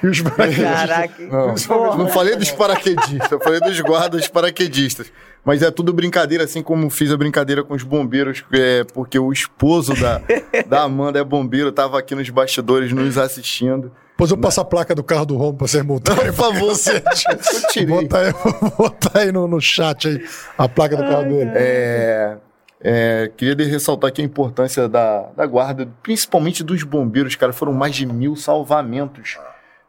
e os Caraca. Não, Porra. não falei dos paraquedistas, eu falei dos guardas paraquedistas. Mas é tudo brincadeira, assim como fiz a brincadeira com os bombeiros, é, porque o esposo da, da Amanda é bombeiro, tava aqui nos bastidores nos assistindo. Depois eu passo a placa do carro do Romo pra vocês multarem. Por favor, você. (laughs) Bota aí, bota aí no, no chat aí a placa do carro dele. É, é, queria ressaltar aqui a importância da, da guarda, principalmente dos bombeiros, cara. Foram mais de mil salvamentos.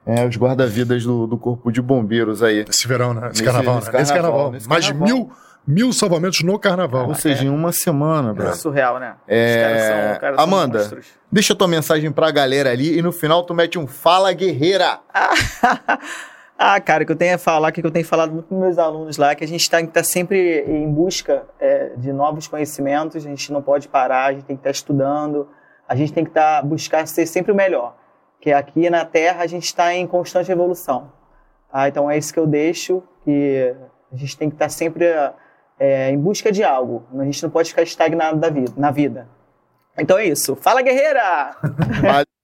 É, os guarda-vidas do, do Corpo de Bombeiros aí. Esse verão, né? Esse, Nesse- carnaval, nesse né? Nesse carnaval, carnaval. nesse Mais carnaval. de mil, mil salvamentos no carnaval. Ou seja, em uma semana, É bro. surreal, né? É, Os caras são, Amanda. Deixa tua mensagem pra galera ali e no final tu mete um Fala Guerreira. (laughs) ah, cara, o que eu tenho a falar, que eu tenho falado muito com meus alunos lá, que a gente está tá sempre em busca é, de novos conhecimentos, a gente não pode parar, a gente tem que estar estudando, a gente tem que tá, buscar ser sempre o melhor. Que aqui na Terra a gente está em constante evolução. Tá? Então é isso que eu deixo, que a gente tem que estar sempre é, em busca de algo. A gente não pode ficar estagnado da vida, na vida. Então é isso. Fala, guerreira! (laughs)